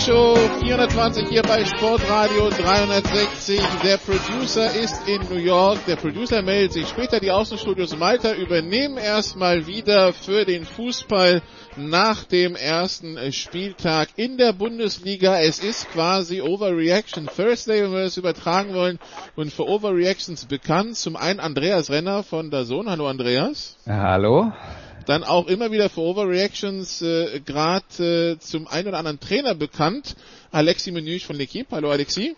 Show 420 hier bei Sportradio 360. Der Producer ist in New York. Der Producer meldet sich später. Die Außenstudios Malta übernehmen erstmal wieder für den Fußball nach dem ersten Spieltag in der Bundesliga. Es ist quasi Overreaction Thursday, wenn wir es übertragen wollen. Und für Overreactions bekannt zum einen Andreas Renner von der Sohn. Hallo Andreas. Hallo. Dann auch immer wieder für Overreactions äh, gerade äh, zum einen oder anderen Trainer bekannt. Alexi Menüch von L'Equipe. Hallo Alexi.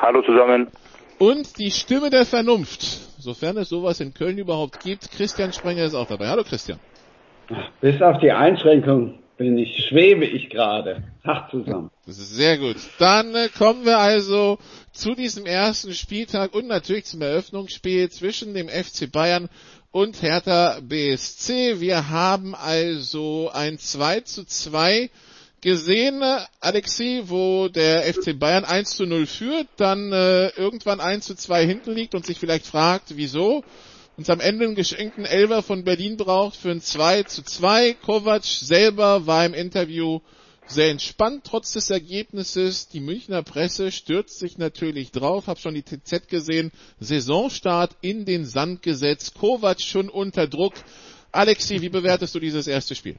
Hallo zusammen. Und die Stimme der Vernunft, sofern es sowas in Köln überhaupt gibt. Christian Sprenger ist auch dabei. Hallo Christian. Bis auf die Einschränkung bin ich, schwebe ich gerade. Tag zusammen. Das ist sehr gut. Dann äh, kommen wir also zu diesem ersten Spieltag und natürlich zum Eröffnungsspiel zwischen dem FC Bayern und Hertha BSC. Wir haben also ein 2 zu 2 gesehen, Alexi, wo der FC Bayern 1 zu 0 führt, dann äh, irgendwann 1 zu 2 hinten liegt und sich vielleicht fragt, wieso. Und am Ende einen geschenkten Elver von Berlin braucht für ein 2 zu 2. Kovac selber war im Interview sehr entspannt trotz des Ergebnisses. Die Münchner Presse stürzt sich natürlich drauf. Hab schon die TZ gesehen. Saisonstart in den Sand gesetzt. Kovac schon unter Druck. Alexi, wie bewertest du dieses erste Spiel?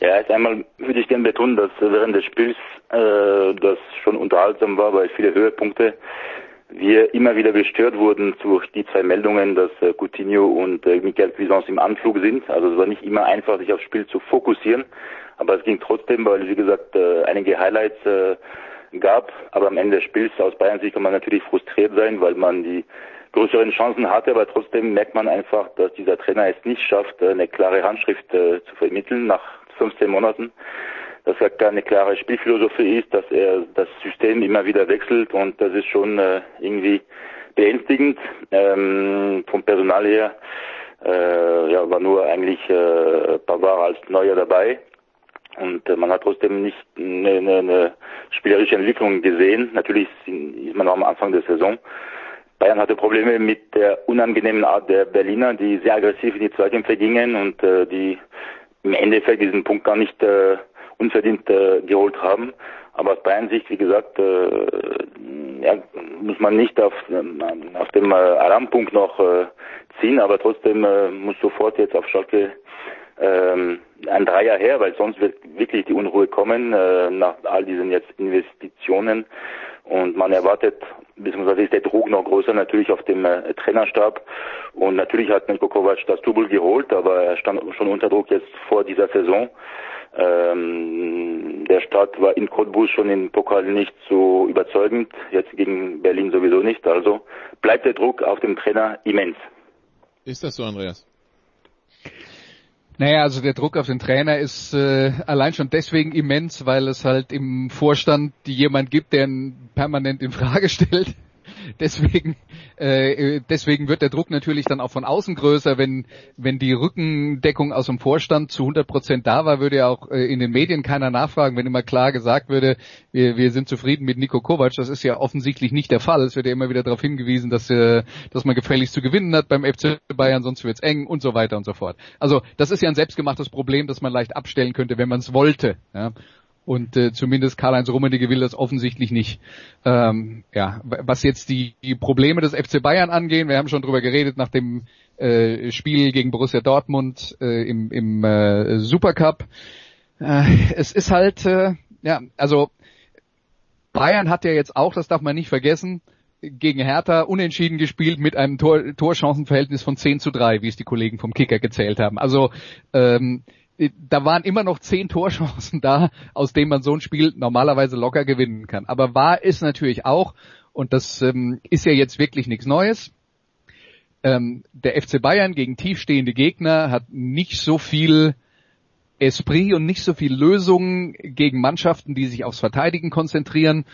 Ja, erst einmal würde ich gerne betonen, dass während des Spiels äh, das schon unterhaltsam war, weil viele Höhepunkte wir immer wieder gestört wurden durch die zwei Meldungen, dass äh, Coutinho und äh, Michael Cuisance im Anflug sind. Also es war nicht immer einfach, sich aufs Spiel zu fokussieren. Aber es ging trotzdem, weil, wie gesagt, äh, einige Highlights äh, gab. Aber am Ende des Spiels aus Bayern Sicht kann man natürlich frustriert sein, weil man die größeren Chancen hatte. Aber trotzdem merkt man einfach, dass dieser Trainer es nicht schafft, äh, eine klare Handschrift äh, zu vermitteln nach 15 Monaten. Dass er keine klare Spielphilosophie ist, dass er das System immer wieder wechselt und das ist schon äh, irgendwie beängstigend. Ähm, vom Personal her äh, ja, war nur eigentlich äh, Pavard als Neuer dabei. Und äh, man hat trotzdem nicht eine, eine, eine spielerische Entwicklung gesehen. Natürlich ist man noch am Anfang der Saison. Bayern hatte Probleme mit der unangenehmen Art der Berliner, die sehr aggressiv in die Zweikämpfe gingen und äh, die im Endeffekt diesen Punkt gar nicht äh, unverdient äh, geholt haben. Aber aus Bayern Sicht, wie gesagt, äh, ja, muss man nicht auf, äh, auf dem äh, Alarmpunkt noch äh, ziehen, aber trotzdem äh, muss sofort jetzt auf Schalke ähm, ein Dreier her, weil sonst wird wirklich die Unruhe kommen äh, nach all diesen jetzt Investitionen und man erwartet, beziehungsweise ist der Druck noch größer natürlich auf dem äh, Trainerstab und natürlich hat Niko Kovac das Double geholt, aber er stand schon unter Druck jetzt vor dieser Saison. Ähm, der Start war in Cottbus schon im Pokal nicht so überzeugend, jetzt gegen Berlin sowieso nicht, also bleibt der Druck auf dem Trainer immens. Ist das so, Andreas? Naja, also der Druck auf den Trainer ist äh, allein schon deswegen immens, weil es halt im Vorstand jemand gibt, der ihn permanent in Frage stellt. Deswegen, äh, deswegen wird der Druck natürlich dann auch von außen größer. Wenn, wenn die Rückendeckung aus dem Vorstand zu 100 Prozent da war, würde ja auch äh, in den Medien keiner nachfragen, wenn immer klar gesagt würde, wir, wir sind zufrieden mit Nico Kovac. Das ist ja offensichtlich nicht der Fall. Es wird ja immer wieder darauf hingewiesen, dass, äh, dass man gefälligst zu gewinnen hat beim FC Bayern, sonst wird's eng und so weiter und so fort. Also das ist ja ein selbstgemachtes Problem, das man leicht abstellen könnte, wenn man es wollte. Ja. Und äh, zumindest Karl-Heinz Rummenigge will das offensichtlich nicht. Ähm, ja, was jetzt die, die Probleme des FC Bayern angehen, wir haben schon drüber geredet nach dem äh, Spiel gegen Borussia Dortmund äh, im, im äh, Supercup. Äh, es ist halt, äh, ja, also Bayern hat ja jetzt auch, das darf man nicht vergessen, gegen Hertha unentschieden gespielt mit einem Tor Torchancenverhältnis von 10 zu 3, wie es die Kollegen vom Kicker gezählt haben. Also ähm, da waren immer noch zehn Torchancen da, aus denen man so ein Spiel normalerweise locker gewinnen kann. Aber war es natürlich auch, und das ähm, ist ja jetzt wirklich nichts Neues, ähm, der FC Bayern gegen tiefstehende Gegner hat nicht so viel Esprit und nicht so viel Lösungen gegen Mannschaften, die sich aufs Verteidigen konzentrieren.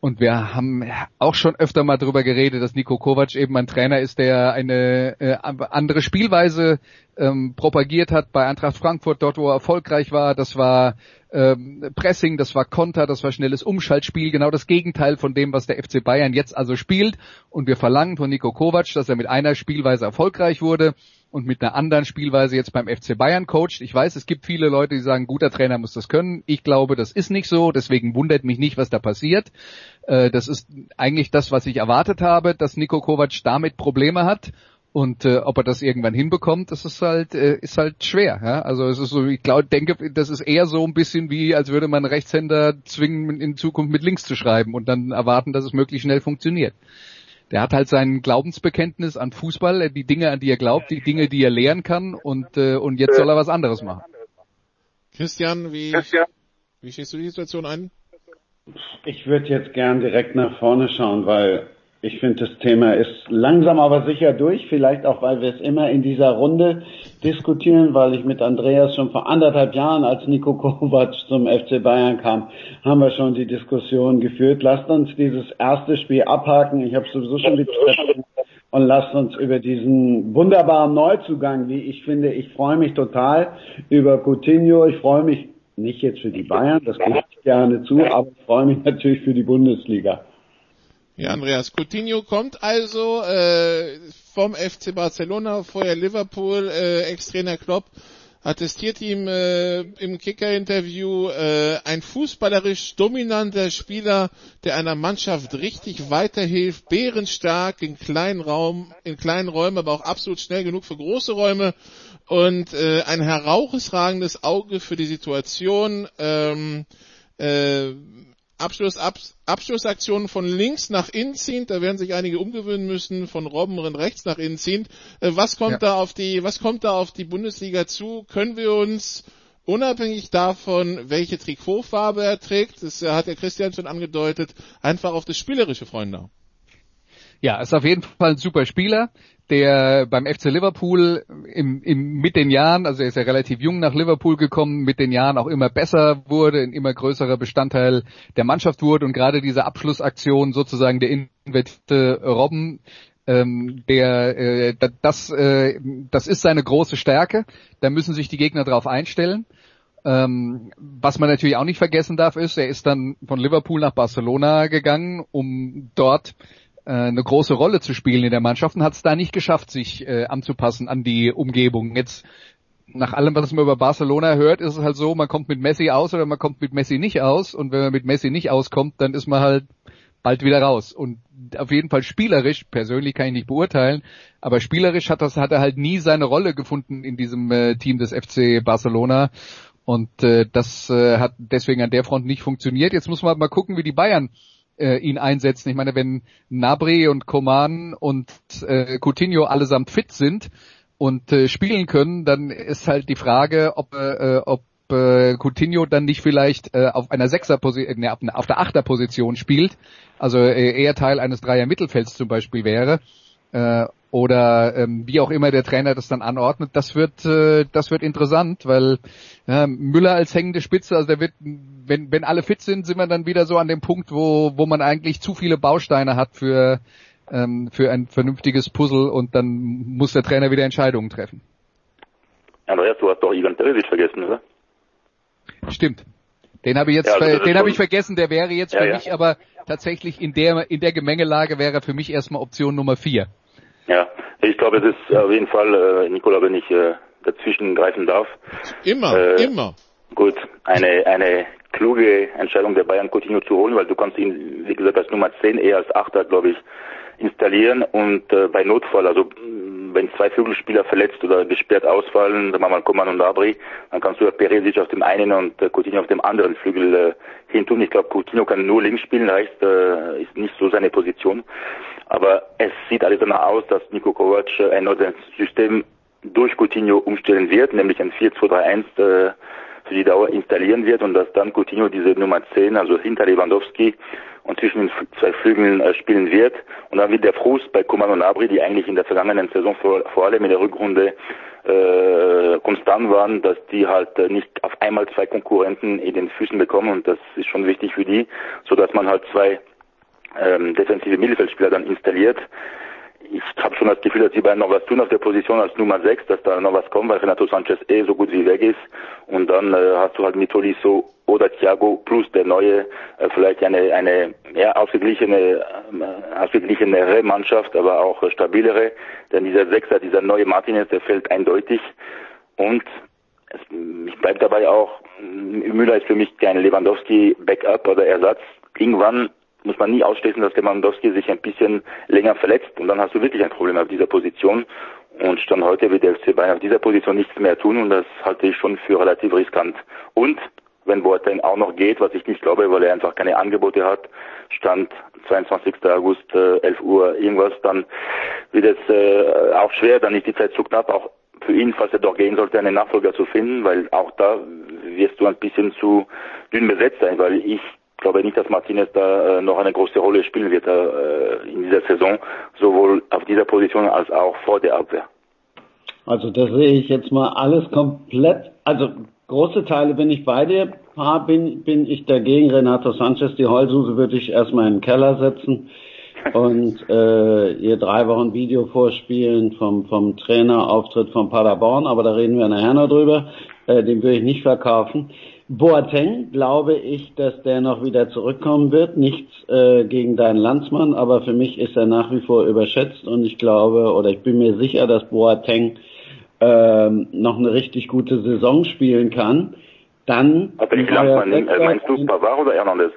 Und wir haben auch schon öfter mal darüber geredet, dass Nico Kovac eben ein Trainer ist, der eine äh, andere Spielweise ähm, propagiert hat bei Eintracht Frankfurt, dort wo er erfolgreich war. Das war ähm, Pressing, das war Konter, das war schnelles Umschaltspiel, genau das Gegenteil von dem, was der FC Bayern jetzt also spielt. Und wir verlangen von Nico Kovac, dass er mit einer Spielweise erfolgreich wurde und mit einer anderen Spielweise jetzt beim FC Bayern coacht. Ich weiß, es gibt viele Leute, die sagen, guter Trainer muss das können. Ich glaube, das ist nicht so. Deswegen wundert mich nicht, was da passiert. Äh, das ist eigentlich das, was ich erwartet habe, dass Nico Kovac damit Probleme hat. Und äh, ob er das irgendwann hinbekommt, das ist halt äh, ist halt schwer. Ja? Also es ist so, ich glaube, denke, das ist eher so ein bisschen wie, als würde man Rechtshänder zwingen, in Zukunft mit links zu schreiben und dann erwarten, dass es möglichst schnell funktioniert der hat halt sein Glaubensbekenntnis an Fußball, äh, die Dinge, an die er glaubt, die Dinge, die er lehren kann und, äh, und jetzt soll er was anderes machen. Christian, wie, wie stehst du die Situation ein? Ich würde jetzt gern direkt nach vorne schauen, weil ich finde, das Thema ist langsam aber sicher durch. Vielleicht auch, weil wir es immer in dieser Runde diskutieren, weil ich mit Andreas schon vor anderthalb Jahren, als Nico Kovac zum FC Bayern kam, haben wir schon die Diskussion geführt. Lasst uns dieses erste Spiel abhaken. Ich habe sowieso schon die und lasst uns über diesen wunderbaren Neuzugang, wie ich finde, ich freue mich total über Coutinho. Ich freue mich nicht jetzt für die Bayern, das gebe ich gerne zu, aber ich freue mich natürlich für die Bundesliga. Ja, Andreas Coutinho kommt also äh, vom FC Barcelona, vorher Liverpool, äh, Ex-Trainer Klopp attestiert ihm äh, im Kicker-Interview äh, ein fußballerisch dominanter Spieler, der einer Mannschaft richtig weiterhilft, bärenstark in kleinen Raum, in kleinen Räumen, aber auch absolut schnell genug für große Räume und äh, ein herausragendes Auge für die Situation. Ähm, äh, Abschluss, Ab, Abschlussaktionen von links nach innen ziehend, da werden sich einige umgewöhnen müssen, von Robben rechts nach innen ziehend. Äh, was kommt ja. da auf die, was kommt da auf die Bundesliga zu? Können wir uns unabhängig davon, welche Trikotfarbe er trägt, das hat der Christian schon angedeutet, einfach auf das Spielerische freuen da? Ja, ist auf jeden Fall ein super Spieler der beim FC Liverpool im, im, mit den Jahren, also er ist ja relativ jung nach Liverpool gekommen, mit den Jahren auch immer besser wurde, ein immer größerer Bestandteil der Mannschaft wurde und gerade diese Abschlussaktion sozusagen der invertierte Robben, ähm, der äh, das äh, das ist seine große Stärke. Da müssen sich die Gegner darauf einstellen. Ähm, was man natürlich auch nicht vergessen darf, ist, er ist dann von Liverpool nach Barcelona gegangen, um dort eine große Rolle zu spielen in der Mannschaft und hat es da nicht geschafft, sich äh, anzupassen an die Umgebung. Jetzt nach allem, was man über Barcelona hört, ist es halt so, man kommt mit Messi aus oder man kommt mit Messi nicht aus und wenn man mit Messi nicht auskommt, dann ist man halt bald wieder raus. Und auf jeden Fall spielerisch, persönlich kann ich nicht beurteilen, aber spielerisch hat das hat er halt nie seine Rolle gefunden in diesem äh, Team des FC Barcelona. Und äh, das äh, hat deswegen an der Front nicht funktioniert. Jetzt muss man mal gucken, wie die Bayern äh, ihn einsetzen. Ich meine, wenn Nabri und Coman und äh, Coutinho allesamt fit sind und äh, spielen können, dann ist halt die Frage, ob, äh, ob äh, Coutinho dann nicht vielleicht äh, auf einer Sechserposition, äh, auf, auf der Achterposition spielt, also äh, eher Teil eines Dreier Mittelfelds zum Beispiel wäre. Äh, oder ähm, wie auch immer der Trainer das dann anordnet, das wird äh, das wird interessant, weil äh, Müller als hängende Spitze, also der wird, wenn wenn alle fit sind, sind wir dann wieder so an dem Punkt, wo wo man eigentlich zu viele Bausteine hat für ähm, für ein vernünftiges Puzzle und dann muss der Trainer wieder Entscheidungen treffen. Andreas, du hast doch Ivan Perisic vergessen, oder? Stimmt. Den habe ich jetzt, ja, also den habe ich vergessen. Der wäre jetzt ja, für ja. mich aber tatsächlich in der in der Gemengelage wäre er für mich erstmal Option Nummer vier. Ja, ich glaube, es ist auf jeden Fall, äh, Nikola, wenn ich äh, dazwischen greifen darf. Immer, äh, immer. Gut, eine, eine kluge Entscheidung der Bayern, Coutinho zu holen, weil du kannst ihn, wie gesagt, als Nummer 10 eher als Achter, glaube ich, installieren und äh, bei Notfall, also wenn zwei Flügelspieler verletzt oder gesperrt ausfallen, sagen wir mal Coman und Abri, dann kannst du ja Peresic auf dem einen und äh, Coutinho auf dem anderen Flügel äh, hintun. Ich glaube, Coutinho kann nur links spielen, heißt, äh, ist nicht so seine Position. Aber es sieht alles danach aus, dass Nico Kovac ein neues System durch Coutinho umstellen wird, nämlich ein 4-2-3-1 äh, für die Dauer installieren wird und dass dann Coutinho diese Nummer 10, also hinter Lewandowski und zwischen den zwei Flügeln äh, spielen wird. Und dann wird der Frust bei Coman und Abri, die eigentlich in der vergangenen Saison vor, vor allem in der Rückrunde äh, konstant waren, dass die halt äh, nicht auf einmal zwei Konkurrenten in den Füßen bekommen und das ist schon wichtig für die, so dass man halt zwei ähm, defensive Mittelfeldspieler dann installiert ich habe schon das Gefühl, dass die beiden noch was tun auf der Position als Nummer 6, dass da noch was kommt, weil Renato Sanchez eh so gut wie weg ist. Und dann äh, hast du halt mit Tolisso oder Thiago plus der neue äh, vielleicht eine eine ja, ausgeglichene äh, ausgeglichenere Mannschaft, aber auch äh, stabilere. Denn dieser Sechser, dieser neue Martinez, der fällt eindeutig. Und es, ich bleibe dabei auch, Müller ist für mich kein Lewandowski-Backup oder Ersatz. Irgendwann muss man nie ausschließen, dass Lewandowski sich ein bisschen länger verletzt und dann hast du wirklich ein Problem auf dieser Position. Und Stand heute wird der FC Bayern auf dieser Position nichts mehr tun und das halte ich schon für relativ riskant. Und wenn Boateng auch noch geht, was ich nicht glaube, weil er einfach keine Angebote hat, Stand 22. August, äh, 11 Uhr irgendwas, dann wird es äh, auch schwer, dann ist die Zeit zu knapp, auch für ihn, falls er doch gehen sollte, einen Nachfolger zu finden, weil auch da wirst du ein bisschen zu dünn besetzt sein, weil ich ich glaube nicht, dass Martinez da äh, noch eine große Rolle spielen wird äh, in dieser Saison, sowohl auf dieser Position als auch vor der Abwehr. Also da sehe ich jetzt mal alles komplett, also große Teile bin ich bei dir, paar bin, bin ich dagegen. Renato Sanchez, die Heulsuse würde ich erstmal in den Keller setzen und äh, ihr drei Wochen Video vorspielen vom, vom Trainerauftritt von Paderborn, aber da reden wir nachher noch drüber. Äh, den würde ich nicht verkaufen. Boateng glaube ich, dass der noch wieder zurückkommen wird. Nichts äh, gegen deinen Landsmann, aber für mich ist er nach wie vor überschätzt und ich glaube oder ich bin mir sicher, dass Boateng ähm, noch eine richtig gute Saison spielen kann. Dann aber ich Landsmann, äh, meinst du Pavard oder Hernandez?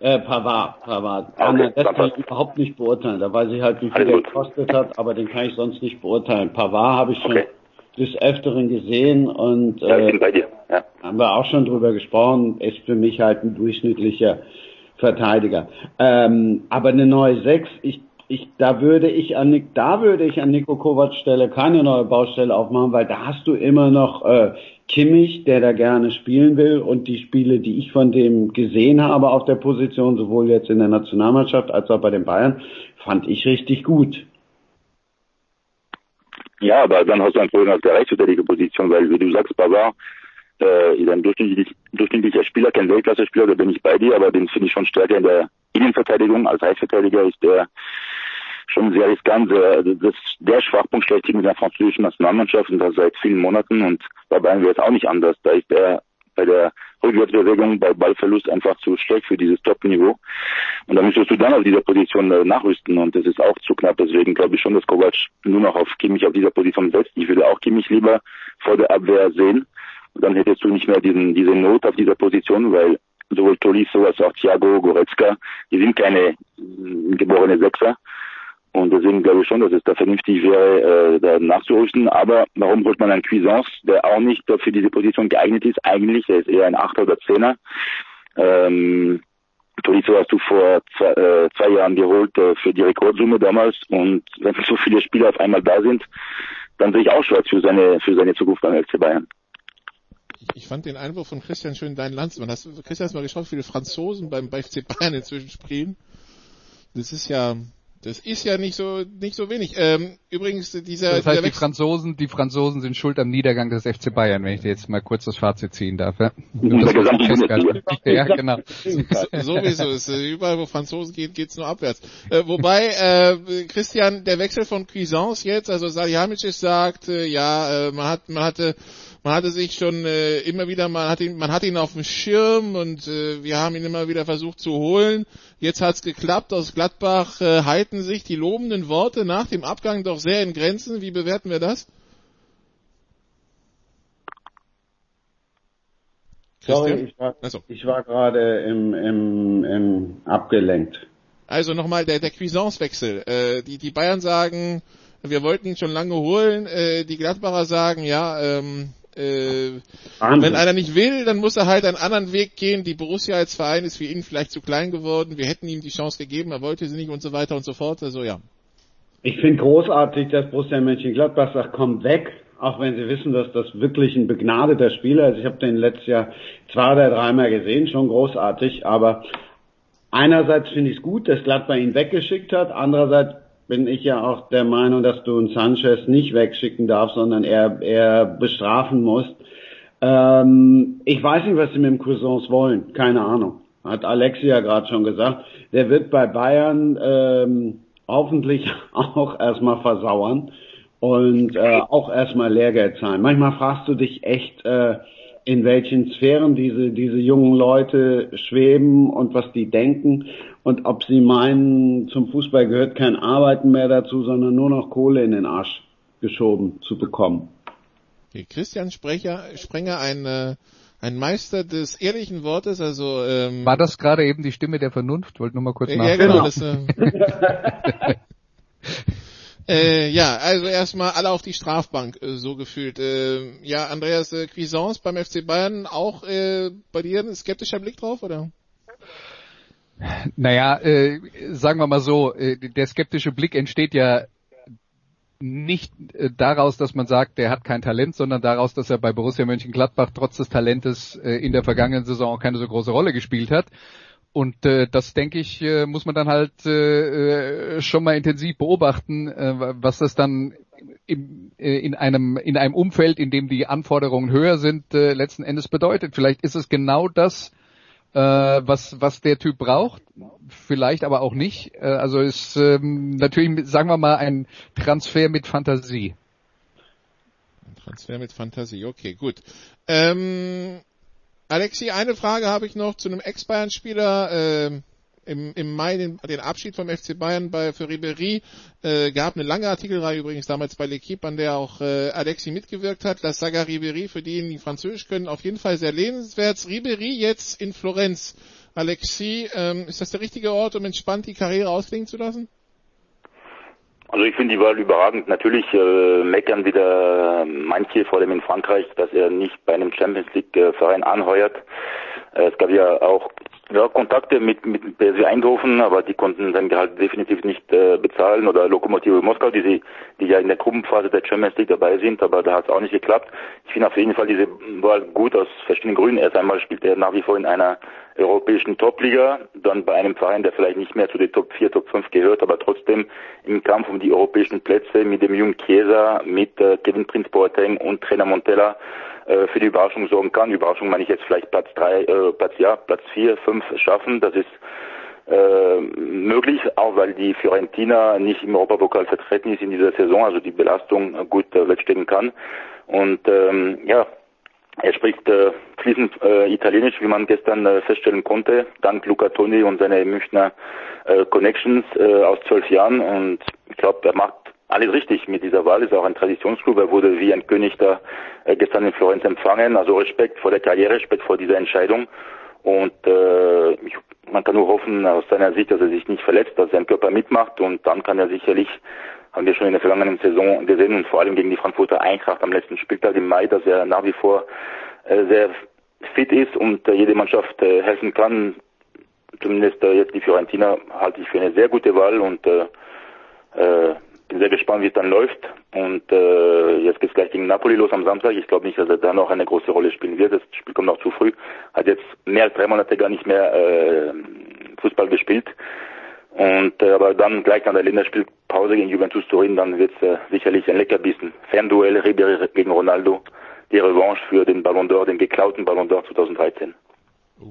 Äh, Pavard, Pavard. Okay, das kann ich überhaupt nicht beurteilen. Da weiß ich halt, wie viel er gekostet hat, aber den kann ich sonst nicht beurteilen. Pavard habe ich schon okay des Öfteren gesehen und ja, ich bin bei dir. Ja. haben wir auch schon drüber gesprochen, ist für mich halt ein durchschnittlicher Verteidiger. Ähm, aber eine neue Sechs, ich, ich, da würde ich an da würde ich an Nico Kovac Stelle keine neue Baustelle aufmachen, weil da hast du immer noch äh, Kimmich, der da gerne spielen will und die Spiele, die ich von dem gesehen habe auf der Position, sowohl jetzt in der Nationalmannschaft als auch bei den Bayern, fand ich richtig gut. Ja, aber dann hast du ein Problem auf der Rechtsverteidigerposition, weil, wie du sagst, Pavard äh, ist ein durchschnittlich, durchschnittlicher Spieler, kein Weltklasse-Spieler, da bin ich bei dir, aber den finde ich schon stärker in der Innenverteidigung. Als Rechtsverteidiger ist der schon sehr riskant. Das ist der Schwachpunkt schlechthin in der französischen Nationalmannschaft und das seit vielen Monaten und dabei wäre es auch nicht anders. Da ist er bei der Rückwärtsbewegung bei Ballverlust einfach zu schlecht für dieses Top-Niveau. Und da müsstest du dann auf dieser Position äh, nachrüsten und das ist auch zu knapp. Deswegen glaube ich schon, dass Kovac nur noch auf Kimmich auf dieser Position setzt. Ich würde auch Kimmich lieber vor der Abwehr sehen. Und dann hättest du nicht mehr diesen, diese Not auf dieser Position, weil sowohl Tolisso als auch Thiago Goretzka, die sind keine äh, geborene Sechser. Und deswegen glaube ich schon, dass es da vernünftig wäre, äh, da nachzurüsten. Aber warum holt man einen Cuisance, der auch nicht für diese Position geeignet ist? Eigentlich, der ist eher ein Achter oder Zehner. Ähm, Tolisso hast du vor zwei, äh, zwei Jahren geholt äh, für die Rekordsumme damals. Und wenn so viele Spieler auf einmal da sind, dann sehe ich auch schwarz für seine, für seine Zukunft beim FC Bayern. Ich fand den Einwurf von Christian schön, dein Landsmann. Hast, Christian, hast mal geschaut, wie viele Franzosen beim, bei FC Bayern inzwischen spielen? Das ist ja, das ist ja nicht so nicht so wenig. Ähm, übrigens dieser. Das heißt, die Franzosen, die Franzosen sind schuld am Niedergang des FC Bayern, wenn ich dir jetzt mal kurz das Fazit ziehen darf. Ja, ja genau. Sowieso ist überall, wo Franzosen gehen, geht's nur abwärts. Äh, wobei äh, Christian, der Wechsel von Cuisance jetzt, also Salihamidzic sagt, äh, ja, äh, man hat man hatte man hatte sich schon äh, immer wieder, man hat ihn, man hat ihn auf dem Schirm und äh, wir haben ihn immer wieder versucht zu holen. Jetzt hat's geklappt. Aus Gladbach äh, halten sich die lobenden Worte nach dem Abgang doch sehr in Grenzen. Wie bewerten wir das? Sorry, ich war, also. ich war gerade im, im, im abgelenkt. Also nochmal der, der Cuisance-Wechsel. Äh, die, die Bayern sagen, wir wollten ihn schon lange holen. Äh, die Gladbacher sagen, ja, ähm, äh, wenn einer nicht will, dann muss er halt einen anderen Weg gehen. Die Borussia als Verein ist für ihn vielleicht zu klein geworden. Wir hätten ihm die Chance gegeben, er wollte sie nicht und so weiter und so fort. Also ja. Ich finde großartig, dass Borussia Mönchengladbach sagt, kommt weg, auch wenn sie wissen, dass das wirklich ein begnadeter Spieler ist. Ich habe den letztes Jahr zwei oder dreimal gesehen, schon großartig, aber einerseits finde ich es gut, dass Gladbach ihn weggeschickt hat, andererseits bin ich ja auch der Meinung, dass du einen Sanchez nicht wegschicken darfst, sondern eher, eher bestrafen musst. Ähm, ich weiß nicht, was sie mit dem Cousins wollen, keine Ahnung. Hat Alexi ja gerade schon gesagt. Der wird bei Bayern ähm, hoffentlich auch erstmal versauern und äh, auch erstmal Lehrgeld zahlen. Manchmal fragst du dich echt, äh, in welchen Sphären diese, diese jungen Leute schweben und was die denken und ob sie meinen, zum Fußball gehört kein Arbeiten mehr dazu, sondern nur noch Kohle in den Arsch geschoben zu bekommen. Christian Sprecher, Sprenger, ein, äh, ein Meister des ehrlichen Wortes, also ähm, war das gerade eben die Stimme der Vernunft? Wollte nur mal kurz nachfragen. Ja, genau. Das, äh, Äh, ja, also erstmal alle auf die Strafbank, äh, so gefühlt. Äh, ja, Andreas äh, Cuisance beim FC Bayern, auch äh, bei dir ein skeptischer Blick drauf, oder? Naja, äh, sagen wir mal so, äh, der skeptische Blick entsteht ja nicht äh, daraus, dass man sagt, der hat kein Talent, sondern daraus, dass er bei Borussia Mönchengladbach trotz des Talentes äh, in der vergangenen Saison auch keine so große Rolle gespielt hat. Und äh, das, denke ich, äh, muss man dann halt äh, äh, schon mal intensiv beobachten, äh, was das dann im, äh, in einem in einem Umfeld, in dem die Anforderungen höher sind, äh, letzten Endes bedeutet. Vielleicht ist es genau das, äh, was was der Typ braucht, vielleicht aber auch nicht. Äh, also ist ähm, natürlich, sagen wir mal, ein Transfer mit Fantasie. Ein Transfer mit Fantasie, okay, gut. Ähm, Alexi, eine Frage habe ich noch zu einem Ex-Bayern-Spieler. Äh, im, im Mai den, den Abschied vom FC Bayern bei für Ribery äh, gab eine lange Artikelreihe übrigens damals bei L'Equipe, an der auch äh, Alexi mitgewirkt hat. Das Saga Ribery, für diejenigen, die Französisch können, auf jeden Fall sehr lehnenswert. Ribery jetzt in Florenz. Alexi, ähm, ist das der richtige Ort, um entspannt die Karriere ausklingen zu lassen? Also ich finde die Wahl überragend. Natürlich äh, meckern wieder manche, vor allem in Frankreich, dass er nicht bei einem Champions League äh, Verein anheuert. Äh, es gab ja auch ja, Kontakte mit, mit PSV Eindhoven, aber die konnten sein Gehalt definitiv nicht äh, bezahlen oder Lokomotive Moskau, die, sie, die ja in der Gruppenphase der Champions League dabei sind, aber da hat es auch nicht geklappt. Ich finde auf jeden Fall diese Wahl gut aus verschiedenen Gründen. Erst einmal spielt er nach wie vor in einer europäischen Topliga, dann bei einem Verein, der vielleicht nicht mehr zu den Top 4, Top 5 gehört, aber trotzdem im Kampf um die europäischen Plätze mit dem jungen Chiesa, mit äh, Kevin Prince Boateng und Trainer Montella äh, für die Überraschung sorgen kann. Überraschung meine ich jetzt vielleicht Platz drei, äh, Platz ja, Platz vier, fünf schaffen. Das ist äh, möglich, auch weil die Fiorentina nicht im Europapokal vertreten ist in dieser Saison, also die Belastung gut äh, wegstecken kann. Und ähm, ja, er spricht äh, fließend äh, Italienisch, wie man gestern äh, feststellen konnte, dank Luca Toni und seiner Münchner äh, Connections äh, aus zwölf Jahren. Und ich glaube, er macht alles richtig mit dieser Wahl, ist auch ein Traditionsclub. Er wurde wie ein König da äh, gestern in Florenz empfangen. Also Respekt vor der Karriere, Respekt vor dieser Entscheidung. Und äh, ich, man kann nur hoffen aus seiner Sicht, dass er sich nicht verletzt, dass sein Körper mitmacht und dann kann er sicherlich, haben wir schon in der vergangenen Saison gesehen und vor allem gegen die Frankfurter Eintracht am letzten Spieltag im Mai, dass er nach wie vor äh, sehr fit ist und äh, jede Mannschaft äh, helfen kann. Zumindest äh, jetzt die Fiorentina halte ich für eine sehr gute Wahl und äh, äh, bin sehr gespannt, wie es dann läuft. Und äh, jetzt geht's gleich gegen Napoli los am Samstag. Ich glaube nicht, dass er da noch eine große Rolle spielen wird. Das Spiel kommt noch zu früh. Hat jetzt mehr als drei Monate gar nicht mehr äh, Fußball gespielt. Und äh, aber dann gleich nach der Länderspielpause gegen Juventus Turin, dann wird's äh, sicherlich ein Leckerbissen. Fernduell Ribery gegen Ronaldo. Die Revanche für den Ballon d'Or, den geklauten Ballon d'Or 2013.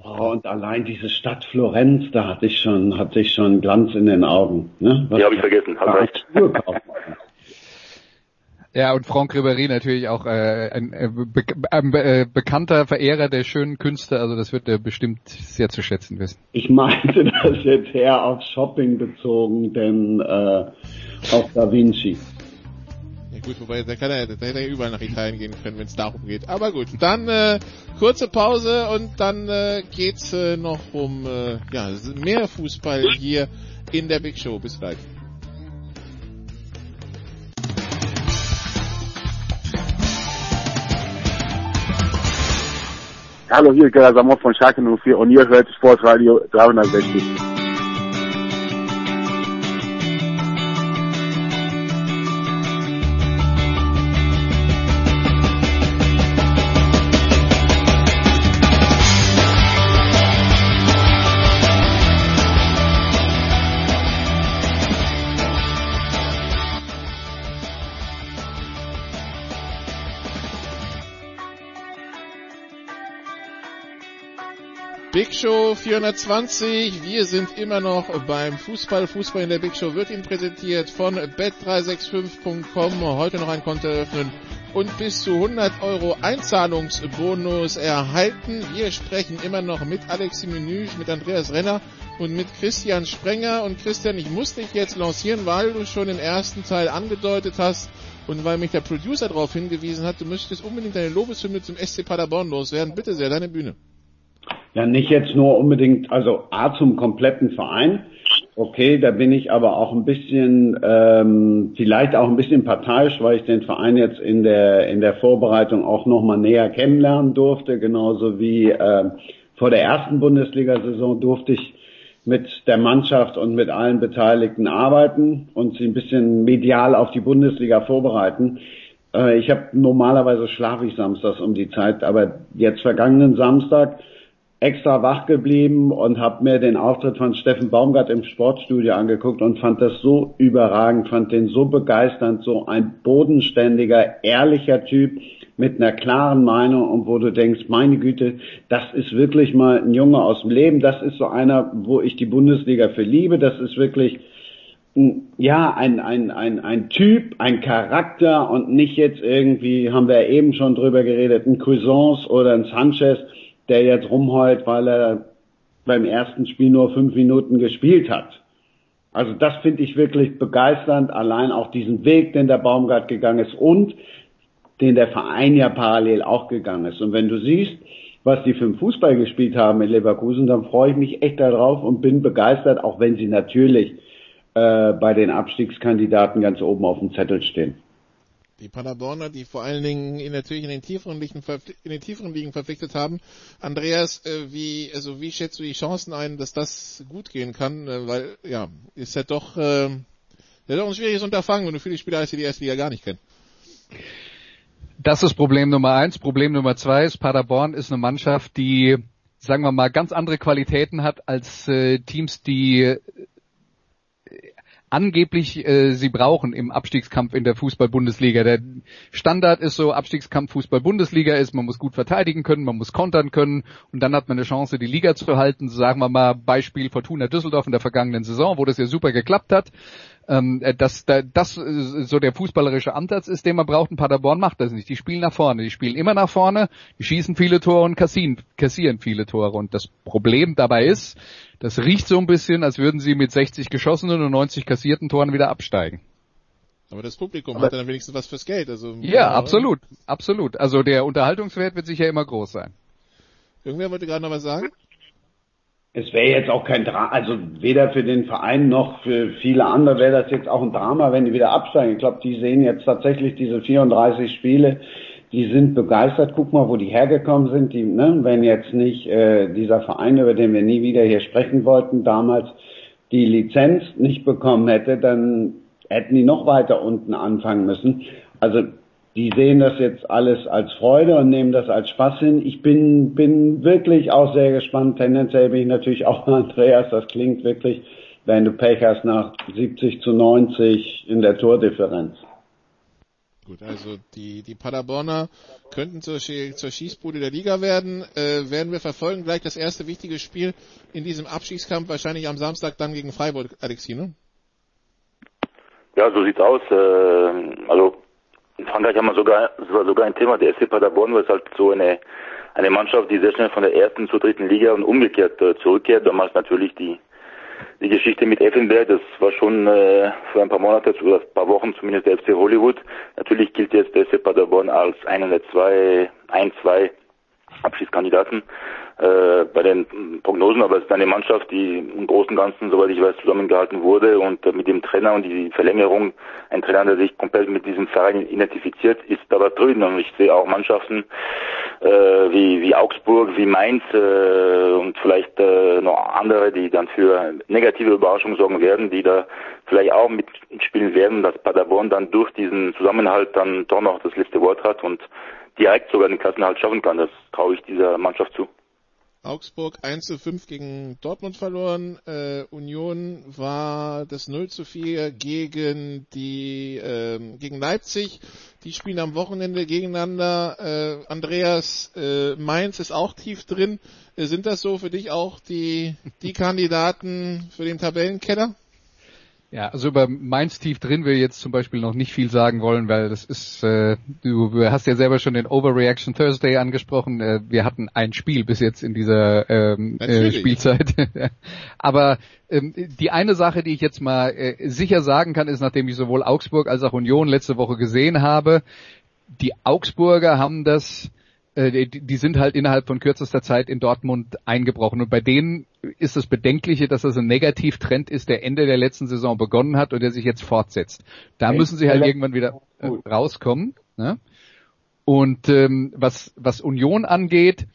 Oh, und allein diese Stadt Florenz, da hatte ich schon, hatte ich schon Glanz in den Augen. Ne? Was ja, habe ich vergessen. Hat recht. Ja, und Franck Ribéry natürlich auch äh, ein, äh, be ein äh, bekannter Verehrer der schönen Künste, also das wird er bestimmt sehr zu schätzen wissen. Ich meinte das jetzt eher auf Shopping bezogen, denn äh, auf Da Vinci. Gut, wobei, da kann er, da hätte er überall nach Italien gehen können, wenn es darum geht. Aber gut, dann äh, kurze Pause und dann äh, geht's äh, noch um äh, ja, mehr Fußball hier in der Big Show. Bis gleich. Hallo, hier ist Gerhard Samov von Schalke 04 und ihr hört Sportradio 360. Big Show 420. Wir sind immer noch beim Fußball. Fußball in der Big Show wird Ihnen präsentiert von bet365.com. Heute noch ein Konto eröffnen und bis zu 100 Euro Einzahlungsbonus erhalten. Wir sprechen immer noch mit Alexi Menüsch, mit Andreas Renner und mit Christian Sprenger. Und Christian, ich muss dich jetzt lancieren, weil du schon im ersten Teil angedeutet hast und weil mich der Producer darauf hingewiesen hat, du möchtest unbedingt deine Lobeshymne zum SC Paderborn loswerden. Bitte sehr, deine Bühne. Ja, nicht jetzt nur unbedingt, also A zum kompletten Verein. Okay, da bin ich aber auch ein bisschen, ähm, vielleicht auch ein bisschen parteiisch, weil ich den Verein jetzt in der in der Vorbereitung auch nochmal näher kennenlernen durfte, genauso wie äh, vor der ersten Bundesliga-Saison durfte ich mit der Mannschaft und mit allen Beteiligten arbeiten und sie ein bisschen medial auf die Bundesliga vorbereiten. Äh, ich habe normalerweise schlafe ich samstags um die Zeit, aber jetzt vergangenen Samstag extra wach geblieben und habe mir den Auftritt von Steffen Baumgart im Sportstudio angeguckt und fand das so überragend, fand den so begeisternd, so ein bodenständiger, ehrlicher Typ mit einer klaren Meinung und wo du denkst, meine Güte, das ist wirklich mal ein Junge aus dem Leben, das ist so einer, wo ich die Bundesliga für liebe, das ist wirklich ja, ein, ein, ein, ein Typ, ein Charakter und nicht jetzt irgendwie, haben wir eben schon drüber geredet, ein Cuisance oder ein Sanchez, der jetzt rumheult, weil er beim ersten Spiel nur fünf Minuten gespielt hat. Also das finde ich wirklich begeisternd, allein auch diesen Weg, den der Baumgart gegangen ist und den der Verein ja parallel auch gegangen ist. Und wenn du siehst, was die für einen Fußball gespielt haben in Leverkusen, dann freue ich mich echt darauf und bin begeistert, auch wenn sie natürlich äh, bei den Abstiegskandidaten ganz oben auf dem Zettel stehen. Die Paderborner, die vor allen Dingen in natürlich in den tieferen Ligen, in den tieferen Ligen verpflichtet haben. Andreas, äh, wie, also wie schätzt du die Chancen ein, dass das gut gehen kann? Äh, weil, ja, ist ja doch, äh, ja doch ein schwieriges Unterfangen, wenn du viele Spieler hast, die die erste Liga gar nicht kennen. Das ist Problem Nummer eins. Problem Nummer zwei ist, Paderborn ist eine Mannschaft, die, sagen wir mal, ganz andere Qualitäten hat als äh, Teams, die angeblich äh, sie brauchen im Abstiegskampf in der Fußball-Bundesliga. Der Standard ist so, Abstiegskampf Fußball-Bundesliga ist, man muss gut verteidigen können, man muss kontern können und dann hat man eine Chance, die Liga zu halten. Sagen wir mal Beispiel Fortuna Düsseldorf in der vergangenen Saison, wo das ja super geklappt hat. Ähm, äh, dass das äh, so der fußballerische Ansatz ist, den man braucht. Und Paderborn macht das nicht. Die spielen nach vorne. Die spielen immer nach vorne. Die schießen viele Tore und kassieren, kassieren viele Tore. Und das Problem dabei ist, das riecht so ein bisschen, als würden sie mit 60 geschossenen und 90 kassierten Toren wieder absteigen. Aber das Publikum Aber hat dann wenigstens was fürs Geld. Also, ja, ja, absolut, absolut. Also der Unterhaltungswert wird sicher immer groß sein. Irgendwer wollte gerade noch was sagen? Es wäre jetzt auch kein Drama, also weder für den Verein noch für viele andere wäre das jetzt auch ein Drama, wenn die wieder absteigen. Ich glaube, die sehen jetzt tatsächlich diese 34 Spiele, die sind begeistert. Guck mal, wo die hergekommen sind. Die, ne, wenn jetzt nicht äh, dieser Verein, über den wir nie wieder hier sprechen wollten, damals die Lizenz nicht bekommen hätte, dann hätten die noch weiter unten anfangen müssen. Also die sehen das jetzt alles als Freude und nehmen das als Spaß hin. Ich bin, bin wirklich auch sehr gespannt. Tendenziell bin ich natürlich auch Andreas. Das klingt wirklich, wenn du Pech hast, nach 70 zu 90 in der Tordifferenz. Gut, also die, die Paderborner könnten zur, zur Schießbude der Liga werden. Äh, werden wir verfolgen. Gleich das erste wichtige Spiel in diesem Abstiegskampf, wahrscheinlich am Samstag dann gegen Freiburg, Alexine. Ja, so sieht's aus. Äh, also in Frankreich haben wir sogar, sogar ein Thema, der SC Paderborn ist halt so eine, eine Mannschaft, die sehr schnell von der ersten zur dritten Liga und umgekehrt äh, zurückkehrt. Damals natürlich die, die Geschichte mit Effenberg, das war schon äh, für ein paar Monate oder ein paar Wochen zumindest der FC Hollywood. Natürlich gilt jetzt der FC Paderborn als einer der zwei, ein, zwei Abschiedskandidaten äh, bei den Prognosen, aber es ist eine Mannschaft, die im Großen und Ganzen, soweit ich weiß, zusammengehalten wurde und äh, mit dem Trainer und die Verlängerung, ein Trainer, der sich komplett mit diesem Verein identifiziert, ist aber drüben und ich sehe auch Mannschaften äh, wie, wie Augsburg, wie Mainz äh, und vielleicht äh, noch andere, die dann für negative Überraschungen sorgen werden, die da vielleicht auch mitspielen werden, dass Paderborn dann durch diesen Zusammenhalt dann doch noch das letzte Wort hat und direkt sogar den Klassenhalt schaffen kann. Das traue ich dieser Mannschaft zu. Augsburg 1 zu 5 gegen Dortmund verloren. Äh, Union war das 0 zu 4 gegen die ähm, gegen Leipzig. Die spielen am Wochenende gegeneinander. Äh, Andreas äh, Mainz ist auch tief drin. Äh, sind das so für dich auch die die Kandidaten für den Tabellenkeller? Ja, also über Mainz tief drin will ich jetzt zum Beispiel noch nicht viel sagen wollen, weil das ist, äh, du hast ja selber schon den Overreaction Thursday angesprochen. Äh, wir hatten ein Spiel bis jetzt in dieser ähm, äh, Spielzeit. Aber ähm, die eine Sache, die ich jetzt mal äh, sicher sagen kann, ist, nachdem ich sowohl Augsburg als auch Union letzte Woche gesehen habe, die Augsburger haben das äh, die, die sind halt innerhalb von kürzester Zeit in Dortmund eingebrochen. Und bei denen ist das Bedenkliche, dass das ein Negativtrend ist, der Ende der letzten Saison begonnen hat und der sich jetzt fortsetzt. Da müssen sie halt irgendwann wieder äh, rauskommen. Ne? Und ähm, was, was Union angeht,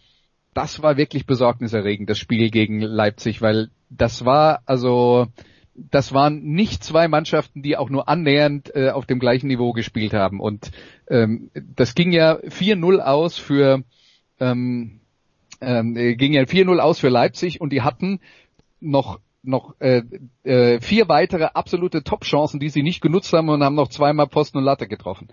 das war wirklich besorgniserregend, das Spiel gegen Leipzig, weil das war also das waren nicht zwei Mannschaften, die auch nur annähernd äh, auf dem gleichen Niveau gespielt haben. Und ähm, das ging ja 4-0 aus für ähm, ähm, äh, ging ja 4-0 aus für Leipzig und die hatten noch noch äh, äh, vier weitere absolute Top-Chancen, die sie nicht genutzt haben und haben noch zweimal Posten und Latte getroffen.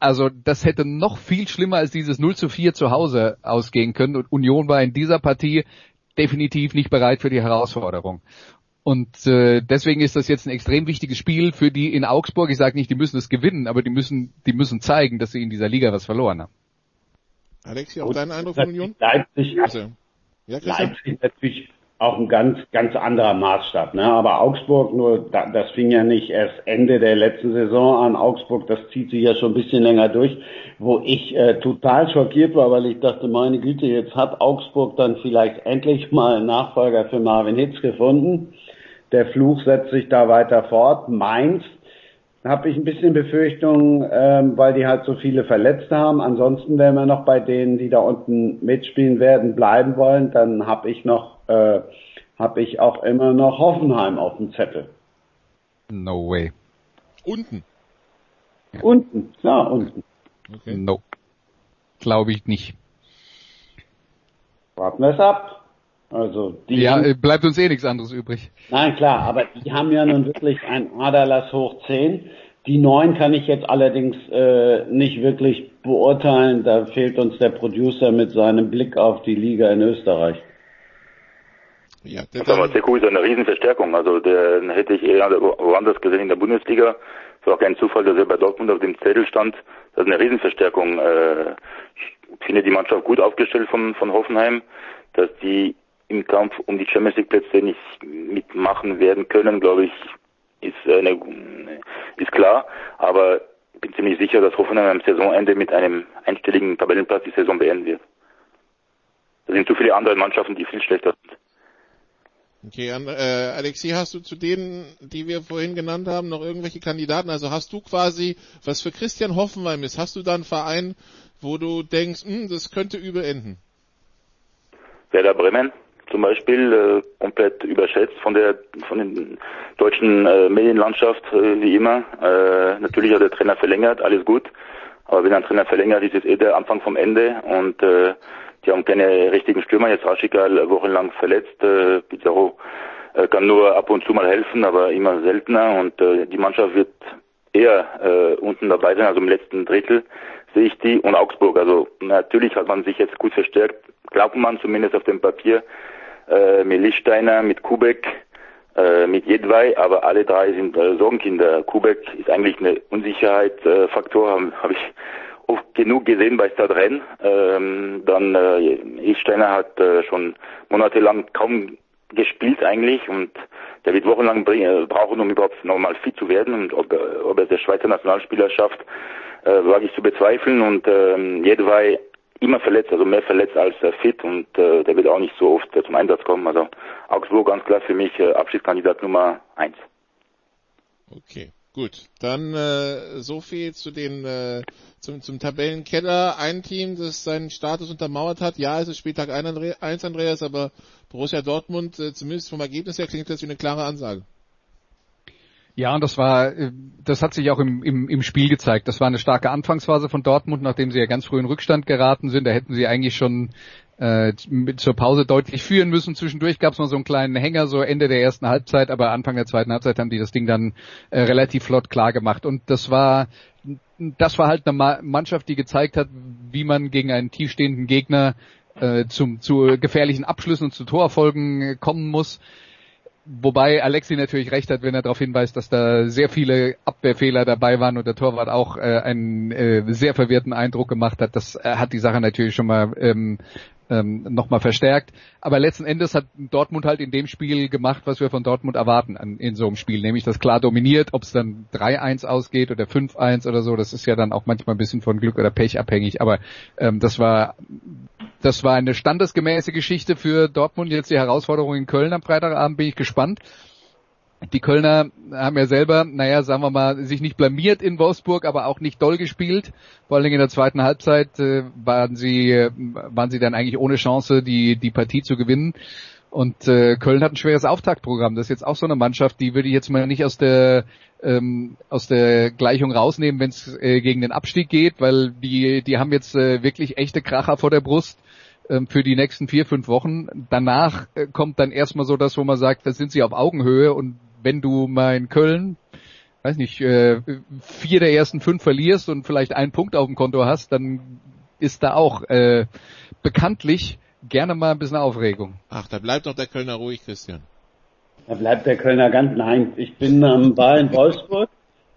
Also das hätte noch viel schlimmer als dieses 0 zu 4 zu Hause ausgehen können und Union war in dieser Partie definitiv nicht bereit für die Herausforderung. Und äh, deswegen ist das jetzt ein extrem wichtiges Spiel für die in Augsburg. Ich sage nicht, die müssen es gewinnen, aber die müssen, die müssen zeigen, dass sie in dieser Liga was verloren haben. Alexi, auch dein Eindruck von Union? Leipzig, also, ja, Leipzig ist natürlich auch ein ganz, ganz anderer Maßstab. Ne? Aber Augsburg, nur das fing ja nicht erst Ende der letzten Saison an. Augsburg, das zieht sich ja schon ein bisschen länger durch, wo ich äh, total schockiert war, weil ich dachte, meine Güte, jetzt hat Augsburg dann vielleicht endlich mal einen Nachfolger für Marvin Hitz gefunden. Der Fluch setzt sich da weiter fort. Mainz habe ich ein bisschen Befürchtung, ähm, weil die halt so viele Verletzte haben. Ansonsten, wenn wir noch bei denen, die da unten mitspielen werden, bleiben wollen, dann habe ich noch, äh, habe ich auch immer noch Hoffenheim auf dem Zettel. No way. Unten. Unten, klar, unten. Okay. No. Glaube ich nicht. Warten wir es ab. Also die ja, äh, bleibt uns eh nichts anderes übrig. Nein, klar, aber die haben ja nun wirklich ein Aderlass hoch 10. Die neun kann ich jetzt allerdings äh, nicht wirklich beurteilen. Da fehlt uns der Producer mit seinem Blick auf die Liga in Österreich. Ja, das ist Seku ist eine Riesenverstärkung. Also der hätte ich eher woanders gesehen in der Bundesliga. Es war auch kein Zufall, dass er bei Dortmund auf dem Zettel stand. Das ist eine Riesenverstärkung. Äh, ich finde die Mannschaft gut aufgestellt von, von Hoffenheim, dass die im Kampf um die Champions League Plätze nicht mitmachen werden können, glaube ich, ist, eine, ist klar. Aber ich bin ziemlich sicher, dass Hoffenheim am Saisonende mit einem einstelligen Tabellenplatz die Saison beenden wird. Da sind zu viele andere Mannschaften, die viel schlechter sind. Okay, äh, Alexi, hast du zu denen, die wir vorhin genannt haben, noch irgendwelche Kandidaten? Also hast du quasi, was für Christian Hoffenheim ist, hast du da einen Verein, wo du denkst, hm, das könnte übel enden? Werder Bremen zum Beispiel äh, komplett überschätzt von der von den deutschen äh, Medienlandschaft äh, wie immer. Äh, natürlich hat der Trainer verlängert, alles gut, aber wenn ein Trainer verlängert, ist es eh der Anfang vom Ende und äh, die haben keine richtigen Stürmer. Jetzt Raschikal wochenlang verletzt, äh, Pizarro äh, kann nur ab und zu mal helfen, aber immer seltener und äh, die Mannschaft wird eher äh, unten dabei sein, also im letzten Drittel sehe ich die und Augsburg. Also natürlich hat man sich jetzt gut verstärkt, glaubt man zumindest auf dem Papier äh, mit Lichtsteiner, mit Kubek, äh, mit Jedwai, aber alle drei sind äh, Sorgenkinder. Kubek ist eigentlich eine Unsicherheitsfaktor, habe hab ich oft genug gesehen bei Stadrenn. Ähm, dann äh, Lichtsteiner hat äh, schon monatelang kaum gespielt eigentlich und der wird wochenlang brauchen, um überhaupt normal fit zu werden und ob, ob er der Schweizer Nationalspieler schafft, äh, wage ich zu bezweifeln und ähm, jeder war immer verletzt, also mehr verletzt als äh, fit und äh, der wird auch nicht so oft äh, zum Einsatz kommen. Also Augsburg ganz klar für mich äh, Abschiedskandidat Nummer eins. Okay. Gut, dann äh, so viel zu den äh, zum, zum Tabellenkeller. Ein Team, das seinen Status untermauert hat. Ja, es ist Spieltag 1, Andreas, aber Borussia Dortmund, äh, zumindest vom Ergebnis her, klingt das wie eine klare Ansage. Ja, und das war, äh, das hat sich auch im, im, im Spiel gezeigt. Das war eine starke Anfangsphase von Dortmund, nachdem sie ja ganz früh in Rückstand geraten sind. Da hätten sie eigentlich schon äh, zur Pause deutlich führen müssen. Zwischendurch gab es noch so einen kleinen Hänger, so Ende der ersten Halbzeit, aber Anfang der zweiten Halbzeit haben die das Ding dann äh, relativ flott klar gemacht. Und das war, das war halt eine Mannschaft, die gezeigt hat, wie man gegen einen tiefstehenden Gegner äh, zum, zu gefährlichen Abschlüssen und zu Torerfolgen kommen muss. Wobei Alexi natürlich recht hat, wenn er darauf hinweist, dass da sehr viele Abwehrfehler dabei waren und der Torwart auch äh, einen äh, sehr verwirrten Eindruck gemacht hat. Das äh, hat die Sache natürlich schon mal ähm, ähm, nochmal verstärkt. Aber letzten Endes hat Dortmund halt in dem Spiel gemacht, was wir von Dortmund erwarten an, in so einem Spiel, nämlich das klar dominiert, ob es dann 3-1 ausgeht oder 5-1 oder so, das ist ja dann auch manchmal ein bisschen von Glück oder Pech abhängig. Aber ähm, das war das war eine standesgemäße Geschichte für Dortmund. Jetzt die Herausforderung in Köln am Freitagabend bin ich gespannt. Die Kölner haben ja selber, naja, sagen wir mal, sich nicht blamiert in Wolfsburg, aber auch nicht doll gespielt. Vor allen Dingen in der zweiten Halbzeit äh, waren sie, äh, waren sie dann eigentlich ohne Chance, die, die Partie zu gewinnen. Und äh, Köln hat ein schweres Auftaktprogramm. Das ist jetzt auch so eine Mannschaft, die würde ich jetzt mal nicht aus der ähm, aus der Gleichung rausnehmen, wenn es äh, gegen den Abstieg geht, weil die die haben jetzt äh, wirklich echte Kracher vor der Brust ähm, für die nächsten vier, fünf Wochen. Danach äh, kommt dann erstmal so das, wo man sagt, da sind sie auf Augenhöhe und wenn du mal in Köln, weiß nicht, äh, vier der ersten fünf verlierst und vielleicht einen Punkt auf dem Konto hast, dann ist da auch äh, bekanntlich gerne mal ein bisschen Aufregung. Ach, da bleibt doch der Kölner ruhig, Christian. Da bleibt der Kölner ganz nein. Ich bin am Bar in Wolfsburg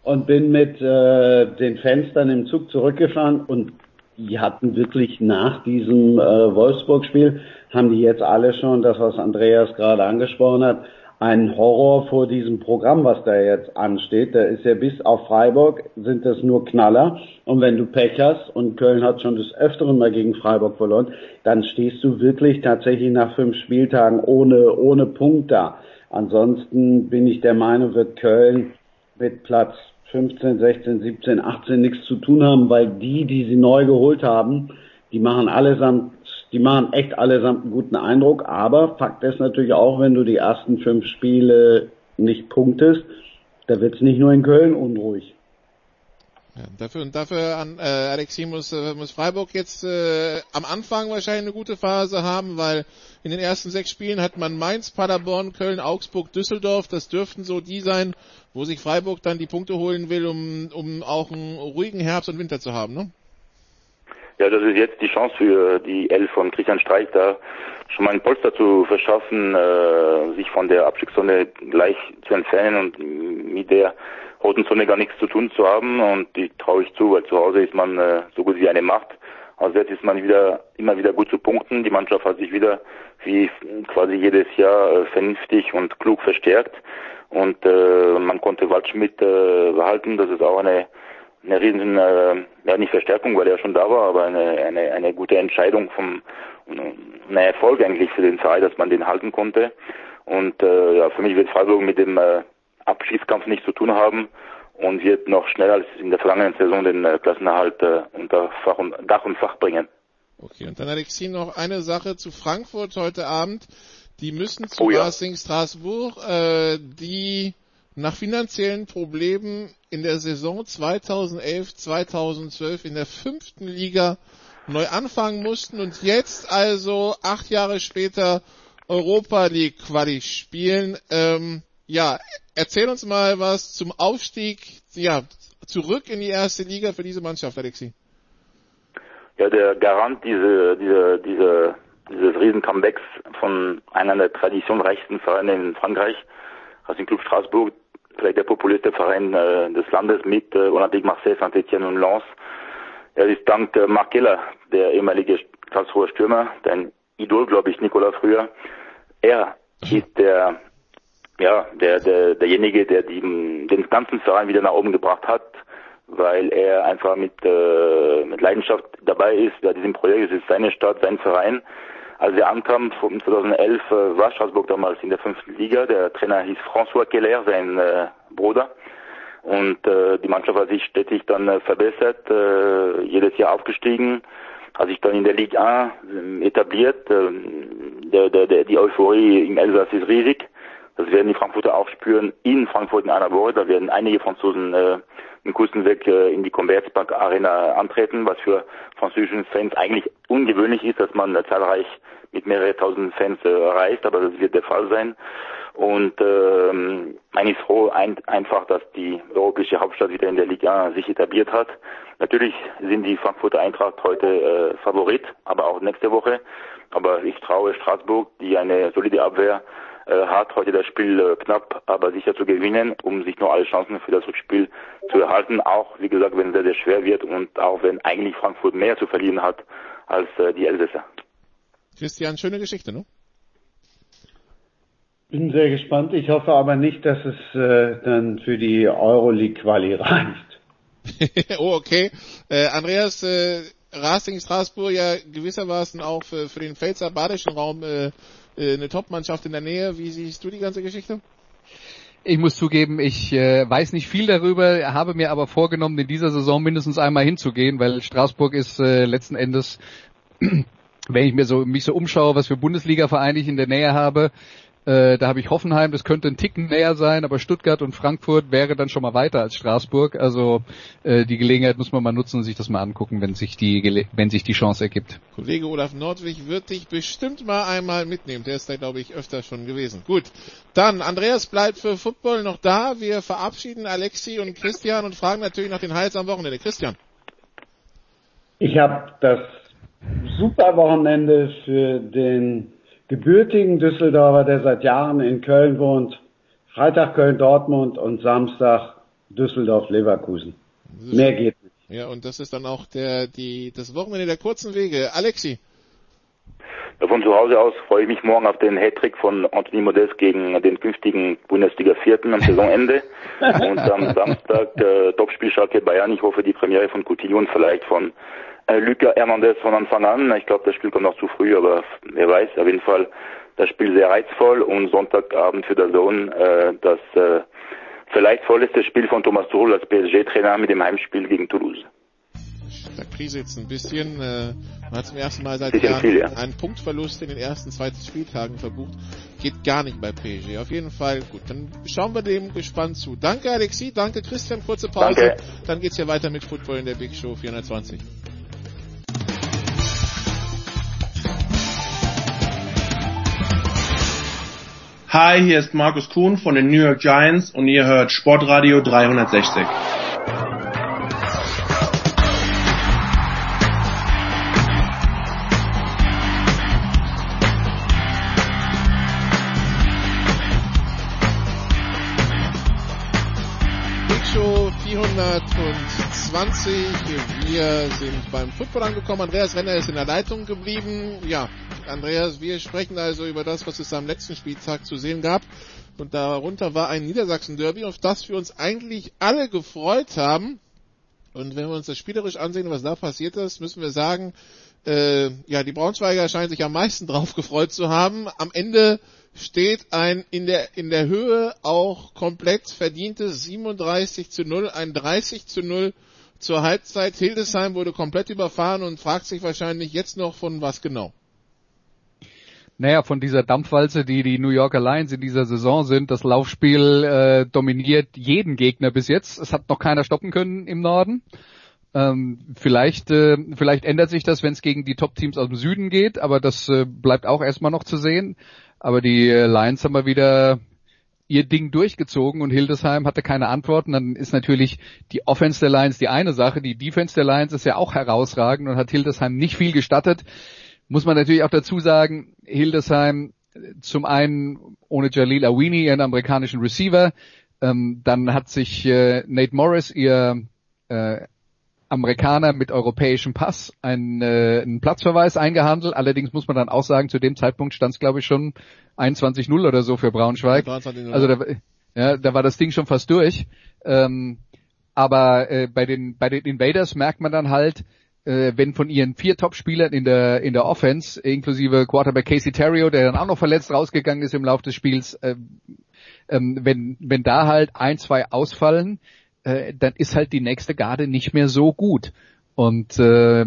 und bin mit äh, den Fenstern im Zug zurückgefahren und die hatten wirklich nach diesem äh, Wolfsburg-Spiel, haben die jetzt alle schon, das was Andreas gerade angesprochen hat, einen Horror vor diesem Programm, was da jetzt ansteht. Da ist ja bis auf Freiburg sind das nur Knaller. Und wenn du Pech hast, und Köln hat schon des Öfteren mal gegen Freiburg verloren, dann stehst du wirklich tatsächlich nach fünf Spieltagen ohne, ohne Punkt da. Ansonsten bin ich der Meinung, wird Köln mit Platz 15, 16, 17, 18 nichts zu tun haben, weil die, die sie neu geholt haben, die machen allesamt die machen echt allesamt einen guten Eindruck, aber Fakt ist natürlich auch, wenn du die ersten fünf Spiele nicht punktest, da wird es nicht nur in Köln unruhig. Ja, dafür und dafür an äh, Alexi muss, äh, muss Freiburg jetzt äh, am Anfang wahrscheinlich eine gute Phase haben, weil in den ersten sechs Spielen hat man Mainz, Paderborn, Köln, Augsburg, Düsseldorf. Das dürften so die sein, wo sich Freiburg dann die Punkte holen will, um, um auch einen ruhigen Herbst und Winter zu haben, ne? Ja, das ist jetzt die Chance für die Elf von Christian Streich, da schon mal ein Polster zu verschaffen, äh, sich von der Abstiegszone gleich zu entfernen und mit der roten Zone gar nichts zu tun zu haben. Und die traue ich zu, weil zu Hause ist man äh, so gut wie eine Macht. Auswärts ist man wieder immer wieder gut zu punkten. Die Mannschaft hat sich wieder wie quasi jedes Jahr äh, vernünftig und klug verstärkt. Und äh, man konnte Waldschmidt äh, behalten. Das ist auch eine eine riesen, äh, ja nicht Verstärkung, weil er schon da war, aber eine, eine, eine gute Entscheidung vom, ein Erfolg eigentlich für den Verein, dass man den halten konnte. Und äh, ja, für mich wird Freiburg mit dem äh, Abschießkampf nichts zu tun haben und wird noch schneller als in der vergangenen Saison den äh, Klassenerhalt äh, unter Fach und, Dach und Fach bringen. Okay, und dann Alexi noch eine Sache zu Frankfurt heute Abend. Die müssen zu oh ja. Racing Straßburg, äh, die nach finanziellen Problemen in der Saison 2011-2012 in der fünften Liga neu anfangen mussten und jetzt also acht Jahre später Europa League Quali spielen. Ähm, ja, erzähl uns mal was zum Aufstieg, ja, zurück in die erste Liga für diese Mannschaft, Alexi. Ja, der Garant diese, diese, diese, dieses Riesen-Comebacks von einer der traditionreichsten Vereine in Frankreich, Racing Club Straßburg, vielleicht der populärste Verein äh, des Landes mit äh, Olympique Marseille, Saint-Etienne und Lens. Er ist dank äh, Marc Keller, der ehemalige Karlsruher Stürmer, dein Idol, glaube ich, Nikola früher. Er ist der, ja, der, der, derjenige, der die, den ganzen Verein wieder nach oben gebracht hat, weil er einfach mit, äh, mit Leidenschaft dabei ist. Ja, diesem Projekt es ist seine Stadt, sein Verein. Als er ankam, 2011 äh, war Straßburg damals in der fünften Liga. Der Trainer hieß François Keller, sein äh, Bruder. Und äh, die Mannschaft hat sich stetig dann äh, verbessert, äh, jedes Jahr aufgestiegen, hat sich dann in der Ligue 1 äh, etabliert. Äh, der, der, der, die Euphorie im Elsass ist riesig. Das werden die Frankfurter auch spüren in Frankfurt in einer Woche. Da werden einige Franzosen äh, einen kurzen Weg äh, in die Commerzbank Arena antreten, was für französische Fans eigentlich ungewöhnlich ist, dass man äh, zahlreich mit mehreren tausend Fans äh, reist, aber das wird der Fall sein. Und ähm, eigentlich froh ein, einfach, dass die europäische Hauptstadt wieder in der Liga sich etabliert hat. Natürlich sind die Frankfurter Eintracht heute äh, Favorit, aber auch nächste Woche. Aber ich traue Straßburg, die eine solide Abwehr hat, heute das Spiel äh, knapp, aber sicher zu gewinnen, um sich nur alle Chancen für das Rückspiel zu erhalten. Auch, wie gesagt, wenn es sehr, sehr schwer wird und auch wenn eigentlich Frankfurt mehr zu verlieren hat als äh, die Elsässer. Christian, schöne Geschichte, ne? Bin sehr gespannt. Ich hoffe aber nicht, dass es äh, dann für die Euroleague-Quali reicht. oh, okay. Äh, Andreas, äh, Racing Straßburg ja gewissermaßen auch für, für den Pfälzer badischen Raum äh, äh, eine Top-Mannschaft in der Nähe. Wie siehst du die ganze Geschichte? Ich muss zugeben, ich äh, weiß nicht viel darüber, habe mir aber vorgenommen, in dieser Saison mindestens einmal hinzugehen, weil Straßburg ist äh, letzten Endes, wenn ich mir so mich so umschaue, was für Bundesliga-Vereine ich in der Nähe habe, äh, da habe ich Hoffenheim, das könnte ein Ticken näher sein, aber Stuttgart und Frankfurt wäre dann schon mal weiter als Straßburg. Also äh, die Gelegenheit muss man mal nutzen und sich das mal angucken, wenn sich die wenn sich die Chance ergibt. Kollege Olaf Nordwig wird dich bestimmt mal einmal mitnehmen. Der ist da glaube ich öfter schon gewesen. Gut, dann Andreas bleibt für Football noch da. Wir verabschieden Alexi und Christian und fragen natürlich nach den Highlights am Wochenende. Christian. Ich habe das super Wochenende für den gebürtigen Düsseldorfer, der seit Jahren in Köln wohnt. Freitag Köln-Dortmund und Samstag Düsseldorf-Leverkusen. Mehr geht nicht. Ja, und das ist dann auch der, die, das Wochenende der kurzen Wege. Alexi. Von zu Hause aus freue ich mich morgen auf den Hattrick von Anthony Modest gegen den künftigen Bundesliga Vierten am Saisonende. und am Samstag äh, Topspiel Schalke Bayern. Ich hoffe die Premiere von Coutinho und vielleicht von Luca Hernandez von Anfang an. Ich glaube, das Spiel kommt noch zu früh, aber wer weiß. Auf jeden Fall das Spiel sehr reizvoll und Sonntagabend für der Sohn äh, das äh, vielleicht vorletzte Spiel von Thomas Tuchel als PSG-Trainer mit dem Heimspiel gegen Toulouse. Der Krise jetzt ein bisschen, äh, man hat zum ersten Mal seit Jahren viel, ja. einen Punktverlust in den ersten zwei Spieltagen verbucht. Geht gar nicht bei PSG. Auf jeden Fall gut. Dann schauen wir dem gespannt zu. Danke Alexi, danke Christian, kurze Pause. Danke. Dann geht's hier weiter mit Football in der Big Show 420. Hi, hier ist Markus Kuhn von den New York Giants und ihr hört Sportradio 360. Big Show 420. Wir sind beim Football angekommen. Andreas Renner ist in der Leitung geblieben. Ja, Andreas, wir sprechen also über das, was es am letzten Spieltag zu sehen gab. Und darunter war ein Niedersachsen-Derby, auf das wir uns eigentlich alle gefreut haben. Und wenn wir uns das spielerisch ansehen, was da passiert ist, müssen wir sagen, äh, ja, die Braunschweiger scheinen sich am meisten drauf gefreut zu haben. Am Ende steht ein in der, in der Höhe auch komplett verdientes 37 zu 0, ein 30 zu 0 zur Halbzeit. Hildesheim wurde komplett überfahren und fragt sich wahrscheinlich jetzt noch von was genau. Naja, von dieser Dampfwalze, die die New Yorker Lions in dieser Saison sind, das Laufspiel äh, dominiert jeden Gegner bis jetzt. Es hat noch keiner stoppen können im Norden. Ähm, vielleicht, äh, vielleicht ändert sich das, wenn es gegen die Top-Teams aus dem Süden geht, aber das äh, bleibt auch erstmal noch zu sehen. Aber die äh, Lions haben mal wieder ihr Ding durchgezogen und Hildesheim hatte keine Antworten. Dann ist natürlich die Offense der Lions die eine Sache, die Defense der Lions ist ja auch herausragend und hat Hildesheim nicht viel gestattet. Muss man natürlich auch dazu sagen, Hildesheim zum einen ohne Jalil Awini, ihren amerikanischen Receiver, ähm, dann hat sich äh, Nate Morris, ihr äh, Amerikaner mit europäischem Pass einen, äh, einen Platzverweis eingehandelt. Allerdings muss man dann auch sagen, zu dem Zeitpunkt stand es glaube ich schon 21-0 oder so für Braunschweig. Also da, ja, da war das Ding schon fast durch. Ähm, aber äh, bei den bei den Invaders merkt man dann halt, äh, wenn von ihren vier Top-Spielern in der in der Offense, inklusive Quarterback Casey Terrio, der dann auch noch verletzt rausgegangen ist im Laufe des Spiels, äh, ähm, wenn wenn da halt ein, zwei ausfallen, äh, dann ist halt die nächste Garde nicht mehr so gut. Und äh,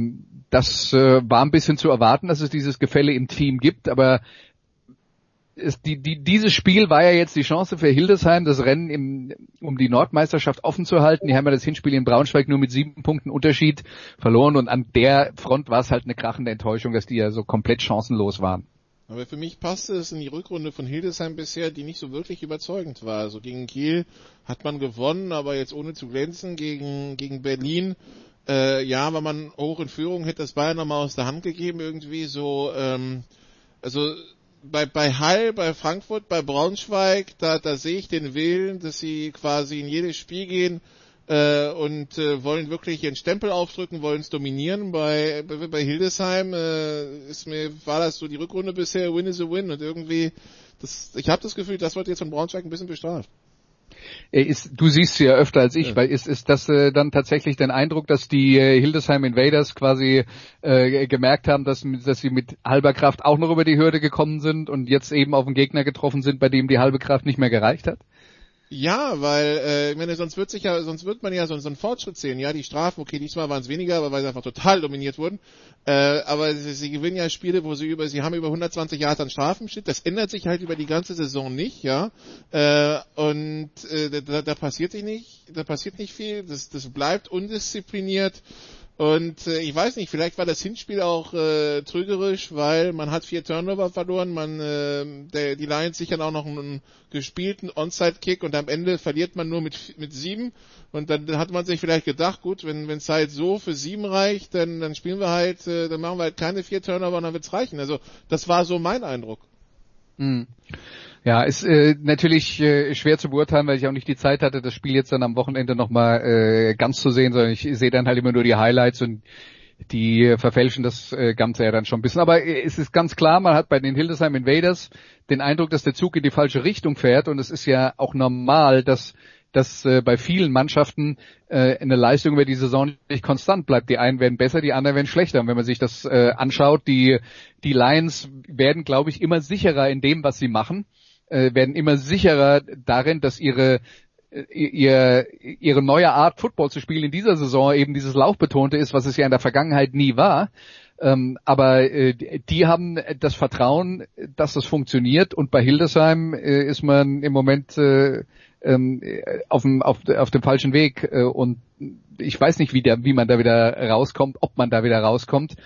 das äh, war ein bisschen zu erwarten, dass es dieses Gefälle im Team gibt, aber es, die, die, dieses Spiel war ja jetzt die Chance für Hildesheim, das Rennen im, um die Nordmeisterschaft offen zu halten. Die haben ja das Hinspiel in Braunschweig nur mit sieben Punkten Unterschied verloren und an der Front war es halt eine krachende Enttäuschung, dass die ja so komplett chancenlos waren. Aber für mich passte es in die Rückrunde von Hildesheim bisher, die nicht so wirklich überzeugend war. Also gegen Kiel hat man gewonnen, aber jetzt ohne zu glänzen. Gegen, gegen Berlin, äh, ja, war man hoch in Führung, hätte das Bayern nochmal aus der Hand gegeben irgendwie so, ähm, also bei, bei Hall, bei Frankfurt, bei Braunschweig, da, da sehe ich den Willen, dass sie quasi in jedes Spiel gehen äh, und äh, wollen wirklich ihren Stempel aufdrücken, wollen es dominieren. Bei, bei, bei Hildesheim äh, ist mir war das so die Rückrunde bisher Win is a Win und irgendwie das, ich habe das Gefühl, das wird jetzt von Braunschweig ein bisschen bestraft. Ist, du siehst sie ja öfter als ich, ja. weil ist, ist das äh, dann tatsächlich dein Eindruck, dass die äh, Hildesheim Invaders quasi äh, gemerkt haben, dass, dass sie mit halber Kraft auch noch über die Hürde gekommen sind und jetzt eben auf einen Gegner getroffen sind, bei dem die halbe Kraft nicht mehr gereicht hat? Ja, weil äh, ich meine, sonst wird sich ja, sonst wird man ja so, so einen Fortschritt sehen. Ja, die Strafen, okay, diesmal waren es weniger, weil sie einfach total dominiert wurden. Äh, aber sie, sie gewinnen ja Spiele, wo sie über, sie haben über 120 Jahre an Strafenschnitt. Das ändert sich halt über die ganze Saison nicht, ja. Äh, und äh, da, da passiert sich nicht, da passiert nicht viel. Das, das bleibt undiszipliniert. Und äh, ich weiß nicht, vielleicht war das Hinspiel auch äh, trügerisch, weil man hat vier Turnover verloren, man äh, der, die Lions sichern auch noch einen gespielten Onside-Kick und am Ende verliert man nur mit mit sieben und dann hat man sich vielleicht gedacht, gut, wenn wenn es halt so für sieben reicht, dann dann spielen wir halt, äh, dann machen wir halt keine vier Turnover und dann wird's reichen. Also das war so mein Eindruck. Mhm. Ja, ist äh, natürlich äh, schwer zu beurteilen, weil ich auch nicht die Zeit hatte, das Spiel jetzt dann am Wochenende nochmal äh, ganz zu sehen, sondern ich sehe dann halt immer nur die Highlights und die verfälschen das äh, Ganze ja dann schon ein bisschen. Aber äh, es ist ganz klar, man hat bei den Hildesheim Invaders den Eindruck, dass der Zug in die falsche Richtung fährt und es ist ja auch normal, dass dass äh, bei vielen Mannschaften äh, eine Leistung über die Saison nicht konstant bleibt. Die einen werden besser, die anderen werden schlechter. Und wenn man sich das äh, anschaut, die die Lions werden, glaube ich, immer sicherer in dem, was sie machen äh, werden immer sicherer darin, dass ihre äh, ihr, ihre neue Art Football zu spielen in dieser Saison eben dieses Laufbetonte ist, was es ja in der Vergangenheit nie war. Ähm, aber äh, die haben das Vertrauen, dass das funktioniert und bei Hildesheim äh, ist man im Moment äh, ähm, auf, dem, auf, auf dem falschen Weg äh, und ich weiß nicht, wie, der, wie man da wieder rauskommt, ob man da wieder rauskommt.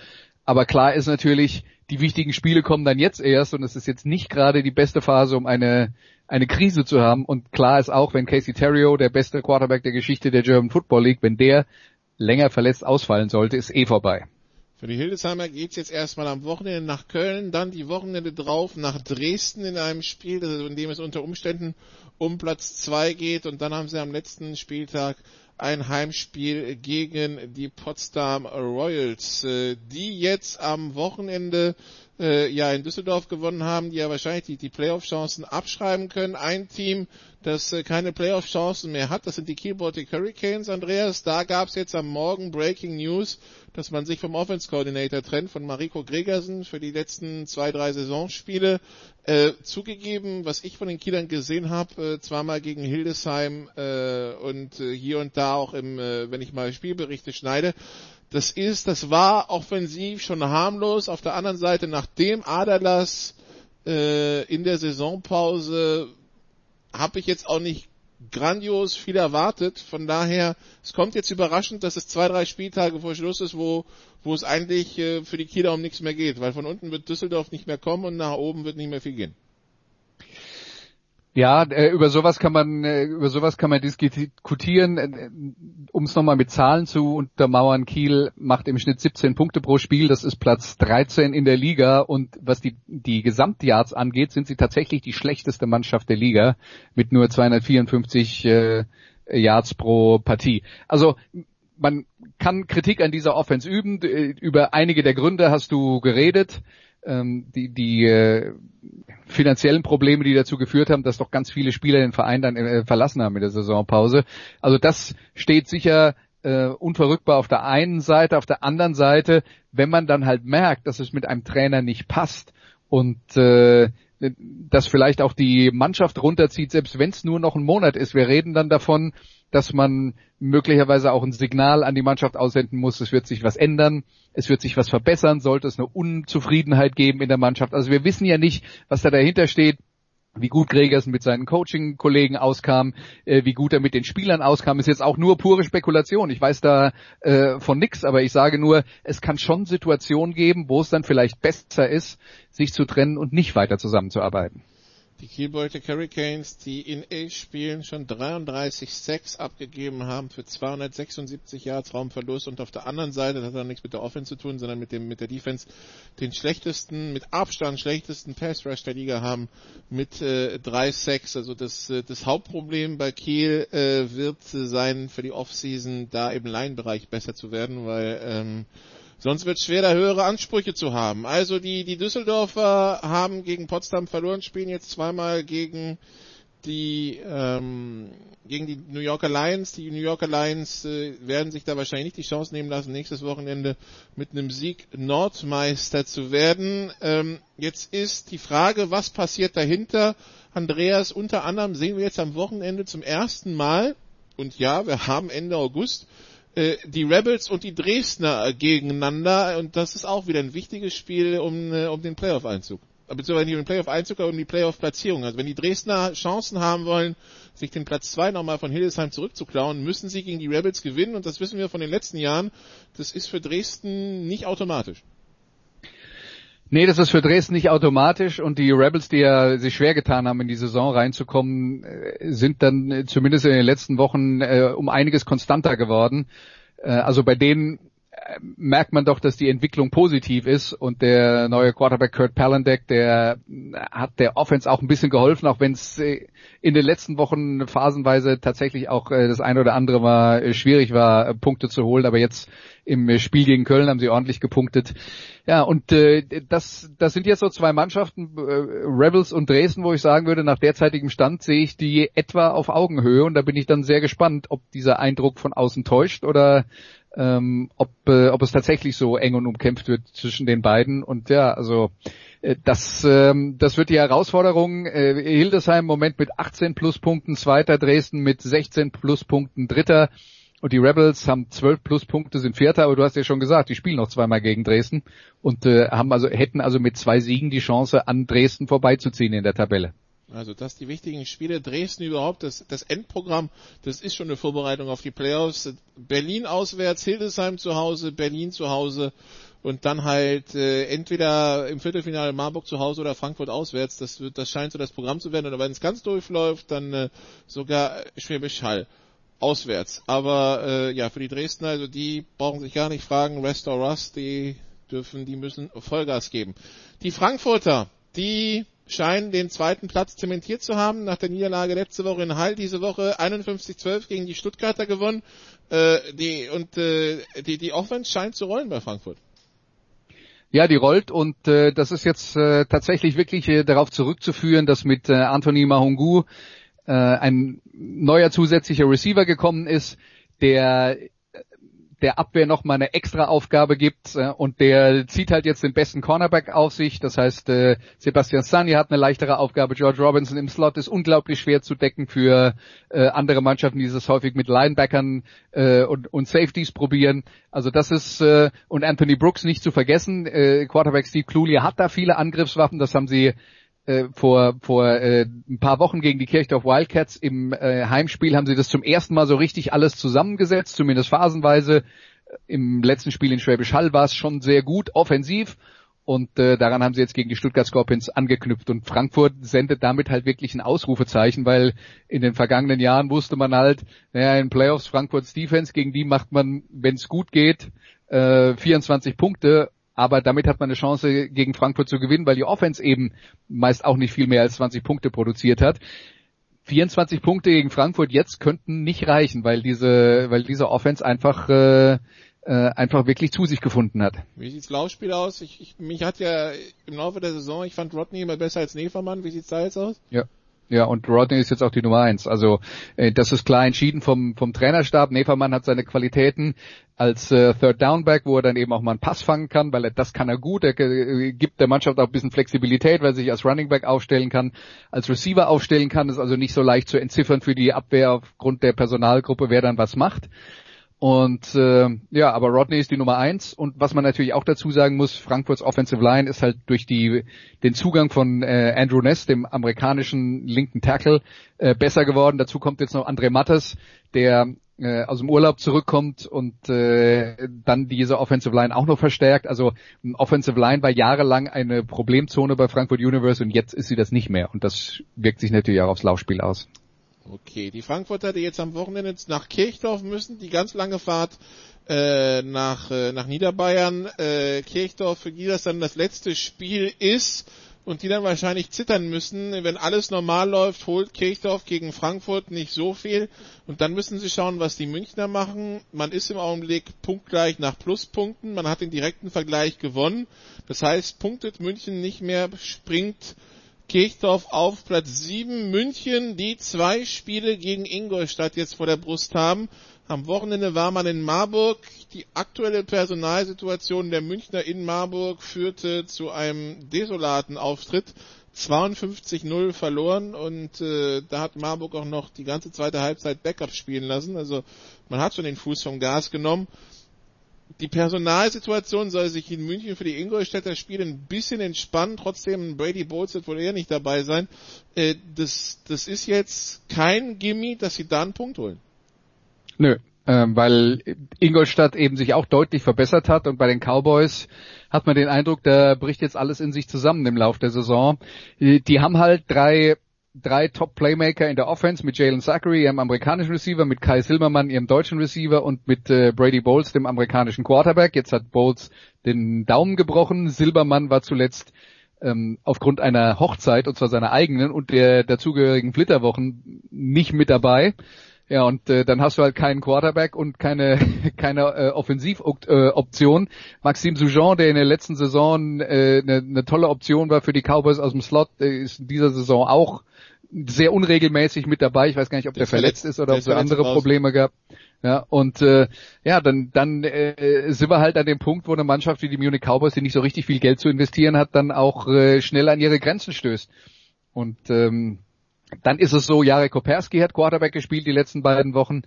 Aber klar ist natürlich, die wichtigen Spiele kommen dann jetzt erst und es ist jetzt nicht gerade die beste Phase, um eine, eine Krise zu haben. Und klar ist auch, wenn Casey Terrio, der beste Quarterback der Geschichte der German Football League, wenn der länger verletzt ausfallen sollte, ist eh vorbei. Für die Hildesheimer geht's jetzt erstmal am Wochenende nach Köln, dann die Wochenende drauf nach Dresden in einem Spiel, in dem es unter Umständen um Platz zwei geht und dann haben sie am letzten Spieltag ein Heimspiel gegen die Potsdam Royals, äh, die jetzt am Wochenende äh, ja in Düsseldorf gewonnen haben, die ja wahrscheinlich die, die Playoff-Chancen abschreiben können. Ein Team, das äh, keine Playoff-Chancen mehr hat, das sind die Kiel Hurricanes, Andreas. Da gab es jetzt am Morgen Breaking News, dass man sich vom Offense Coordinator trennt, von Mariko Gregersen für die letzten zwei, drei Saisonspiele. Äh, zugegeben, was ich von den Kielern gesehen habe, äh, zweimal gegen Hildesheim äh, und äh, hier und da auch im, äh, wenn ich mal Spielberichte schneide, das ist, das war offensiv schon harmlos. Auf der anderen Seite, nachdem Adalas äh, in der Saisonpause habe ich jetzt auch nicht grandios viel erwartet. Von daher, es kommt jetzt überraschend, dass es zwei, drei Spieltage vor Schluss ist, wo, wo es eigentlich äh, für die Kieler um nichts mehr geht, weil von unten wird Düsseldorf nicht mehr kommen und nach oben wird nicht mehr viel gehen. Ja, äh, über sowas kann man äh, über sowas kann man diskutieren. Äh, um es nochmal mit Zahlen zu untermauern, Kiel macht im Schnitt 17 Punkte pro Spiel, das ist Platz 13 in der Liga und was die die Gesamtyards angeht, sind sie tatsächlich die schlechteste Mannschaft der Liga mit nur 254 äh, Yards pro Partie. Also man kann Kritik an dieser Offense üben. Über einige der Gründe hast du geredet. Ähm, die die äh, finanziellen Probleme, die dazu geführt haben, dass doch ganz viele Spieler den Verein dann äh, verlassen haben in der Saisonpause. Also das steht sicher äh, unverrückbar auf der einen Seite, auf der anderen Seite, wenn man dann halt merkt, dass es mit einem Trainer nicht passt und äh, das vielleicht auch die Mannschaft runterzieht, selbst wenn es nur noch ein Monat ist. Wir reden dann davon, dass man möglicherweise auch ein Signal an die Mannschaft aussenden muss, es wird sich was ändern, es wird sich was verbessern, sollte es eine Unzufriedenheit geben in der Mannschaft. Also wir wissen ja nicht, was da dahinter steht wie gut Gregersen mit seinen Coaching-Kollegen auskam, äh, wie gut er mit den Spielern auskam, ist jetzt auch nur pure Spekulation. Ich weiß da äh, von nix, aber ich sage nur, es kann schon Situationen geben, wo es dann vielleicht besser ist, sich zu trennen und nicht weiter zusammenzuarbeiten. Die Kielbeute Hurricanes, die in elf Spielen schon 33 Sacks abgegeben haben für 276 Yards Raumverlust und auf der anderen Seite, das hat auch nichts mit der Offense zu tun, sondern mit dem, mit der Defense, den schlechtesten, mit Abstand schlechtesten Pass Rush der Liga haben mit äh, drei Sacks. Also das, äh, das Hauptproblem bei Kiel äh, wird sein für die Offseason, da im Line-Bereich besser zu werden, weil ähm, Sonst wird es schwer, da höhere Ansprüche zu haben. Also die, die Düsseldorfer haben gegen Potsdam verloren, spielen jetzt zweimal gegen die ähm, gegen die New Yorker Lions. Die New Yorker Lions äh, werden sich da wahrscheinlich nicht die Chance nehmen lassen, nächstes Wochenende mit einem Sieg Nordmeister zu werden. Ähm, jetzt ist die Frage, was passiert dahinter? Andreas, unter anderem sehen wir jetzt am Wochenende zum ersten Mal, und ja, wir haben Ende August, äh, die Rebels und die Dresdner gegeneinander und das ist auch wieder ein wichtiges Spiel um, äh, um den Playoff-Einzug. Beziehungsweise nicht um den Playoff-Einzug, aber um die Playoff-Platzierung. Also wenn die Dresdner Chancen haben wollen, sich den Platz 2 nochmal von Hildesheim zurückzuklauen, müssen sie gegen die Rebels gewinnen und das wissen wir von den letzten Jahren. Das ist für Dresden nicht automatisch. Nee, das ist für Dresden nicht automatisch und die Rebels, die ja sich schwer getan haben, in die Saison reinzukommen, äh, sind dann zumindest in den letzten Wochen äh, um einiges konstanter geworden. Äh, also bei denen merkt man doch, dass die Entwicklung positiv ist und der neue Quarterback Kurt Palandeck, der hat der Offense auch ein bisschen geholfen, auch wenn es in den letzten Wochen phasenweise tatsächlich auch das eine oder andere mal schwierig war, Punkte zu holen, aber jetzt im Spiel gegen Köln haben sie ordentlich gepunktet. Ja, und äh, das, das sind jetzt so zwei Mannschaften, äh, Rebels und Dresden, wo ich sagen würde, nach derzeitigem Stand sehe ich die etwa auf Augenhöhe und da bin ich dann sehr gespannt, ob dieser Eindruck von außen täuscht oder ähm, ob, äh, ob es tatsächlich so eng und umkämpft wird zwischen den beiden. Und ja, also äh, das, ähm, das wird die Herausforderung. Äh, Hildesheim im Moment mit 18 Pluspunkten, Zweiter, Dresden mit 16 Pluspunkten, Dritter. Und die Rebels haben 12 Pluspunkte, sind Vierter, aber du hast ja schon gesagt, die spielen noch zweimal gegen Dresden und äh, haben also hätten also mit zwei Siegen die Chance, an Dresden vorbeizuziehen in der Tabelle. Also das die wichtigen Spiele. Dresden überhaupt, das, das Endprogramm, das ist schon eine Vorbereitung auf die Playoffs. Berlin auswärts, Hildesheim zu Hause, Berlin zu Hause und dann halt äh, entweder im Viertelfinale Marburg zu Hause oder Frankfurt auswärts. Das wird, das scheint so das Programm zu werden. Oder wenn es ganz durchläuft, dann äh, sogar Schwäbisch Hall auswärts. Aber äh, ja, für die Dresdner, also die brauchen sich gar nicht fragen, Rest or Rust, die dürfen, die müssen Vollgas geben. Die Frankfurter, die scheinen den zweiten Platz zementiert zu haben. Nach der Niederlage letzte Woche in Hall, diese Woche 51-12 gegen die Stuttgarter gewonnen. Äh, die, und äh, die, die Offense scheint zu rollen bei Frankfurt. Ja, die rollt und äh, das ist jetzt äh, tatsächlich wirklich äh, darauf zurückzuführen, dass mit äh, Anthony Mahungu äh, ein neuer zusätzlicher Receiver gekommen ist, der der Abwehr nochmal eine extra Aufgabe gibt äh, und der zieht halt jetzt den besten Cornerback auf sich. Das heißt, äh, Sebastian Sani hat eine leichtere Aufgabe. George Robinson im Slot ist unglaublich schwer zu decken für äh, andere Mannschaften, die es häufig mit Linebackern äh, und, und Safeties probieren. Also das ist äh, und Anthony Brooks nicht zu vergessen. Äh, Quarterback Steve Cluley hat da viele Angriffswaffen. Das haben sie äh, vor vor äh, ein paar Wochen gegen die Kirchdorf Wildcats im äh, Heimspiel haben sie das zum ersten Mal so richtig alles zusammengesetzt, zumindest phasenweise. Im letzten Spiel in Schwäbisch Hall war es schon sehr gut offensiv und äh, daran haben sie jetzt gegen die Stuttgart Scorpions angeknüpft und Frankfurt sendet damit halt wirklich ein Ausrufezeichen, weil in den vergangenen Jahren wusste man halt, naja, in Playoffs Frankfurts Defense, gegen die macht man, wenn es gut geht, äh, 24 Punkte aber damit hat man eine Chance gegen Frankfurt zu gewinnen, weil die Offense eben meist auch nicht viel mehr als 20 Punkte produziert hat. 24 Punkte gegen Frankfurt jetzt könnten nicht reichen, weil diese, weil diese Offense einfach äh, äh, einfach wirklich zu sich gefunden hat. Wie sieht's Laufspiel aus? Ich, ich, mich hat ja im Laufe der Saison, ich fand Rodney immer besser als Nefermann. Wie sieht's da jetzt aus? Ja. Ja, und Rodney ist jetzt auch die Nummer eins. Also äh, das ist klar entschieden vom, vom Trainerstab. Nefermann hat seine Qualitäten als äh, Third Downback, wo er dann eben auch mal einen Pass fangen kann, weil er, das kann er gut. Er äh, gibt der Mannschaft auch ein bisschen Flexibilität, weil er sich als Running Back aufstellen kann, als Receiver aufstellen kann. Ist also nicht so leicht zu entziffern für die Abwehr aufgrund der Personalgruppe, wer dann was macht. Und äh, ja, aber Rodney ist die Nummer eins. Und was man natürlich auch dazu sagen muss, Frankfurts Offensive Line ist halt durch die den Zugang von äh, Andrew Ness, dem amerikanischen linken Tackle, äh, besser geworden. Dazu kommt jetzt noch André Mattes, der äh, aus dem Urlaub zurückkommt und äh, dann diese Offensive Line auch noch verstärkt. Also Offensive Line war jahrelang eine Problemzone bei Frankfurt Universe und jetzt ist sie das nicht mehr. Und das wirkt sich natürlich auch aufs Laufspiel aus. Okay, die Frankfurter, die jetzt am Wochenende nach Kirchdorf müssen, die ganz lange Fahrt äh, nach, äh, nach Niederbayern, äh, Kirchdorf, für die das dann das letzte Spiel ist und die dann wahrscheinlich zittern müssen, wenn alles normal läuft, holt Kirchdorf gegen Frankfurt nicht so viel. Und dann müssen sie schauen, was die Münchner machen. Man ist im Augenblick punktgleich nach Pluspunkten, man hat den direkten Vergleich gewonnen, das heißt, punktet München nicht mehr, springt Kirchdorf auf Platz 7. München, die zwei Spiele gegen Ingolstadt jetzt vor der Brust haben. Am Wochenende war man in Marburg. Die aktuelle Personalsituation der Münchner in Marburg führte zu einem desolaten Auftritt. 52-0 verloren und äh, da hat Marburg auch noch die ganze zweite Halbzeit Backup spielen lassen. Also man hat schon den Fuß vom Gas genommen die Personalsituation soll sich in München für die Ingolstädter Spiele ein bisschen entspannen. Trotzdem, Brady Bowles wird wohl eher nicht dabei sein. Äh, das, das ist jetzt kein Gimme, dass sie da einen Punkt holen. Nö, äh, weil Ingolstadt eben sich auch deutlich verbessert hat und bei den Cowboys hat man den Eindruck, da bricht jetzt alles in sich zusammen im Lauf der Saison. Die haben halt drei drei Top-Playmaker in der Offense mit Jalen Zachary, ihrem amerikanischen Receiver, mit Kai Silbermann, ihrem deutschen Receiver und mit äh, Brady Bowles, dem amerikanischen Quarterback. Jetzt hat Bowles den Daumen gebrochen. Silbermann war zuletzt ähm, aufgrund einer Hochzeit, und zwar seiner eigenen und der dazugehörigen Flitterwochen, nicht mit dabei. Ja, und äh, dann hast du halt keinen Quarterback und keine keine äh, Offensivoption. Maxime Soujean, der in der letzten Saison äh, eine, eine tolle Option war für die Cowboys aus dem Slot, äh, ist in dieser Saison auch sehr unregelmäßig mit dabei. Ich weiß gar nicht, ob der, der verletzt, verletzt ist oder ob es andere raus. Probleme gab. Ja, und äh, ja, dann, dann äh, sind wir halt an dem Punkt, wo eine Mannschaft wie die Munich Cowboys, die nicht so richtig viel Geld zu investieren hat, dann auch äh, schnell an ihre Grenzen stößt. Und ähm, dann ist es so, Jarek Koperski hat Quarterback gespielt die letzten beiden Wochen.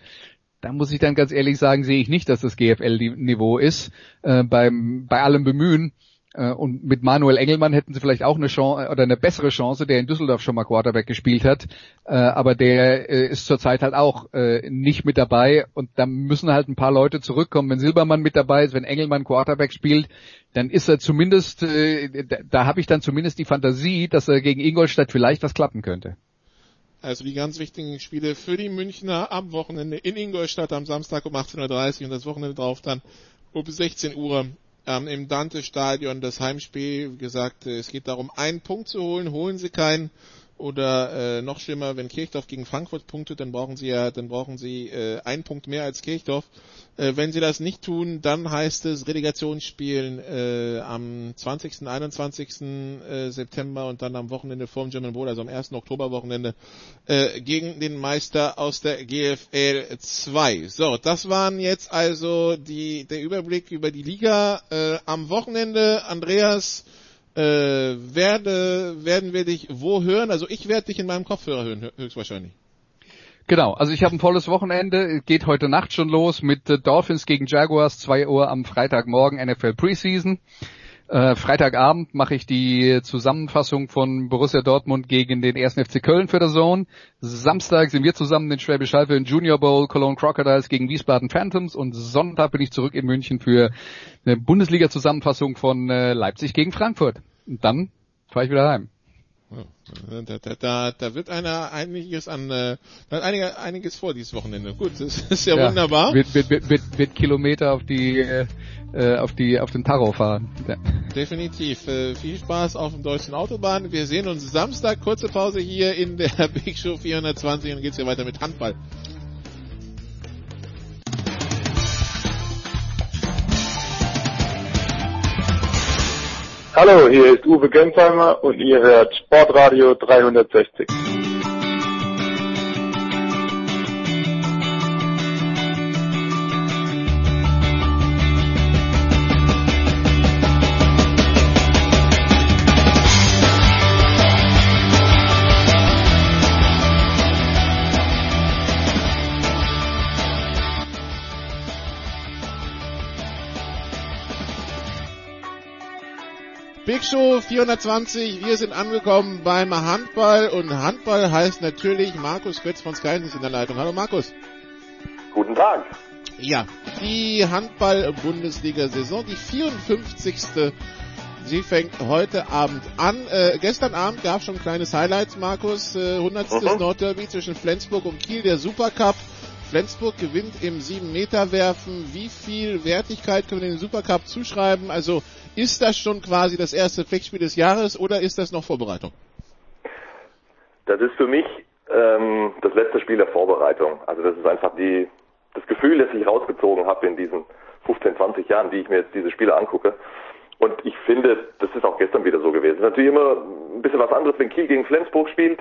Da muss ich dann ganz ehrlich sagen, sehe ich nicht, dass das GFL-Niveau ist, äh, beim, bei allem Bemühen. Äh, und mit Manuel Engelmann hätten sie vielleicht auch eine Chance oder eine bessere Chance, der in Düsseldorf schon mal Quarterback gespielt hat. Äh, aber der äh, ist zurzeit halt auch nicht mit dabei und da müssen halt ein paar Leute zurückkommen. Wenn Silbermann mit dabei ist, wenn Engelmann Quarterback spielt, dann ist er zumindest, da, da habe ich dann zumindest die Fantasie, dass er gegen Ingolstadt vielleicht was klappen könnte. Also die ganz wichtigen Spiele für die Münchner am Wochenende in Ingolstadt am Samstag um 18.30 Uhr und das Wochenende drauf dann um 16 Uhr ähm, im Dante-Stadion das Heimspiel. Wie gesagt, es geht darum, einen Punkt zu holen. Holen sie keinen oder äh, noch schlimmer, wenn Kirchdorf gegen Frankfurt punktet, dann brauchen sie ja, dann brauchen sie äh, einen Punkt mehr als Kirchdorf. Äh, wenn sie das nicht tun, dann heißt es Relegationsspielen äh, am 20., 21. Äh, September und dann am Wochenende vorm German Bowl, also am 1. Oktoberwochenende, äh, gegen den Meister aus der GFL 2. So, das waren jetzt also die, der Überblick über die Liga äh, am Wochenende. Andreas, äh, werde, werden wir dich wo hören? Also ich werde dich in meinem Kopfhörer hören, höchstwahrscheinlich. Genau, also ich habe ein volles Wochenende, geht heute Nacht schon los mit äh, Dolphins gegen Jaguars, 2 Uhr am Freitagmorgen NFL Preseason. Äh, Freitagabend mache ich die Zusammenfassung von Borussia Dortmund gegen den 1. FC Köln für der Zone. Samstag sind wir zusammen in Schwäbisch Hall für den Junior Bowl Cologne Crocodiles gegen Wiesbaden Phantoms und Sonntag bin ich zurück in München für eine Bundesliga-Zusammenfassung von äh, Leipzig gegen Frankfurt. Und dann fahre ich wieder heim. Da, da, da, da wird einer einiges an, äh, da hat einige, einiges vor dieses Wochenende. Gut, das ist ja, ja wunderbar. Wird, wird, wird, wird, wird Kilometer auf die, äh, äh, auf die auf den Tacho fahren. Ja. Definitiv. Äh, viel Spaß auf dem deutschen Autobahn. Wir sehen uns Samstag. Kurze Pause hier in der Big Show 420 und dann geht's hier weiter mit Handball. Hallo, hier ist Uwe Gensheimer und ihr hört Sportradio 360. Big Show 420, wir sind angekommen beim Handball und Handball heißt natürlich Markus Götz von Sky ist in der Leitung. Hallo Markus. Guten Tag. Ja, die Handball-Bundesliga-Saison, die 54. Sie fängt heute Abend an. Äh, gestern Abend gab es schon ein kleines Highlight, Markus. Äh, 100. Mhm. Nordderby zwischen Flensburg und Kiel, der Supercup. Flensburg gewinnt im 7-Meter-Werfen. Wie viel Wertigkeit können wir den Supercup zuschreiben? Also ist das schon quasi das erste Pflichtspiel des Jahres oder ist das noch Vorbereitung? Das ist für mich ähm, das letzte Spiel der Vorbereitung. Also das ist einfach die, das Gefühl, das ich rausgezogen habe in diesen 15, 20 Jahren, die ich mir jetzt diese Spiele angucke. Und ich finde, das ist auch gestern wieder so gewesen. Natürlich immer ein bisschen was anderes, wenn Kiel gegen Flensburg spielt.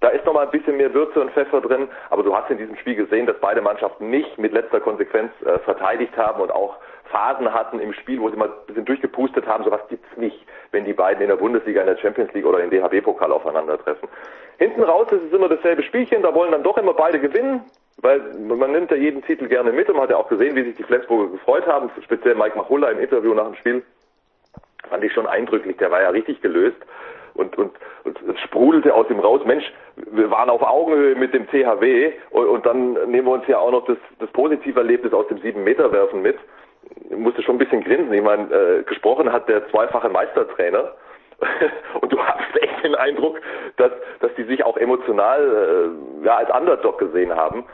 Da ist nochmal ein bisschen mehr Würze und Pfeffer drin, aber du hast in diesem Spiel gesehen, dass beide Mannschaften nicht mit letzter Konsequenz äh, verteidigt haben und auch Phasen hatten im Spiel, wo sie mal ein bisschen durchgepustet haben. Sowas gibt's nicht, wenn die beiden in der Bundesliga, in der Champions League oder im DHB-Pokal aufeinandertreffen. Hinten raus ist es immer dasselbe Spielchen, da wollen dann doch immer beide gewinnen, weil man nimmt ja jeden Titel gerne mit und man hat ja auch gesehen, wie sich die Flensburger gefreut haben, speziell Mike Machulla im Interview nach dem Spiel. Fand ich schon eindrücklich, der war ja richtig gelöst und, und, und es sprudelte aus ihm raus, Mensch, wir waren auf Augenhöhe mit dem THW und, und dann nehmen wir uns ja auch noch das, das positive Erlebnis aus dem 7-Meter-Werfen mit musste schon ein bisschen grinsen. Ich meine, äh, gesprochen hat der zweifache Meistertrainer. und du hast echt den Eindruck, dass, dass die sich auch emotional äh, ja, als Underdog gesehen haben.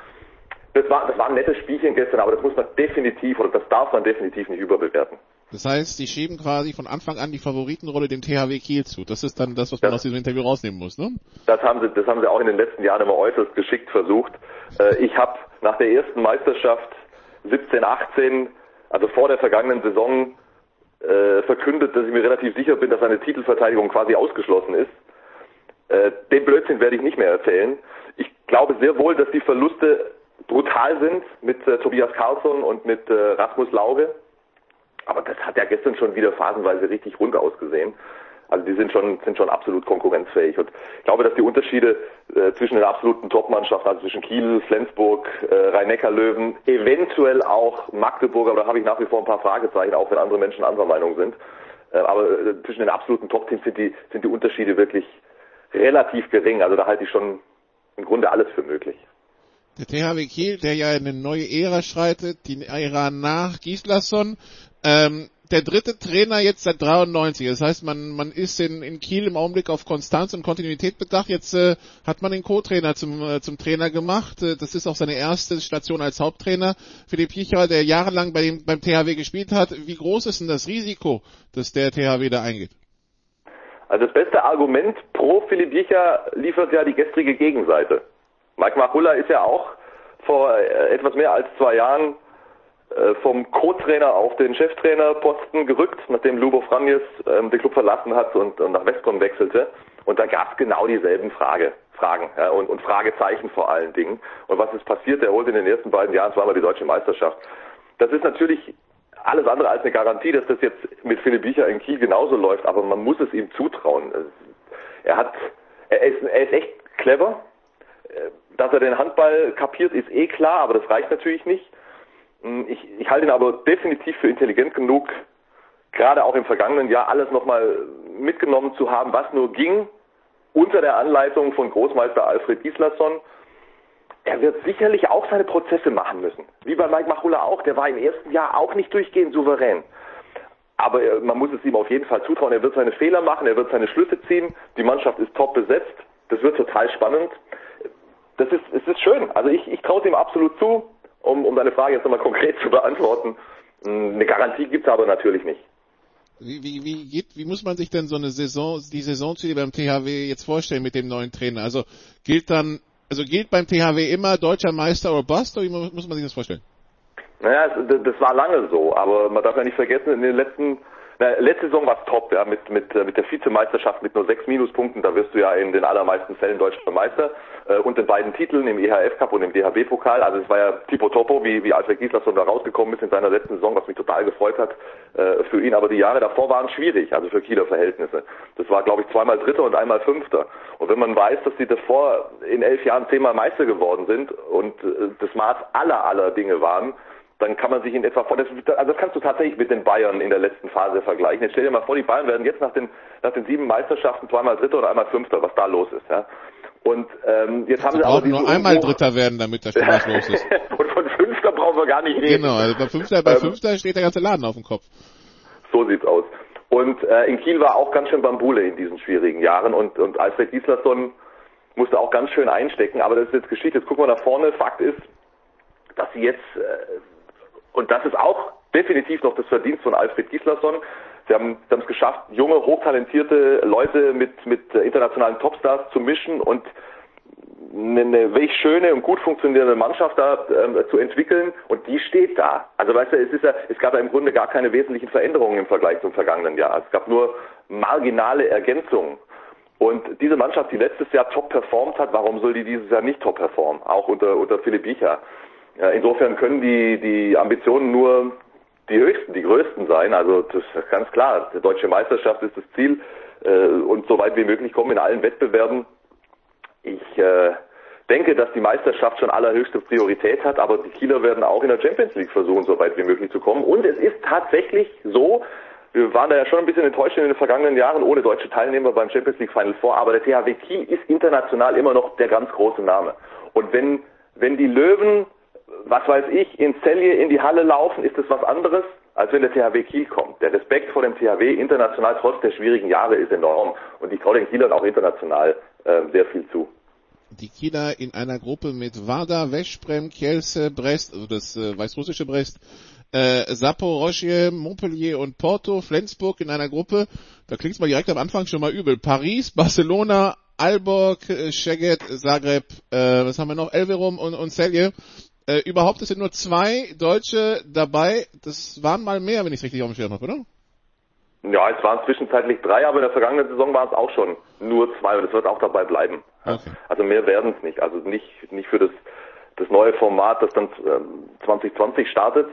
Das war, das war ein nettes Spielchen gestern, aber das muss man definitiv oder das darf man definitiv nicht überbewerten. Das heißt, die schieben quasi von Anfang an die Favoritenrolle dem THW Kiel zu. Das ist dann das, was man das, aus diesem Interview rausnehmen muss, ne? Das haben sie, das haben sie auch in den letzten Jahren immer äußerst geschickt versucht. Äh, ich habe nach der ersten Meisterschaft 17, 18 also vor der vergangenen Saison äh, verkündet, dass ich mir relativ sicher bin, dass eine Titelverteidigung quasi ausgeschlossen ist. Äh, den Blödsinn werde ich nicht mehr erzählen. Ich glaube sehr wohl, dass die Verluste brutal sind mit Tobias Carlsson und mit Rasmus Lauge. Aber das hat ja gestern schon wieder phasenweise richtig rund ausgesehen. Also die sind schon, sind schon absolut konkurrenzfähig. Und ich glaube, dass die Unterschiede äh, zwischen den absoluten Top-Mannschaften, also zwischen Kiel, Flensburg, äh, Rhein-Neckar-Löwen, eventuell auch Magdeburg, aber da habe ich nach wie vor ein paar Fragezeichen, auch wenn andere Menschen anderer Meinung sind. Äh, aber äh, zwischen den absoluten Top-Teams sind die, sind die Unterschiede wirklich relativ gering. Also da halte ich schon im Grunde alles für möglich. Der THW Kiel, der ja eine neue Ära schreitet, die Ära nach Gislason, ähm, der dritte Trainer jetzt seit 93. Das heißt, man, man ist in, in Kiel im Augenblick auf Konstanz und Kontinuität bedacht. Jetzt äh, hat man den Co-Trainer zum, äh, zum Trainer gemacht. Äh, das ist auch seine erste Station als Haupttrainer. Philipp Picher, der jahrelang bei dem, beim THW gespielt hat. Wie groß ist denn das Risiko, dass der THW da eingeht? Also das beste Argument pro Philipp Picher liefert ja die gestrige Gegenseite. Mike Machulla ist ja auch vor äh, etwas mehr als zwei Jahren vom Co-Trainer auf den Cheftrainerposten gerückt, nachdem Lubo Franjes ähm, den Club verlassen hat und, und nach Westcom wechselte. Und da gab es genau dieselben Frage, Fragen ja, und, und Fragezeichen vor allen Dingen. Und was ist passiert? Er holte in den ersten beiden Jahren zweimal die deutsche Meisterschaft. Das ist natürlich alles andere als eine Garantie, dass das jetzt mit Philipp Biecher in Kiel genauso läuft, aber man muss es ihm zutrauen. Er hat, er ist, er ist echt clever. Äh, dass er den Handball kapiert, ist eh klar, aber das reicht natürlich nicht. Hm, ich, ich halte ihn aber definitiv für intelligent genug, gerade auch im vergangenen Jahr alles nochmal mitgenommen zu haben, was nur ging, unter der Anleitung von Großmeister Alfred Gislason. Er wird sicherlich auch seine Prozesse machen müssen. Wie bei Mike Machula auch. Der war im ersten Jahr auch nicht durchgehend souverän. Aber man muss es ihm auf jeden Fall zutrauen. Er wird seine Fehler machen, er wird seine Schlüsse ziehen. Die Mannschaft ist top besetzt. Das wird total spannend. Das ist, es ist schön. Also ich, ich traue es ihm absolut zu um, um deine Frage jetzt nochmal konkret zu beantworten, Eine Garantie gibt's aber natürlich nicht. Wie, wie, wie, geht, wie muss man sich denn so eine Saison, die Saisonziele beim THW jetzt vorstellen mit dem neuen Trainer? Also gilt dann, also gilt beim THW immer deutscher Meister oder Bust oder wie muss man sich das vorstellen? Naja, das war lange so, aber man darf ja nicht vergessen, in den letzten na, letzte Saison war es top, ja, mit, mit, mit der Vizemeisterschaft mit nur sechs Minuspunkten, da wirst du ja in den allermeisten Fällen deutscher Meister äh, und den beiden Titeln im EHF Cup und im DHB-Pokal. Also es war ja tipo topo, wie, wie Alfred Gislason da rausgekommen ist in seiner letzten Saison, was mich total gefreut hat äh, für ihn. Aber die Jahre davor waren schwierig, also für Kieler Verhältnisse. Das war, glaube ich, zweimal Dritter und einmal Fünfter. Und wenn man weiß, dass sie davor in elf Jahren zehnmal Meister geworden sind und äh, das Maß aller aller Dinge waren, dann kann man sich in etwa vor, das, also das kannst du tatsächlich mit den Bayern in der letzten Phase vergleichen. Jetzt stell dir mal vor, die Bayern werden jetzt nach den, nach den sieben Meisterschaften zweimal Dritter oder einmal Fünfter, was da los ist. Ja. Und ähm, jetzt haben sie aber nur einmal Dritter werden, damit da schon was los ist. Und von Fünfter brauchen wir gar nicht reden. Genau, also bei Fünfter, bei ähm, Fünfter steht der ganze Laden auf dem Kopf. So sieht's aus. Und äh, in Kiel war auch ganz schön Bambule in diesen schwierigen Jahren und, und Alfred Gislason musste auch ganz schön einstecken, aber das ist jetzt Geschichte. Jetzt gucken wir nach vorne. Fakt ist, dass sie jetzt äh, und das ist auch definitiv noch das Verdienst von Alfred Gislason. Sie haben sie haben es geschafft, junge, hochtalentierte Leute mit, mit internationalen Topstars zu mischen und eine, wirklich schöne und gut funktionierende Mannschaft da ähm, zu entwickeln und die steht da. Also weißt du, es ist ja, es gab ja im Grunde gar keine wesentlichen Veränderungen im Vergleich zum vergangenen Jahr. Es gab nur marginale Ergänzungen. Und diese Mannschaft, die letztes Jahr top performt hat, warum soll die dieses Jahr nicht top performen? Auch unter, unter Philipp Biecher. Ja, insofern können die, die Ambitionen nur die höchsten, die größten sein. Also das ist ganz klar. Die deutsche Meisterschaft ist das Ziel äh, und so weit wie möglich kommen in allen Wettbewerben. Ich äh, denke, dass die Meisterschaft schon allerhöchste Priorität hat, aber die Kieler werden auch in der Champions League versuchen, so weit wie möglich zu kommen. Und es ist tatsächlich so, wir waren da ja schon ein bisschen enttäuscht in den vergangenen Jahren ohne deutsche Teilnehmer beim Champions League Final Four, aber der THW Kiel ist international immer noch der ganz große Name. Und wenn, wenn die Löwen was weiß ich, in Celje in die Halle laufen, ist es was anderes, als wenn der THW Kiel kommt. Der Respekt vor dem THW international trotz der schwierigen Jahre ist enorm und ich traue den Kielern auch international äh, sehr viel zu. Die Kieler in einer Gruppe mit Vardar, Veszprem, Kielce, Brest, also das äh, weißrussische Brest, äh, Saporoschje, Montpellier und Porto, Flensburg in einer Gruppe. Da klingt es mal direkt am Anfang schon mal übel. Paris, Barcelona, Alborg, Szeged, Zagreb, äh, was haben wir noch? Elverum und, und Celje. Äh, überhaupt, es sind nur zwei Deutsche dabei. Das waren mal mehr, wenn ich es richtig auf dem Schirm habe, oder? Ja, es waren zwischenzeitlich drei, aber in der vergangenen Saison waren es auch schon nur zwei und es wird auch dabei bleiben. Okay. Also mehr werden es nicht. Also nicht, nicht für das, das neue Format, das dann ähm, 2020 startet.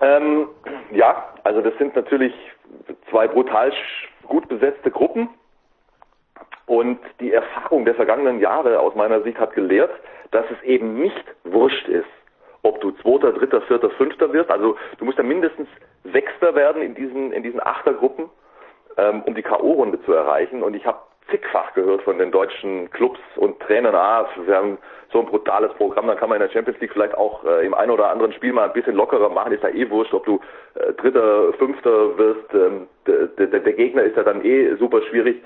Ähm, ja, also das sind natürlich zwei brutal gut besetzte Gruppen. Und die Erfahrung der vergangenen Jahre aus meiner Sicht hat gelehrt, dass es eben nicht wurscht ist, ob du Zweiter, Dritter, Vierter, Fünfter wirst. Also du musst ja mindestens Sechster werden in diesen, in diesen Achtergruppen, ähm, um die K.O.-Runde zu erreichen. Und ich habe zigfach gehört von den deutschen Clubs und Trainern, ah, wir haben so ein brutales Programm, dann kann man in der Champions League vielleicht auch äh, im einen oder anderen Spiel mal ein bisschen lockerer machen, ist ja eh wurscht, ob du äh, Dritter, Fünfter wirst, ähm, der, der, der Gegner ist ja dann eh super schwierig.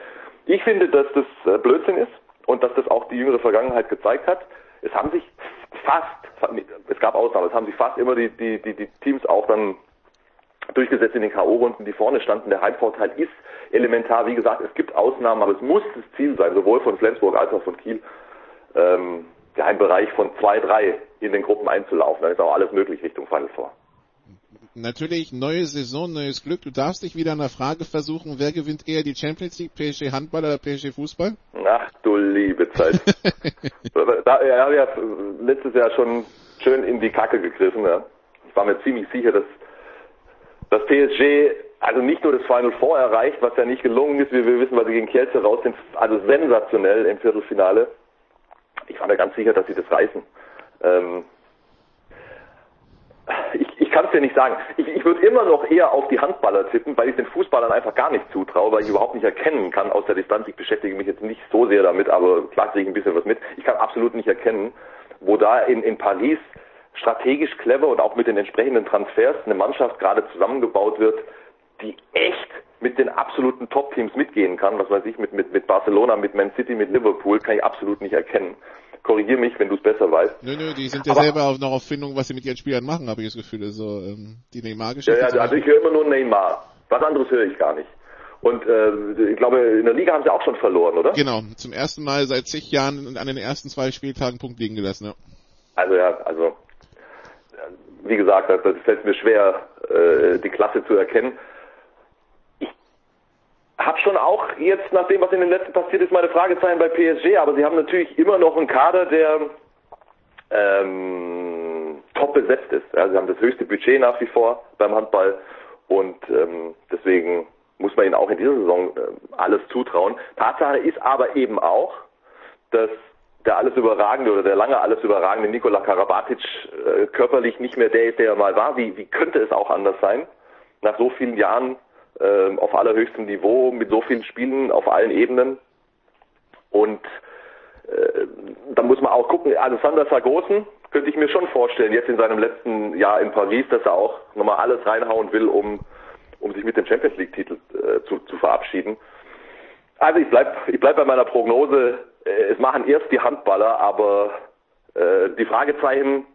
Ich finde, dass das äh, Blödsinn ist und dass das auch die jüngere Vergangenheit gezeigt hat. Es haben sich fast, es gab Ausnahmen, es haben sich fast immer die, die, die, die Teams auch dann durchgesetzt in den K.O.-Runden, die vorne standen. Der Heimvorteil ist elementar. Wie gesagt, es gibt Ausnahmen, aber es muss das Ziel sein, sowohl von Flensburg als auch von Kiel, ähm, ja, einen Bereich von zwei, drei in den Gruppen einzulaufen. Dann ist auch alles möglich Richtung Final Four natürlich neue Saison, neues Glück. Du darfst dich wieder an der Frage versuchen, wer gewinnt eher die Champions League, PSG Handball oder PSG Fußball? Ach du liebe Zeit. da, er hat ja letztes Jahr schon schön in die Kacke gegriffen. Ja. Ich war mir ziemlich sicher, dass das PSG also nicht nur das Final Four erreicht, was ja nicht gelungen ist, wie wir wissen, weil sie gegen Kielce raus sind, also sensationell im Viertelfinale. Ich war mir ganz sicher, dass sie das reißen. Ähm, ich, ich kann es dir nicht sagen. Ich, ich würde immer noch eher auf die Handballer tippen, weil ich den Fußballern einfach gar nicht zutraue, weil ich überhaupt nicht erkennen kann aus der Distanz. Ich beschäftige mich jetzt nicht so sehr damit, aber klar kriege ich ein bisschen was mit. Ich kann absolut nicht erkennen, wo da in, in Paris strategisch clever und auch mit den entsprechenden Transfers eine Mannschaft gerade zusammengebaut wird, die echt mit den absoluten Top-Teams mitgehen kann. Was weiß ich, mit, mit, mit Barcelona, mit Man City, mit Liverpool, kann ich absolut nicht erkennen. Korrigier mich, wenn du es besser weißt. Nö, nö, die sind ja Aber- selber auch noch auf Findung, was sie mit ihren Spielern machen, habe ich das Gefühl. Also ähm, die Ja, Neymar-Geschichte. ja, zum also ich höre immer nur Neymar. Was anderes höre ich gar nicht. Und äh, ich glaube, in der Liga haben sie auch schon verloren, oder? Genau, zum ersten Mal seit zig Jahren an den ersten zwei Spieltagen Punkt liegen gelassen. Ja. Also ja, also äh, wie gesagt, das, das fällt mir schwer, äh, die Klasse zu erkennen. Habe schon auch jetzt, nach dem, was in den letzten passiert ist, meine Fragezeichen bei PSG, aber sie haben natürlich immer noch einen Kader, der ähm, top besetzt ist. Ja, sie haben das höchste Budget nach wie vor beim Handball und ähm, deswegen muss man ihnen auch in dieser Saison äh, alles zutrauen. Tatsache ist aber eben auch, dass der alles überragende oder der lange alles überragende Nikola Karabatic äh, körperlich nicht mehr der ist, der er mal war. Wie, wie könnte es auch anders sein? Nach so vielen Jahren äh, auf allerhöchstem Niveau, mit so vielen Spielen auf allen Ebenen. Und äh, da muss man auch gucken, Alexander Sargosen könnte ich mir schon vorstellen, jetzt in seinem letzten Jahr in Paris, dass er auch nochmal alles reinhauen will, um, um sich mit dem Champions League-Titel äh, zu, zu verabschieden. Also ich bleib, ich bleib bei meiner Prognose. Äh, Es machen erst die Handballer, aber äh, die Fragezeichen,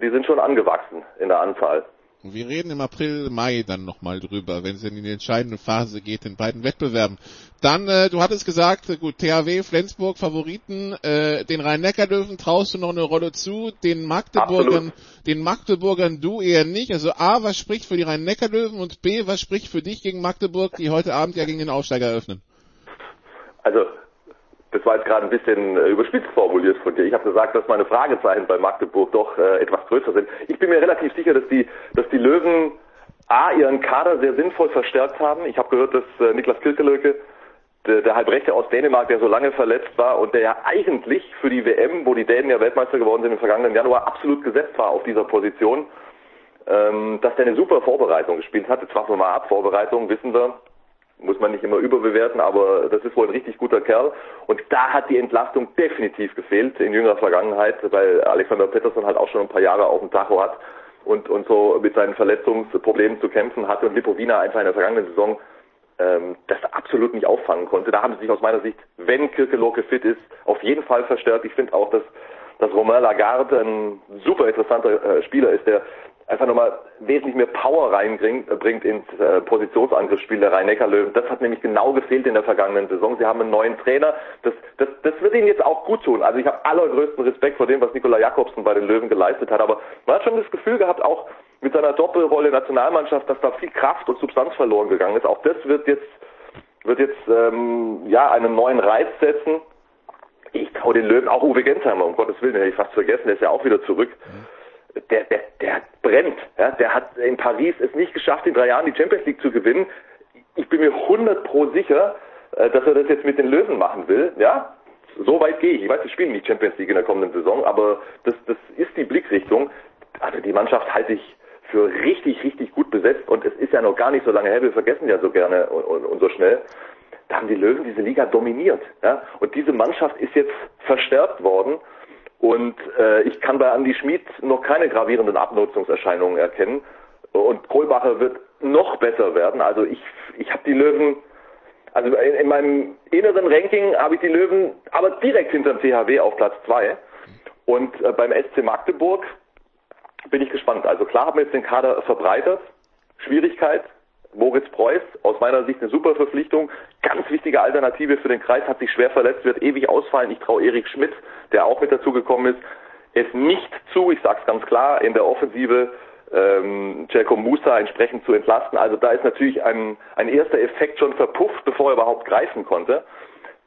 die sind schon angewachsen in der Anzahl. Und wir reden im April, Mai dann nochmal drüber, wenn es in die entscheidende Phase geht in beiden Wettbewerben. Dann, äh, du hattest gesagt, äh, gut, THW, Flensburg, Favoriten, äh, den Rhein-Neckar-Löwen traust du noch eine Rolle zu, den Magdeburgern, den Magdeburgern du eher nicht. Also A, was spricht für die Rhein-Neckar-Löwen und B, was spricht für dich gegen Magdeburg, die heute Abend ja gegen den Aufsteiger eröffnen? Also, das war jetzt gerade ein bisschen äh, überspitzt formuliert von dir. Ich habe gesagt, dass meine Fragezeichen bei Magdeburg doch äh, etwas größer sind. Ich bin mir relativ sicher, dass die, dass die Löwen A, ihren Kader sehr sinnvoll verstärkt haben. Ich habe gehört, dass äh, Niklas Kirkelöke, der, der Halbrechte aus Dänemark, der so lange verletzt war und der ja eigentlich für die WM, wo die Dänen ja Weltmeister geworden sind im vergangenen Januar, absolut gesetzt war auf dieser Position, ähm, dass der eine super Vorbereitung gespielt hat. Jetzt warten wir mal ab, Vorbereitung, wissen wir, muss man nicht immer überbewerten, aber das ist wohl ein richtig guter Kerl. Und da hat die Entlastung definitiv gefehlt in jüngerer Vergangenheit, weil Alexander Pettersson halt auch schon ein paar Jahre auf dem Tacho hat und, und so mit seinen Verletzungsproblemen zu kämpfen hatte und Lipovina einfach in der vergangenen Saison ähm, das absolut nicht auffangen konnte. Da haben sie sich aus meiner Sicht, wenn Kirkeloke fit ist, auf jeden Fall verstärkt. Ich finde auch, dass, dass Romain Lagarde ein super interessanter äh, Spieler ist, der einfach nochmal wesentlich mehr Power reinbringt äh, bringt ins äh, Positionsangriffsspiel der Rhein-Neckar-Löwen. Das hat nämlich genau gefehlt in der vergangenen Saison. Sie haben einen neuen Trainer. Das, das, das wird ihnen jetzt auch gut tun. Also ich habe allergrößten Respekt vor dem, was Nikola Jakobsen bei den Löwen geleistet hat. Aber man hat schon das Gefühl gehabt, auch mit seiner Doppelrolle Nationalmannschaft, dass da viel Kraft und Substanz verloren gegangen ist. Auch das wird jetzt wird jetzt ähm, ja einen neuen Reiz setzen. Ich traue den Löwen auch Uwe Gensheimer, um Gottes Willen, den hätte ich fast vergessen, der ist ja auch wieder zurück. Der, der, der brennt. Ja? Der hat in Paris es nicht geschafft, in drei Jahren die Champions League zu gewinnen. Ich bin mir 100 pro sicher, äh, dass er das jetzt mit den Löwen machen will. Ja, so weit gehe ich. Ich weiß, sie spielen nicht Champions League in der kommenden Saison, aber das, das ist die Blickrichtung. Also die Mannschaft halte ich für richtig, richtig gut besetzt und es ist ja noch gar nicht so lange her, wir vergessen ja so gerne und, und, und so schnell. Da haben die Löwen diese Liga dominiert. Ja? Und diese Mannschaft ist jetzt verstärkt worden und äh, ich kann bei Andy Schmid noch keine gravierenden Abnutzungserscheinungen erkennen. Und Kohlbacher wird noch besser werden. Also ich, ich habe die Löwen, also in, in meinem inneren Ranking habe ich die Löwen aber direkt hinter dem THW auf Platz zwei. Und äh, beim SC Magdeburg bin ich gespannt. Also klar haben wir jetzt den Kader verbreitert. Schwierigkeit. Moritz Preuß, aus meiner Sicht eine super Verpflichtung. Ganz wichtige Alternative für den Kreis, hat sich schwer verletzt, wird ewig ausfallen. Ich traue Erik Schmidt, der auch mit dazugekommen ist, es nicht zu, ich sage es ganz klar, in der Offensive ähm, Jacob Musa entsprechend zu entlasten. Also da ist natürlich ein, ein erster Effekt schon verpufft, bevor er überhaupt greifen konnte.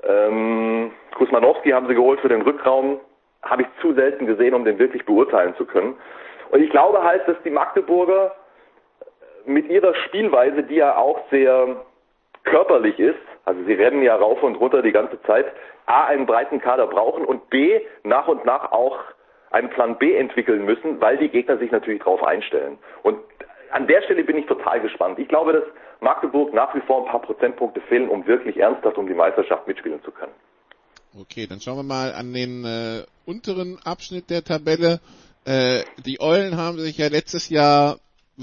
Ähm, Kusmanowski haben sie geholt für den Rückraum, habe ich zu selten gesehen, um den wirklich beurteilen zu können. Und ich glaube halt, dass die Magdeburger mit ihrer Spielweise, die ja auch sehr körperlich ist, also sie rennen ja rauf und runter die ganze Zeit, A, einen breiten Kader brauchen und B, nach und nach auch einen Plan B entwickeln müssen, weil die Gegner sich natürlich darauf einstellen. Und an der Stelle bin ich total gespannt. Ich glaube, dass Magdeburg nach wie vor ein paar Prozentpunkte fehlen, um wirklich ernsthaft um die Meisterschaft mitspielen zu können. Okay, dann schauen wir mal an den äh, unteren Abschnitt der Tabelle. Äh, die Eulen haben sich ja letztes Jahr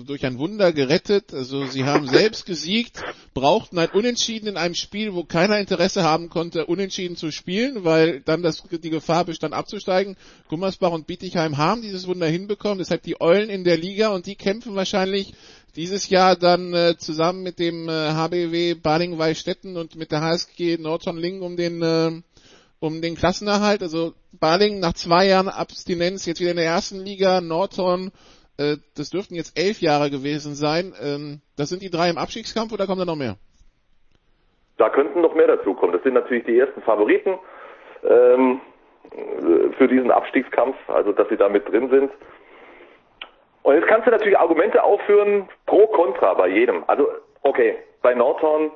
durch ein Wunder gerettet. Also sie haben selbst gesiegt, brauchten ein Unentschieden in einem Spiel, wo keiner Interesse haben konnte, Unentschieden zu spielen, weil dann das, die Gefahr bestand abzusteigen. Gummersbach und Bietigheim haben dieses Wunder hinbekommen, deshalb die Eulen in der Liga und die kämpfen wahrscheinlich dieses Jahr dann äh, zusammen mit dem äh, HBW Baling-Weißstetten und mit der HSG Nordhorn-Lingen um den äh, um den Klassenerhalt. Also Baling nach zwei Jahren Abstinenz jetzt wieder in der ersten Liga, Nordhorn äh, das dürften jetzt elf Jahre gewesen sein. Ähm, das sind die drei im Abstiegskampf oder kommen da noch mehr? Da könnten noch mehr dazu kommen. Das sind natürlich die ersten Favoriten ähm, für diesen Abstiegskampf, also dass sie da mit drin sind. Und jetzt kannst du natürlich Argumente aufführen, pro, contra bei jedem. Also, okay, bei Nordhorn,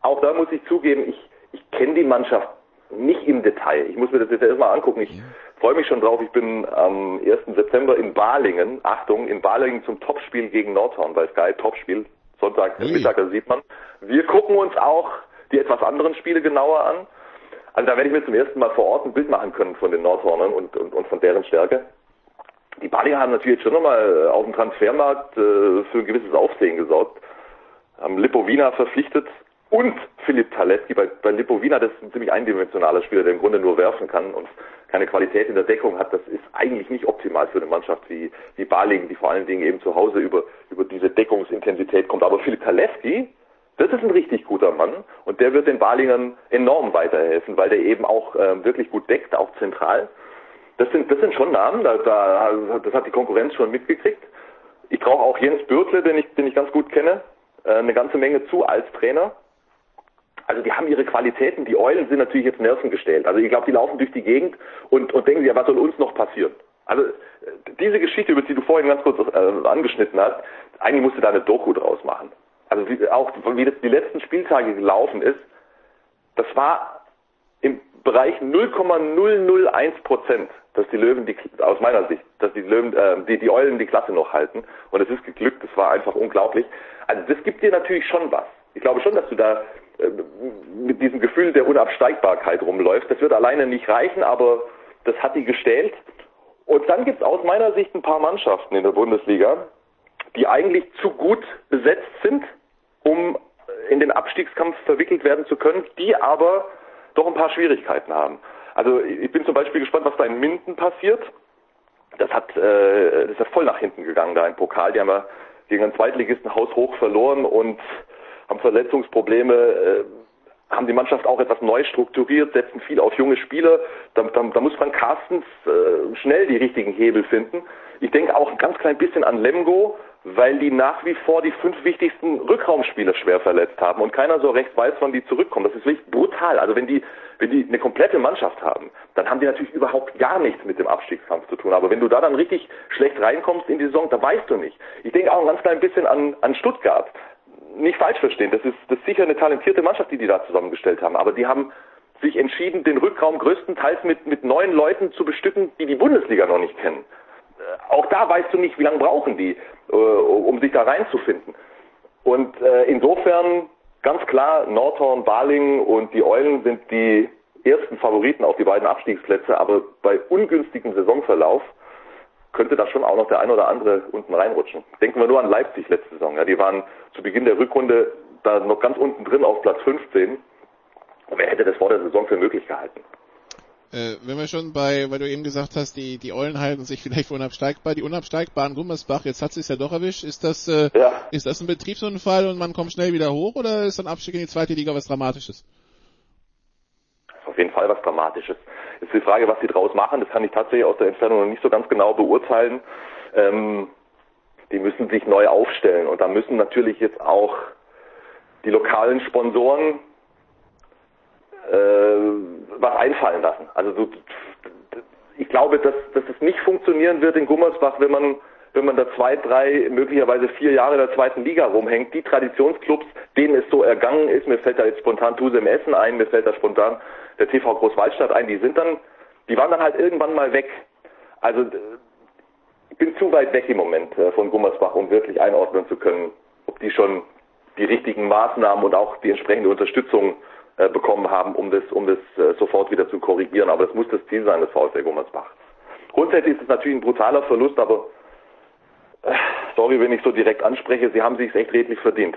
auch da muss ich zugeben, ich, ich kenne die Mannschaft nicht im Detail. Ich muss mir das jetzt erstmal angucken. Ich. Freue mich schon drauf. Ich bin am 1. September in Balingen. Achtung, in Balingen zum Topspiel gegen Nordhorn bei Sky. Topspiel. Sonntag hey. Mittag, das sieht man. Wir gucken uns auch die etwas anderen Spiele genauer an. Also da werde ich mir zum ersten Mal vor Ort ein Bild machen können von den Nordhornern und, und, und von deren Stärke. Die Balinger haben natürlich schon nochmal auf dem Transfermarkt äh, für ein gewisses Aufsehen gesorgt. Haben Lipovina verpflichtet, und Philipp Talecki bei, bei Lipovina, das ist ein ziemlich eindimensionaler Spieler, der im Grunde nur werfen kann und keine Qualität in der Deckung hat. Das ist eigentlich nicht optimal für eine Mannschaft wie, wie Balingen, die vor allen Dingen eben zu Hause über, über diese Deckungsintensität kommt. Aber Philipp Talecki, das ist ein richtig guter Mann und der wird den Balingern enorm weiterhelfen, weil der eben auch äh, wirklich gut deckt, auch zentral. Das sind, das sind schon Namen, da, da, das hat die Konkurrenz schon mitgekriegt. Ich traue auch Jens Bürtle, den ich, den ich ganz gut kenne, äh, eine ganze Menge zu als Trainer. Also die haben ihre Qualitäten, die Eulen sind natürlich jetzt nervengestellt. Also ich glaube, die laufen durch die Gegend und, und denken sich, ja, was soll uns noch passieren? Also äh, diese Geschichte, über die du vorhin ganz kurz äh, angeschnitten hast, eigentlich musst du da eine Doku draus machen. Also wie, auch wie das die letzten Spieltage gelaufen ist, das war im Bereich 0,001 Prozent, dass die Löwen die aus meiner Sicht, dass die Löwen, äh, die, die Eulen die Klasse noch halten. Und es ist geglückt, das war einfach unglaublich. Also das gibt dir natürlich schon was. Ich glaube schon, dass du da mit diesem Gefühl der Unabsteigbarkeit rumläuft. Das wird alleine nicht reichen, aber das hat die gestellt. Und dann gibt es aus meiner Sicht ein paar Mannschaften in der Bundesliga, die eigentlich zu gut besetzt sind, um in den Abstiegskampf verwickelt werden zu können, die aber doch ein paar Schwierigkeiten haben. Also ich bin zum Beispiel gespannt, was da in Minden passiert. Das hat äh, das ist ja voll nach hinten gegangen da im Pokal. Die haben ja gegen einen Zweitligisten haushoch verloren und haben Verletzungsprobleme, äh, haben die Mannschaft auch etwas neu strukturiert, setzen viel auf junge Spieler. Da, da, da muss man Carstens äh, schnell die richtigen Hebel finden. Ich denke auch ein ganz klein bisschen an Lemgo, weil die nach wie vor die fünf wichtigsten Rückraumspieler schwer verletzt haben und keiner so recht weiß, wann die zurückkommen. Das ist wirklich brutal. Also wenn die, wenn die eine komplette Mannschaft haben, dann haben die natürlich überhaupt gar nichts mit dem Abstiegskampf zu tun. Aber wenn du da dann richtig schlecht reinkommst in die Saison, da weißt du nicht. Ich denke auch ein ganz klein bisschen an, an Stuttgart nicht falsch verstehen, das ist, das ist sicher eine talentierte Mannschaft, die die da zusammengestellt haben, aber die haben sich entschieden, den Rückraum größtenteils mit, mit neuen Leuten zu bestücken, die die Bundesliga noch nicht kennen. Äh, auch da weißt du nicht, wie lange brauchen die, äh, um sich da reinzufinden. Und äh, insofern ganz klar, Nordhorn, Balingen und die Eulen sind die ersten Favoriten auf die beiden Abstiegsplätze, aber bei ungünstigem Saisonverlauf könnte da schon auch noch der ein oder andere unten reinrutschen. Denken wir nur an Leipzig letzte Saison. Ja, die waren zu Beginn der Rückrunde da noch ganz unten drin auf Platz 15. Und wer hätte das vor der Saison für möglich gehalten? Äh, wenn wir schon bei, weil du eben gesagt hast, die, die Eulen halten sich vielleicht für unabsteigbar, die unabsteigbaren Gummersbach, jetzt hat es ja doch erwischt. Ist das, äh, ja. ist das ein Betriebsunfall und man kommt schnell wieder hoch oder ist ein Abstieg in die zweite Liga was Dramatisches? Jeden Fall was Dramatisches. Ist die Frage, was sie draus machen, das kann ich tatsächlich aus der Entfernung noch nicht so ganz genau beurteilen. Ähm, die müssen sich neu aufstellen und da müssen natürlich jetzt auch die lokalen Sponsoren äh, was einfallen lassen. Also so, ich glaube, dass, dass es nicht funktionieren wird in Gummersbach, wenn man wenn man da zwei, drei, möglicherweise vier Jahre in der zweiten Liga rumhängt. Die Traditionsclubs, denen es so ergangen ist, mir fällt da jetzt spontan Tusem Essen ein, mir fällt da spontan der TV Großwaldstadt ein, die sind dann, die waren dann halt irgendwann mal weg. Also ich bin zu weit weg im Moment äh, von Gummersbach, um wirklich einordnen zu können, ob die schon die richtigen Maßnahmen und auch die entsprechende Unterstützung äh, bekommen haben, um das, um das äh, sofort wieder zu korrigieren. Aber das muss das Ziel sein des VfL Gummersbach. Grundsätzlich ist es natürlich ein brutaler Verlust, aber sorry, wenn ich so direkt anspreche, sie haben sich echt redlich verdient.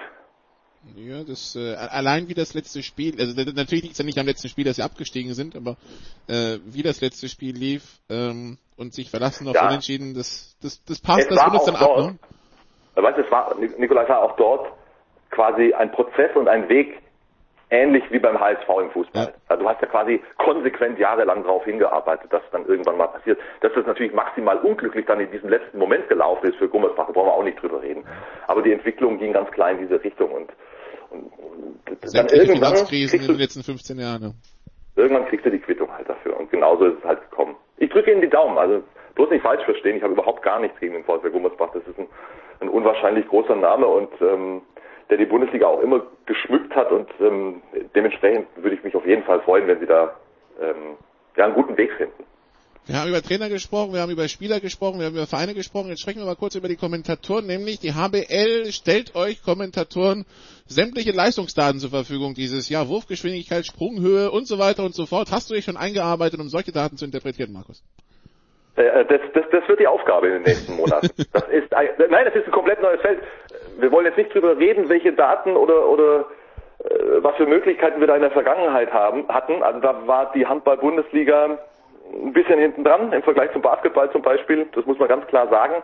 Ja, das äh, allein wie das letzte Spiel, also natürlich liegt es ja nicht am letzten Spiel, dass sie abgestiegen sind, aber äh, wie das letzte Spiel lief ähm, und sich verlassen auf ja. Unentschieden, das, das, das passt, es das wird dann ab. Ne? Weißt, es war, Nikolai war auch dort quasi ein Prozess und ein Weg, ähnlich wie beim HSV im Fußball. Ja. Also du hast ja quasi konsequent jahrelang darauf hingearbeitet, dass es dann irgendwann mal passiert. Dass das natürlich maximal unglücklich dann in diesem letzten Moment gelaufen ist für Gummersbach, da brauchen wir auch nicht drüber reden. Aber die Entwicklung ging ganz klar in diese Richtung und, und, und dann irgendwann kriegst du, in den letzten 15 Jahren. Ne? Irgendwann kriegst du die Quittung halt dafür und genauso ist es halt gekommen. Ich drücke Ihnen die Daumen, also bloß nicht falsch verstehen, ich habe überhaupt gar nichts gegen den VfL Gummersbach. Das ist ein, ein unwahrscheinlich großer Name und ähm, der die Bundesliga auch immer geschmückt hat und ähm, dementsprechend würde ich mich auf jeden Fall freuen, wenn sie da ähm, ja, einen guten Weg finden. Wir haben über Trainer gesprochen, wir haben über Spieler gesprochen, wir haben über Vereine gesprochen. Jetzt sprechen wir mal kurz über die Kommentatoren, nämlich die HBL stellt euch Kommentatoren sämtliche Leistungsdaten zur Verfügung dieses Jahr. Wurfgeschwindigkeit, Sprunghöhe und so weiter und so fort. Hast du dich schon eingearbeitet, um solche Daten zu interpretieren, Markus? Äh, äh, das, das, das wird die Aufgabe in den nächsten Monaten. Das ist ein, nein, das ist ein komplett neues Feld. Wir wollen jetzt nicht drüber reden, welche Daten oder oder äh, was für Möglichkeiten wir da in der Vergangenheit haben hatten. Also da war die Handball-Bundesliga ein bisschen hinten dran im Vergleich zum Basketball zum Beispiel. Das muss man ganz klar sagen.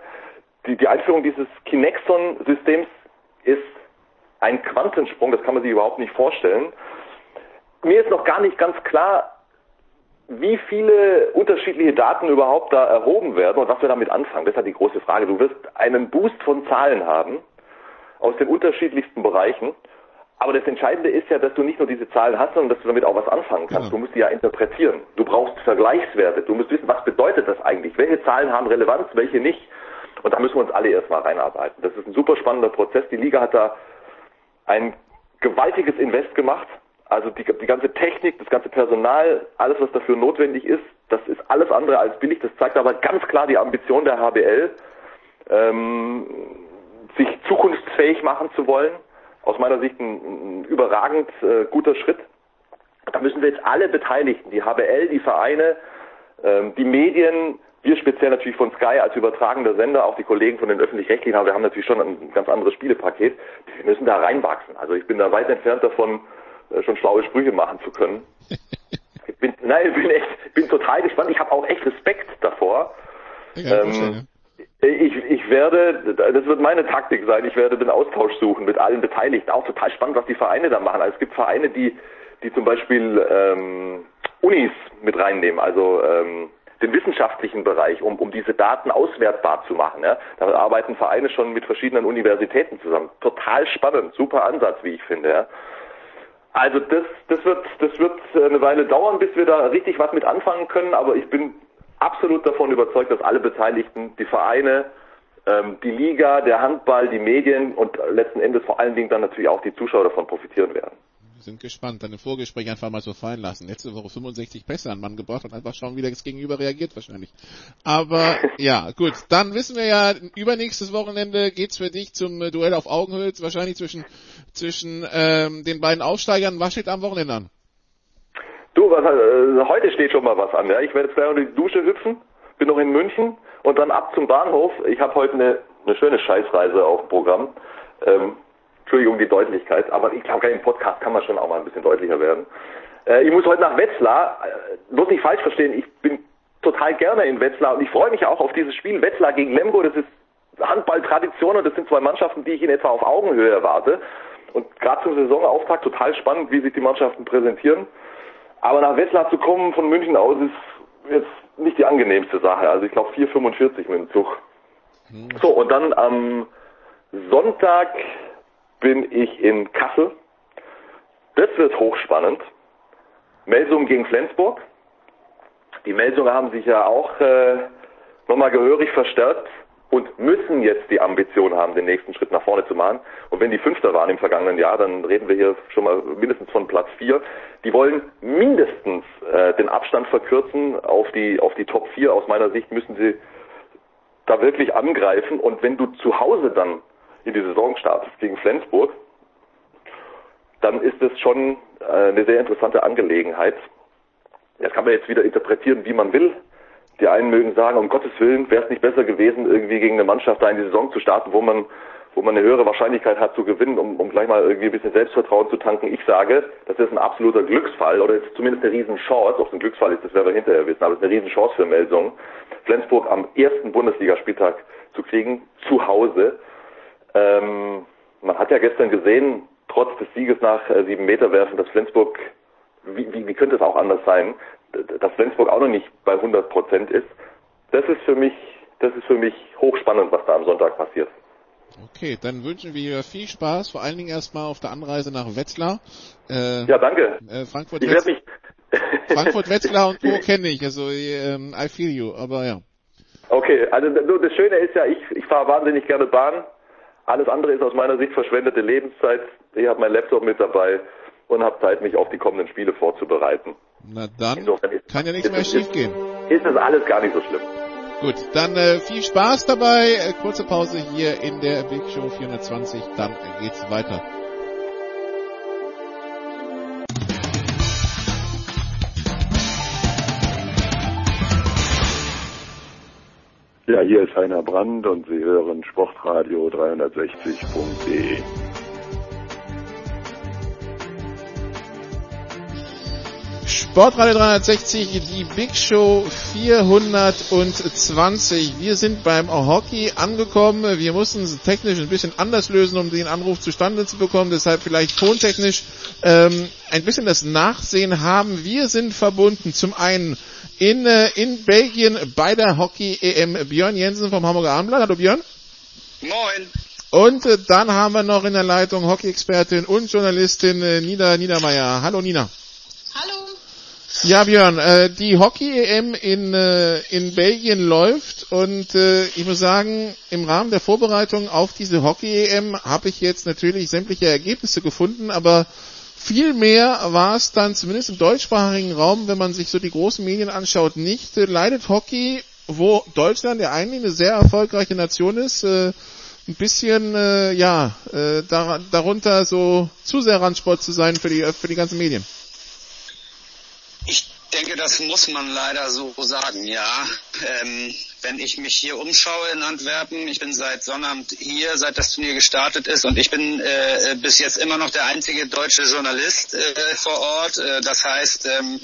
Die, die Einführung dieses Kinexon-Systems ist ein Quantensprung. Das kann man sich überhaupt nicht vorstellen. Mir ist noch gar nicht ganz klar, wie viele unterschiedliche Daten überhaupt da erhoben werden und was wir damit anfangen. Das ist halt die große Frage. Du wirst einen Boost von Zahlen haben aus den unterschiedlichsten Bereichen. Aber das Entscheidende ist ja, dass du nicht nur diese Zahlen hast, sondern dass du damit auch was anfangen kannst. Ja. Du musst die ja interpretieren. Du brauchst Vergleichswerte. Du musst wissen, was bedeutet das eigentlich? Welche Zahlen haben Relevanz, welche nicht? Und da müssen wir uns alle erstmal reinarbeiten. Das ist ein super spannender Prozess. Die Liga hat da ein gewaltiges Invest gemacht also die, die ganze Technik, das ganze Personal, alles was dafür notwendig ist, das ist alles andere als billig. Das zeigt aber ganz klar die Ambition der HBL, ähm, sich zukunftsfähig machen zu wollen. Aus meiner Sicht ein, ein überragend äh, guter Schritt. Da müssen wir jetzt alle Beteiligten, die HBL, die Vereine, ähm, die Medien, wir speziell natürlich von Sky als übertragender Sender, auch die Kollegen von den öffentlich-rechtlichen, aber wir haben natürlich schon ein ganz anderes Spielepaket, die müssen da reinwachsen. Also ich bin da weit entfernt davon, äh, schon schlaue Sprüche machen zu können. ich bin, nein, ich bin echt, bin total gespannt. Ich habe auch echt Respekt davor. Ja, ähm, ich, ich werde, das wird meine Taktik sein, ich werde den Austausch suchen mit allen Beteiligten. Auch total spannend, was die Vereine da machen. Also es gibt Vereine, die, die zum Beispiel ähm, Unis mit reinnehmen, also ähm, den wissenschaftlichen Bereich, um, um diese Daten auswertbar zu machen. Ja. Da arbeiten Vereine schon mit verschiedenen Universitäten zusammen. Total spannend, super Ansatz, wie ich finde. Ja. Also das, das wird, das wird eine Weile dauern, bis wir da richtig was mit anfangen können, aber ich bin absolut davon überzeugt, dass alle Beteiligten, die Vereine, ähm, die Liga, der Handball, die Medien und letzten Endes vor allen Dingen dann natürlich auch die Zuschauer davon profitieren werden. Wir sind gespannt. Deine Vorgespräche einfach mal so fallen lassen. Letzte Woche 65 Pässe an Mann gebracht und einfach schauen, wie das Gegenüber reagiert wahrscheinlich. Aber ja, gut. Dann wissen wir ja, übernächstes Wochenende geht's für dich zum Duell auf Augenhöhe, wahrscheinlich zwischen, zwischen ähm, den beiden Aufsteigern. Was steht am Wochenende an? Du, was, äh, heute steht schon mal was an. Ja? Ich werde jetzt gleich unter die Dusche hüpfen, bin noch in München und dann ab zum Bahnhof. Ich habe heute eine, eine schöne Scheißreise auf dem Programm. Ähm, Entschuldigung die Deutlichkeit, aber ich glaube, im Podcast kann man schon auch mal ein bisschen deutlicher werden. Äh, ich muss heute nach Wetzlar, äh, bloß nicht falsch verstehen, ich bin total gerne in Wetzlar und ich freue mich auch auf dieses Spiel Wetzlar gegen Lemgo, das ist Handballtradition und das sind zwei Mannschaften, die ich in etwa auf Augenhöhe erwarte. Und gerade zum Saisonauftakt total spannend, wie sich die Mannschaften präsentieren. Aber nach Wetzlar zu kommen von München aus ist jetzt nicht die angenehmste Sache. Also ich glaube 4,45 mit dem Zug. Hm. So, und dann am Sonntag bin ich in Kassel. Das wird hochspannend. Melsung gegen Flensburg. Die Melsungen haben sich ja auch äh, nochmal gehörig verstärkt und müssen jetzt die Ambition haben, den nächsten Schritt nach vorne zu machen. Und wenn die Fünfter waren im vergangenen Jahr, dann reden wir hier schon mal mindestens von Platz vier. Die wollen mindestens äh, den Abstand verkürzen auf die auf die Top 4. Aus meiner Sicht müssen sie da wirklich angreifen. Und wenn du zu Hause dann in die Saison startest gegen Flensburg, dann ist es schon äh, eine sehr interessante Angelegenheit. Das kann man jetzt wieder interpretieren, wie man will. Die einen mögen sagen, um Gottes Willen, wäre es nicht besser gewesen, irgendwie gegen eine Mannschaft da in die Saison zu starten, wo man, wo man eine höhere Wahrscheinlichkeit hat zu gewinnen, um, um gleich mal irgendwie ein bisschen Selbstvertrauen zu tanken. Ich sage, das ist ein absoluter Glücksfall oder ist zumindest eine Riesenchance. Ob es ein Glücksfall ist, das werden wir hinterher wissen, aber es ist eine Riesenchance für Melsung, Flensburg am ersten Bundesligaspieltag zu kriegen, zu Hause. Ähm, man hat ja gestern gesehen, trotz des Sieges nach äh, sieben Meter werfen, dass Flensburg, wie, wie, wie könnte es auch anders sein, dass Flensburg auch noch nicht bei 100 Prozent ist. Das ist für mich, das ist für mich hochspannend, was da am Sonntag passiert. Okay, dann wünschen wir viel Spaß, vor allen Dingen erstmal auf der Anreise nach Wetzlar. Äh, ja, danke. Äh, Frankfurt, ich mich Frankfurt, Wetzlar und Co. kenne ich, also ähm, I feel you, aber ja. Okay, also das Schöne ist ja, ich, ich fahre wahnsinnig gerne Bahn. Alles andere ist aus meiner Sicht verschwendete Lebenszeit. Ich habe meinen Laptop mit dabei und habe Zeit, mich auf die kommenden Spiele vorzubereiten. Na dann kann ja nichts mehr schief gehen. Ist das alles gar nicht so schlimm. Gut, dann äh, viel Spaß dabei. Äh, kurze Pause hier in der Big Show 420, dann geht's weiter. Ja, hier ist Heiner Brand und Sie hören Sportradio 360.de. Sportradio 360, die Big Show 420. Wir sind beim Hockey angekommen. Wir mussten es technisch ein bisschen anders lösen, um den Anruf zustande zu bekommen. Deshalb vielleicht tontechnisch ähm, ein bisschen das Nachsehen haben. Wir sind verbunden zum einen in, äh, in Belgien bei der Hockey-EM Björn Jensen vom Hamburger Abendblatt. Hallo Björn. Moin. Und äh, dann haben wir noch in der Leitung Hockey-Expertin und Journalistin äh, Nina Niedermeyer. Hallo Nina. Hallo. Ja, Björn, äh, die Hockey-EM in, äh, in Belgien läuft und äh, ich muss sagen, im Rahmen der Vorbereitung auf diese Hockey-EM habe ich jetzt natürlich sämtliche Ergebnisse gefunden, aber viel mehr war es dann zumindest im deutschsprachigen Raum, wenn man sich so die großen Medien anschaut, nicht. Äh, leidet Hockey, wo Deutschland ja eigentlich eine sehr erfolgreiche Nation ist, äh, ein bisschen äh, ja äh, dar darunter so zu sehr Randsport zu sein für die für die ganzen Medien. Ich denke, das muss man leider so sagen, ja. Ähm, wenn ich mich hier umschaue in Antwerpen, ich bin seit Sonnabend hier, seit das Turnier gestartet ist und ich bin äh, bis jetzt immer noch der einzige deutsche Journalist äh, vor Ort. Äh, das heißt, ähm,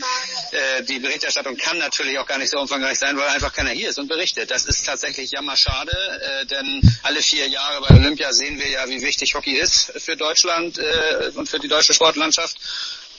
äh, die Berichterstattung kann natürlich auch gar nicht so umfangreich sein, weil einfach keiner hier ist und berichtet. Das ist tatsächlich jammerschade, äh, denn alle vier Jahre bei Olympia sehen wir ja, wie wichtig Hockey ist für Deutschland äh, und für die deutsche Sportlandschaft.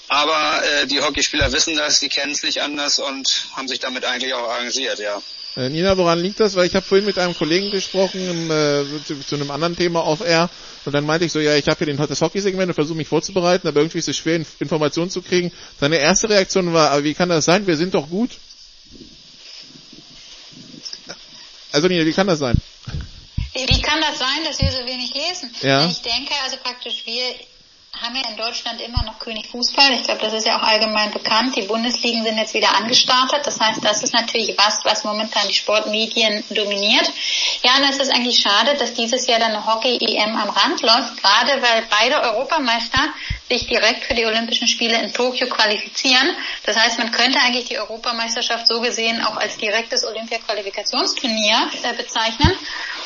Aber äh, die Hockeyspieler wissen das, die kennen es nicht anders und haben sich damit eigentlich auch arrangiert, ja. Äh, Nina, woran liegt das? Weil ich habe vorhin mit einem Kollegen gesprochen im, äh, zu, zu, einem anderen Thema auf Air und dann meinte ich so, ja, ich habe hier den, das Hockey-Segment und versuche mich vorzubereiten, aber irgendwie ist es schwer, Informationen zu kriegen. Seine erste Reaktion war, aber wie kann das sein? Wir sind doch gut. Also Nina, wie kann das sein? Wie kann das sein, dass wir so wenig lesen? Ja. Ich denke also praktisch, wir haben ja in Deutschland immer noch König Fußball. Ich glaube, das ist ja auch allgemein bekannt. Die Bundesligen sind jetzt wieder angestartet. Das heißt, das ist natürlich was, was momentan die Sportmedien dominiert. Ja, und es ist eigentlich schade, dass dieses Jahr dann Hockey-EM am Rand läuft, gerade weil beide Europameister sich direkt für die Olympischen Spiele in Tokio qualifizieren. Das heißt, man könnte eigentlich die Europameisterschaft so gesehen auch als direktes Olympia-Qualifikationsturnier äh, bezeichnen.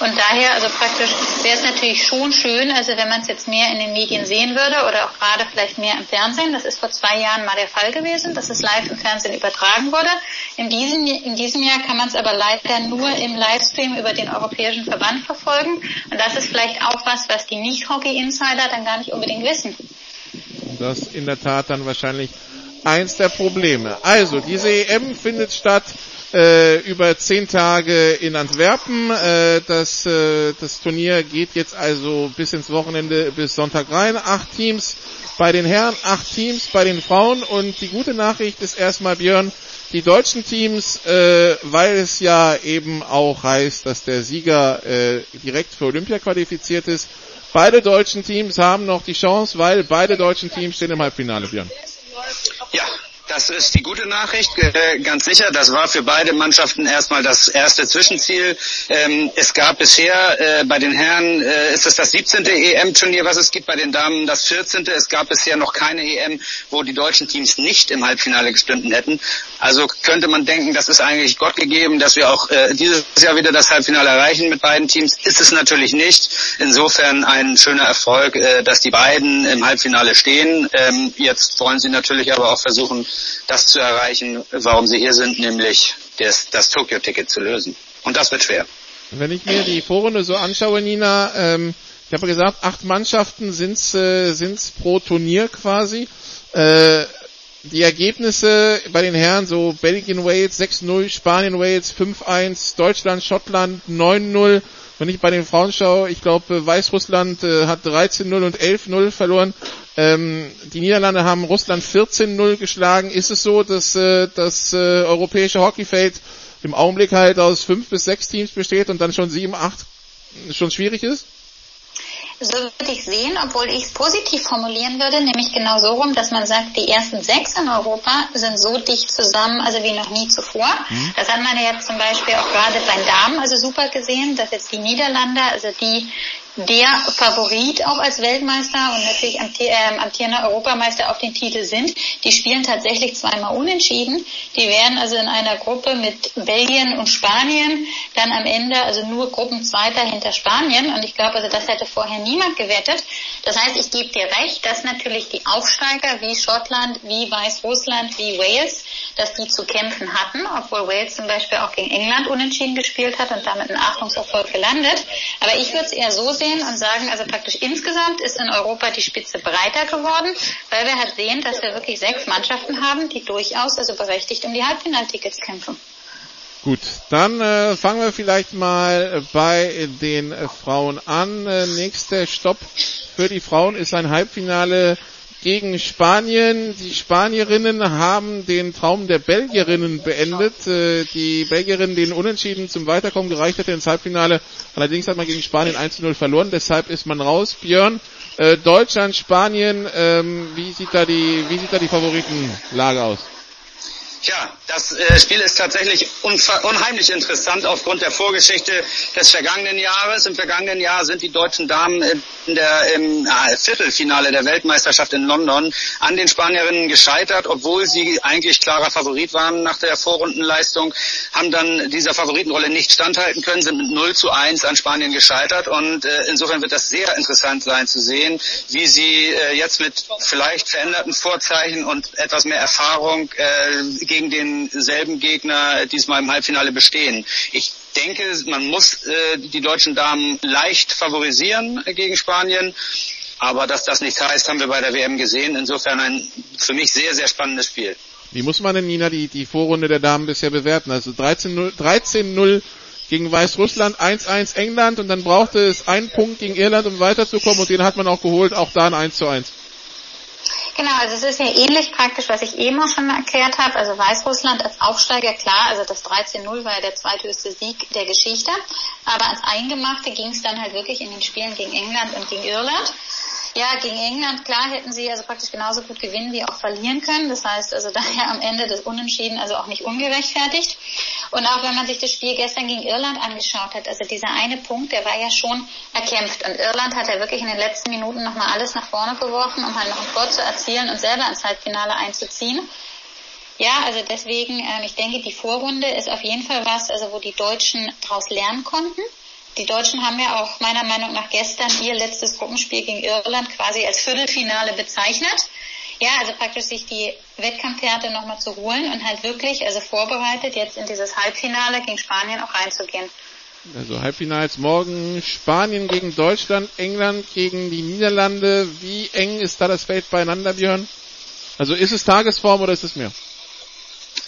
Und daher, also praktisch, wäre es natürlich schon schön, also wenn man es jetzt mehr in den Medien sehen würde oder auch gerade vielleicht mehr im Fernsehen. Das ist vor zwei Jahren mal der Fall gewesen, dass es live im Fernsehen übertragen wurde. In diesem, in diesem Jahr kann man es aber leider nur im Livestream über den Europäischen Verband verfolgen. Und das ist vielleicht auch was, was die Nicht-Hockey-Insider dann gar nicht unbedingt wissen. Das in der Tat dann wahrscheinlich eins der Probleme. Also, diese EM findet statt äh, über zehn Tage in Antwerpen. Äh, das, äh, das Turnier geht jetzt also bis ins Wochenende, bis Sonntag rein. Acht Teams bei den Herren, acht Teams bei den Frauen. Und die gute Nachricht ist erstmal, Björn, die deutschen Teams, äh, weil es ja eben auch heißt, dass der Sieger äh, direkt für Olympia qualifiziert ist, Beide deutschen Teams haben noch die Chance, weil beide deutschen Teams stehen im Halbfinale, Björn. Ja, Das ist die gute Nachricht, äh, ganz sicher. Das war für beide Mannschaften erstmal das erste Zwischenziel. Ähm, es gab bisher äh, bei den Herren, äh, ist es das 17. EM-Turnier, was es gibt, bei den Damen das 14. Es gab bisher noch keine EM, wo die deutschen Teams nicht im Halbfinale gestanden hätten. Also könnte man denken, das ist eigentlich Gott gegeben, dass wir auch dieses Jahr wieder das Halbfinale erreichen mit beiden Teams. Ist es natürlich nicht. Insofern ein schöner Erfolg, dass die beiden im Halbfinale stehen. Ähm, jetzt wollen sie natürlich aber auch versuchen, das zu erreichen, warum sie hier sind, nämlich das, das Tokio-Ticket zu lösen. Und das wird schwer. Wenn ich mir die Vorrunde so anschaue, Nina, ähm, ich habe gesagt, acht Mannschaften sind's, äh, pro Turnier quasi. Äh, die Ergebnisse bei den Herren, so Belgien, Wales 6-0, Spanien, Wales 5-1, Deutschland, Schottland 9-0. Wenn ich bei den Frauen schaue, ich glaube, Weißrussland äh, hat 13-0 und 11-0 verloren. Ähm, die Niederlande haben Russland 14-0 geschlagen. Ist es so, dass äh, das äh, europäische Hockeyfeld im Augenblick halt aus fünf bis sechs Teams besteht und dann schon sieben, acht schon schwierig ist? So würde ich sehen, obwohl ich es positiv formulieren würde, nämlich genau so rum, dass man sagt, die ersten sechs in Europa sind so dicht zusammen, also wie noch nie zuvor. Mhm. Das hat man ja jetzt zum Beispiel auch gerade bei Damen also super gesehen, dass jetzt die Niederlande, also die der Favorit auch als Weltmeister und natürlich amtierender Europameister auf den Titel sind. Die spielen tatsächlich zweimal unentschieden. Die werden also in einer Gruppe mit Belgien und Spanien dann am Ende also nur Gruppenzweiter hinter Spanien. Und ich glaube, also das hätte vorher niemand gewettet. Das heißt, ich gebe dir recht, dass natürlich die Aufsteiger wie Schottland, wie Weißrussland, wie Wales, dass die zu kämpfen hatten, obwohl Wales zum Beispiel auch gegen England unentschieden gespielt hat und damit einen Achtungserfolg gelandet. Aber ich würde es eher so sehen, sehen und sagen, also praktisch insgesamt ist in Europa die Spitze breiter geworden, weil wir halt sehen, dass wir wirklich sechs Mannschaften haben, die durchaus also berechtigt um die Halbfinaltickets kämpfen. Gut, dann äh, fangen wir vielleicht mal bei den äh, Frauen an. Äh, nächster Stopp für die Frauen ist ein Halbfinale gegen Spanien. Die Spanierinnen haben den Traum der Belgierinnen beendet. Äh, die Belgierinnen, denen Unentschieden zum Weiterkommen gereicht hätte ins Halbfinale. Allerdings hat man gegen Spanien 1 0 verloren, deshalb ist man raus. Björn, äh, Deutschland, Spanien, ähm, wie sieht da die, wie sieht da die Favoritenlage aus? Tja, das äh, Spiel ist tatsächlich unheimlich interessant aufgrund der Vorgeschichte des vergangenen Jahres. Im vergangenen Jahr sind die deutschen Damen in der, im äh, Viertelfinale der Weltmeisterschaft in London an den Spanierinnen gescheitert, obwohl sie eigentlich klarer Favorit waren nach der Vorrundenleistung, haben dann dieser Favoritenrolle nicht standhalten können, sind mit 0 zu 1 an Spanien gescheitert und äh, insofern wird das sehr interessant sein zu sehen, wie sie äh, jetzt mit vielleicht veränderten Vorzeichen und etwas mehr Erfahrung gegen denselben Gegner diesmal im Halbfinale bestehen. Ich denke, man muss äh, die deutschen Damen leicht favorisieren gegen Spanien. Aber dass das nichts heißt, haben wir bei der WM gesehen. Insofern ein für mich sehr, sehr spannendes Spiel. Wie muss man denn, Nina, die, die Vorrunde der Damen bisher bewerten? Also 13-0 13 gegen Weißrussland, 1-1 England und dann brauchte es einen Punkt gegen Irland, um weiterzukommen und den hat man auch geholt, auch da ein 1 1. Genau, also es ist ja ähnlich praktisch, was ich eben auch schon erklärt habe. Also Weißrussland als Aufsteiger, klar, also das 13-0 war ja der zweithöchste Sieg der Geschichte. Aber ans Eingemachte ging es dann halt wirklich in den Spielen gegen England und gegen Irland. Ja, gegen England, klar, hätten sie also praktisch genauso gut gewinnen wie auch verlieren können. Das heißt also daher am Ende des Unentschieden also auch nicht ungerechtfertigt. Und auch wenn man sich das Spiel gestern gegen Irland angeschaut hat, also dieser eine Punkt, der war ja schon erkämpft. Und Irland hat ja wirklich in den letzten Minuten nochmal alles nach vorne geworfen, um halt noch ein Tor zu erzielen und selber ins Halbfinale einzuziehen. Ja, also deswegen, ähm, ich denke, die Vorrunde ist auf jeden Fall was, also wo die Deutschen daraus lernen konnten. Die Deutschen haben ja auch meiner Meinung nach gestern ihr letztes Gruppenspiel gegen Irland quasi als Viertelfinale bezeichnet. Ja, also praktisch sich die Wettkampfhärte nochmal zu holen und halt wirklich, also vorbereitet, jetzt in dieses Halbfinale gegen Spanien auch reinzugehen. Also Halbfinals morgen Spanien gegen Deutschland, England gegen die Niederlande. Wie eng ist da das Feld beieinander, Björn? Also ist es Tagesform oder ist es mehr?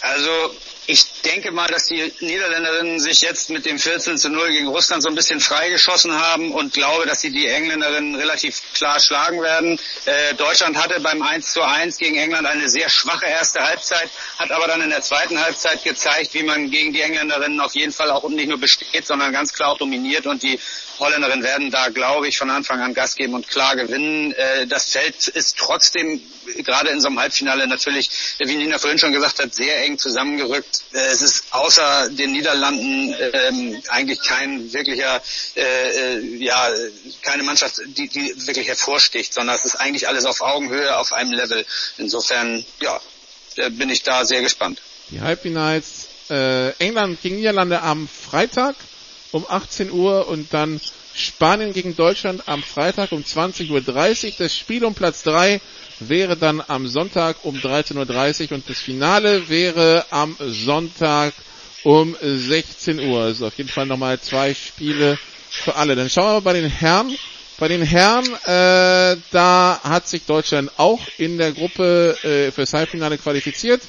Also ich denke mal, dass die Niederländerinnen sich jetzt mit dem 14 zu 0 gegen Russland so ein bisschen freigeschossen haben und glaube, dass sie die Engländerinnen relativ klar schlagen werden. Äh, Deutschland hatte beim 1 zu 1 gegen England eine sehr schwache erste Halbzeit, hat aber dann in der zweiten Halbzeit gezeigt, wie man gegen die Engländerinnen auf jeden Fall auch nicht nur besteht, sondern ganz klar auch dominiert und die Holländerinnen werden da, glaube ich, von Anfang an Gas geben und klar gewinnen. Äh, das Feld ist trotzdem gerade in so einem Halbfinale natürlich, wie Nina vorhin schon gesagt hat, sehr eng zusammengerückt. Äh, es ist außer den Niederlanden ähm, eigentlich kein wirklicher, äh, ja, keine Mannschaft, die, die wirklich hervorsticht, sondern es ist eigentlich alles auf Augenhöhe, auf einem Level. Insofern, ja, bin ich da sehr gespannt. Die Halbfinals England gegen Niederlande am Freitag um 18 Uhr und dann Spanien gegen Deutschland am Freitag um 20.30 Uhr. Das Spiel um Platz 3 wäre dann am Sonntag um 13.30 Uhr und das Finale wäre am Sonntag um 16 Uhr. Also auf jeden Fall nochmal zwei Spiele für alle. Dann schauen wir mal bei den Herren. Bei den Herren, äh, da hat sich Deutschland auch in der Gruppe äh, fürs Halbfinale qualifiziert.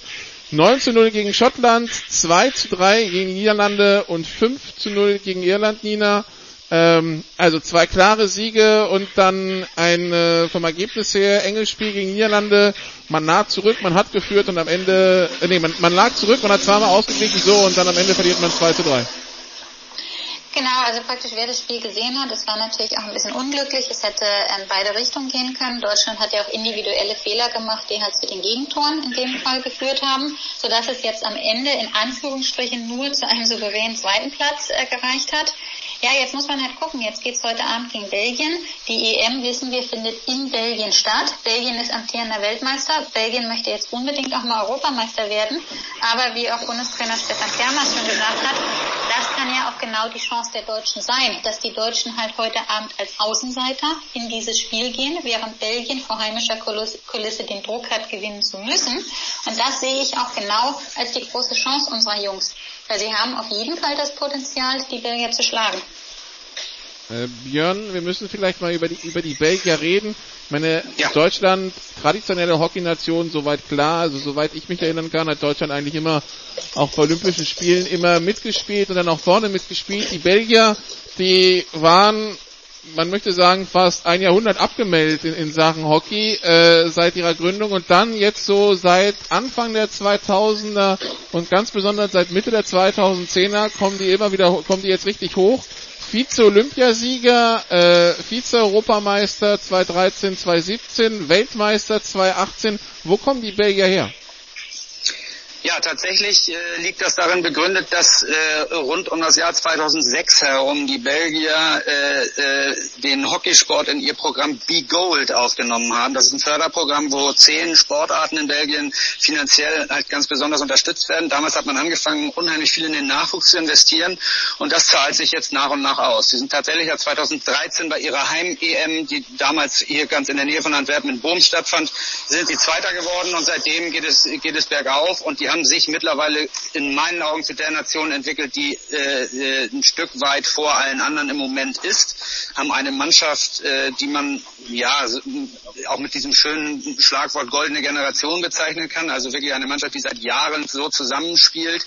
9 zu 0 gegen Schottland, 2 zu 3 gegen Niederlande und 5 zu 0 gegen Irland, Nina. Ähm, also zwei klare Siege und dann ein äh, vom Ergebnis her enges Spiel gegen Niederlande. Man naht zurück, man hat geführt und am Ende, äh, nee, man, man lag zurück, man hat zweimal ausgeglichen so und dann am Ende verliert man 2 zu 3. Genau, also praktisch wer das Spiel gesehen hat, es war natürlich auch ein bisschen unglücklich. Es hätte in beide Richtungen gehen können. Deutschland hat ja auch individuelle Fehler gemacht, die halt zu den Gegentoren in dem Fall geführt haben, sodass es jetzt am Ende in Anführungsstrichen nur zu einem souveränen zweiten Platz äh, gereicht hat. Ja, jetzt muss man halt gucken. Jetzt geht's heute Abend gegen Belgien. Die EM, wissen wir, findet in Belgien statt. Belgien ist amtierender Weltmeister. Belgien möchte jetzt unbedingt auch mal Europameister werden. Aber wie auch Bundestrainer Stefan Kermer schon gesagt hat, das kann ja auch genau die Chance der Deutschen sein, dass die Deutschen halt heute Abend als Außenseiter in dieses Spiel gehen, während Belgien vor heimischer Kulisse den Druck hat, gewinnen zu müssen. Und das sehe ich auch genau als die große Chance unserer Jungs. Weil sie haben auf jeden Fall das Potenzial, die Belgier zu schlagen. Äh, Björn, wir müssen vielleicht mal über die, über die Belgier reden. Ich meine, ja. Deutschland, traditionelle Hockeynation, soweit klar, also soweit ich mich erinnern kann, hat Deutschland eigentlich immer auch bei Olympischen Spielen immer mitgespielt und dann auch vorne mitgespielt. Die Belgier, die waren man möchte sagen, fast ein Jahrhundert abgemeldet in, in Sachen Hockey äh, seit ihrer Gründung und dann jetzt so seit Anfang der 2000er und ganz besonders seit Mitte der 2010er kommen die immer wieder, kommen die jetzt richtig hoch. Vize-Olympiasieger, äh, Vize-Europameister 2013, 2017, Weltmeister 2018. Wo kommen die Belgier her? Ja, tatsächlich äh, liegt das darin begründet, dass äh, rund um das Jahr 2006 herum die Belgier äh, äh, den Hockeysport in ihr Programm Be Gold aufgenommen haben. Das ist ein Förderprogramm, wo zehn Sportarten in Belgien finanziell halt ganz besonders unterstützt werden. Damals hat man angefangen, unheimlich viel in den Nachwuchs zu investieren und das zahlt sich jetzt nach und nach aus. Sie sind tatsächlich ja 2013 bei ihrer Heim-EM, die damals hier ganz in der Nähe von Antwerpen in Boom stattfand, sind sie Zweiter geworden und seitdem geht es, geht es bergauf und die haben sich mittlerweile in meinen Augen zu der Nation entwickelt, die äh, äh, ein Stück weit vor allen anderen im Moment ist, haben eine Mannschaft, äh, die man ja auch mit diesem schönen Schlagwort goldene Generation bezeichnen kann, also wirklich eine Mannschaft, die seit Jahren so zusammenspielt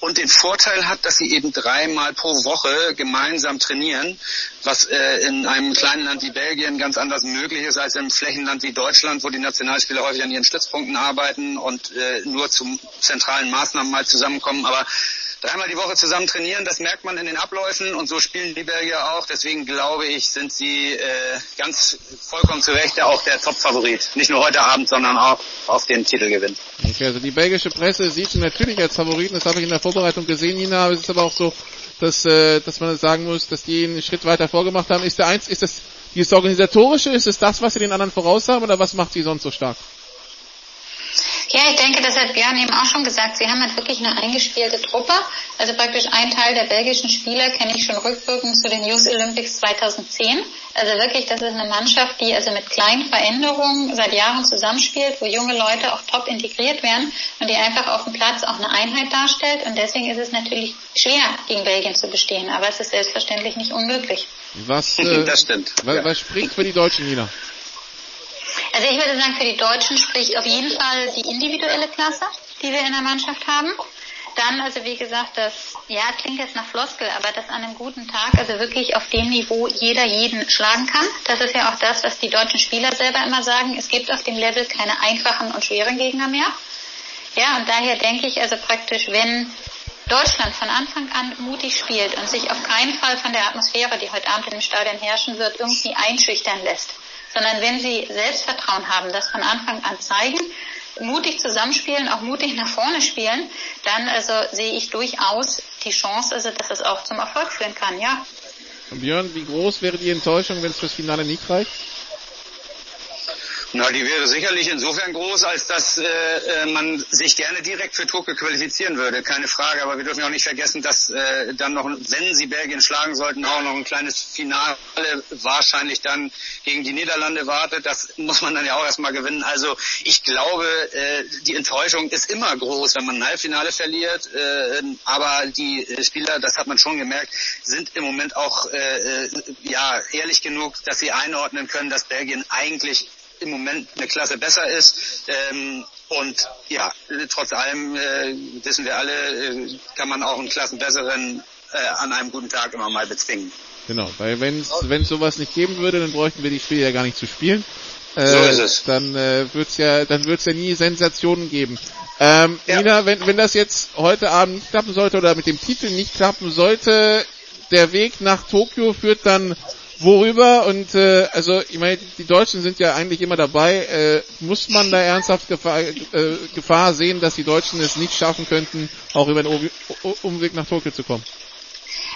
und den Vorteil hat, dass sie eben dreimal pro Woche gemeinsam trainieren, was äh, in einem kleinen Land wie Belgien ganz anders möglich ist als im Flächenland wie Deutschland, wo die Nationalspieler häufig an ihren Stützpunkten arbeiten und äh, nur zu zentralen Maßnahmen mal zusammenkommen. Aber dreimal die Woche zusammen trainieren, das merkt man in den Abläufen und so spielen die Belgier auch. Deswegen glaube ich, sind sie äh, ganz vollkommen zu Recht auch der Top-Favorit. Nicht nur heute Abend, sondern auch auf den Titelgewinn. Okay, also die belgische Presse sieht sie natürlich als Favoriten, das habe ich in der Vorbereitung gesehen, Nina, aber es ist aber auch so, dass, äh, dass man sagen muss, dass die einen Schritt weiter vorgemacht haben. Ist der eins, ist das dieses organisatorische, ist es das, was sie den anderen voraus haben oder was macht sie sonst so stark? Ja, ich denke, das hat Björn eben auch schon gesagt. Sie haben halt wirklich eine eingespielte Truppe. Also praktisch ein Teil der belgischen Spieler kenne ich schon rückwirkend zu den Youth Olympics 2010. Also wirklich, das ist eine Mannschaft, die also mit kleinen Veränderungen seit Jahren zusammenspielt, wo junge Leute auch top integriert werden und die einfach auf dem Platz auch eine Einheit darstellt. Und deswegen ist es natürlich schwer, gegen Belgien zu bestehen. Aber es ist selbstverständlich nicht unmöglich. Was, äh, das stimmt. Was, was spricht für die Deutschen, Nina? Also ich würde sagen, für die Deutschen spricht auf jeden Fall die individuelle Klasse, die wir in der Mannschaft haben. Dann, also wie gesagt, das, ja, klingt jetzt nach Floskel, aber das an einem guten Tag, also wirklich auf dem Niveau jeder jeden schlagen kann. Das ist ja auch das, was die deutschen Spieler selber immer sagen. Es gibt auf dem Level keine einfachen und schweren Gegner mehr. Ja, und daher denke ich also praktisch, wenn Deutschland von Anfang an mutig spielt und sich auf keinen Fall von der Atmosphäre, die heute Abend dem Stadion herrschen wird, irgendwie einschüchtern lässt, sondern wenn sie Selbstvertrauen haben, das von Anfang an zeigen, mutig zusammenspielen, auch mutig nach vorne spielen, dann also sehe ich durchaus die Chance, also dass es auch zum Erfolg führen kann, ja. Björn, wie groß wäre die Enttäuschung, wenn es fürs Finale nicht reicht? Na, die wäre sicherlich insofern groß, als dass äh, äh, man sich gerne direkt für Tokio qualifizieren würde, keine Frage. Aber wir dürfen auch nicht vergessen, dass äh, dann noch, wenn sie Belgien schlagen sollten, auch noch ein kleines Finale wahrscheinlich dann gegen die Niederlande wartet. Das muss man dann ja auch erstmal gewinnen. Also ich glaube, äh, die Enttäuschung ist immer groß, wenn man ein Halbfinale verliert. Äh, aber die Spieler, das hat man schon gemerkt, sind im Moment auch äh, äh ja ehrlich genug, dass sie einordnen können, dass Belgien eigentlich im Moment eine Klasse besser ist. Ähm, und ja, trotz allem äh, wissen wir alle, äh, kann man auch einen Klassenbesseren äh, an einem guten Tag immer mal bezwingen. Genau, weil wenn es sowas nicht geben würde, dann bräuchten wir die Spiele ja gar nicht zu spielen. Äh, so ist es. Dann äh, wird's ja, dann wird's ja nie Sensationen geben. Ähm, ja. Nina, wenn, wenn das jetzt heute Abend nicht klappen sollte oder mit dem Titel nicht klappen sollte, der Weg nach Tokio führt dann worüber und äh, also ich meine, die Deutschen sind ja eigentlich immer dabei. Äh, muss man da ernsthaft Gefahr, äh, Gefahr sehen, dass die Deutschen es nicht schaffen könnten, auch über den Umweg nach Tokio zu kommen?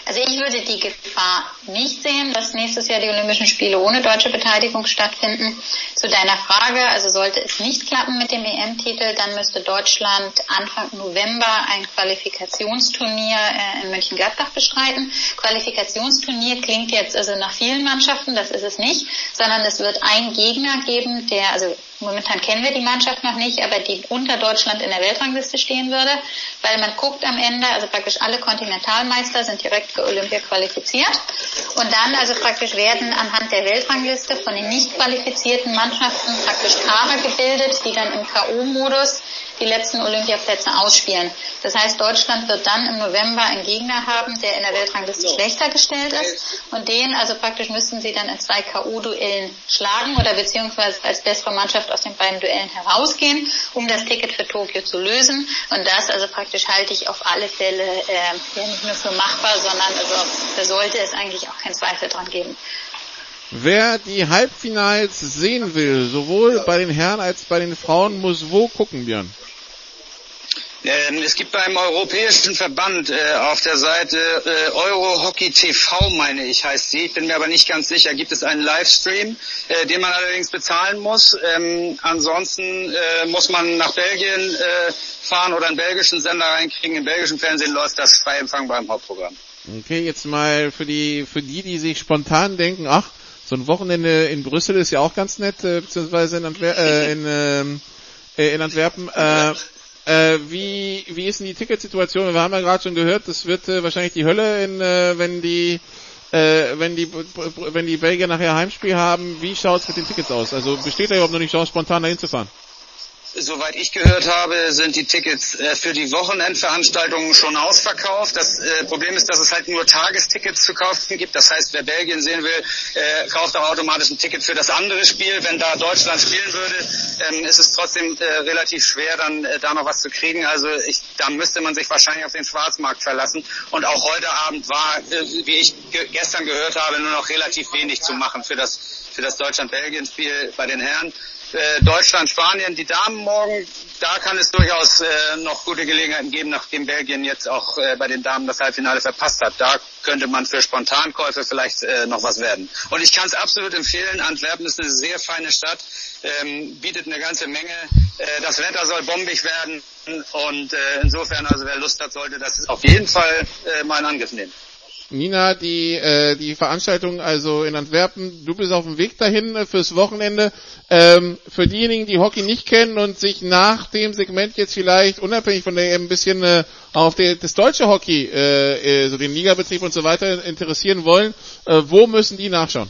Also ich würde die Gefahr nicht sehen, dass nächstes Jahr die Olympischen Spiele ohne deutsche Beteiligung stattfinden. Zu deiner Frage, also sollte es nicht klappen mit dem EM-Titel, dann müsste Deutschland Anfang November ein Qualifikationsturnier äh, in Mönchengladbach bestreiten. Qualifikationsturnier klingt jetzt also nach vielen Mannschaften, das ist es nicht, sondern es wird ein Gegner geben, der, also Momentan kennen wir die Mannschaft noch nicht, aber die unter Deutschland in der Weltrangliste stehen würde, weil man guckt am Ende, also praktisch alle Kontinentalmeister sind direkt für Olympia qualifiziert und dann also praktisch werden anhand der Weltrangliste von den nicht qualifizierten Mannschaften praktisch Paare gebildet, die dann im K.O.-Modus die letzten Olympiaplätze ausspielen. Das heißt, Deutschland wird dann im November einen Gegner haben, der in der Weltrangliste schlechter gestellt ist und den, also praktisch müssten sie dann in zwei K.O.-Duellen schlagen oder beziehungsweise als bessere Mannschaft aus den beiden Duellen herausgehen, um das Ticket für Tokio zu lösen. Und das also praktisch halte ich auf alle Fälle äh, ja nicht nur für machbar, sondern also da sollte es eigentlich auch keinen Zweifel dran geben. Wer die Halbfinals sehen will, sowohl bei den Herren als bei den Frauen, muss wo gucken, Björn? Ähm, es gibt beim Europäischen Verband äh, auf der Seite äh, Eurohockey TV, meine ich, heißt sie. Ich bin mir aber nicht ganz sicher. Gibt es einen Livestream, äh, den man allerdings bezahlen muss. Ähm, ansonsten äh, muss man nach Belgien äh, fahren oder einen belgischen Sender reinkriegen. Im belgischen Fernsehen läuft das frei empfangbar im Hauptprogramm. Okay, jetzt mal für die für die, die sich spontan denken, ach, so ein Wochenende in Brüssel ist ja auch ganz nett, äh, beziehungsweise in, Antwer äh, in, ähm, äh, in Antwerpen. Äh, äh, wie, wie ist denn die Ticketsituation? Wir haben ja gerade schon gehört, das wird äh, wahrscheinlich die Hölle, in, äh, wenn die äh, wenn die wenn die Belgier nachher Heimspiel haben. Wie schaut's mit den Tickets aus? Also besteht da überhaupt noch die Chance, spontan dahin zu fahren? Soweit ich gehört habe, sind die Tickets äh, für die Wochenendveranstaltungen schon ausverkauft. Das äh, Problem ist, dass es halt nur Tagestickets zu kaufen gibt. Das heißt, wer Belgien sehen will, äh, kauft auch automatisch ein Ticket für das andere Spiel. Wenn da Deutschland spielen würde, ähm, ist es trotzdem relativ schwer, dann da noch was zu kriegen. Also ich, da müsste man sich wahrscheinlich auf den Schwarzmarkt verlassen. Und auch heute Abend war, wie ich ge gestern gehört habe, nur noch relativ wenig zu machen für das, für das Deutschland-Belgien-Spiel bei den Herren äh, Deutschland, Spanien, die Damen morgen. Da kann es durchaus äh, noch gute Gelegenheiten geben, nachdem Belgien jetzt auch äh, bei den Damen das Halbfinale verpasst hat. Da könnte man für Spontankäufe vielleicht äh, noch was werden. Und ich kann es absolut empfehlen. Antwerpen ist eine sehr feine Stadt, ähm, bietet eine ganze Menge. Äh, das Wetter soll bombig werden und äh, insofern, also wer Lust hat, sollte das auf jeden Fall äh, mal in Angriff nehmen. Nina, die, äh, die Veranstaltung also in Antwerpen, du bist auf dem Weg dahin äh, fürs Wochenende. Ähm, für diejenigen, die Hockey nicht kennen und sich nach dem Segment jetzt vielleicht unabhängig von der ein bisschen äh, auf der, das deutsche Hockey, äh, äh, so den Ligabetrieb und so weiter interessieren wollen, äh, wo müssen die nachschauen?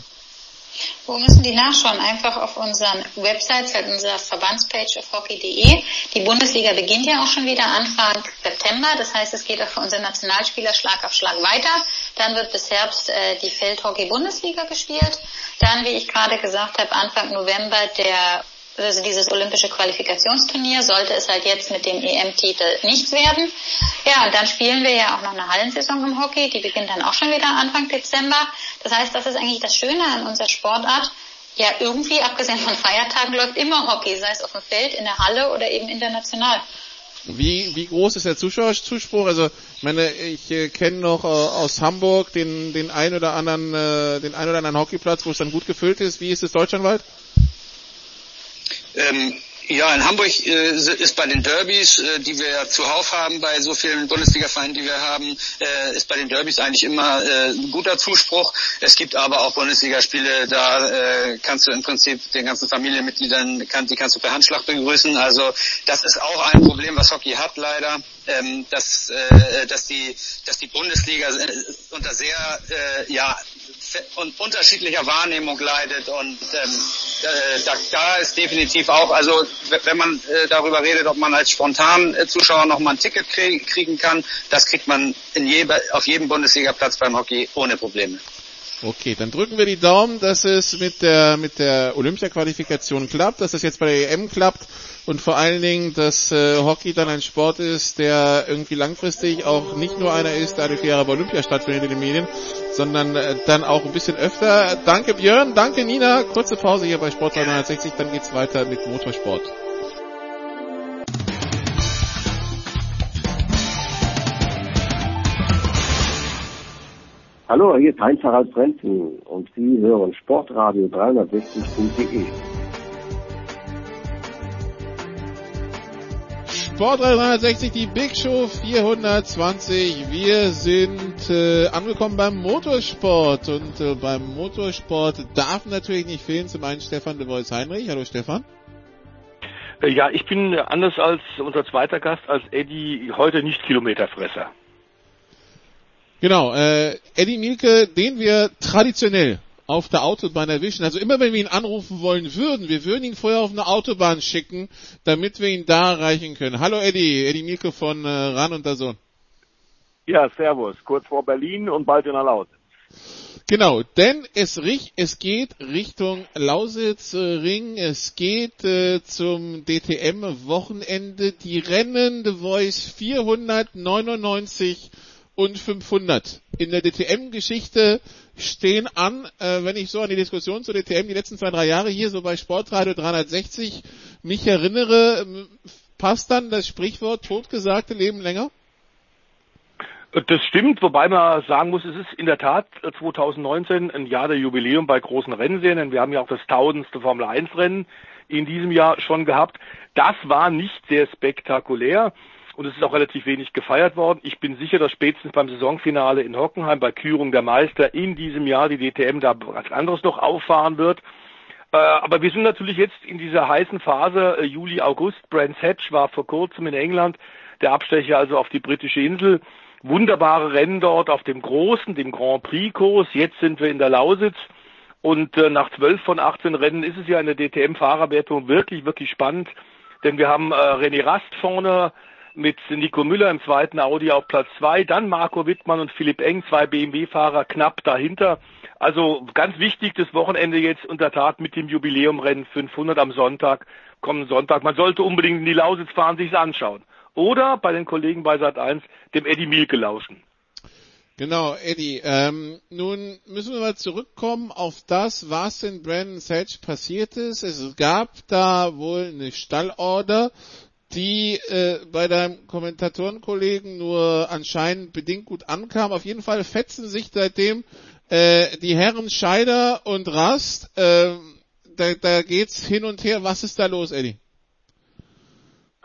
Wo müssen die nachschauen? Einfach auf unseren Websites, halt unserer Verbandspage auf hockey.de. Die Bundesliga beginnt ja auch schon wieder Anfang September. Das heißt, es geht auch für unsere Nationalspieler Schlag auf Schlag weiter. Dann wird bis Herbst äh, die Feldhockey-Bundesliga gespielt. Dann, wie ich gerade gesagt habe, Anfang November der also dieses olympische Qualifikationsturnier, sollte es halt jetzt mit dem EM-Titel nichts werden. Ja, und dann spielen wir ja auch noch eine Hallensaison im Hockey, die beginnt dann auch schon wieder Anfang Dezember. Das heißt, das ist eigentlich das Schöne an unserer Sportart. Ja, irgendwie, abgesehen von Feiertagen, läuft immer Hockey, sei es auf dem Feld, in der Halle oder eben international. Wie, wie groß ist der Zuschauerzuspruch? Also, ich meine, ich äh, kenne noch äh, aus Hamburg den, den ein oder anderen, äh, den ein oder anderen Hockeyplatz, wo es dann gut gefüllt ist. Wie ist es deutschlandweit? Ähm, ja, in Hamburg äh, ist bei den Derbys, äh, die wir ja zuhauf haben, bei so vielen Bundesliga-Vereinen, die wir haben, äh, ist bei den Derbys eigentlich immer äh, ein guter Zuspruch. Es gibt aber auch Bundesligaspiele, da äh, kannst du im Prinzip den ganzen Familienmitgliedern, kann, die kannst du per Handschlag begrüßen. Also das ist auch ein Problem, was Hockey hat leider, ähm, dass, äh, dass, die, dass die Bundesliga unter sehr ja, und unterschiedlicher Wahrnehmung leidet und ähm, äh, da, da ist definitiv auch, also wenn man äh, darüber redet, ob man als spontan äh, Zuschauer noch mal ein Ticket krieg, kriegen kann, das kriegt man in je, auf jedem Bundesliga-Platz beim Hockey ohne Probleme. Okay, dann drücken wir die Daumen, dass es mit der mit der Olympia-Qualifikation klappt, dass es jetzt bei der EM klappt und vor allen Dingen, dass äh, Hockey dann ein Sport ist, der irgendwie langfristig auch nicht nur einer ist, der alle vier bei Olympia stattfindet in den Medien, sondern äh, dann auch ein bisschen öfter. Danke Björn, danke Nina. Kurze Pause hier bei Sport 360, dann geht's weiter mit Motorsport. Hallo, hier ist Heinz-Harald Frenzen und Sie hören Sportradio 360.de. Sport 360, die Big Show 420. Wir sind äh, angekommen beim Motorsport und äh, beim Motorsport darf natürlich nicht fehlen. Zum einen Stefan de Vois Heinrich. Hallo Stefan. Äh, ja, ich bin anders als unser zweiter Gast, als Eddie, heute nicht Kilometerfresser. Genau, äh, Eddie Mielke, den wir traditionell auf der Autobahn erwischen. Also immer wenn wir ihn anrufen wollen würden, wir würden ihn vorher auf eine Autobahn schicken, damit wir ihn da erreichen können. Hallo Eddie, Eddie Mielke von äh, Ran und der Sohn. Ja, servus, kurz vor Berlin und bald in der Lausitz. Genau, denn es, es geht Richtung Lausitz-Ring, es geht äh, zum DTM-Wochenende, die Rennen The Voice 499 und 500 in der DTM-Geschichte stehen an, äh, wenn ich so an die Diskussion zur DTM die letzten zwei, drei Jahre hier so bei Sportradio 360 mich erinnere, passt dann das Sprichwort totgesagte Leben länger? Das stimmt, wobei man sagen muss, es ist in der Tat 2019 ein Jahr der Jubiläum bei großen Rennserien. Wir haben ja auch das tausendste Formel 1 Rennen in diesem Jahr schon gehabt. Das war nicht sehr spektakulär und es ist auch relativ wenig gefeiert worden. Ich bin sicher, dass spätestens beim Saisonfinale in Hockenheim bei Kürung der Meister in diesem Jahr die DTM da was anderes noch auffahren wird. Äh, aber wir sind natürlich jetzt in dieser heißen Phase äh, Juli, August. Brands Hatch war vor kurzem in England, der Abstecher also auf die britische Insel. Wunderbare Rennen dort auf dem großen, dem Grand Prix-Kurs. Jetzt sind wir in der Lausitz. Und äh, nach zwölf von 18 Rennen ist es ja in der DTM-Fahrerwertung wirklich, wirklich spannend. Denn wir haben René Rast vorne, mit Nico Müller im zweiten Audi auf Platz zwei, dann Marco Wittmann und Philipp Eng, zwei BMW-Fahrer knapp dahinter. Also ganz wichtig das Wochenende jetzt unter Tat mit dem Jubiläumrennen 500 am Sonntag, kommenden Sonntag. Man sollte unbedingt in die Lausitz fahren, sich's anschauen. Oder bei den Kollegen bei Sat1 dem Eddie Mielke lauschen. Genau, Eddie. Ähm, nun müssen wir mal zurückkommen auf das, was in Brandon Sedge passiert ist. Es gab da wohl eine Stallorder die äh, bei deinem Kommentatorenkollegen nur anscheinend bedingt gut ankam. Auf jeden Fall fetzen sich seitdem äh, die Herren Scheider und Rast. Äh, da, da geht's hin und her. Was ist da los, Eddie?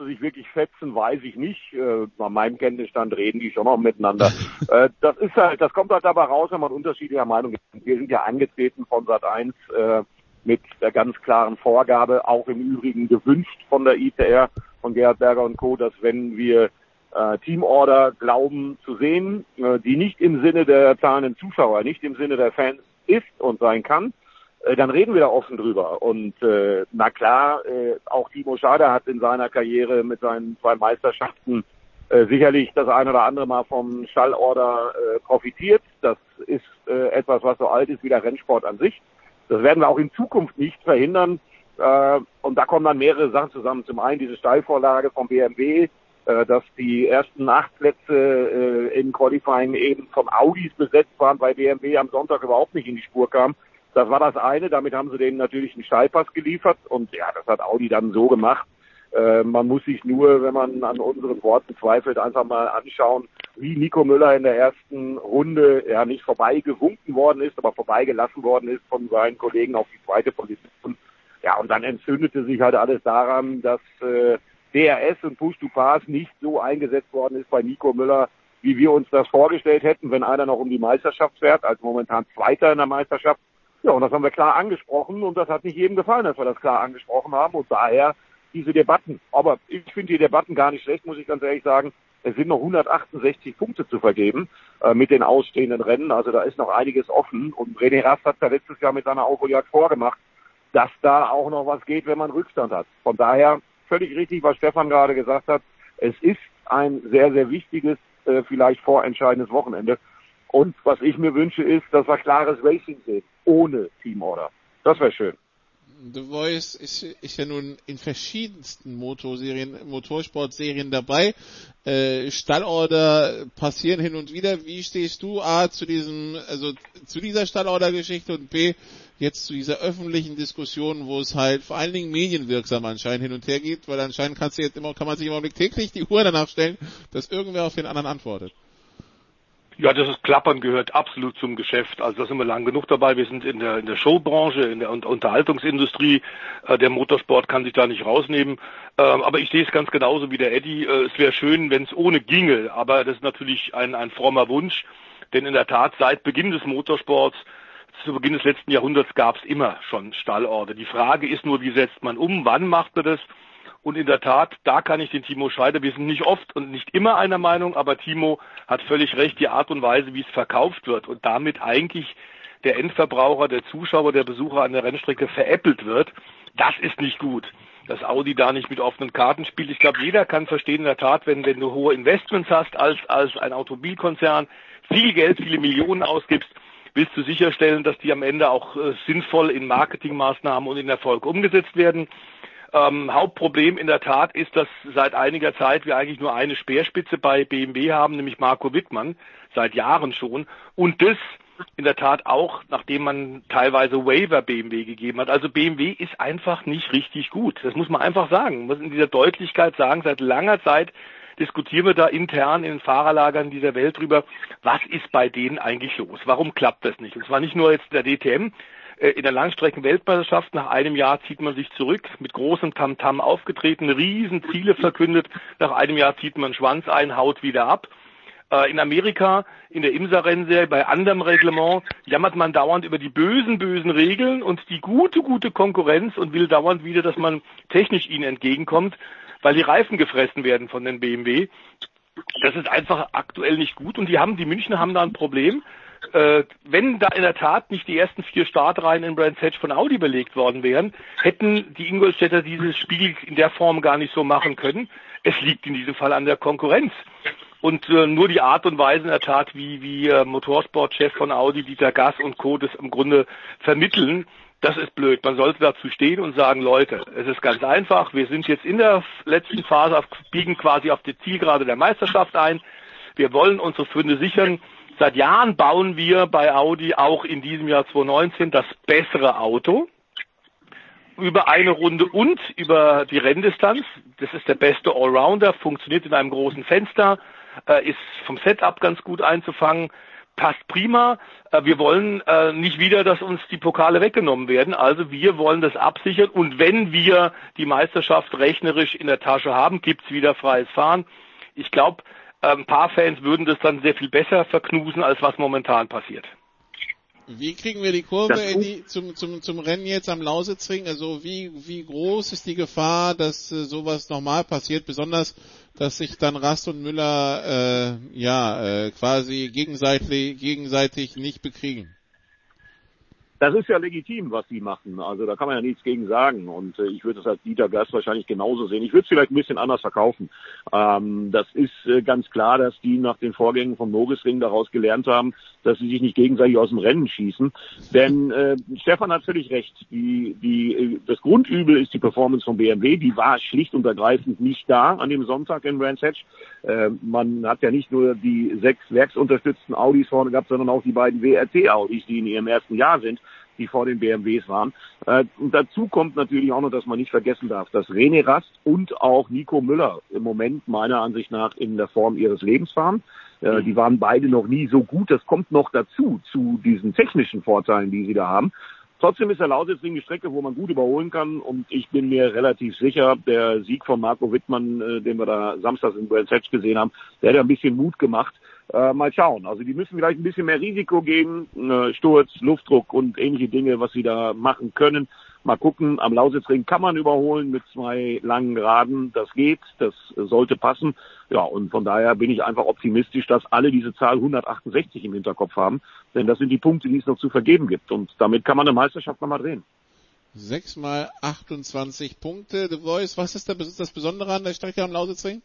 sich wirklich fetzen, weiß ich nicht. Äh, bei meinem Kenntnisstand reden die schon noch miteinander. äh, das ist halt, das kommt halt dabei raus, wenn man unterschiedlicher Meinung ist. Wir sind ja angetreten von Sat 1 äh, mit der ganz klaren Vorgabe, auch im Übrigen gewünscht von der ITR, von Gerhard Berger und Co., dass wenn wir äh, Teamorder glauben zu sehen, äh, die nicht im Sinne der zahlenden Zuschauer, nicht im Sinne der Fans ist und sein kann, äh, dann reden wir da offen drüber. Und äh, na klar, äh, auch Timo Schader hat in seiner Karriere mit seinen zwei Meisterschaften äh, sicherlich das ein oder andere Mal vom Schallorder äh, profitiert. Das ist äh, etwas, was so alt ist wie der Rennsport an sich. Das werden wir auch in Zukunft nicht verhindern. Äh, und da kommen dann mehrere Sachen zusammen. Zum einen diese Steilvorlage vom BMW, äh, dass die ersten acht Plätze äh, im Qualifying eben von Audis besetzt waren, weil BMW am Sonntag überhaupt nicht in die Spur kam. Das war das eine. Damit haben sie denen natürlich einen Steilpass geliefert. Und ja, das hat Audi dann so gemacht. Äh, man muss sich nur, wenn man an unseren Worten zweifelt, einfach mal anschauen, wie Nico Müller in der ersten Runde ja nicht vorbeigewunken worden ist, aber vorbeigelassen worden ist von seinen Kollegen auf die zweite Position. Ja, und dann entzündete sich halt alles daran, dass äh, DRS und Push to Pass nicht so eingesetzt worden ist bei Nico Müller, wie wir uns das vorgestellt hätten, wenn einer noch um die Meisterschaft fährt, als momentan Zweiter in der Meisterschaft. Ja, und das haben wir klar angesprochen und das hat nicht jedem gefallen, dass wir das klar angesprochen haben und daher diese Debatten. Aber ich finde die Debatten gar nicht schlecht, muss ich ganz ehrlich sagen. Es sind noch 168 Punkte zu vergeben äh, mit den ausstehenden Rennen. Also da ist noch einiges offen. Und René Rast hat ja letztes Jahr mit seiner Aufholjagd vorgemacht, dass da auch noch was geht, wenn man Rückstand hat. Von daher völlig richtig, was Stefan gerade gesagt hat. Es ist ein sehr, sehr wichtiges, äh, vielleicht vorentscheidendes Wochenende. Und was ich mir wünsche, ist, dass wir klares Racing sehen, ohne Teamorder. Das wäre schön. The Voice ist, ist ja nun in verschiedensten Motorserien, Motorsportserien dabei. Äh, Stallorder passieren hin und wieder. Wie stehst du A zu diesem, also zu dieser Stallorder-Geschichte und B jetzt zu dieser öffentlichen Diskussion, wo es halt vor allen Dingen medienwirksam anscheinend hin und her geht, weil anscheinend kannst du jetzt immer, kann man sich im Augenblick täglich die Uhr danach stellen, dass irgendwer auf den anderen antwortet. Ja, das ist Klappern gehört absolut zum Geschäft. Also da sind wir lang genug dabei. Wir sind in der, in der Showbranche, in der Unterhaltungsindustrie. Äh, der Motorsport kann sich da nicht rausnehmen. Ähm, aber ich sehe es ganz genauso wie der Eddie. Äh, es wäre schön, wenn es ohne ginge. Aber das ist natürlich ein, ein frommer Wunsch. Denn in der Tat, seit Beginn des Motorsports, zu Beginn des letzten Jahrhunderts gab es immer schon Stallorte. Die Frage ist nur, wie setzt man um? Wann macht man das? Und in der Tat, da kann ich den Timo Scheider, wir sind nicht oft und nicht immer einer Meinung, aber Timo hat völlig recht, die Art und Weise, wie es verkauft wird und damit eigentlich der Endverbraucher, der Zuschauer, der Besucher an der Rennstrecke veräppelt wird, das ist nicht gut. Dass Audi da nicht mit offenen Karten spielt. Ich glaube, jeder kann verstehen in der Tat, wenn, wenn du hohe Investments hast als, als ein Automobilkonzern, viel Geld, viele Millionen ausgibst, willst du sicherstellen, dass die am Ende auch äh, sinnvoll in Marketingmaßnahmen und in Erfolg umgesetzt werden. Ähm, Hauptproblem in der Tat ist, dass seit einiger Zeit wir eigentlich nur eine Speerspitze bei BMW haben, nämlich Marco Wittmann, seit Jahren schon. Und das in der Tat auch, nachdem man teilweise Waiver BMW gegeben hat. Also BMW ist einfach nicht richtig gut. Das muss man einfach sagen. Man muss in dieser Deutlichkeit sagen, seit langer Zeit diskutieren wir da intern in den Fahrerlagern dieser Welt drüber, was ist bei denen eigentlich los? Warum klappt das nicht? Und zwar nicht nur jetzt der DTM, in der Langstrecken-Weltmeisterschaft nach einem Jahr zieht man sich zurück, mit großem Tamtam aufgetreten, riesen Ziele verkündet. Nach einem Jahr zieht man Schwanz ein, haut wieder ab. Äh, in Amerika, in der IMSA-Rennserie, bei anderem Reglement, jammert man dauernd über die bösen, bösen Regeln und die gute, gute Konkurrenz und will dauernd wieder, dass man technisch ihnen entgegenkommt, weil die Reifen gefressen werden von den BMW. Das ist einfach aktuell nicht gut und die haben, die Münchner haben da ein Problem äh, wenn da in der Tat nicht die ersten vier Startreihen in Brands Hatch von Audi belegt worden wären, hätten die Ingolstädter dieses Spiel in der Form gar nicht so machen können. Es liegt in diesem Fall an der Konkurrenz. Und äh, nur die Art und Weise in der Tat, wie, wie äh, Motorsportchef von Audi, Dieter Gass und Co. das im Grunde vermitteln, das ist blöd. Man sollte dazu stehen und sagen, Leute, es ist ganz einfach. Wir sind jetzt in der letzten Phase, biegen quasi auf die Zielgerade der Meisterschaft ein. Wir wollen unsere Funde sichern. Seit Jahren bauen wir bei Audi auch in diesem Jahr 2019 das bessere Auto über eine Runde und über die Renndistanz. Das ist der beste Allrounder, funktioniert in einem großen Fenster, äh, ist vom Setup ganz gut einzufangen, passt prima. Äh, wir wollen äh, nicht wieder, dass uns die Pokale weggenommen werden. Also wir wollen das absichern und wenn wir die Meisterschaft rechnerisch in der Tasche haben, gibt's wieder freies Fahren. Ich glaube, ein paar Fans würden das dann sehr viel besser verknusen, als was momentan passiert. Wie kriegen wir die Kurve, Eddie, zum, zum, zum Rennen jetzt am Lausitzring? Also wie, wie groß ist die Gefahr, dass äh, sowas nochmal passiert? Besonders, dass sich dann Rast und Müller äh, ja äh, quasi gegenseitig, gegenseitig nicht bekriegen. Das ist ja legitim, was sie machen. Also da kann man ja nichts gegen sagen. Und äh, ich würde es als Dieter Gast wahrscheinlich genauso sehen. Ich würde es vielleicht ein bisschen anders verkaufen. Ähm, das ist äh, ganz klar, dass die nach den Vorgängen vom Nogisring daraus gelernt haben, dass sie sich nicht gegenseitig aus dem Rennen schießen. Denn äh, Stefan hat völlig recht. Die, die, das Grundübel ist die Performance von BMW. Die war schlicht und ergreifend nicht da an dem Sonntag in Brands Hatch. Äh, man hat ja nicht nur die sechs werksunterstützten Audis vorne gehabt, sondern auch die beiden WRC-Audis, die in ihrem ersten Jahr sind die vor den BMWs waren. Äh, und dazu kommt natürlich auch noch, dass man nicht vergessen darf, dass René Rast und auch Nico Müller im Moment meiner Ansicht nach in der Form ihres Lebens fahren. Äh, die waren beide noch nie so gut. Das kommt noch dazu, zu diesen technischen Vorteilen, die sie da haben. Trotzdem ist der Lausitzring eine Strecke, wo man gut überholen kann und ich bin mir relativ sicher, der Sieg von Marco Wittmann, äh, den wir da samstags in Brands Hatch gesehen haben, der hat ein bisschen Mut gemacht. Äh, mal schauen. Also die müssen vielleicht ein bisschen mehr Risiko gehen, äh, Sturz, Luftdruck und ähnliche Dinge, was sie da machen können. Mal gucken, am Lausitzring kann man überholen mit zwei langen Geraden. Das geht, das sollte passen. Ja, und von daher bin ich einfach optimistisch, dass alle diese Zahl 168 im Hinterkopf haben. Denn das sind die Punkte, die es noch zu vergeben gibt. Und damit kann man eine Meisterschaft nochmal drehen. Sechs mal 28 Punkte. The Voice, was ist das Besondere an der Strecke am Lausitzring?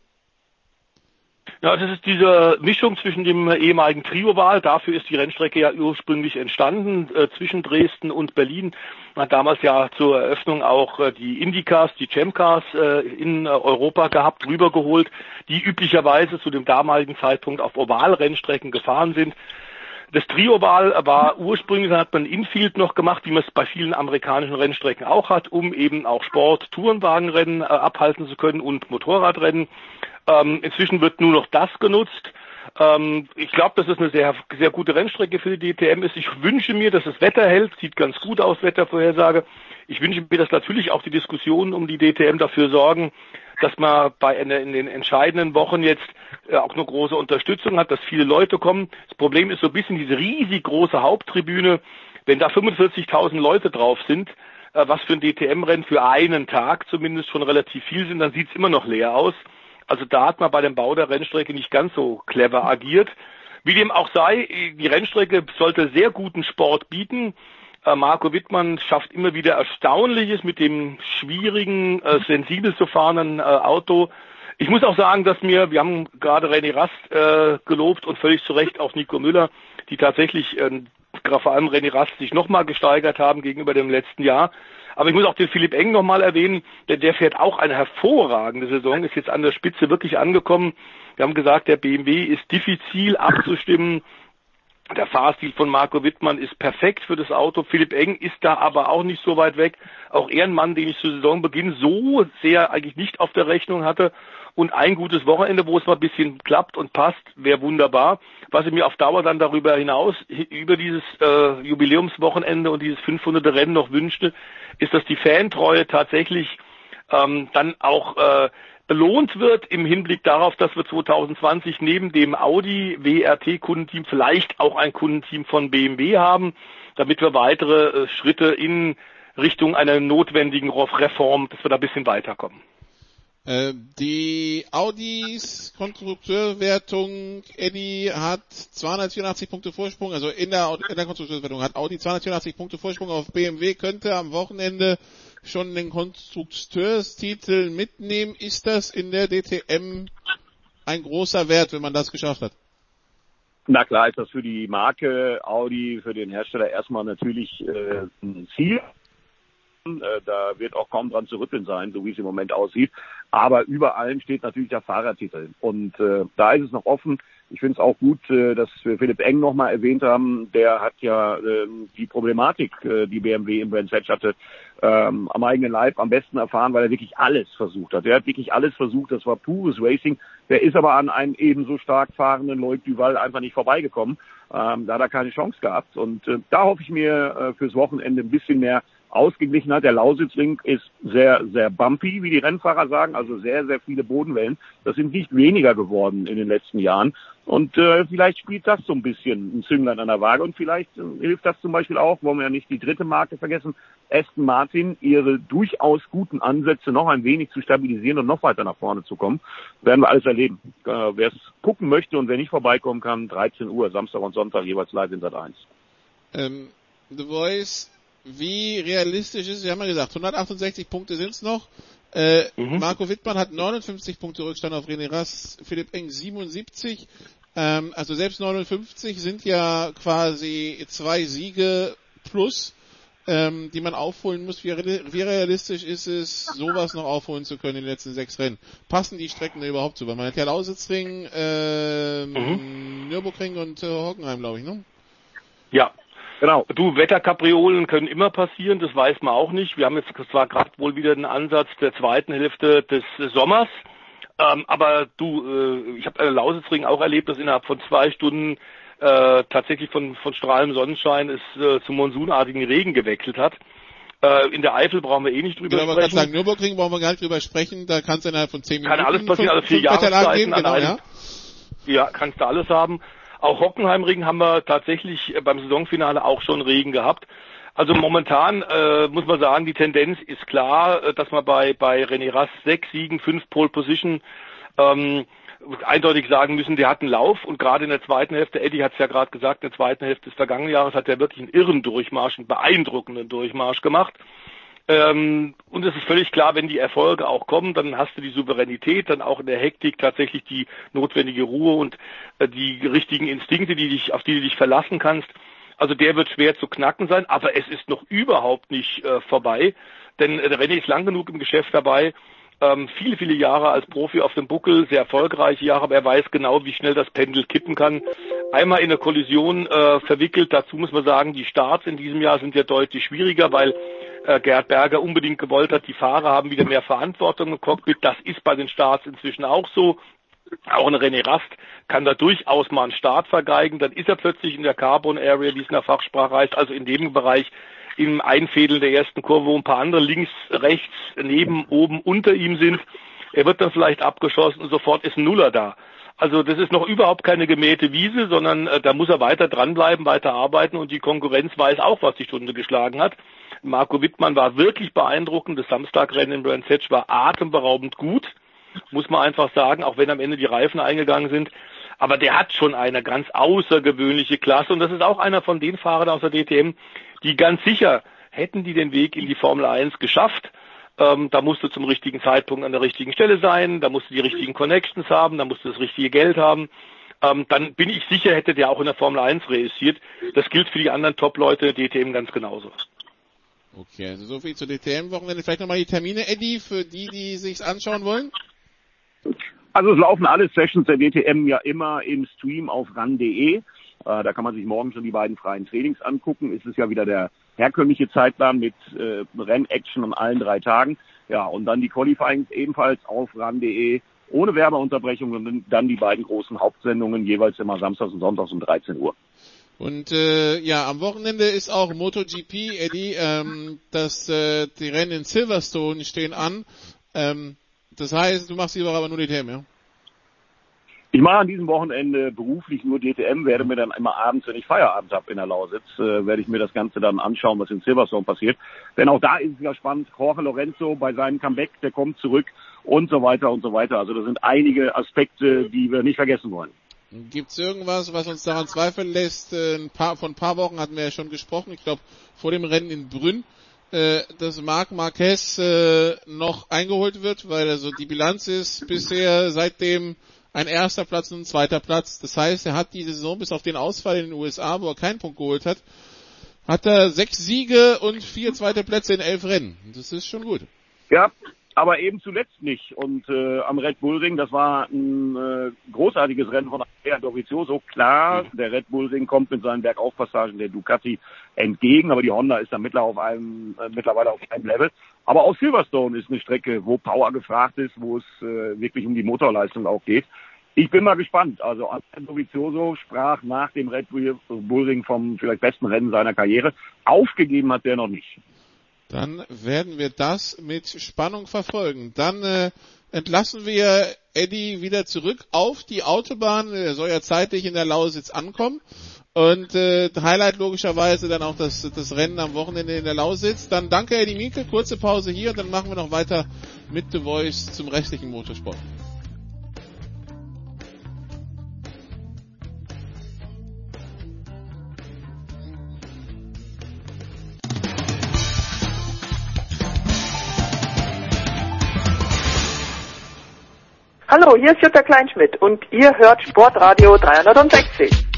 Ja, das ist diese Mischung zwischen dem ehemaligen Trioval. Dafür ist die Rennstrecke ja ursprünglich entstanden, äh, zwischen Dresden und Berlin. Man hat damals ja zur Eröffnung auch äh, die Indycars, die Chamcars äh, in Europa gehabt, rübergeholt, die üblicherweise zu dem damaligen Zeitpunkt auf Ovalrennstrecken gefahren sind. Das Trioval war ursprünglich, hat man Infield noch gemacht, wie man es bei vielen amerikanischen Rennstrecken auch hat, um eben auch Sport, Tourenwagenrennen äh, abhalten zu können und Motorradrennen. Ähm, inzwischen wird nur noch das genutzt. Ähm, ich glaube, dass es eine sehr, sehr gute Rennstrecke für die DTM ist. Ich wünsche mir, dass das Wetter hält. Sieht ganz gut aus, Wettervorhersage. Ich wünsche mir, dass natürlich auch die Diskussionen um die DTM dafür sorgen, dass man bei in, in den entscheidenden Wochen jetzt äh, auch eine große Unterstützung hat, dass viele Leute kommen. Das Problem ist so ein bisschen diese riesig große Haupttribüne. Wenn da 45.000 Leute drauf sind, äh, was für ein DTM-Rennen für einen Tag zumindest schon relativ viel sind, dann sieht es immer noch leer aus. Also da hat man bei dem Bau der Rennstrecke nicht ganz so clever agiert. Wie dem auch sei, die Rennstrecke sollte sehr guten Sport bieten. Äh, Marco Wittmann schafft immer wieder Erstaunliches mit dem schwierigen, äh, sensibel zu fahrenden äh, Auto. Ich muss auch sagen, dass mir, wir haben gerade René Rast äh, gelobt und völlig zu Recht auch Nico Müller, die tatsächlich, äh, vor allem René Rast, sich nochmal gesteigert haben gegenüber dem letzten Jahr. Aber ich muss auch den Philipp Eng nochmal erwähnen, denn der fährt auch eine hervorragende Saison, ist jetzt an der Spitze wirklich angekommen. Wir haben gesagt, der BMW ist diffizil abzustimmen. Der Fahrstil von Marco Wittmann ist perfekt für das Auto. Philipp Eng ist da aber auch nicht so weit weg. Auch er ein Mann, den ich zu Saisonbeginn so sehr eigentlich nicht auf der Rechnung hatte. Und ein gutes Wochenende, wo es mal ein bisschen klappt und passt, wäre wunderbar. Was ich mir auf Dauer dann darüber hinaus, über dieses äh, Jubiläumswochenende und dieses 500. Rennen noch wünschte, ist, dass die Fantreue tatsächlich ähm, dann auch äh, belohnt wird im Hinblick darauf, dass wir 2020 neben dem Audi WRT Kundenteam vielleicht auch ein Kundenteam von BMW haben, damit wir weitere äh, Schritte in Richtung einer notwendigen Reform, dass wir da ein bisschen weiterkommen. Äh, die Audis Konstrukteurwertung, Eddie hat 284 Punkte Vorsprung, also in der, in der Konstrukteurswertung hat Audi 284 Punkte Vorsprung auf BMW, könnte am Wochenende schon den Konstrukteurstitel mitnehmen. Ist das in der DTM ein großer Wert, wenn man das geschafft hat? Na klar ist das für die Marke Audi, für den Hersteller erstmal natürlich äh, ein Ziel. Äh, da wird auch kaum dran zu rütteln sein, so wie es im Moment aussieht. Aber über allem steht natürlich der Fahrertitel. Und äh, da ist es noch offen. Ich finde es auch gut, äh, dass wir Philipp Eng nochmal erwähnt haben. Der hat ja äh, die Problematik, äh, die BMW im Brands Hatch hatte, ähm, am eigenen Leib am besten erfahren, weil er wirklich alles versucht hat. Er hat wirklich alles versucht. Das war pures Racing. Der ist aber an einem ebenso stark fahrenden Lloyd Duval einfach nicht vorbeigekommen. Ähm, da hat er keine Chance gehabt. Und äh, da hoffe ich mir äh, fürs Wochenende ein bisschen mehr Ausgeglichenheit. Der Lausitzring ist sehr, sehr bumpy, wie die Rennfahrer sagen, also sehr, sehr viele Bodenwellen. Das sind nicht weniger geworden in den letzten Jahren. Und äh, vielleicht spielt das so ein bisschen ein Zünglein an der Waage und vielleicht äh, hilft das zum Beispiel auch, wollen wir ja nicht die dritte Marke vergessen, Aston Martin ihre durchaus guten Ansätze noch ein wenig zu stabilisieren und noch weiter nach vorne zu kommen. Werden wir alles erleben. Äh, wer es gucken möchte und wer nicht vorbeikommen kann, 13 Uhr, Samstag und Sonntag jeweils live in Sat 1. Ähm, The Voice wie realistisch ist es? Wir haben ja gesagt, 168 Punkte sind es noch. Äh, mhm. Marco Wittmann hat 59 Punkte Rückstand auf René Rass, Philipp Eng 77. Ähm, also selbst 59 sind ja quasi zwei Siege plus, ähm, die man aufholen muss. Wie, wie, realistisch ist es, sowas noch aufholen zu können in den letzten sechs Rennen? Passen die Strecken da überhaupt zu? Weil man hat ja Lausitzring, ähm, mhm. Nürburgring und äh, Hockenheim, glaube ich, ne? Ja, Genau. Du, Wetterkapriolen können immer passieren, das weiß man auch nicht. Wir haben jetzt zwar gerade wohl wieder den Ansatz der zweiten Hälfte des Sommers, ähm, aber du, äh, ich habe äh, Lausitzring auch erlebt, dass innerhalb von zwei Stunden äh, tatsächlich von, von strahlendem Sonnenschein es äh, zum monsunartigen Regen gewechselt hat. Äh, in der Eifel brauchen wir eh nicht drüber genau, sprechen. Genau, sagen, Nürburgring brauchen wir gar nicht drüber sprechen, da kann es innerhalb von zehn Minuten Kann alles passieren, also vier Jahreszeiten geben, genau, ja. ja, kannst du alles haben. Auch Hockenheimring haben wir tatsächlich beim Saisonfinale auch schon Regen gehabt. Also momentan äh, muss man sagen, die Tendenz ist klar, äh, dass man bei, bei René Rast sechs Siegen, fünf Pole Position ähm, eindeutig sagen müssen, der hat einen Lauf und gerade in der zweiten Hälfte, Eddie hat es ja gerade gesagt, in der zweiten Hälfte des vergangenen Jahres hat er wirklich einen irren Durchmarsch, einen beeindruckenden Durchmarsch gemacht. Ähm, und es ist völlig klar, wenn die Erfolge auch kommen, dann hast du die Souveränität, dann auch in der Hektik tatsächlich die notwendige Ruhe und äh, die richtigen Instinkte, die dich, auf die du dich verlassen kannst. Also der wird schwer zu knacken sein, aber es ist noch überhaupt nicht äh, vorbei, denn äh, René ist lang genug im Geschäft dabei, ähm, viele, viele Jahre als Profi auf dem Buckel, sehr erfolgreiche Jahre, aber er weiß genau, wie schnell das Pendel kippen kann. Einmal in eine Kollision äh, verwickelt, dazu muss man sagen, die Starts in diesem Jahr sind ja deutlich schwieriger, weil äh, Gerhard Berger unbedingt gewollt hat, die Fahrer haben wieder mehr Verantwortung im Cockpit. Das ist bei den Starts inzwischen auch so. Auch ein René Rast kann da durchaus mal einen Start vergeigen, dann ist er plötzlich in der Carbon Area, wie es in der Fachsprache heißt, also in dem Bereich im Einfädeln der ersten Kurve, wo ein paar andere links, rechts, neben, oben, unter ihm sind. Er wird dann vielleicht abgeschossen und sofort ist ein Nuller da. Also das ist noch überhaupt keine gemähte Wiese, sondern äh, da muss er weiter dranbleiben, weiter arbeiten und die Konkurrenz weiß auch, was die Stunde geschlagen hat. Marco Wittmann war wirklich beeindruckend. Das Samstagrennen in Brands war atemberaubend gut, muss man einfach sagen, auch wenn am Ende die Reifen eingegangen sind. Aber der hat schon eine ganz außergewöhnliche Klasse und das ist auch einer von den Fahrern aus der DTM, die ganz sicher hätten die den Weg in die Formel 1 geschafft. Ähm, da musst du zum richtigen Zeitpunkt an der richtigen Stelle sein, da musst du die richtigen Connections haben, da musst du das richtige Geld haben. Ähm, dann bin ich sicher, hätte der auch in der Formel 1 reüssiert. Das gilt für die anderen Top-Leute DTM ganz genauso. Okay, also so viel zu DTM-Wochenende. Vielleicht nochmal die Termine, Eddie, für die, die sich's anschauen wollen. Also es laufen alle Sessions der DTM ja immer im Stream auf ran.de. Äh, da kann man sich morgen schon die beiden freien Trainings angucken. Es ist ja wieder der herkömmliche Zeitplan mit äh, Rennaction an allen drei Tagen. Ja, und dann die Qualifyings ebenfalls auf ran.de ohne Werbeunterbrechung und dann die beiden großen Hauptsendungen jeweils immer samstags und sonntags um 13 Uhr. Und äh, ja, am Wochenende ist auch MotoGP, Eddie, ähm, dass äh, die Rennen in Silverstone stehen an. Ähm, das heißt, du machst lieber aber nur DTM, ja? Ich mache an diesem Wochenende beruflich nur DTM, werde mir dann immer abends, wenn ich Feierabend habe in der Lausitz, äh, werde ich mir das Ganze dann anschauen, was in Silverstone passiert. Denn auch da ist es ja spannend. Jorge Lorenzo bei seinem Comeback, der kommt zurück und so weiter und so weiter. Also das sind einige Aspekte, die wir nicht vergessen wollen. Gibt es irgendwas, was uns daran zweifeln lässt? Äh, ein paar, von ein paar Wochen hatten wir ja schon gesprochen, ich glaube vor dem Rennen in Brünn, äh, dass Marc Marquez äh, noch eingeholt wird, weil also die Bilanz ist bisher seitdem ein erster Platz und ein zweiter Platz. Das heißt, er hat die Saison bis auf den Ausfall in den USA, wo er keinen Punkt geholt hat, hat er sechs Siege und vier zweite Plätze in elf Rennen. Das ist schon gut. Ja, aber eben zuletzt nicht. Und äh, am Red Bull Ring, das war ein äh, großartiges Rennen von Andrea Dovizioso. Klar, der Red Bull Ring kommt mit seinen Bergaufpassagen der Ducati entgegen, aber die Honda ist dann mittlerweile auf einem, äh, mittlerweile auf einem Level. Aber auch Silverstone ist eine Strecke, wo Power gefragt ist, wo es äh, wirklich um die Motorleistung auch geht. Ich bin mal gespannt. Also Andrea Dovizioso sprach nach dem Red Bull Ring vom vielleicht besten Rennen seiner Karriere. Aufgegeben hat der noch nicht. Dann werden wir das mit Spannung verfolgen. Dann äh, entlassen wir Eddie wieder zurück auf die Autobahn. Er soll ja zeitlich in der Lausitz ankommen. Und äh, Highlight logischerweise dann auch das, das Rennen am Wochenende in der Lausitz. Dann danke Eddie Mieke, kurze Pause hier und dann machen wir noch weiter mit The Voice zum restlichen Motorsport. Hallo, hier ist Jutta Kleinschmidt und ihr hört Sportradio 360.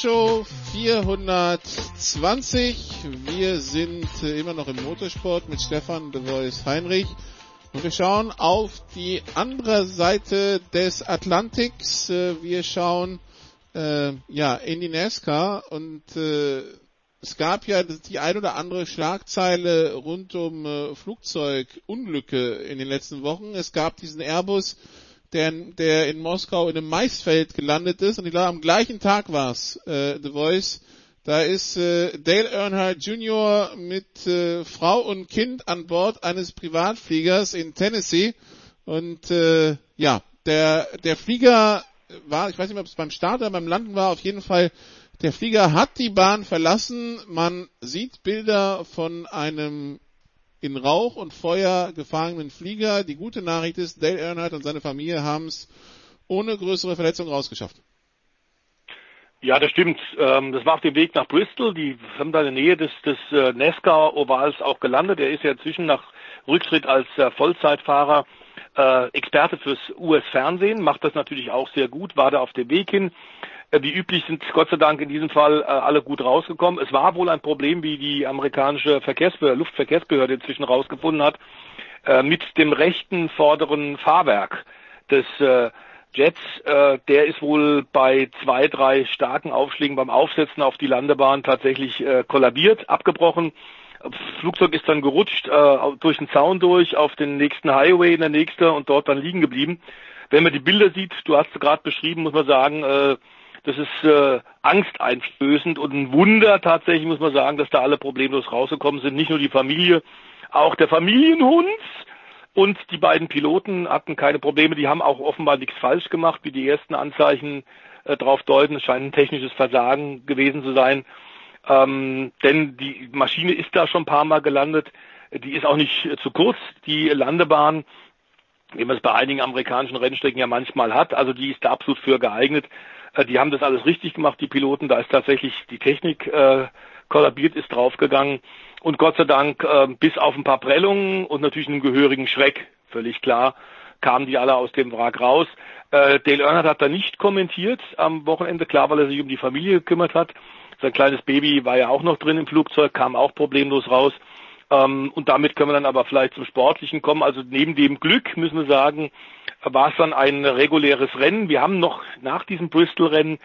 Show 420. Wir sind äh, immer noch im Motorsport mit Stefan de Voice Heinrich. Und wir schauen auf die andere Seite des Atlantiks. Äh, wir schauen äh, ja in die NASCAR und äh, es gab ja die ein oder andere Schlagzeile rund um äh, Flugzeugunglücke in den letzten Wochen. Es gab diesen Airbus, der, der in Moskau in einem Maisfeld gelandet ist und ich glaube am gleichen Tag war es, äh, The Voice. Da ist äh, Dale Earnhardt Jr. mit äh, Frau und Kind an Bord eines Privatfliegers in Tennessee und äh, ja, der der Flieger war, ich weiß nicht mehr, ob es beim Start oder beim Landen war, auf jeden Fall der Flieger hat die Bahn verlassen. Man sieht Bilder von einem in Rauch und Feuer gefangenen Flieger. Die gute Nachricht ist, Dale Earnhardt und seine Familie haben es ohne größere Verletzung rausgeschafft. Ja, das stimmt. Ähm, das war auf dem Weg nach Bristol. Die haben da in der Nähe des, des äh, NASCAR-Ovals auch gelandet. Er ist ja inzwischen nach Rücktritt als äh, Vollzeitfahrer äh, Experte fürs US-Fernsehen, macht das natürlich auch sehr gut, war da auf dem Weg hin. Äh, wie üblich sind Gott sei Dank in diesem Fall äh, alle gut rausgekommen. Es war wohl ein Problem, wie die amerikanische Verkehrsbehörde, Luftverkehrsbehörde inzwischen rausgefunden hat, äh, mit dem rechten vorderen Fahrwerk des Jets. Der ist wohl bei zwei, drei starken Aufschlägen beim Aufsetzen auf die Landebahn tatsächlich kollabiert, abgebrochen. Das Flugzeug ist dann gerutscht, durch den Zaun durch, auf den nächsten Highway in der nächste und dort dann liegen geblieben. Wenn man die Bilder sieht, du hast es gerade beschrieben, muss man sagen, das ist äh, angsteinflößend und ein Wunder tatsächlich, muss man sagen, dass da alle problemlos rausgekommen sind. Nicht nur die Familie, auch der Familienhund und die beiden Piloten hatten keine Probleme. Die haben auch offenbar nichts falsch gemacht, wie die ersten Anzeichen äh, darauf deuten. Es scheint ein technisches Versagen gewesen zu sein. Ähm, denn die Maschine ist da schon ein paar Mal gelandet. Die ist auch nicht äh, zu kurz, die Landebahn, wie man es bei einigen amerikanischen Rennstrecken ja manchmal hat. Also die ist da absolut für geeignet. Äh, die haben das alles richtig gemacht, die Piloten. Da ist tatsächlich die Technik äh, kollabiert, ist draufgegangen. Und Gott sei Dank, äh, bis auf ein paar Prellungen und natürlich einen gehörigen Schreck, völlig klar, kamen die alle aus dem Wrack raus. Äh, Dale Earnhardt hat da nicht kommentiert am Wochenende, klar, weil er sich um die Familie gekümmert hat. Sein kleines Baby war ja auch noch drin im Flugzeug, kam auch problemlos raus. Ähm, und damit können wir dann aber vielleicht zum Sportlichen kommen. Also neben dem Glück müssen wir sagen, war es dann ein reguläres Rennen. Wir haben noch nach diesem Bristol-Rennen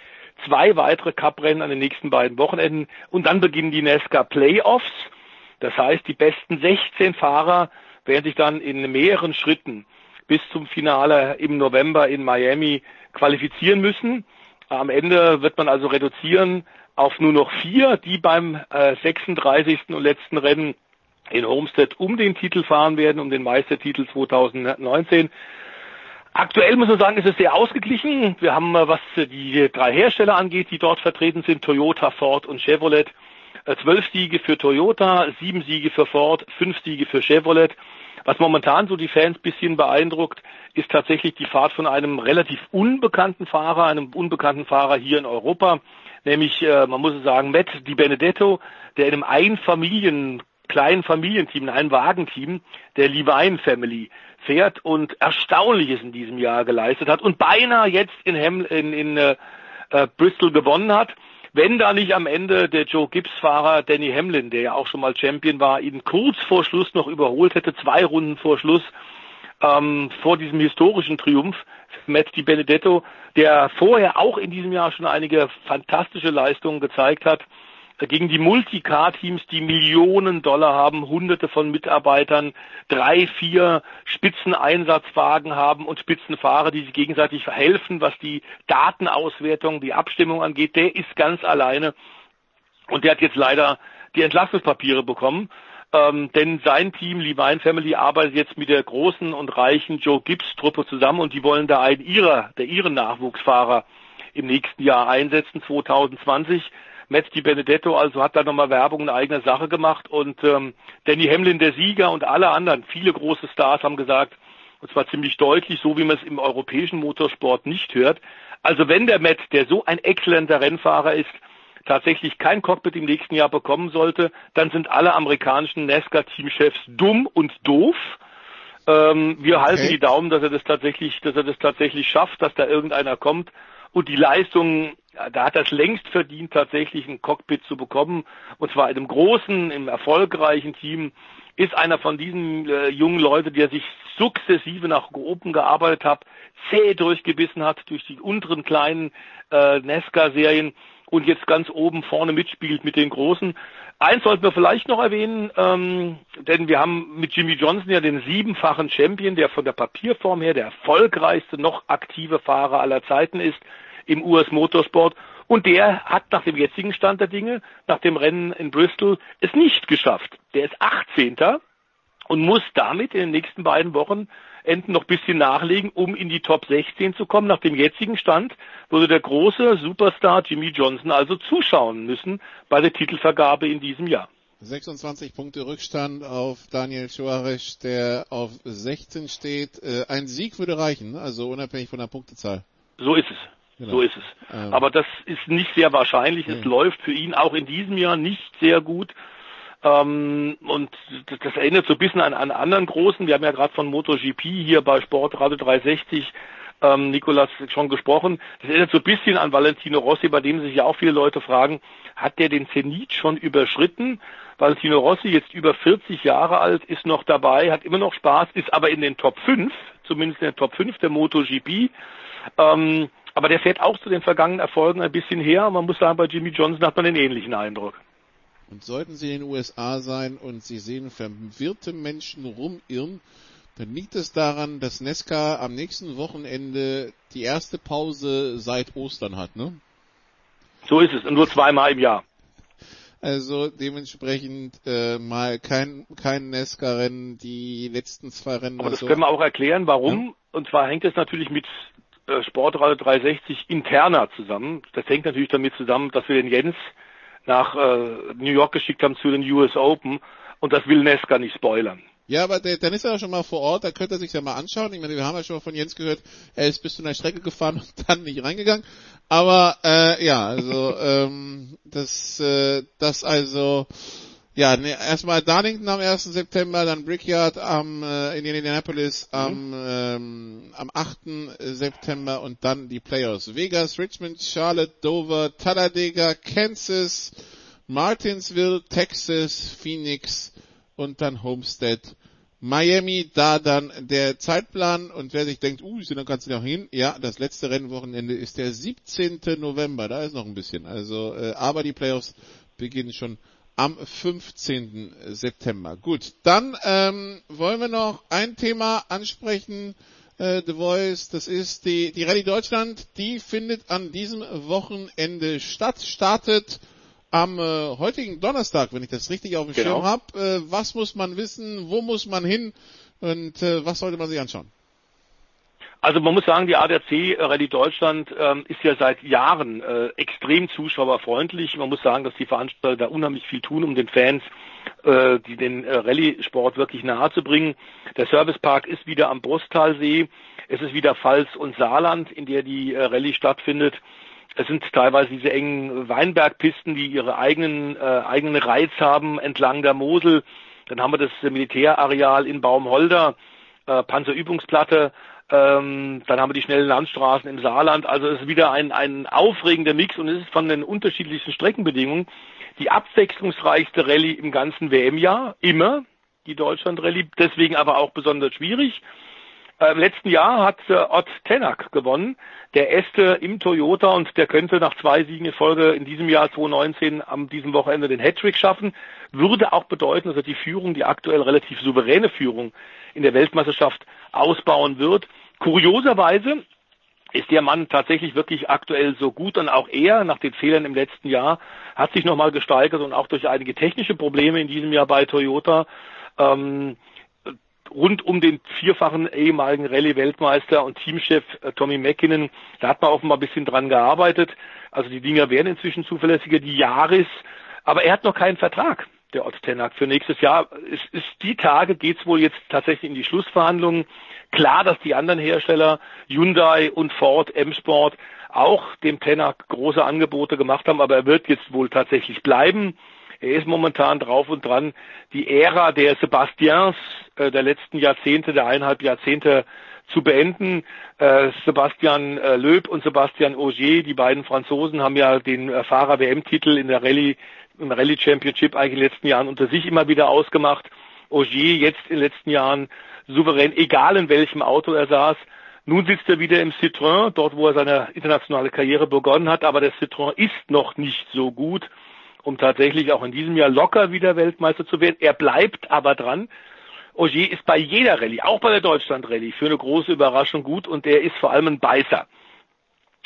zwei weitere Cup-Rennen an den nächsten beiden Wochenenden und dann beginnen die NASCAR Playoffs. Das heißt, die besten 16 Fahrer werden sich dann in mehreren Schritten bis zum Finale im November in Miami qualifizieren müssen. Am Ende wird man also reduzieren auf nur noch vier, die beim äh, 36. und letzten Rennen in Homestead um den Titel fahren werden, um den Meistertitel 2019. Aktuell muss man sagen, ist es sehr ausgeglichen. Wir haben, äh, was die drei Hersteller angeht, die dort vertreten sind, Toyota, Ford und Chevrolet, äh, zwölf Siege für Toyota, sieben Siege für Ford, fünf Siege für Chevrolet. Was momentan so die Fans bisschen beeindruckt, ist tatsächlich die Fahrt von einem relativ unbekannten Fahrer, einem unbekannten Fahrer hier in Europa, nämlich, äh, man muss sagen, Matt Di Benedetto, der in einem Einfamilien kleinen Familienteam, in einem Wagenteam der Levine Family fährt und Erstaunliches in diesem Jahr geleistet hat und beinahe jetzt in, Hem in, in äh, äh, Bristol gewonnen hat. Wenn da nicht am Ende der Joe Gibbs-Fahrer Danny Hamlin, der ja auch schon mal Champion war, ihn kurz vor Schluss noch überholt hätte, zwei Runden vor Schluss, ähm, vor diesem historischen Triumph, Matt Di Benedetto, der vorher auch in diesem Jahr schon einige fantastische Leistungen gezeigt hat, gegen die Multicar-Teams, die Millionen Dollar haben, hunderte von Mitarbeitern, drei, vier Spitzeneinsatzwagen haben und Spitzenfahrer, die sich gegenseitig helfen, was die Datenauswertung, die Abstimmung angeht, der ist ganz alleine und der hat jetzt leider die Entlassungspapiere bekommen. Ähm, denn sein Team, Levine Family, arbeitet jetzt mit der großen und reichen Joe Gibbs Truppe zusammen und die wollen da einen ihrer, der ihren Nachwuchsfahrer im nächsten Jahr einsetzen, 2020. Matt Di Benedetto also hat da nochmal Werbung in eigener Sache gemacht und ähm, Danny Hamlin, der Sieger und alle anderen, viele große Stars haben gesagt, und zwar ziemlich deutlich, so wie man es im europäischen Motorsport nicht hört. Also wenn der Matt, der so ein exzellenter Rennfahrer ist, tatsächlich kein Cockpit im nächsten Jahr bekommen sollte, dann sind alle amerikanischen NASCAR-Teamchefs dumm und doof. Ähm, wir okay. halten die Daumen, dass er das tatsächlich, dass er das tatsächlich schafft, dass da irgendeiner kommt und die Leistung, da hat es längst verdient, tatsächlich ein Cockpit zu bekommen, und zwar in einem großen, im erfolgreichen Team, ist einer von diesen äh, jungen Leuten, der sich sukzessive nach oben gearbeitet hat, zäh durchgebissen hat durch die unteren kleinen äh, Nesca-Serien und jetzt ganz oben vorne mitspielt mit den Großen. Eins sollten wir vielleicht noch erwähnen, ähm, denn wir haben mit Jimmy Johnson ja den siebenfachen Champion, der von der Papierform her der erfolgreichste noch aktive Fahrer aller Zeiten ist im US Motorsport. Und der hat nach dem jetzigen Stand der Dinge, nach dem Rennen in Bristol, es nicht geschafft. Der ist 18. und muss damit in den nächsten beiden Wochen Enden noch ein bisschen nachlegen, um in die Top 16 zu kommen. Nach dem jetzigen Stand würde der große Superstar Jimmy Johnson also zuschauen müssen bei der Titelvergabe in diesem Jahr. 26 Punkte Rückstand auf Daniel Suarez, der auf 16 steht. Äh, ein Sieg würde reichen, also unabhängig von der Punktezahl. So ist es. Genau. So ist es. Ähm, Aber das ist nicht sehr wahrscheinlich. Nee. Es läuft für ihn auch in diesem Jahr nicht sehr gut. Ähm, und das, das erinnert so ein bisschen an, an anderen großen. Wir haben ja gerade von MotoGP hier bei Sportradio 360 ähm, Nikolas schon gesprochen. Das erinnert so ein bisschen an Valentino Rossi, bei dem sich ja auch viele Leute fragen, hat der den Zenit schon überschritten? Valentino Rossi, jetzt über 40 Jahre alt, ist noch dabei, hat immer noch Spaß, ist aber in den Top 5, zumindest in den Top 5 der MotoGP. Ähm, aber der fährt auch zu den vergangenen Erfolgen ein bisschen her. Man muss sagen, bei Jimmy Johnson hat man den ähnlichen Eindruck. Und sollten Sie in den USA sein und Sie sehen verwirrte Menschen rumirren, dann liegt es daran, dass Nesca am nächsten Wochenende die erste Pause seit Ostern hat, ne? So ist es, und nur zweimal im Jahr. Also dementsprechend äh, mal kein kein Nesca-Rennen, die letzten zwei Rennen. Aber das so. können wir auch erklären, warum. Ja? Und zwar hängt es natürlich mit Sportradio 360 interner zusammen. Das hängt natürlich damit zusammen, dass wir den Jens nach äh, New York geschickt haben zu den US Open und das will Nesca nicht spoilern. Ja, aber der, dann ist er auch schon mal vor Ort, da könnte er sich ja mal anschauen. Ich meine, wir haben ja schon mal von Jens gehört, er ist bis zu einer Strecke gefahren und dann nicht reingegangen. Aber äh, ja, also ähm, das, äh, das also ja, ne, erstmal Darlington am 1. September, dann Brickyard am, äh, in Indianapolis am, mhm. ähm, am 8. September und dann die Playoffs. Vegas, Richmond, Charlotte, Dover, Talladega, Kansas, Martinsville, Texas, Phoenix und dann Homestead. Miami, da dann der Zeitplan und wer sich denkt, uh, dann kannst du noch hin. Ja, das letzte Rennwochenende ist der 17. November, da ist noch ein bisschen. Also, äh, aber die Playoffs beginnen schon am 15. September. Gut, dann ähm, wollen wir noch ein Thema ansprechen, äh, The Voice, das ist die, die Rallye Deutschland, die findet an diesem Wochenende statt, startet am äh, heutigen Donnerstag, wenn ich das richtig auf dem genau. Schirm habe. Äh, was muss man wissen, wo muss man hin und äh, was sollte man sich anschauen? Also man muss sagen, die ADAC äh, Rallye Deutschland ähm, ist ja seit Jahren äh, extrem zuschauerfreundlich. Man muss sagen, dass die Veranstalter da unheimlich viel tun, um den Fans äh, die den äh, Rallye-Sport wirklich nahe zu bringen. Der Servicepark ist wieder am Brusttalsee. Es ist wieder Pfalz und Saarland, in der die äh, Rallye stattfindet. Es sind teilweise diese engen Weinbergpisten, die ihre eigenen, äh, eigenen Reiz haben entlang der Mosel. Dann haben wir das Militärareal in Baumholder, äh, Panzerübungsplatte, ähm, dann haben wir die schnellen Landstraßen im Saarland. Also es ist wieder ein, ein aufregender Mix und es ist von den unterschiedlichsten Streckenbedingungen die abwechslungsreichste Rallye im ganzen WM-Jahr. Immer die Deutschland-Rallye. Deswegen aber auch besonders schwierig. Äh, Im letzten Jahr hat äh, Ott Tenak gewonnen, der Este im Toyota und der könnte nach zwei Siegen in Folge in diesem Jahr 2019 am diesem Wochenende den Hattrick schaffen. Würde auch bedeuten, dass er die Führung, die aktuell relativ souveräne Führung in der Weltmeisterschaft ausbauen wird. Kurioserweise ist der Mann tatsächlich wirklich aktuell so gut und auch er nach den Fehlern im letzten Jahr hat sich nochmal gesteigert und auch durch einige technische Probleme in diesem Jahr bei Toyota ähm, rund um den vierfachen ehemaligen Rallye-Weltmeister und Teamchef äh, Tommy Mäkinen, da hat man offenbar ein bisschen dran gearbeitet. Also die Dinger werden inzwischen zuverlässiger, die Jahres, aber er hat noch keinen Vertrag, der Ott Tenak, für nächstes Jahr. Es ist die Tage, geht's wohl jetzt tatsächlich in die Schlussverhandlungen. Klar, dass die anderen Hersteller, Hyundai und Ford, M-Sport, auch dem Tenak große Angebote gemacht haben, aber er wird jetzt wohl tatsächlich bleiben. Er ist momentan drauf und dran, die Ära der Sebastians äh, der letzten Jahrzehnte, der eineinhalb Jahrzehnte zu beenden. Äh, Sebastian äh, Loeb und Sebastian Ogier, die beiden Franzosen, haben ja den äh, Fahrer-WM-Titel in der Rallye, im Rallye Championship eigentlich in den letzten Jahren unter sich immer wieder ausgemacht. Ogier jetzt in den letzten Jahren souverän, egal in welchem Auto er saß. Nun sitzt er wieder im Citroën, dort wo er seine internationale Karriere begonnen hat, aber der Citroën ist noch nicht so gut, um tatsächlich auch in diesem Jahr locker wieder Weltmeister zu werden. Er bleibt aber dran. Ogier ist bei jeder Rallye, auch bei der Deutschland Rallye, für eine große Überraschung gut und er ist vor allem ein Beißer.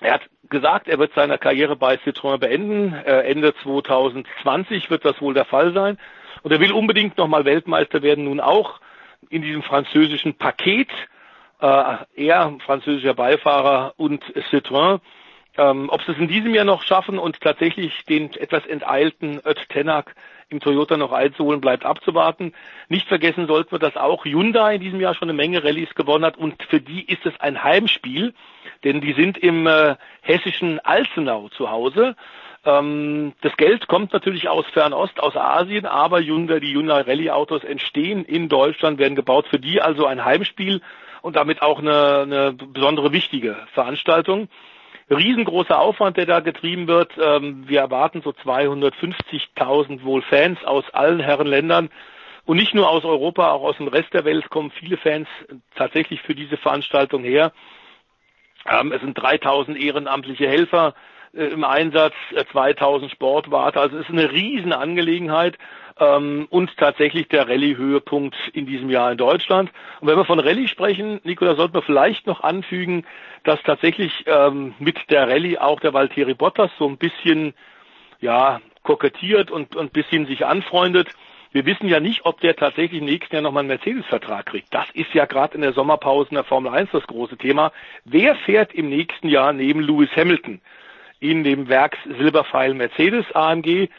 Er hat gesagt, er wird seine Karriere bei Citroën beenden. Äh, Ende 2020 wird das wohl der Fall sein. Und er will unbedingt nochmal Weltmeister werden, nun auch in diesem französischen Paket. Äh, er, französischer Beifahrer und Citroën. Ähm, ob sie es in diesem Jahr noch schaffen und tatsächlich den etwas enteilten Ött Tenak im Toyota noch einzuholen, bleibt abzuwarten. Nicht vergessen sollten wir, dass auch Hyundai in diesem Jahr schon eine Menge Rallyes gewonnen hat und für die ist es ein Heimspiel, denn die sind im äh, hessischen Alzenau zu Hause. Ähm, das Geld kommt natürlich aus Fernost, aus Asien, aber Hyundai, die Hyundai Rallye Autos entstehen in Deutschland, werden gebaut. Für die also ein Heimspiel und damit auch eine, eine besondere wichtige Veranstaltung riesengroßer Aufwand, der da getrieben wird. Ähm, wir erwarten so 250.000 wohl Fans aus allen Herrenländern. Und nicht nur aus Europa, auch aus dem Rest der Welt kommen viele Fans tatsächlich für diese Veranstaltung her. Ähm, es sind 3000 ehrenamtliche Helfer im Einsatz, 2000 äh, Sportwarte. Also es ist eine Riesenangelegenheit ähm, und tatsächlich der Rallye-Höhepunkt in diesem Jahr in Deutschland. Und wenn wir von Rallye sprechen, Nicola, sollten wir vielleicht noch anfügen, dass tatsächlich ähm, mit der Rallye auch der Valtteri Bottas so ein bisschen ja kokettiert und, und ein bisschen sich anfreundet. Wir wissen ja nicht, ob der tatsächlich im nächsten Jahr nochmal einen Mercedes-Vertrag kriegt. Das ist ja gerade in der Sommerpause in der Formel 1 das große Thema. Wer fährt im nächsten Jahr neben Lewis Hamilton in dem Werks Silberpfeil Mercedes AMG?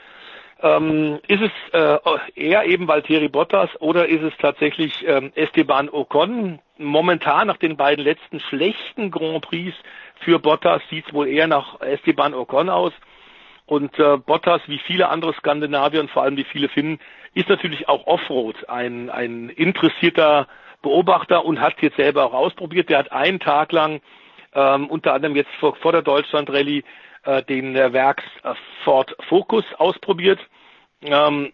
Ähm, ist es äh, eher eben Valtteri Bottas oder ist es tatsächlich ähm, Esteban Ocon? Momentan nach den beiden letzten schlechten Grand Prix für Bottas sieht es wohl eher nach Esteban Ocon aus. Und äh, Bottas, wie viele andere Skandinavier und vor allem wie viele Finnen, ist natürlich auch Offroad ein, ein interessierter Beobachter und hat jetzt selber auch ausprobiert. Der hat einen Tag lang ähm, unter anderem jetzt vor, vor der Deutschland Rallye äh, den äh, Werks äh, Focus ausprobiert ähm,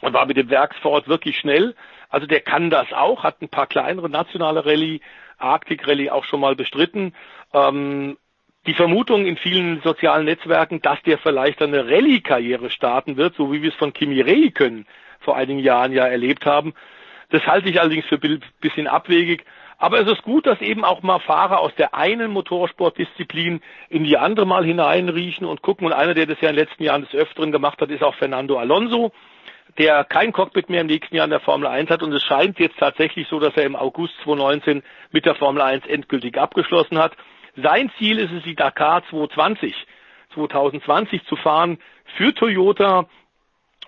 war mit dem Werks Ford wirklich schnell. Also der kann das auch, hat ein paar kleinere nationale Rallye, Arctic Rallye auch schon mal bestritten. Ähm, die Vermutung in vielen sozialen Netzwerken, dass der vielleicht eine Rallye-Karriere starten wird, so wie wir es von Kimi Räikkönen vor einigen Jahren ja erlebt haben, das halte ich allerdings für ein bisschen abwegig. Aber es ist gut, dass eben auch mal Fahrer aus der einen Motorsportdisziplin in die andere mal hineinriechen und gucken. Und einer, der das ja in den letzten Jahren des Öfteren gemacht hat, ist auch Fernando Alonso, der kein Cockpit mehr im nächsten Jahr in der Formel 1 hat. Und es scheint jetzt tatsächlich so, dass er im August 2019 mit der Formel 1 endgültig abgeschlossen hat. Sein Ziel ist es, die Dakar 2020, 2020 zu fahren für Toyota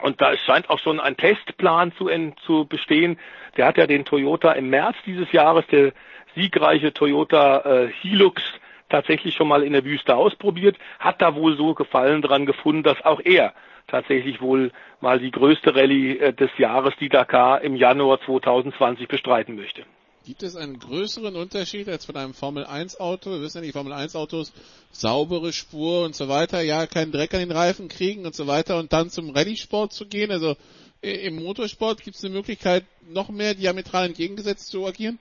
und da scheint auch schon ein Testplan zu, zu bestehen. Der hat ja den Toyota im März dieses Jahres, der siegreiche Toyota äh, Hilux, tatsächlich schon mal in der Wüste ausprobiert, hat da wohl so Gefallen dran gefunden, dass auch er tatsächlich wohl mal die größte Rallye äh, des Jahres, die Dakar, im Januar 2020 bestreiten möchte. Gibt es einen größeren Unterschied als von einem Formel 1 Auto? Wir wissen ja, die Formel 1 Autos saubere Spur und so weiter, ja, keinen Dreck an den Reifen kriegen und so weiter und dann zum Rallye-Sport zu gehen. Also im Motorsport gibt es eine Möglichkeit, noch mehr diametral entgegengesetzt zu agieren?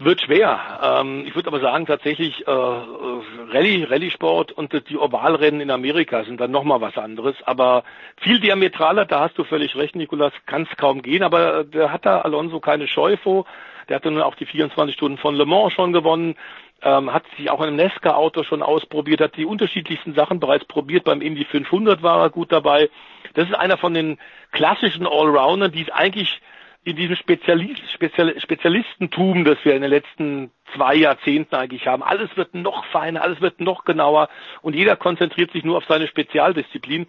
Wird schwer. Ähm, ich würde aber sagen, tatsächlich äh, Rallye, Rallye-Sport und die Ovalrennen in Amerika sind dann nochmal was anderes. Aber viel diametraler, da hast du völlig recht, Nikolas, kann es kaum gehen. Aber äh, da hat da Alonso keine Scheu vor. Der hatte nun auch die 24 Stunden von Le Mans schon gewonnen. ähm, hat sich auch in einem Nesca-Auto schon ausprobiert, hat die unterschiedlichsten Sachen bereits probiert. Beim Indy 500 war er gut dabei. Das ist einer von den klassischen Allroundern, die es eigentlich in diesem Spezialist, Spezial, Spezialistentum, das wir in den letzten zwei Jahrzehnten eigentlich haben. Alles wird noch feiner, alles wird noch genauer und jeder konzentriert sich nur auf seine Spezialdisziplin.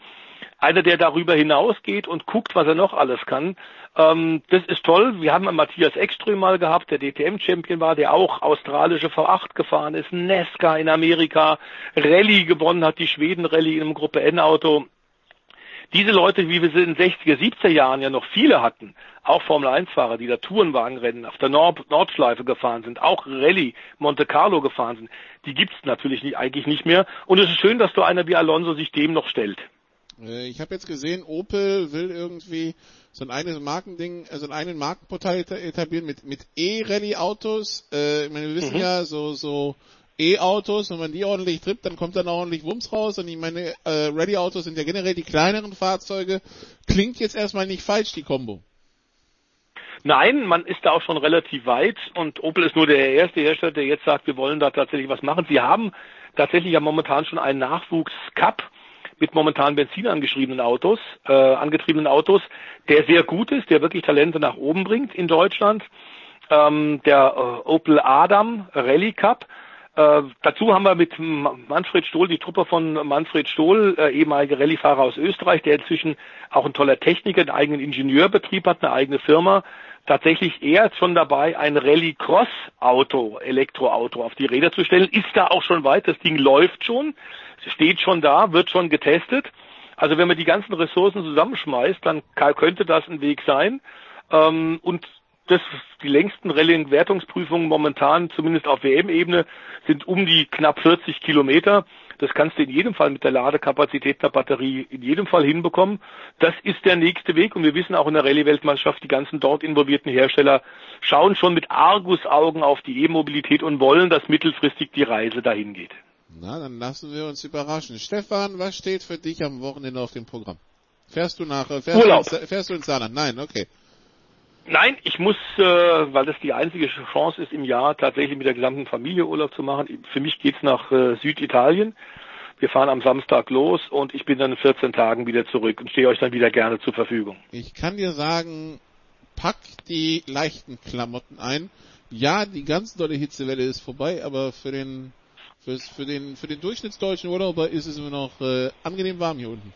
Einer, der darüber hinausgeht und guckt, was er noch alles kann, ähm, das ist toll. Wir haben einen Matthias Ekström mal gehabt, der DTM-Champion war, der auch australische V8 gefahren ist, Nesca in Amerika, Rallye gewonnen hat, die Schweden-Rallye in einem Gruppe N-Auto. Diese Leute, wie wir sie in den 60er, 70er Jahren ja noch viele hatten, auch Formel-1-Fahrer, die da Tourenwagenrennen auf der Nord Nordschleife gefahren sind, auch Rallye Monte Carlo gefahren sind, die gibt's natürlich nicht, eigentlich nicht mehr. Und es ist schön, dass so einer wie Alonso sich dem noch stellt. Äh, ich habe jetzt gesehen, Opel will irgendwie so ein eigenes Markending, also einen eigenen Markenportal etablieren mit, mit E-Rallye-Autos. Äh, ich meine, wir wissen mhm. ja, so, so E-Autos, wenn man die ordentlich trippt, dann kommt dann auch ordentlich Wumms raus. Und ich meine, äh, Rallye-Autos sind ja generell die kleineren Fahrzeuge. Klingt jetzt erstmal nicht falsch, die Kombo. Nein, man ist da auch schon relativ weit und Opel ist nur der erste Hersteller, der jetzt sagt, wir wollen da tatsächlich was machen. Sie haben tatsächlich ja momentan schon einen Nachwuchs-Cup mit momentan Benzin angeschriebenen Autos, äh, angetriebenen Autos, der sehr gut ist, der wirklich Talente nach oben bringt in Deutschland. Ähm, der äh, Opel Adam Rallye Cup. Äh, dazu haben wir mit Manfred Stohl, die Truppe von Manfred Stohl, äh, ehemaliger Rallyefahrer aus Österreich, der inzwischen auch ein toller Techniker, einen eigenen Ingenieurbetrieb hat, eine eigene Firma, tatsächlich eher schon dabei, ein Rallye-Cross-Auto, Elektroauto auf die Räder zu stellen. Ist da auch schon weit, das Ding läuft schon steht schon da, wird schon getestet. Also wenn man die ganzen Ressourcen zusammenschmeißt, dann könnte das ein Weg sein. Ähm, und das, die längsten Rallye-Wertungsprüfungen momentan, zumindest auf WM-Ebene, sind um die knapp 40 Kilometer. Das kannst du in jedem Fall mit der Ladekapazität der Batterie in jedem Fall hinbekommen. Das ist der nächste Weg und wir wissen auch in der Rallye-Weltmeisterschaft, die ganzen dort involvierten Hersteller schauen schon mit Argusaugen auf die E-Mobilität und wollen, dass mittelfristig die Reise dahin geht. Na, dann lassen wir uns überraschen. Stefan, was steht für dich am Wochenende auf dem Programm? Fährst du nach, äh, fährst, Urlaub. Du ins, fährst du ins Saarland? Nein, okay. Nein, ich muss, äh, weil das die einzige Chance ist im Jahr, tatsächlich mit der gesamten Familie Urlaub zu machen. Für mich geht's nach äh, Süditalien. Wir fahren am Samstag los und ich bin dann in 14 Tagen wieder zurück und stehe euch dann wieder gerne zur Verfügung. Ich kann dir sagen, pack die leichten Klamotten ein. Ja, die ganz dolle Hitzewelle ist vorbei, aber für den für, den, für den durchschnittsdeutschen Urlauber ist es immer noch äh, angenehm warm hier unten.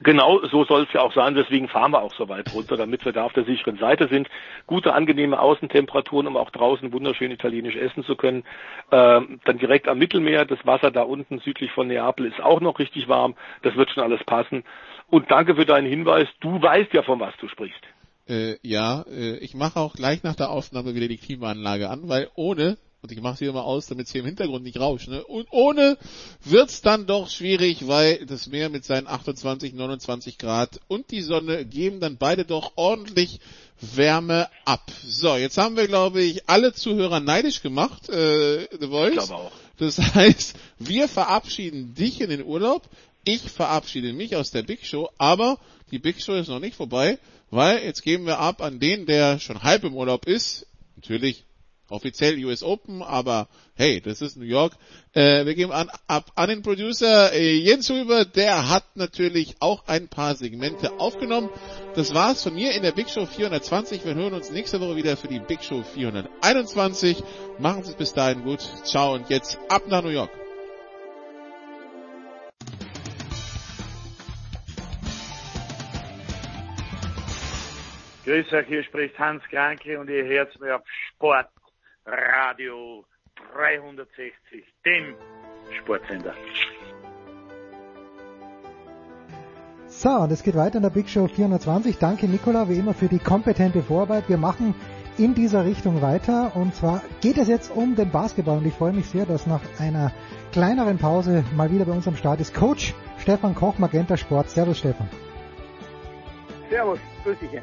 Genau, so soll es ja auch sein. Deswegen fahren wir auch so weit runter, damit wir da auf der sicheren Seite sind. Gute, angenehme Außentemperaturen, um auch draußen wunderschön italienisch essen zu können. Ähm, dann direkt am Mittelmeer, das Wasser da unten südlich von Neapel ist auch noch richtig warm. Das wird schon alles passen. Und danke für deinen Hinweis. Du weißt ja, von was du sprichst. Äh, ja, äh, ich mache auch gleich nach der Aufnahme wieder die Klimaanlage an, weil ohne und ich mache sie immer aus, damit es hier im Hintergrund nicht rauscht. Ne? Und ohne wird's dann doch schwierig, weil das Meer mit seinen 28, 29 Grad und die Sonne geben dann beide doch ordentlich Wärme ab. So, jetzt haben wir, glaube ich, alle Zuhörer neidisch gemacht, äh, The Voice. Ich glaube auch. Das heißt, wir verabschieden dich in den Urlaub. Ich verabschiede mich aus der Big Show, aber die Big Show ist noch nicht vorbei, weil jetzt geben wir ab an den, der schon halb im Urlaub ist. Natürlich offiziell US Open, aber hey, das ist New York. Äh, wir geben an, ab an den Producer äh, Jens Huber, der hat natürlich auch ein paar Segmente aufgenommen. Das war's von mir in der Big Show 420. Wir hören uns nächste Woche wieder für die Big Show 421. Machen Sie es bis dahin gut. Ciao und jetzt ab nach New York. Grüß euch, hier spricht Hans Kranke und ihr hört mir auf Sport Radio 360, dem Sportsender. So, und es geht weiter in der Big Show 420. Danke Nicola, wie immer, für die kompetente Vorarbeit. Wir machen in dieser Richtung weiter. Und zwar geht es jetzt um den Basketball. Und ich freue mich sehr, dass nach einer kleineren Pause mal wieder bei uns am Start ist Coach Stefan Koch, Magenta Sport. Servus Stefan. Servus, grüß dich.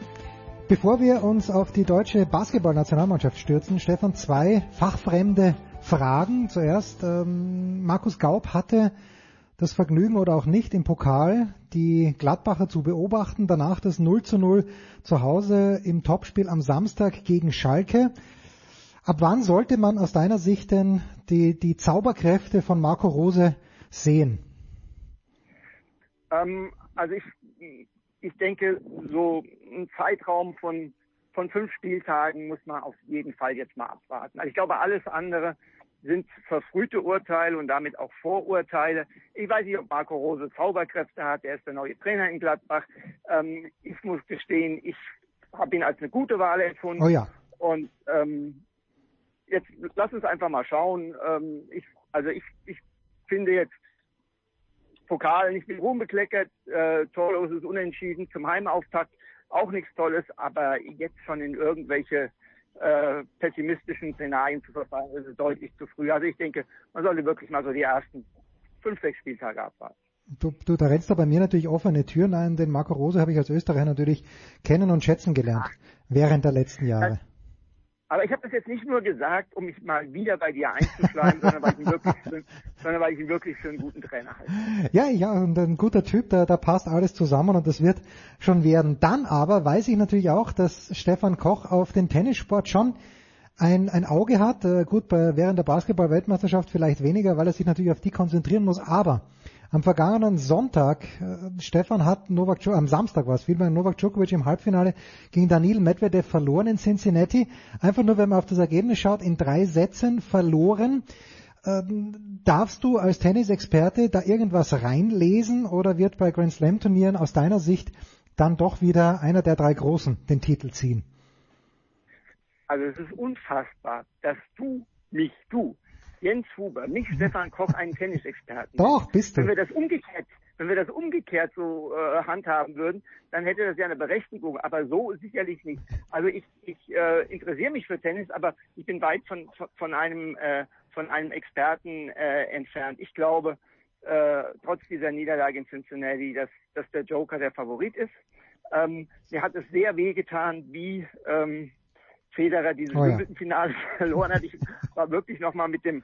Bevor wir uns auf die deutsche Basketballnationalmannschaft stürzen, Stefan, zwei fachfremde Fragen. Zuerst, ähm, Markus Gaub hatte das Vergnügen oder auch nicht im Pokal die Gladbacher zu beobachten, danach das 0 zu 0 zu Hause im Topspiel am Samstag gegen Schalke. Ab wann sollte man aus deiner Sicht denn die, die Zauberkräfte von Marco Rose sehen? Ähm, also ich, ich denke, so ein Zeitraum von, von fünf Spieltagen muss man auf jeden Fall jetzt mal abwarten. Also ich glaube, alles andere sind verfrühte Urteile und damit auch Vorurteile. Ich weiß nicht, ob Marco Rose Zauberkräfte hat. Er ist der neue Trainer in Gladbach. Ähm, ich muss gestehen, ich habe ihn als eine gute Wahl empfunden. Oh ja. Und ähm, jetzt lass uns einfach mal schauen. Ähm, ich, also ich, ich finde jetzt Pokal nicht mit Ruhm bekleckert, äh, torloses Unentschieden zum Heimauftakt, auch nichts Tolles, aber jetzt schon in irgendwelche äh, pessimistischen Szenarien zu verfallen, ist es deutlich zu früh. Also ich denke, man sollte wirklich mal so die ersten fünf, sechs Spieltage abwarten. Du, du, da rennst da bei mir natürlich offene Türen ein, denn Marco Rose habe ich als Österreicher natürlich kennen und schätzen gelernt während der letzten Jahre. Aber ich habe das jetzt nicht nur gesagt, um mich mal wieder bei dir einzuschlagen, sondern weil ich ihn wirklich für, sondern weil ich ihn wirklich für einen guten Trainer halte. Ja, ja, und ein guter Typ, da, da passt alles zusammen und das wird schon werden. Dann aber weiß ich natürlich auch, dass Stefan Koch auf den Tennissport schon ein, ein Auge hat. Äh, gut, bei, während der Basketball-Weltmeisterschaft vielleicht weniger, weil er sich natürlich auf die konzentrieren muss, aber am vergangenen Sonntag, äh, Stefan hat Novak Djokovic, am Samstag war es, vielmehr Novak Djokovic im Halbfinale gegen Daniil Medvedev verloren in Cincinnati. Einfach nur, wenn man auf das Ergebnis schaut, in drei Sätzen verloren. Ähm, darfst du als Tennisexperte da irgendwas reinlesen oder wird bei Grand Slam Turnieren aus deiner Sicht dann doch wieder einer der drei Großen den Titel ziehen? Also es ist unfassbar, dass du, mich, du, Jens Huber, nicht Stefan Koch, einen Tennisexperten. Doch, bist du. Wenn wir das umgekehrt, wenn wir das umgekehrt so äh, handhaben würden, dann hätte das ja eine Berechtigung, aber so sicherlich nicht. Also ich, ich äh, interessiere mich für Tennis, aber ich bin weit von, von einem äh, von einem Experten äh, entfernt. Ich glaube, äh, trotz dieser Niederlage in Cincinnati, dass, dass der Joker der Favorit ist. Ähm, mir hat es sehr wehgetan, wie ähm, Federer dieses Oh ja. Finale verloren hat. Ich war wirklich nochmal mit dem,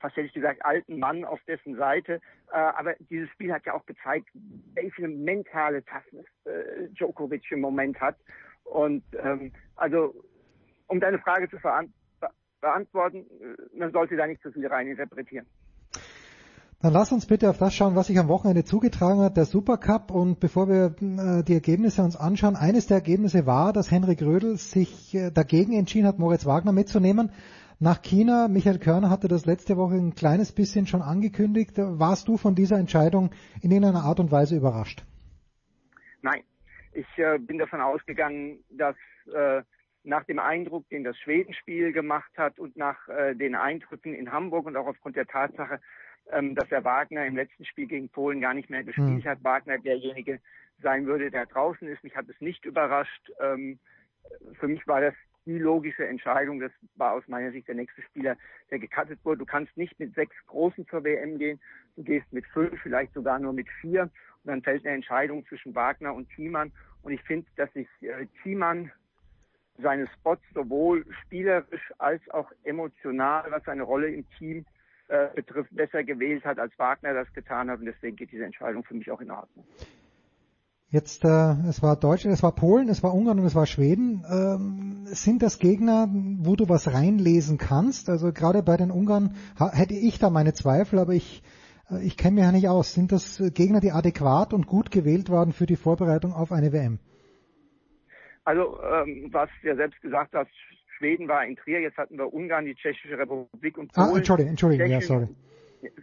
fast hätte ich gesagt, alten Mann auf dessen Seite. Äh, aber dieses Spiel hat ja auch gezeigt, welche mentale Toughness äh, Djokovic im Moment hat. Und ähm, also, um deine Frage zu beantworten, äh, man sollte da nicht zu viel reininterpretieren. Dann lass uns bitte auf das schauen, was sich am Wochenende zugetragen hat, der Supercup. Und bevor wir äh, die Ergebnisse uns anschauen, eines der Ergebnisse war, dass Henrik Rödel sich äh, dagegen entschieden hat, Moritz Wagner mitzunehmen. Nach China, Michael Körner hatte das letzte Woche ein kleines bisschen schon angekündigt. Warst du von dieser Entscheidung in irgendeiner Art und Weise überrascht? Nein, ich äh, bin davon ausgegangen, dass äh, nach dem Eindruck, den das Schwedenspiel gemacht hat und nach äh, den Eindrücken in Hamburg und auch aufgrund der Tatsache, ähm, dass der Wagner im letzten Spiel gegen Polen gar nicht mehr gespielt Hm. hat, Wagner derjenige sein würde, der draußen ist. Mich hat es nicht überrascht. Ähm, für mich war das die logische Entscheidung. Das war aus meiner Sicht der nächste Spieler, der gecuttet wurde. Du kannst nicht mit sechs Großen zur WM gehen. Du gehst mit fünf, vielleicht sogar nur mit vier. Und dann fällt eine Entscheidung zwischen Wagner und Thiemann. Und ich finde, dass sich äh, Thiemann seine Spots sowohl spielerisch als auch emotional, was seine Rolle im Team äh, betrifft, besser gewählt hat, als Wagner das getan hat. Und deswegen geht diese Entscheidung für mich auch in Ordnung. Jetzt, äh, es war Deutschland, es war Polen, es war Ungarn und es war Schweden. Ähm, sind das Gegner, wo du was reinlesen kannst? Also gerade bei den Ungarn hätte ich da meine Zweifel, aber ich, äh, ich kenne mich ja nicht aus. Sind das Gegner, die adäquat und gut gewählt waren für die Vorbereitung auf eine WM? Also, ähm, was du ja selbst gesagt hast, Schweden war in Trier, jetzt hatten wir Ungarn, die Tschechische Republik und Polen. Ah, Entschuldigung, Entschuldigung, ja, sorry.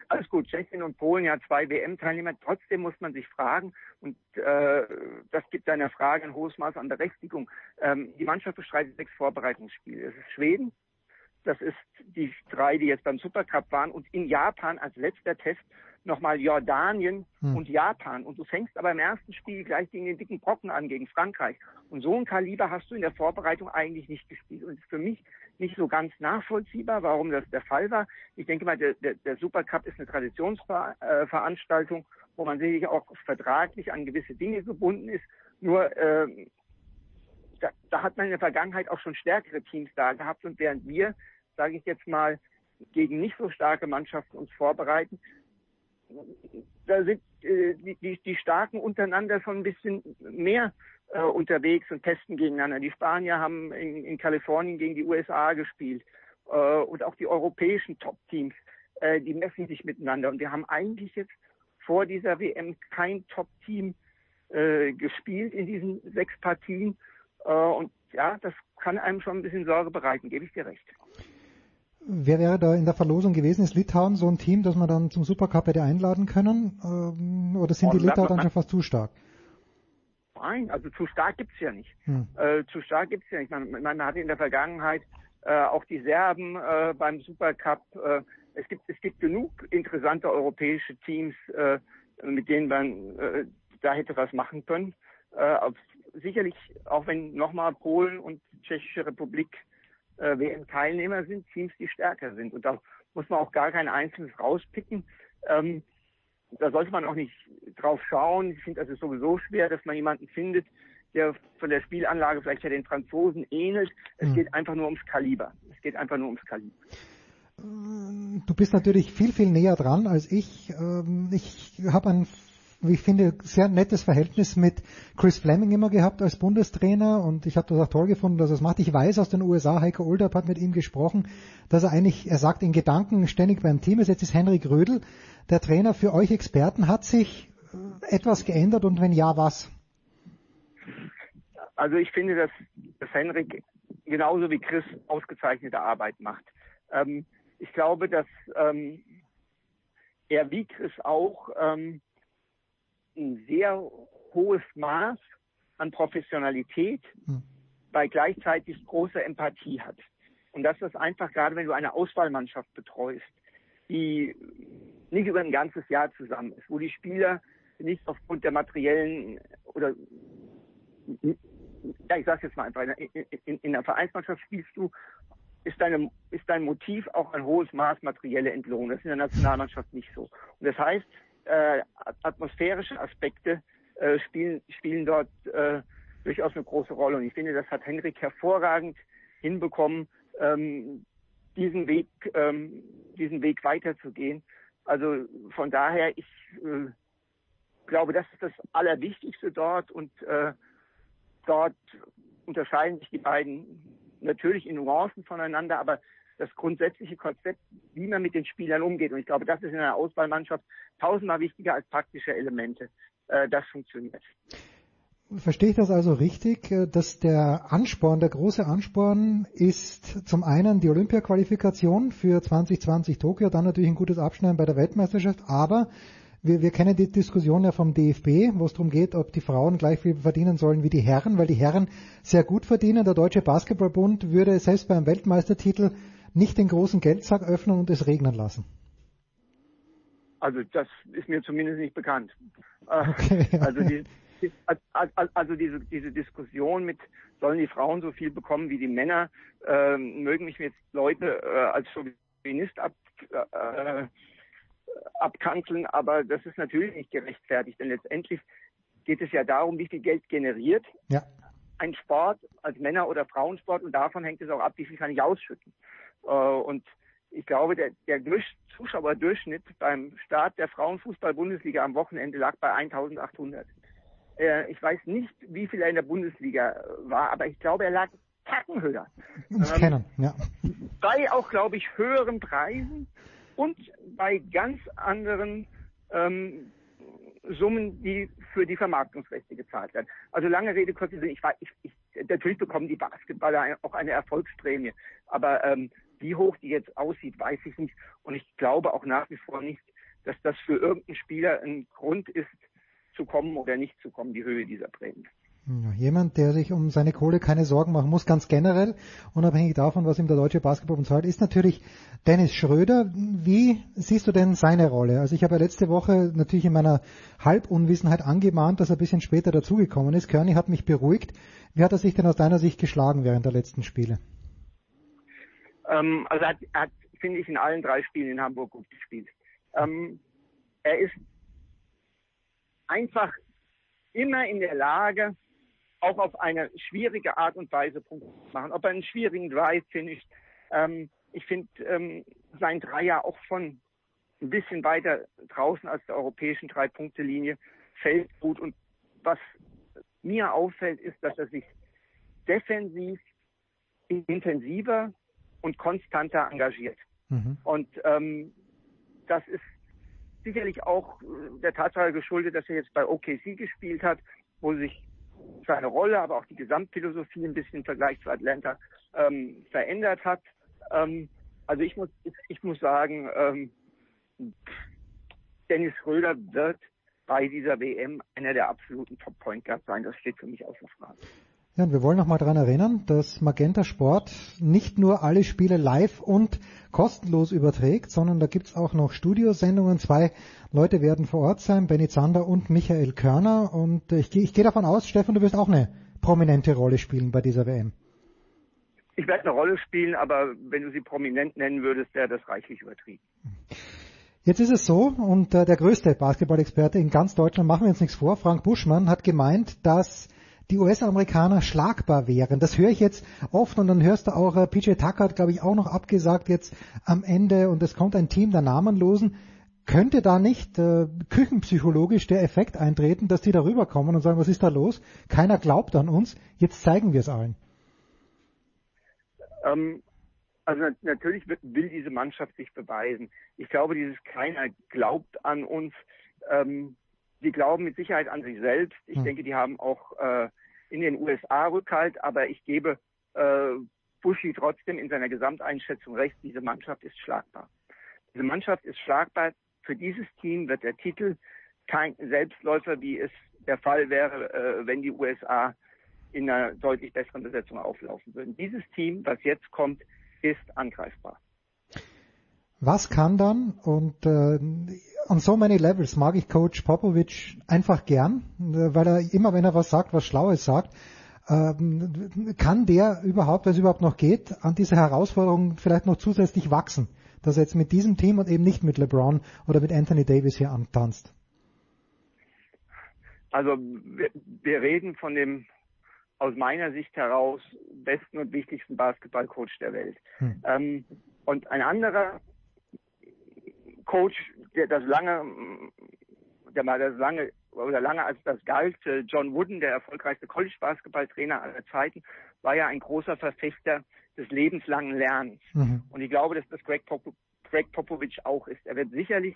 Alles gut, Tschechien und Polen ja zwei WM-Teilnehmer. Trotzdem muss man sich fragen, und äh, das gibt deiner Frage ein hohes Maß an Berechtigung. Ähm, die Mannschaft bestreitet sechs Vorbereitungsspiele. Es ist Schweden, das ist die drei, die jetzt beim Supercup waren, und in Japan als letzter Test nochmal Jordanien Hm. und Japan. Und du fängst aber im ersten Spiel gleich gegen den dicken Brocken an, gegen Frankreich. Und so ein Kaliber hast du in der Vorbereitung eigentlich nicht gespielt. Und ist für mich nicht so ganz nachvollziehbar, warum das der Fall war. Ich denke mal, der, der, der Supercup ist eine Traditionsveranstaltung, wo man sicherlich auch vertraglich an gewisse Dinge gebunden ist. Nur ähm, da, da hat man in der Vergangenheit auch schon stärkere Teams da gehabt und während wir, sage ich jetzt mal, gegen nicht so starke Mannschaften uns vorbereiten, da sind äh, die, die, Starken untereinander schon ein bisschen mehr äh, unterwegs und testen gegeneinander. Die Spanier haben in, in Kalifornien gegen die USA gespielt äh, und auch die europäischen Top-Teams, äh, die messen sich miteinander. Und wir haben eigentlich jetzt vor dieser WM kein Top-Team äh, gespielt in diesen sechs Partien. Äh, und ja, das kann einem schon ein bisschen Sorge bereiten, gebe ich dir recht. Wer wäre da in der Verlosung gewesen? Ist Litauen so ein Team, das man dann zum Supercup hätte einladen können? Ähm, oder sind Und die Litauer dann schon fast zu stark? Nein, also zu stark gibt's ja nicht. Hm. Äh, zu stark gibt's ja nicht. Man, man hatte in der Vergangenheit äh, auch die Serben äh, beim Supercup. Äh, es gibt es gibt genug interessante europäische Teams, äh, mit denen man äh, da hätte was machen können. Äh, sicherlich, auch wenn nochmal Polen und Tschechische Republik äh, WM-Teilnehmer sind, Teams, die stärker sind. Und da muss man auch gar kein einzelnes rauspicken. Ähm, da sollte man auch nicht drauf schauen. Ich finde, es ist sowieso schwer, dass man jemanden findet, der von der Spielanlage vielleicht ja den Franzosen ähnelt. Es geht einfach nur ums Kaliber. Es geht einfach nur ums Kaliber. Du bist natürlich viel, viel näher dran als ich. Ähm, Ich habe ein, wie ich finde, sehr nettes Verhältnis mit Chris Fleming immer gehabt als Bundestrainer und ich habe das auch toll gefunden, dass er es macht. Ich weiß aus den USA, Heiko Olderb hat mit ihm gesprochen, dass er eigentlich, er sagt in Gedanken ständig beim Team ist. Jetzt ist Henrik Rödel der Trainer für euch Experten. Hat sich äh, etwas geändert und wenn ja, was? Also ich finde, dass, dass Henrik genauso wie Chris ausgezeichnete Arbeit macht. Ähm, ich glaube, dass ähm, er wie Chris auch ähm, ein sehr hohes Maß an Professionalität bei gleichzeitig großer Empathie hat. Und das einfach gerade, wenn du eine Auswahlmannschaft betreust, die nicht über ein ganzes Jahr zusammen ist, wo die Spieler nicht aufgrund der materiellen oder ja, ich sag's jetzt mal einfach, in, in, in der Vereinsmannschaft spielst du, ist, deine, ist dein Motiv auch ein hohes Maß materielle Entlohnung. Das ist in der Nationalmannschaft nicht so. Und das heißt, äh, atmosphärische Aspekte äh, spielen, spielen dort äh, durchaus eine große Rolle. Und ich finde, das hat Henrik hervorragend hinbekommen, ähm, diesen Weg, ähm, diesen Weg weiterzugehen. Also von daher, ich äh, glaube, das ist das Allerwichtigste dort und äh, dort unterscheiden sich die beiden natürlich in Nuancen voneinander, aber das grundsätzliche Konzept, wie man mit den Spielern umgeht, und ich glaube, das ist in einer Auswahlmannschaft tausendmal wichtiger als praktische Elemente. Äh, das funktioniert. Verstehe ich das also richtig, äh, dass der Ansporn, der große Ansporn ist zum einen die Olympia-Qualifikation für 2020 Tokio, dann natürlich ein gutes Abschneiden bei der Weltmeisterschaft, aber wir, wir kennen die Diskussion ja vom DFB, wo es darum geht, ob die Frauen gleich viel verdienen sollen wie die Herren, weil die Herren sehr gut verdienen. Der Deutsche Basketballbund würde selbst beim Weltmeistertitel nicht den großen Geldsack öffnen und es regnen lassen. Also das ist mir zumindest nicht bekannt. Okay, also, die, also diese, diese Diskussion mit, sollen die Frauen so viel bekommen wie die Männer, äh, mögen mich jetzt Leute äh, als Chauvinist ab, äh, abkanzeln, aber das ist natürlich nicht gerechtfertigt, denn letztendlich geht es ja darum, wie viel Geld generiert ja. ein Sport als Männer- oder Frauensport und davon hängt es auch ab, wie viel kann ich ausschütten. Äh, und ich glaube, der, der Durch Zuschauerdurchschnitt beim Start der Frauenfußball-Bundesliga am Wochenende lag bei 1800. Äh, ich weiß nicht, wie viel er in der Bundesliga war, aber ich glaube, er lag Tacken höher. Ähm, kennen, ja. Bei auch, glaube ich, höheren Preisen und bei ganz anderen ähm, Summen, die für die Vermarktungsrechte gezahlt werden. Also lange Rede, kurzer Sinn, ich, ich, ich, natürlich bekommen die Basketballer auch eine Erfolgsprämie, aber ähm, wie hoch die jetzt aussieht, weiß ich nicht. Und ich glaube auch nach wie vor nicht, dass das für irgendeinen Spieler ein Grund ist, zu kommen oder nicht zu kommen, die Höhe dieser Prämie. Jemand, der sich um seine Kohle keine Sorgen machen muss, ganz generell, unabhängig davon, was ihm der Deutsche Basketballbund zahlt, ist natürlich Dennis Schröder. Wie siehst du denn seine Rolle? Also ich habe ja letzte Woche natürlich in meiner Halbunwissenheit angemahnt, dass er ein bisschen später dazugekommen ist. Körny hat mich beruhigt. Wie hat er sich denn aus deiner Sicht geschlagen während der letzten Spiele? Ähm, also hat, hat, finde ich, in allen drei Spielen in Hamburg gut gespielt. Ähm, er ist einfach immer in der Lage, auch auf eine schwierige Art und Weise Punkte zu machen. Ob er einen schwierigen Drive finisht. Ähm, ich finde ähm, sein Dreier auch von ein bisschen weiter draußen als der europäischen Drei-Punkte-Linie fällt gut. Und was mir auffällt, ist, dass er sich defensiv intensiver und konstanter engagiert. Mhm. Und ähm, das ist sicherlich auch äh, der Tatsache geschuldet, dass er jetzt bei OKC gespielt hat, wo sich seine Rolle, aber auch die Gesamtphilosophie ein bisschen im Vergleich zu Atlanta ähm, verändert hat. Ähm, also ich muss, ich, ich muss sagen, ähm, Dennis Schröder wird bei dieser WM einer der absoluten Top-Point Guards sein. Das steht für mich außer Frage. Ja, und wir wollen noch mal daran erinnern, dass Magenta Sport nicht nur alle Spiele live und kostenlos überträgt, sondern da gibt's auch noch Studiosendungen. Zwei Leute werden vor Ort sein, Benny Zander und Michael Körner. Und ich gehe ich geh davon aus, Stefan, du wirst auch eine prominente Rolle spielen bei dieser WM. Ich werde eine Rolle spielen, aber wenn du sie prominent nennen würdest, wäre das reichlich übertrieben. Jetzt ist es so, und äh, der größte Basketballexperte in ganz Deutschland, machen wir uns nichts vor, Frank Buschmann hat gemeint, dass die US-Amerikaner schlagbar wären. Das höre ich jetzt oft und dann hörst du auch, äh, PJ Tucker hat, glaube ich, auch noch abgesagt jetzt am Ende und es kommt ein Team der Namenlosen. Könnte da nicht äh, küchenpsychologisch der Effekt eintreten, dass die da rüberkommen und sagen, was ist da los? Keiner glaubt an uns, jetzt zeigen wir es allen. Ähm, also nat natürlich will diese Mannschaft sich beweisen. Ich glaube, dieses keiner glaubt an uns. Ähm, die glauben mit Sicherheit an sich selbst. Ich Hm. denke, die haben auch äh, in den USA Rückhalt, aber ich gebe äh, Buschi trotzdem in seiner Gesamteinschätzung recht, diese Mannschaft ist schlagbar. Diese Mannschaft ist schlagbar. Für dieses Team wird der Titel kein Selbstläufer, wie es der Fall wäre, äh, wenn die USA in einer deutlich besseren Besetzung auflaufen würden. Dieses Team, was jetzt kommt, ist angreifbar. Was kann dann, und äh, on so many levels mag ich Coach Popovic einfach gern, äh, weil er immer, wenn er was sagt, was Schlaues sagt, ähm, kann der überhaupt, wenn es überhaupt noch geht, an dieser Herausforderung vielleicht noch zusätzlich wachsen, dass er jetzt mit diesem Team und eben nicht mit LeBron oder mit Anthony Davis hier antanzt. Also wir, wir reden von dem aus meiner Sicht heraus besten und wichtigsten Basketballcoach der Welt. Hm. Ähm, und ein anderer Coach, der das lange, der mal das lange oder lange als das galt, äh, John Wooden, der erfolgreichste College-Basketballtrainer aller Zeiten, war ja ein großer Verfechter des lebenslangen Lernens. Mhm. Und ich glaube, dass das Greg, Pop Greg Popovich auch ist. Er wird sicherlich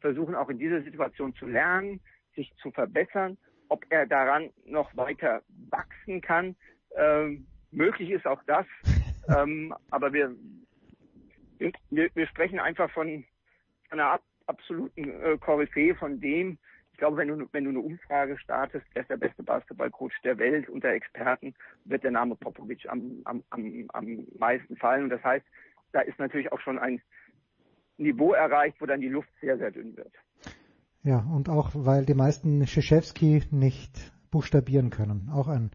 versuchen, auch in dieser Situation zu lernen, sich zu verbessern. Ob er daran noch weiter wachsen kann, ähm, möglich ist auch das. ähm, aber wir, wir, wir sprechen einfach von einer ab, absoluten äh, Koryphäe, von dem, ich glaube, wenn du, wenn du eine Umfrage startest, wer ist der beste Basketballcoach der Welt unter Experten, wird der Name Popovic am, am, am, am meisten fallen. Und das heißt, da ist natürlich auch schon ein Niveau erreicht, wo dann die Luft sehr, sehr dünn wird. Ja, und auch weil die meisten Schischewski nicht buchstabieren können. Auch ein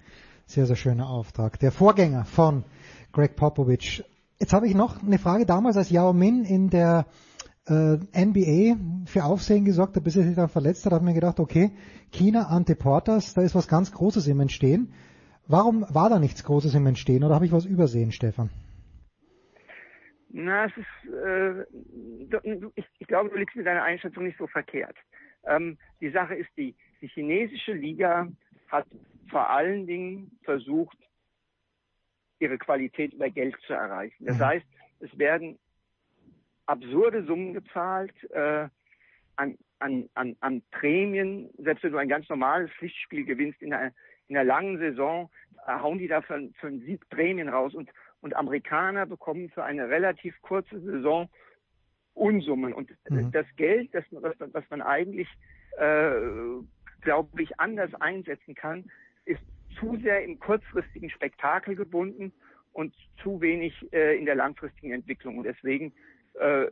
sehr, sehr schöner Auftrag. Der Vorgänger von Greg Popovich. Jetzt habe ich noch eine Frage. Damals, als Yao Min in der äh, NBA für Aufsehen gesorgt hat, bis er sich dann verletzt hat, habe mir gedacht, okay, China ante Portas, da ist was ganz Großes im Entstehen. Warum war da nichts Großes im Entstehen oder habe ich was übersehen, Stefan? Na, es ist, äh, ich, ich glaube, du liegst mit deiner Einschätzung nicht so verkehrt. Ähm, die Sache ist die, die chinesische Liga hat vor allen Dingen versucht, ihre Qualität über Geld zu erreichen. Das heißt, es werden absurde Summen gezahlt äh, an, an, an, an Prämien. Selbst wenn du ein ganz normales Pflichtspiel gewinnst in einer, in einer langen Saison, äh, hauen die da für, für einen Sieg Prämien raus. Und, und Amerikaner bekommen für eine relativ kurze Saison Unsummen. Und Mhm. das Geld, das, was, was man eigentlich, äh, glaube ich, anders einsetzen kann, ist zu sehr im kurzfristigen Spektakel gebunden und zu wenig äh, in der langfristigen Entwicklung. Und deswegen äh,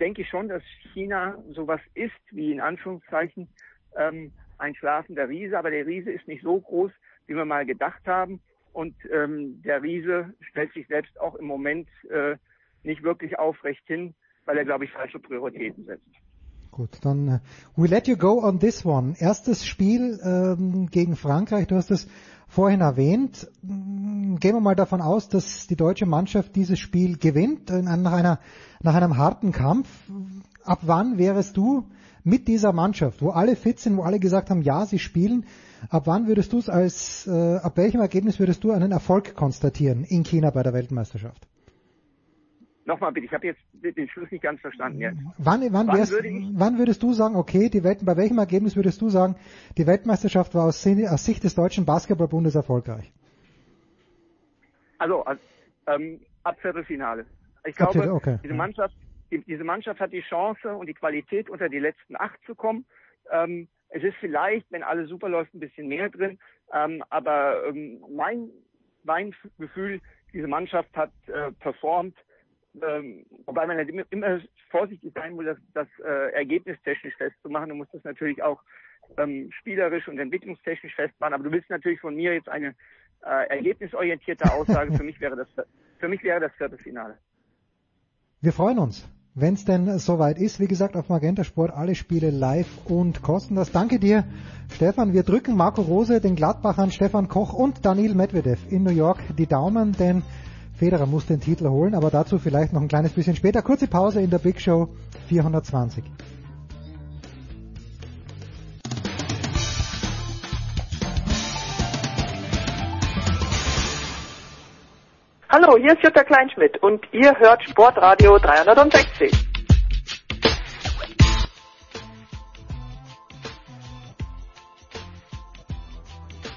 denke ich schon, dass China sowas ist wie in Anführungszeichen ähm, ein schlafender Riese, aber der Riese ist nicht so groß, wie wir mal gedacht haben. Und ähm, der Riese stellt sich selbst auch im Moment äh, nicht wirklich aufrecht hin, weil er, glaube ich, falsche Prioritäten setzt. Gut, dann äh, we let you go on this one. Erstes Spiel ähm, gegen Frankreich, du hast es vorhin erwähnt. Mm, Gehen wir mal davon aus, dass die deutsche Mannschaft dieses Spiel gewinnt, äh, nach, einer, nach einem harten Kampf. Ab wann wärest du mit dieser Mannschaft, wo alle fit sind, wo alle gesagt haben, ja, sie spielen, ab wann würdest du es als, äh, ab welchem Ergebnis würdest du einen Erfolg konstatieren in China bei der Weltmeisterschaft? Nochmal bitte, ich habe jetzt den Schluss nicht ganz verstanden jetzt. Wann, wann, Wann wärst, würde ich- wann würdest du sagen, okay, die Welt, bei welchem Ergebnis würdest du sagen, die Weltmeisterschaft war aus, aus Sicht des Deutschen Basketballbundes erfolgreich? Also, ähm, ab Viertelfinale. Ich Ab glaube, Viertel- okay. diese Mannschaft, die, diese Mannschaft hat die Chance und die Qualität, unter die letzten acht zu kommen. Ähm, es ist vielleicht, wenn alles super läuft, ein bisschen mehr drin. Ähm, aber ähm, mein, mein Gefühl, diese Mannschaft hat äh, performt, ähm, wobei man halt immer, vorsichtig sein muss, das, das äh, ergebnistechnisch festzumachen. Du musst das natürlich auch ähm, spielerisch und entwicklungstechnisch festmachen. Aber du willst natürlich von mir jetzt eine äh, ergebnisorientierte Aussage. für mich wäre das für mich wäre das Viertelfinale. Wir freuen uns, wenn es denn soweit ist. Wie gesagt, auf Magenta Sport alle Spiele live und kostenlos. Danke dir, Stefan. Wir drücken Marco Rose, den Gladbachern, Stefan Koch und Daniil Medvedev in New York die Daumen, denn Federer muss den Titel holen, aber dazu vielleicht noch ein kleines bisschen später. Kurze Pause in der Big Show 420. Hallo, hier ist Jutta Kleinschmidt und ihr hört Sportradio 360.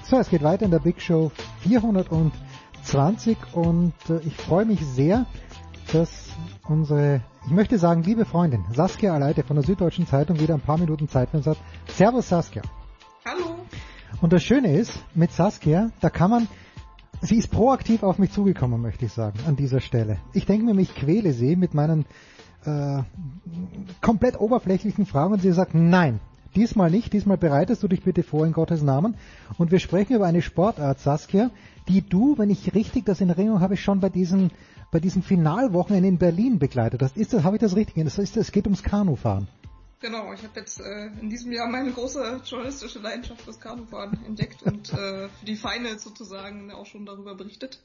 So, es geht weiter in der Big Show 420 und äh, ich freue mich sehr, dass unsere, ich möchte sagen, liebe Freundin Saskia Aleite von der Süddeutschen Zeitung wieder ein paar Minuten Zeit für uns hat. Servus Saskia. Hallo. Und das Schöne ist, mit Saskia, da kann man, sie ist proaktiv auf mich zugekommen, möchte ich sagen, an dieser Stelle. Ich denke mir, ich quäle sie mit meinen äh, komplett oberflächlichen Fragen und sie sagt, nein, diesmal nicht, diesmal bereitest du dich bitte vor in Gottes Namen. Und wir sprechen über eine Sportart, Saskia, die du, wenn ich richtig das in Erinnerung habe, schon bei diesen bei diesem Finalwochenende in Berlin begleitet hast. Ist das, habe ich das richtig? Das ist, es geht ums Kanufahren. Genau, ich habe jetzt äh, in diesem Jahr meine große journalistische Leidenschaft fürs Kanufahren entdeckt und äh, für die Feine sozusagen auch schon darüber berichtet.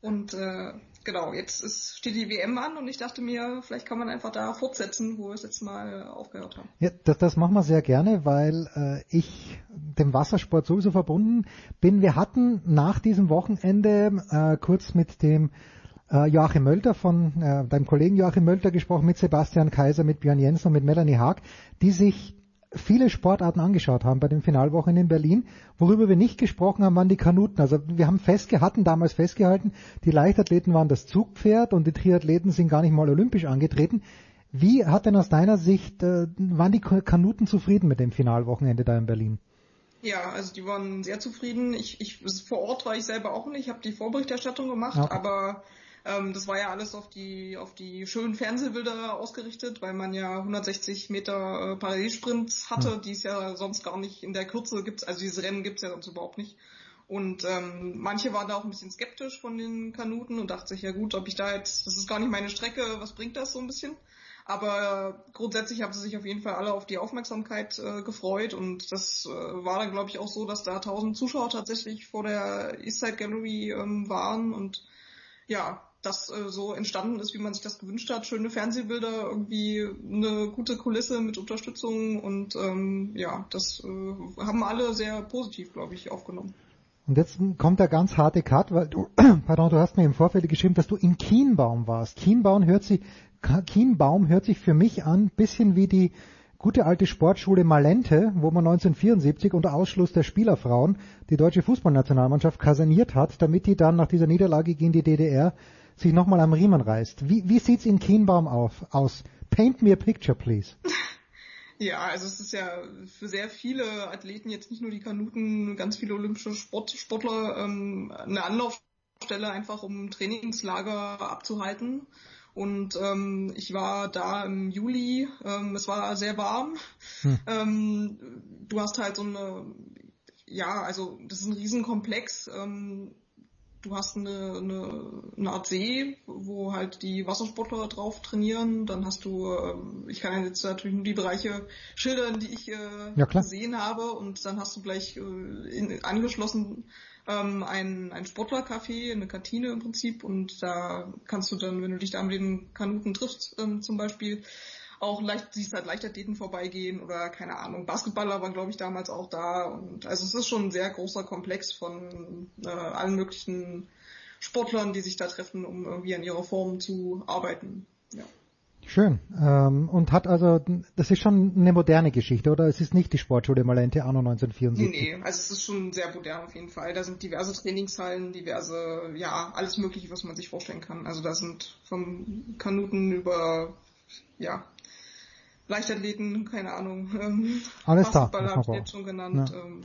Und äh, genau, jetzt ist, steht die WM an und ich dachte mir, vielleicht kann man einfach da fortsetzen, wo wir es jetzt mal aufgehört haben. Ja, das, das machen wir sehr gerne, weil äh, ich dem Wassersport sowieso verbunden bin. Wir hatten nach diesem Wochenende äh, kurz mit dem äh, Joachim Mölter von äh, deinem Kollegen Joachim Mölter gesprochen, mit Sebastian Kaiser, mit Björn Jensen und mit Melanie Haag, die sich viele Sportarten angeschaut haben bei dem Finalwochenende in Berlin. Worüber wir nicht gesprochen haben, waren die Kanuten. Also wir haben festge hatten damals festgehalten, die Leichtathleten waren das Zugpferd und die Triathleten sind gar nicht mal olympisch angetreten. Wie hat denn aus deiner Sicht, äh, waren die Kanuten zufrieden mit dem Finalwochenende da in Berlin? Ja, also die waren sehr zufrieden. Ich, ich vor Ort war ich selber auch nicht, habe die Vorberichterstattung gemacht, Okay. aber ähm, das war ja alles auf die auf die schönen Fernsehbilder ausgerichtet, weil man ja 160 Meter äh, Parallelsprints hatte, Hm. die es ja sonst gar nicht in der Kürze gibt. Also diese Rennen gibt's ja sonst überhaupt nicht. Und ähm, manche waren da auch ein bisschen skeptisch von den Kanuten und dachten sich, ja gut, ob ich da jetzt, das ist gar nicht meine Strecke, was bringt das so ein bisschen? Aber grundsätzlich haben sie sich auf jeden Fall alle auf die Aufmerksamkeit äh, gefreut und das äh, war dann glaube ich auch so, dass da 1000 Zuschauer tatsächlich vor der Eastside Gallery ähm, waren und ja, das äh, so entstanden ist, wie man sich das gewünscht hat. Schöne Fernsehbilder, irgendwie eine gute Kulisse mit Unterstützung und ähm, ja, das äh, haben alle sehr positiv, glaube ich, aufgenommen. Und jetzt kommt der ganz harte Cut, weil du, pardon, du hast mir im Vorfeld geschrieben, dass du in Kienbaum warst. Kienbaum hört sich, Kienbaum hört sich für mich an, bisschen wie die gute alte Sportschule Malente, wo man 1974 unter Ausschluss der Spielerfrauen die deutsche Fußballnationalmannschaft kaserniert hat, damit die dann nach dieser Niederlage gegen die DDR sich nochmal am Riemen reißt. Wie, wie sieht's in Kienbaum auf, aus? Paint me a picture, please. Ja, also es ist ja für sehr viele Athleten, jetzt nicht nur die Kanuten, ganz viele olympische Sport, Sportler, ähm, eine Anlaufstelle einfach, um Trainingslager abzuhalten. Und ähm, ich war da im Juli, ähm, es war sehr warm. Hm. Ähm, du hast halt so eine, ja, also das ist ein Riesenkomplex. Ähm, du hast eine, eine, eine Art See, wo halt die Wassersportler drauf trainieren. Dann hast du, ähm, ich kann jetzt natürlich nur die Bereiche schildern, die ich äh, Ja, gesehen habe. Und dann hast du gleich äh, in, angeschlossen ähm, ein, ein Sportlercafé, eine Kantine im Prinzip. Und da kannst du dann, wenn du dich da mit den Kanuten triffst, ähm, zum Beispiel, auch leicht, siehst halt Leichtathleten vorbeigehen oder keine Ahnung, Basketballer waren glaube ich damals auch da und also es ist schon ein sehr großer Komplex von äh, allen möglichen Sportlern, die sich da treffen, um irgendwie an ihrer Form zu arbeiten. Ja. Schön. Ähm, und hat also, das ist schon eine moderne Geschichte, oder? Es ist nicht die Sportschule Malente Anno 1974. Nee, nee, also es ist schon sehr modern auf jeden Fall. Da sind diverse Trainingshallen, diverse, ja, alles mögliche, was man sich vorstellen kann. Also da sind vom Kanuten über, ja, Leichtathleten, keine Ahnung, ähm, Alles da. Basketball habe ich jetzt schon genannt. Ja. Ähm,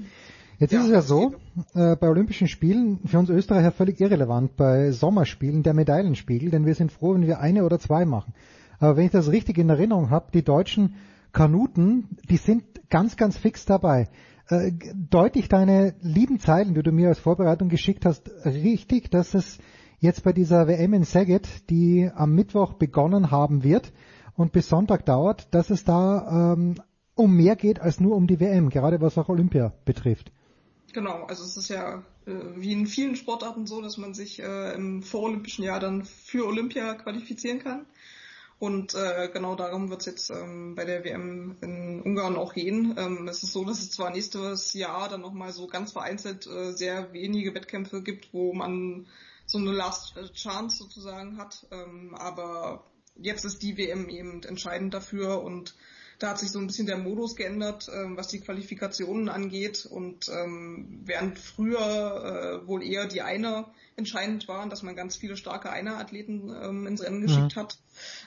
Jetzt Ja, ist es ja so, äh, bei Olympischen Spielen, für uns Österreicher völlig irrelevant, bei Sommerspielen der Medaillenspiegel, denn wir sind froh, wenn wir eine oder zwei machen. Aber wenn ich das richtig in Erinnerung habe, die deutschen Kanuten, die sind ganz, ganz fix dabei. Äh, deute ich deine lieben Zeilen, die du mir als Vorbereitung geschickt hast, richtig, dass es jetzt bei dieser WM in Saget, die am Mittwoch begonnen haben wird und bis Sonntag dauert, dass es da ähm, um mehr geht als nur um die WM, gerade was auch Olympia betrifft. Genau, also es ist ja äh, wie in vielen Sportarten so, dass man sich äh, im vorolympischen Jahr dann für Olympia qualifizieren kann. Und äh, genau darum wird es jetzt ähm, bei der WM in Ungarn auch gehen. Ähm, es ist so, dass es zwar nächstes Jahr dann nochmal so ganz vereinzelt äh, sehr wenige Wettkämpfe gibt, wo man so eine Last Chance sozusagen hat, ähm, aber jetzt ist die WM eben entscheidend dafür und da hat sich so ein bisschen der Modus geändert, ähm, was die Qualifikationen angeht. Und ähm, während früher äh, wohl eher die Einer entscheidend waren, dass man ganz viele starke Einer-Athleten ähm, ins Rennen geschickt Mhm. hat.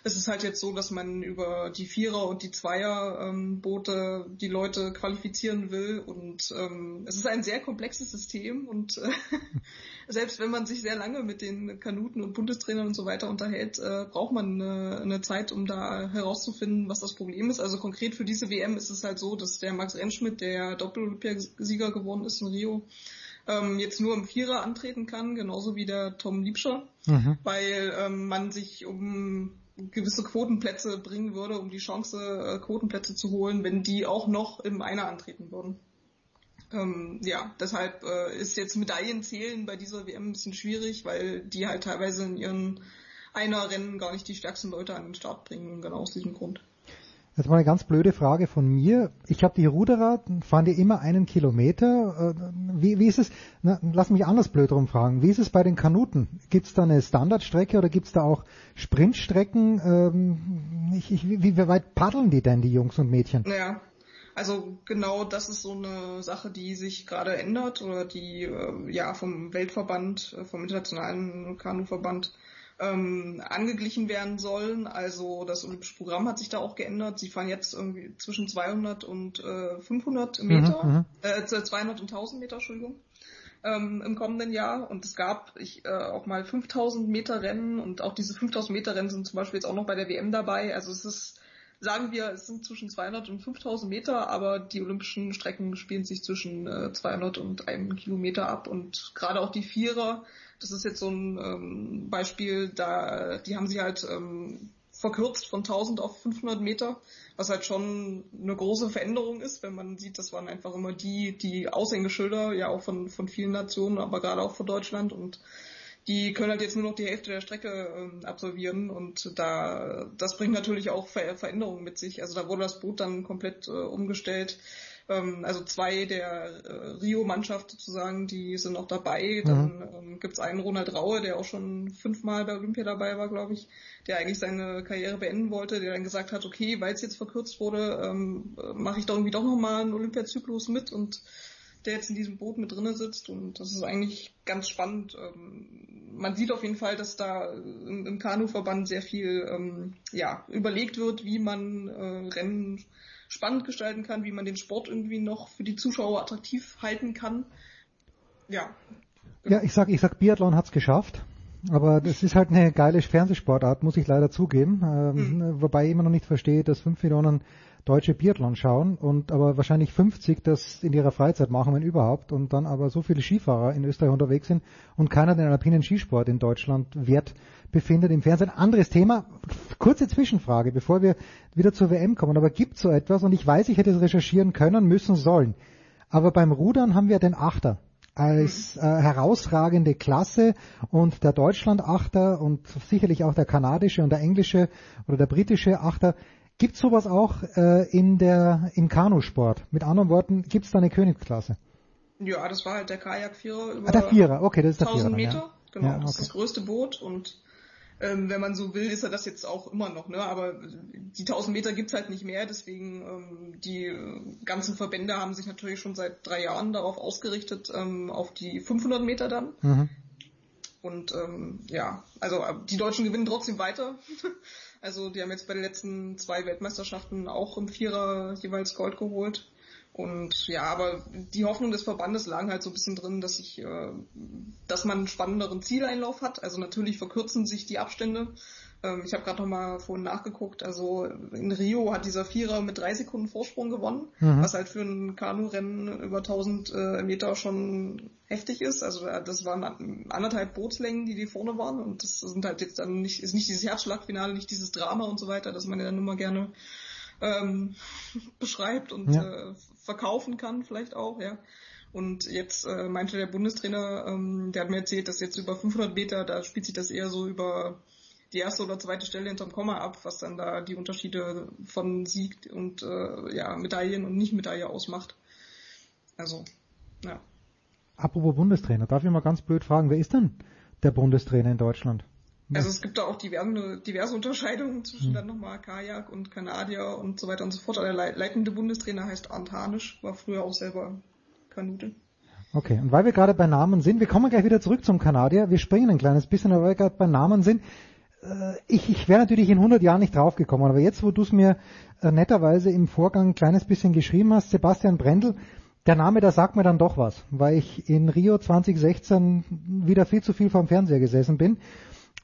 Es ist halt jetzt so, dass man über die Vierer- und die Zweier-Boote die Leute qualifizieren will. Und ähm, es ist ein sehr komplexes System. Und äh, selbst wenn man sich sehr lange mit den Kanuten und Bundestrainern und so weiter unterhält, äh, braucht man eine, eine Zeit, um da herauszufinden, was das Problem ist. Also konkret für diese WM ist es halt so, dass der Max Rentschmidt, der Doppel-Olympiasieger geworden ist in Rio, ähm, jetzt nur im Vierer antreten kann, genauso wie der Tom Liebscher, Mhm. weil ähm, man sich um gewisse Quotenplätze bringen würde, um die Chance, äh, Quotenplätze zu holen, wenn die auch noch im Einer antreten würden. Ähm, ja, deshalb äh, ist jetzt Medaillen zählen bei dieser WM ein bisschen schwierig, weil die halt teilweise in ihren Einer-Rennen gar nicht die stärksten Leute an den Start bringen, genau aus diesem Grund. Jetzt mal eine ganz blöde Frage von mir. Ich habe die Ruderer, fahren die immer einen Kilometer? Äh, Wie, wie ist es, na, lass mich anders blöd rumfragen, wie ist es bei den Kanuten? Gibt es da eine Standardstrecke oder gibt es da auch Sprintstrecken? Ähm, ich, ich, wie, wie weit paddeln die denn, die Jungs und Mädchen? Ja, also genau das ist so eine Sache, die sich gerade ändert oder die äh, ja vom Weltverband, äh, vom internationalen Kanuverband ähm, angeglichen werden sollen. Also das Olympische Programm hat sich da auch geändert. Sie fahren jetzt irgendwie zwischen 200 und äh, 500 Meter, Mhm, mhm. äh, 200 und 1000 Meter, Entschuldigung, ähm, im kommenden Jahr. Und es gab ich, äh, auch mal 5000 Meter Rennen und auch diese 5000 Meter Rennen sind zum Beispiel jetzt auch noch bei der WM dabei. Also es ist sagen wir, es sind zwischen 200 und 5000 Meter, aber die olympischen Strecken spielen sich zwischen äh, 200 und einem Kilometer ab. Und gerade auch die Vierer, das ist jetzt so ein ähm, Beispiel, da die haben sich halt ähm, verkürzt von 1000 auf 500 Meter, was halt schon eine große Veränderung ist, wenn man sieht, das waren einfach immer die, die Aushängeschilder, ja auch von, von vielen Nationen, aber gerade auch von Deutschland. Und die können halt jetzt nur noch die Hälfte der Strecke ähm, absolvieren und da das bringt natürlich auch Ver Veränderungen mit sich. Also da wurde das Boot dann komplett äh, umgestellt. Ähm, also zwei der äh, Rio-Mannschaft sozusagen, die sind noch dabei. Dann ähm, gibt's einen Ronald Raue, der auch schon fünfmal bei Olympia dabei war, glaube ich, der eigentlich seine Karriere beenden wollte, der dann gesagt hat, okay, weil es jetzt verkürzt wurde, ähm, mache ich doch irgendwie doch nochmal einen Olympiazyklus mit und der jetzt in diesem Boot mit drinne sitzt und das ist eigentlich ganz spannend. Ähm, man sieht auf jeden Fall, dass da im, im Kanuverband sehr viel ähm, ja, überlegt wird, wie man äh, Rennen spannend gestalten kann, wie man den Sport irgendwie noch für die Zuschauer attraktiv halten kann. Ja, Ja, ich sag, ich sag, Biathlon hat's geschafft. Aber das ist halt eine geile Fernsehsportart, muss ich leider zugeben. Ähm, Wobei ich immer noch nicht verstehe, dass fünf Millionen Deutsche Biathlon schauen und aber wahrscheinlich 50 das in ihrer Freizeit machen, wenn überhaupt, und dann aber so viele Skifahrer in Österreich unterwegs sind und keiner den alpinen Skisport in Deutschland wert befindet im Fernsehen. Anderes Thema. Kurze Zwischenfrage, bevor wir wieder zur WM kommen. Aber gibt so etwas, und ich weiß, ich hätte es recherchieren können, müssen, sollen. Aber beim Rudern haben wir den Achter als äh, herausragende Klasse und der Deutschland-Achter und sicherlich auch der kanadische und der englische oder der britische Achter. Gibt sowas auch äh, in der im Kanusport? Mit anderen Worten, gibt es da eine Königsklasse? ja, das war halt der Kajakvierer über Ah, der Vierer, okay, das ist der 1000 Vierer. Meter. Genau, Ja, das ist okay. das größte Boot und ähm, wenn man so will, ist er das jetzt auch immer noch, ne? Aber die 1000 Meter gibt's halt nicht mehr, deswegen ähm, die äh, ganzen Verbände haben sich natürlich schon seit drei Jahren darauf ausgerichtet, ähm, auf die 500 Meter dann. Mhm. Und ähm, ja, also äh, die Deutschen gewinnen trotzdem weiter. Also die haben jetzt bei den letzten zwei Weltmeisterschaften auch im Vierer jeweils Gold geholt. Und ja, aber die Hoffnung des Verbandes lag halt so ein bisschen drin, dass ich, äh, dass man einen spannenderen Zieleinlauf hat. Also natürlich verkürzen sich die Abstände. Ähm, ich habe gerade noch mal vorhin nachgeguckt. Also in Rio hat dieser Vierer mit drei Sekunden Vorsprung gewonnen, Mhm. was halt für ein Kanurennen über 1000 äh, Meter schon heftig ist. Also äh, das waren anderthalb Bootslängen, die die vorne waren. Und das sind halt jetzt dann nicht, ist nicht dieses Herzschlagfinale, nicht dieses Drama und so weiter, das man ja dann immer gerne ähm, beschreibt und Ja. äh, verkaufen kann vielleicht auch, ja. Und jetzt äh, meinte der Bundestrainer, ähm, der hat mir erzählt, dass jetzt über 500 Meter, da spielt sich das eher so über die erste oder zweite Stelle hinterm Komma ab, was dann da die Unterschiede von Sieg und äh, ja, Medaillen und Nicht-Medaille ausmacht. Also, ja. Apropos Bundestrainer, darf ich mal ganz blöd fragen, wer ist denn der Bundestrainer in Deutschland? Also es gibt da auch diverse, diverse Unterscheidungen zwischen dann nochmal Kajak und Kanadier und so weiter und so fort. Der lei- leitende Bundestrainer heißt Arndt Hanisch, war früher auch selber Kanute. Okay, und weil wir gerade bei Namen sind, wir kommen gleich wieder zurück zum Kanadier, wir springen ein kleines bisschen, aber weil wir gerade bei Namen sind, ich, ich wäre natürlich in 100 Jahren nicht draufgekommen, aber jetzt, wo du es mir äh, netterweise im Vorgang ein kleines bisschen geschrieben hast, Sebastian Brendel, der Name, der sagt mir dann doch was, weil ich in Rio 2016 wieder viel zu viel vorm Fernseher gesessen bin.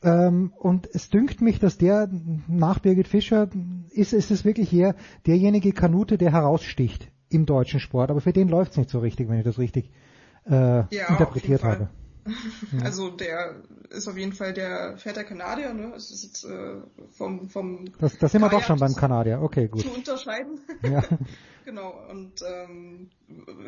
Ähm, und es dünkt mich, dass der nach Birgit Fischer ist, ist es wirklich hier derjenige Kanute, der heraussticht im deutschen Sport. Aber für den läuft es nicht so richtig, wenn ich das richtig äh, Ja, interpretiert habe. Ja. Also der ist auf jeden Fall der fährt der Kanadier, ne? Es ist jetzt äh, vom vom Das, das sind wir doch schon beim Kanadier. Okay, gut. zu unterscheiden. Ja. genau, und ähm,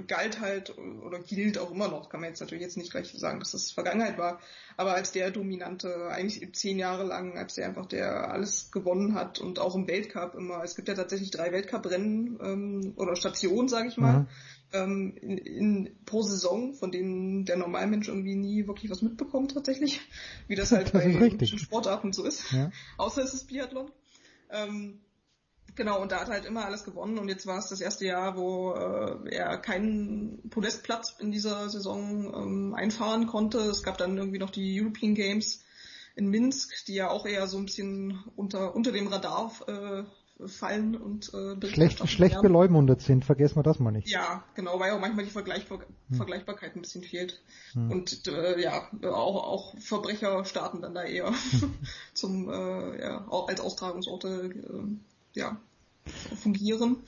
galt halt oder gilt auch immer noch, kann man jetzt natürlich jetzt nicht gleich sagen, dass das Vergangenheit war, aber als der dominante, eigentlich zehn Jahre lang, als der einfach der alles gewonnen hat und auch im Weltcup immer, es gibt ja tatsächlich drei Weltcuprennen ähm, oder Stationen, sage ich mal, Mhm. Ähm, in, in, pro Saison, von denen der Normalmensch irgendwie nie wirklich was mitbekommt tatsächlich, wie das halt Das bei olympischen Sportarten so ist. Ja. Außer es ist Biathlon. Ähm, genau, und da hat er halt immer alles gewonnen und jetzt war es das erste Jahr, wo äh, er keinen Podestplatz in dieser Saison ähm, einfahren konnte. Es gab dann irgendwie noch die European Games in Minsk, die ja auch eher so ein bisschen unter, unter dem Radar äh, fallen und äh, Schlecht, schlecht beleumundet sind, vergessen wir das mal nicht. Ja, genau, weil auch manchmal die Vergleichbar Hm. Vergleichbarkeit ein bisschen fehlt. Hm. Und äh, ja, auch, auch Verbrecher starten dann da eher zum äh, ja, als Austragungsorte äh, ja, fungieren.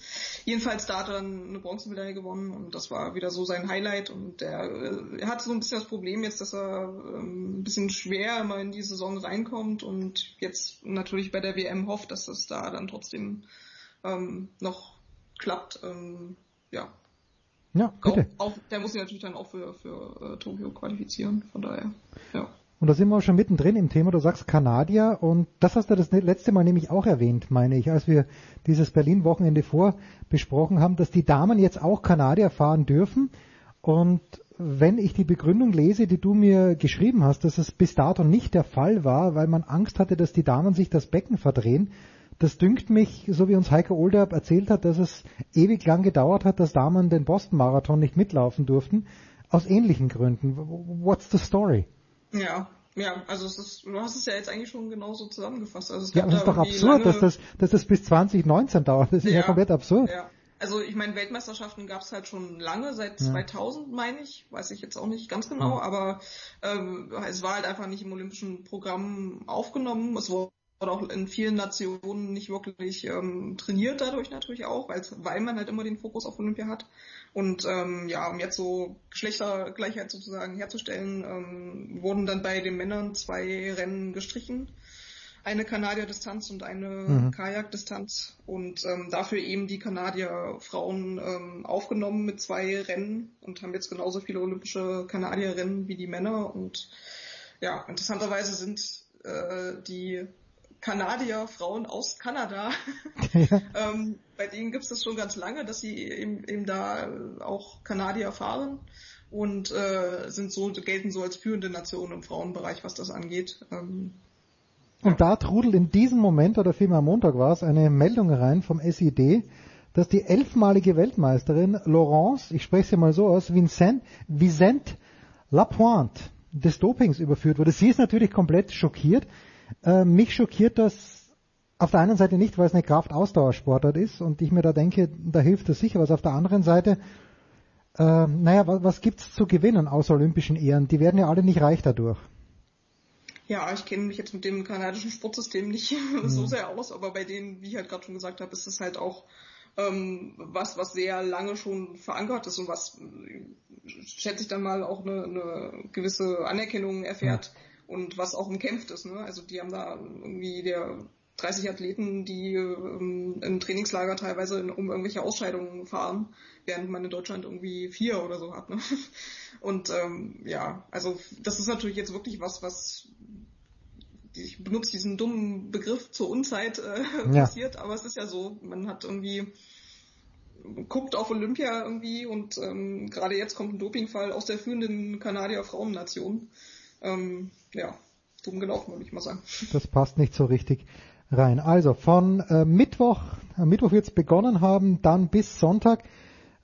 Jedenfalls da hat er dann eine Bronzemedaille gewonnen und das war wieder so sein Highlight und der äh, er hat so ein bisschen das Problem jetzt, dass er ähm, ein bisschen schwer immer in die Saison reinkommt und jetzt natürlich bei der WM hofft, dass das da dann trotzdem ähm, noch klappt. Ähm, ja, Ja, bitte. auch, auch, der muss sich natürlich dann auch für, für äh, Tokio qualifizieren, von daher, ja. Und da sind wir auch schon mittendrin im Thema. Du sagst Kanadier und das hast du das letzte Mal nämlich auch erwähnt, meine ich, als wir dieses Berlin-Wochenende vorbesprochen haben, dass die Damen jetzt auch Kanadier fahren dürfen. Und wenn ich die Begründung lese, die du mir geschrieben hast, dass es bis dato nicht der Fall war, weil man Angst hatte, dass die Damen sich das Becken verdrehen, das dünkt mich, so wie uns Heike Olderb erzählt hat, dass es ewig lang gedauert hat, dass Damen den Boston-Marathon nicht mitlaufen durften, aus ähnlichen Gründen. What's the story? Ja, ja, also es ist, du hast es ja jetzt eigentlich schon genauso zusammengefasst. Also es Ja, aber das ist doch absurd, dass das, dass das bis 2019 dauert. Das ist ja, komplett absurd. Ja. Also ich meine, Weltmeisterschaften gab es halt schon lange, seit Ja. 2000 meine ich, weiß ich jetzt auch nicht ganz genau, Ja. aber ähm, es war halt einfach nicht im olympischen Programm aufgenommen. Es wurde auch in vielen Nationen nicht wirklich ähm, trainiert dadurch natürlich auch, weil weil man halt immer den Fokus auf Olympia hat. Und ähm, ja, um jetzt so Geschlechtergleichheit sozusagen herzustellen, ähm, wurden dann bei den Männern zwei Rennen gestrichen. Eine Kanadier-Distanz und eine Mhm. Kajak-Distanz und ähm, dafür eben die Kanadier-Frauen ähm, aufgenommen mit zwei Rennen und haben jetzt genauso viele olympische Kanadier-Rennen wie die Männer und ja, interessanterweise sind äh, die Kanadier-Frauen aus Kanada, ähm, bei denen gibt es das schon ganz lange, dass sie eben, eben da äh, auch Kanadier fahren und äh, sind so gelten so als führende Nation im Frauenbereich, was das angeht. Ähm, und da trudelt in diesem Moment, oder vielmehr am Montag war es, eine Meldung rein vom SID, dass die elfmalige Weltmeisterin Laurence, ich spreche sie mal so aus, Vincent, Vicente Lapointe des Dopings überführt wurde. Sie ist natürlich komplett schockiert. Äh, mich schockiert das auf der einen Seite nicht, weil es eine Kraftausdauersportart ist und ich mir da denke, da hilft das sicher was. Auf der anderen Seite, äh, naja, was, was gibt's zu gewinnen außer olympischen Ehren? Die werden ja alle nicht reich dadurch. Ja, ich kenne mich jetzt mit dem kanadischen Sportsystem nicht mhm. so sehr aus, aber bei denen, wie ich halt gerade schon gesagt habe, ist es halt auch ähm, was, was sehr lange schon verankert ist und was, schätze ich dann mal, auch eine, eine gewisse Anerkennung erfährt ja. Und was auch umkämpft ist. Ne? Also die haben da irgendwie der 30 Athleten, die ähm, im Trainingslager teilweise in, um irgendwelche Ausscheidungen fahren, während man in Deutschland irgendwie vier oder so hat. Ne? Und ähm, ja, also das ist natürlich jetzt wirklich was, was ich benutze diesen dummen Begriff zur Unzeit äh, ja. passiert, aber es ist ja so, man hat irgendwie guckt auf Olympia irgendwie und ähm, gerade jetzt kommt ein Dopingfall aus der führenden Kanadier Frauennation. Ähm, ja, dumm gelaufen, würde ich mal sagen. Das passt nicht so richtig rein. Also von äh, Mittwoch, am Mittwoch wird es begonnen haben, dann bis Sonntag.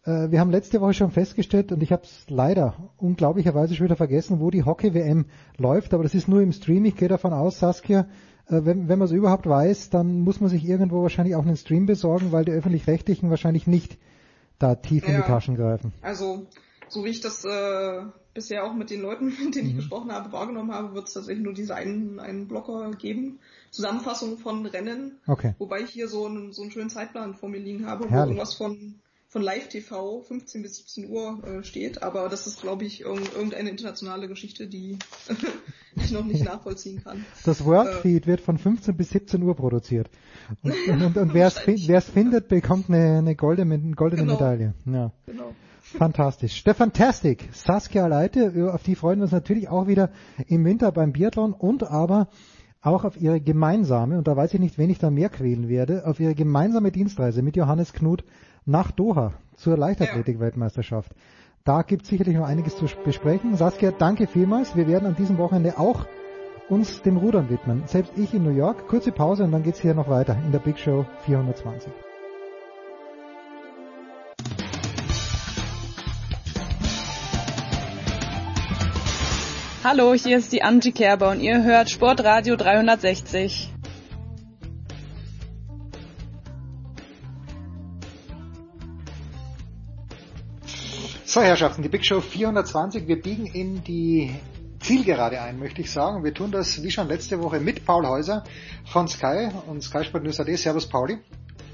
Äh, wir haben letzte Woche schon festgestellt und ich habe es leider unglaublicherweise schon wieder vergessen, wo die Hockey-WM läuft, aber das ist nur im Stream. Ich gehe davon aus, Saskia, äh, wenn, wenn man es überhaupt weiß, dann muss man sich irgendwo wahrscheinlich auch einen Stream besorgen, weil die öffentlich-rechtlichen wahrscheinlich nicht da tief ja, in die Taschen greifen. Also so wie ich das äh, bisher auch mit den Leuten, mit denen ich mhm. gesprochen habe, wahrgenommen habe, wird es tatsächlich nur diese einen, einen Blocker geben. Zusammenfassung von Rennen. Okay. Wobei ich hier so einen, so einen schönen Zeitplan vor mir liegen habe, Herrlich. wo irgendwas von von Live TV 15 bis 17 Uhr äh, steht, aber das ist, glaube ich, irgendeine internationale Geschichte, die ich noch nicht nachvollziehen kann. Das Worldfeed äh, wird von 15 bis 17 Uhr produziert. Und, und, und, und wer es findet, bekommt eine, eine goldene, eine goldene genau. Medaille. Ja. Genau. Fantastisch. Stefan Tastic, Saskia Leite, auf die freuen wir uns natürlich auch wieder im Winter beim Biathlon und aber auch auf ihre gemeinsame, und da weiß ich nicht, wen ich da mehr quälen werde, auf ihre gemeinsame Dienstreise mit Johannes Knut nach Doha zur Leichtathletik-Weltmeisterschaft. Da gibt es sicherlich noch einiges zu besprechen. Saskia, danke vielmals. Wir werden an diesem Wochenende auch uns dem Rudern widmen. Selbst ich in New York. Kurze Pause und dann geht's hier noch weiter in der Big Show 420. Hallo, hier ist die Angie Kerber und ihr hört Sportradio 360. So, Herrschaften, die Big Show 420. Wir biegen in die Zielgerade ein, möchte ich sagen. Wir tun das wie schon letzte Woche mit Paul Häuser von Sky und Sky Sport News AD. Servus, Pauli.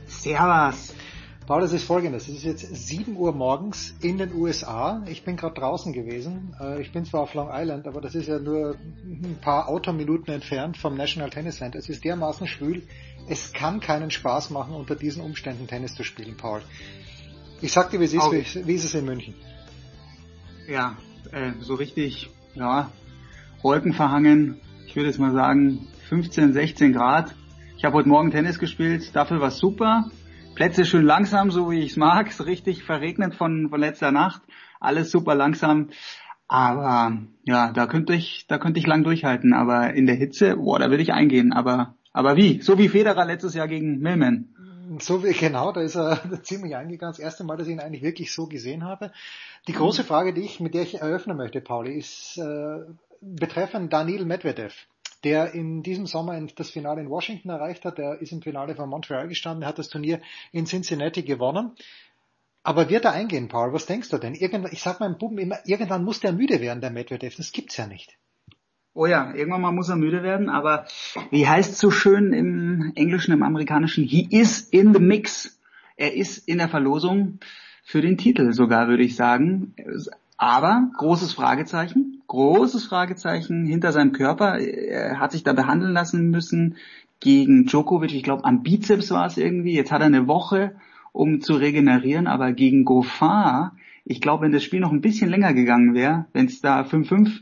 Servus. Paul, das ist folgendes. Es ist jetzt 7 Uhr morgens in den USA. Ich bin gerade draußen gewesen. Äh, ich bin zwar auf Long Island, aber das ist ja nur ein paar Autominuten entfernt vom National Tennis Center. Es ist dermaßen schwül. Es kann keinen Spaß machen, unter diesen Umständen Tennis zu spielen, Paul. Ich sag dir, wie es ist, wie, wie ist es in München? Ja, äh, so richtig, ja, Wolken verhangen. Ich würde jetzt mal sagen 15, 16 Grad. Ich habe heute Morgen Tennis gespielt, dafür war es super. Plätze schön langsam, so wie ich es mag. So richtig verregnet von, von letzter Nacht. Alles super langsam. Aber ja, da könnte ich, da könnte ich lang durchhalten. Aber in der Hitze, boah, da würde ich eingehen. Aber, aber wie? So wie Federer letztes Jahr gegen Millman. So wie, genau, da ist er ziemlich eingegangen. Das erste Mal, dass ich ihn eigentlich wirklich so gesehen habe. Die große Frage, die ich, mit der ich eröffnen möchte, Pauli, ist äh, betreffend Daniil Medvedev, der in diesem Sommer das Finale in Washington erreicht hat. Der ist im Finale von Montreal gestanden, hat das Turnier in Cincinnati gewonnen. Aber wird er eingehen, Paul? Was denkst du denn? Irgendwann, ich sag meinem Buben immer, irgendwann muss der müde werden, der Medvedev. Das gibt's ja nicht. Oh ja, irgendwann mal muss er müde werden, aber wie heißt so schön im Englischen, im Amerikanischen? He is in the mix. Er ist in der Verlosung für den Titel sogar, würde ich sagen. Aber großes Fragezeichen, großes Fragezeichen hinter seinem Körper. Er hat sich da behandeln lassen müssen gegen Djokovic. Ich glaube, am Bizeps war es irgendwie. Jetzt hat er eine Woche, um zu regenerieren, aber gegen Goffin, ich glaube, wenn das Spiel noch ein bisschen länger gegangen wäre, wenn es da 5-5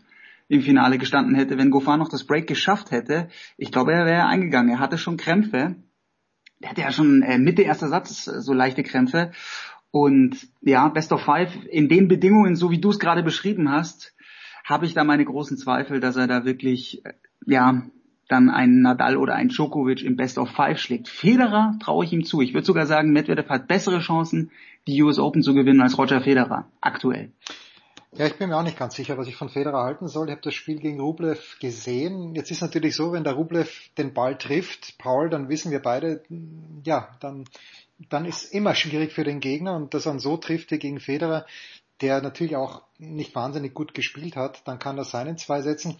im Finale gestanden hätte, wenn Goffin noch das Break geschafft hätte, ich glaube, er wäre eingegangen. Er hatte schon Krämpfe. Der hatte ja schon äh, Mitte erster Satz so leichte Krämpfe. Und ja, Best of Five, in den Bedingungen, so wie du es gerade beschrieben hast, habe ich da meine großen Zweifel, dass er da wirklich, äh, ja, dann einen Nadal oder einen Djokovic im Best of Five schlägt. Federer traue ich ihm zu. Ich würde sogar sagen, Medvedev hat bessere Chancen, die US Open zu gewinnen als Roger Federer aktuell. Ja, ich bin mir auch nicht ganz sicher, was ich von Federer halten soll. Ich habe das Spiel gegen Rublev gesehen. Jetzt ist natürlich so, wenn der Rublev den Ball trifft, Paul, dann wissen wir beide, ja, dann, dann ist immer schwierig für den Gegner und dass er so trifft wie gegen Federer, der natürlich auch nicht wahnsinnig gut gespielt hat, dann kann das sein in zwei Sätzen.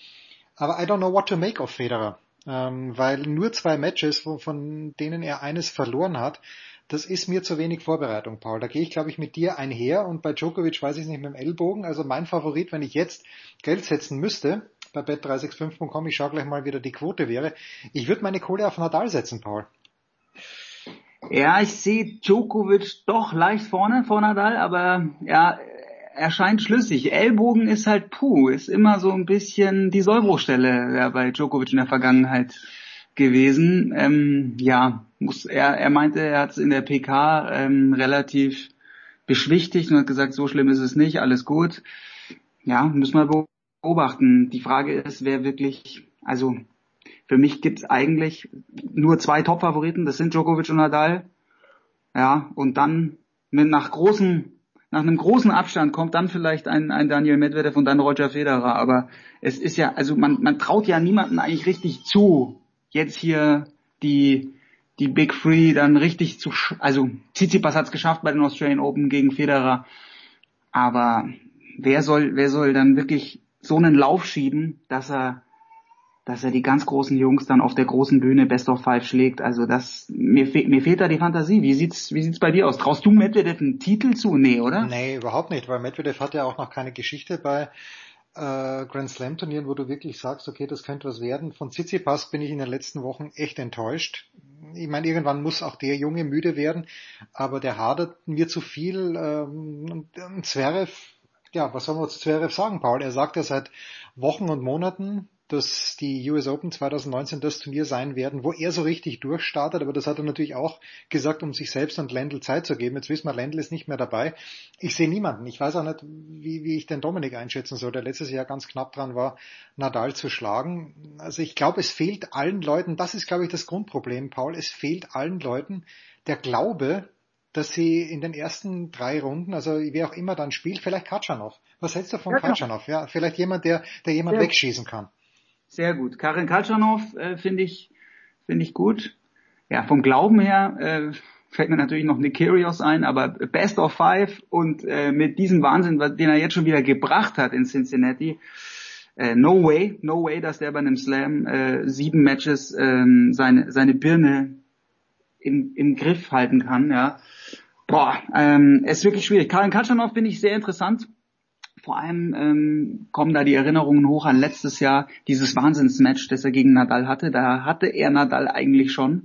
Aber I don't know what to make of Federer, ähm, weil nur zwei Matches, von denen er eines verloren hat, das ist mir zu wenig Vorbereitung, Paul. Da gehe ich, glaube ich, mit dir einher und bei Djokovic weiß ich es nicht mit dem Ellbogen. Also mein Favorit, wenn ich jetzt Geld setzen müsste, bei bet365.com, ich schaue gleich mal, wie da die Quote wäre. Ich würde meine Kohle auf Nadal setzen, Paul. Ja, ich sehe Djokovic doch leicht vorne vor Nadal, aber ja, er scheint schlüssig. Ellbogen ist halt puh, ist immer so ein bisschen die Sollbruchstelle ja, bei Djokovic in der Vergangenheit gewesen. Ähm, ja, muss er, er meinte, er hat es in der PK ähm, relativ beschwichtigt und hat gesagt, so schlimm ist es nicht, alles gut. Ja, müssen wir beobachten. Die Frage ist, wer wirklich, also für mich gibt's eigentlich nur zwei Top-Favoriten, das sind Djokovic und Nadal. Ja, und dann mit nach großen, nach einem großen Abstand kommt dann vielleicht ein, ein Daniel Medvedev und dann Roger Federer. Aber es ist ja, also man, man traut ja niemanden eigentlich richtig zu, jetzt hier die die Big Three dann richtig zu, also Tsitsipas hat es geschafft bei den Australian Open gegen Federer, aber wer soll, wer soll dann wirklich so einen Lauf schieben, dass er, dass er die ganz großen Jungs dann auf der großen Bühne Best of Five schlägt? Also das, mir, fe mir fehlt da die Fantasie. Wie sieht's, wie sieht's bei dir aus? Traust du Medvedev einen Titel zu? Nee, oder? Nee, überhaupt nicht, weil Medvedev hat ja auch noch keine Geschichte bei äh, Grand Slam Turnieren, wo du wirklich sagst, okay, das könnte was werden. Von Tsitsipas bin ich in den letzten Wochen echt enttäuscht. Ich meine, irgendwann muss auch der Junge müde werden, aber der hadert mir zu viel. Ähm, und Zverev, ja, was soll man zu Zverev sagen, Paul? Er sagt ja seit Wochen und Monaten, dass die US Open 2019 das Turnier sein werden, wo er so richtig durchstartet, aber das hat er natürlich auch gesagt, um sich selbst und Lendl Zeit zu geben. Jetzt wissen wir, Lendl ist nicht mehr dabei. Ich sehe niemanden. Ich weiß auch nicht, wie, wie ich den Dominik einschätzen soll, der letztes Jahr ganz knapp dran war, Nadal zu schlagen. Also ich glaube, es fehlt allen Leuten, das ist, glaube ich, das Grundproblem, Paul, es fehlt allen Leuten der Glaube, dass sie in den ersten drei Runden, also wer auch immer dann spielt, vielleicht Katschanov. Was hältst du von ja, Katschanov? Ja, vielleicht jemand, der, der jemand ja. wegschießen kann. Sehr gut. Karin Kaltschanov äh, finde ich, finde ich gut. Ja, vom Glauben her äh, fällt mir natürlich noch Nick Kyrgios ein, aber Best of Five und äh, mit diesem Wahnsinn, den er jetzt schon wieder gebracht hat in Cincinnati, äh, no way, no way, dass der bei einem Slam äh, sieben Matches äh, seine seine Birne im, im Griff halten kann. Ja, boah, ähm, ist wirklich schwierig. Karin Katschanov finde ich sehr interessant vor allem ähm, kommen da die Erinnerungen hoch an letztes Jahr, dieses Wahnsinnsmatch, das er gegen Nadal hatte. Da hatte er Nadal eigentlich schon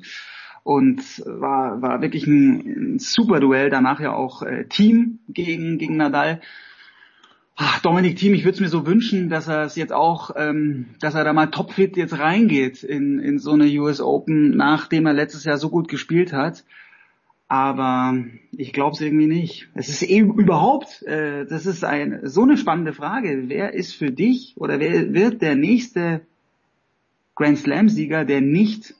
und war, war wirklich ein, super Duell. Danach ja auch äh, Team gegen, gegen Nadal. Ach, Dominik Thiem, ich würde es mir so wünschen, dass er es jetzt auch, ähm, dass er da mal topfit jetzt reingeht in, in so eine US Open, nachdem er letztes Jahr so gut gespielt hat. Aber ich glaube es irgendwie nicht. Es ist eben überhaupt, äh, das ist ein, so eine spannende Frage. Wer ist für dich oder wer wird der nächste Grand Slam Sieger, der nicht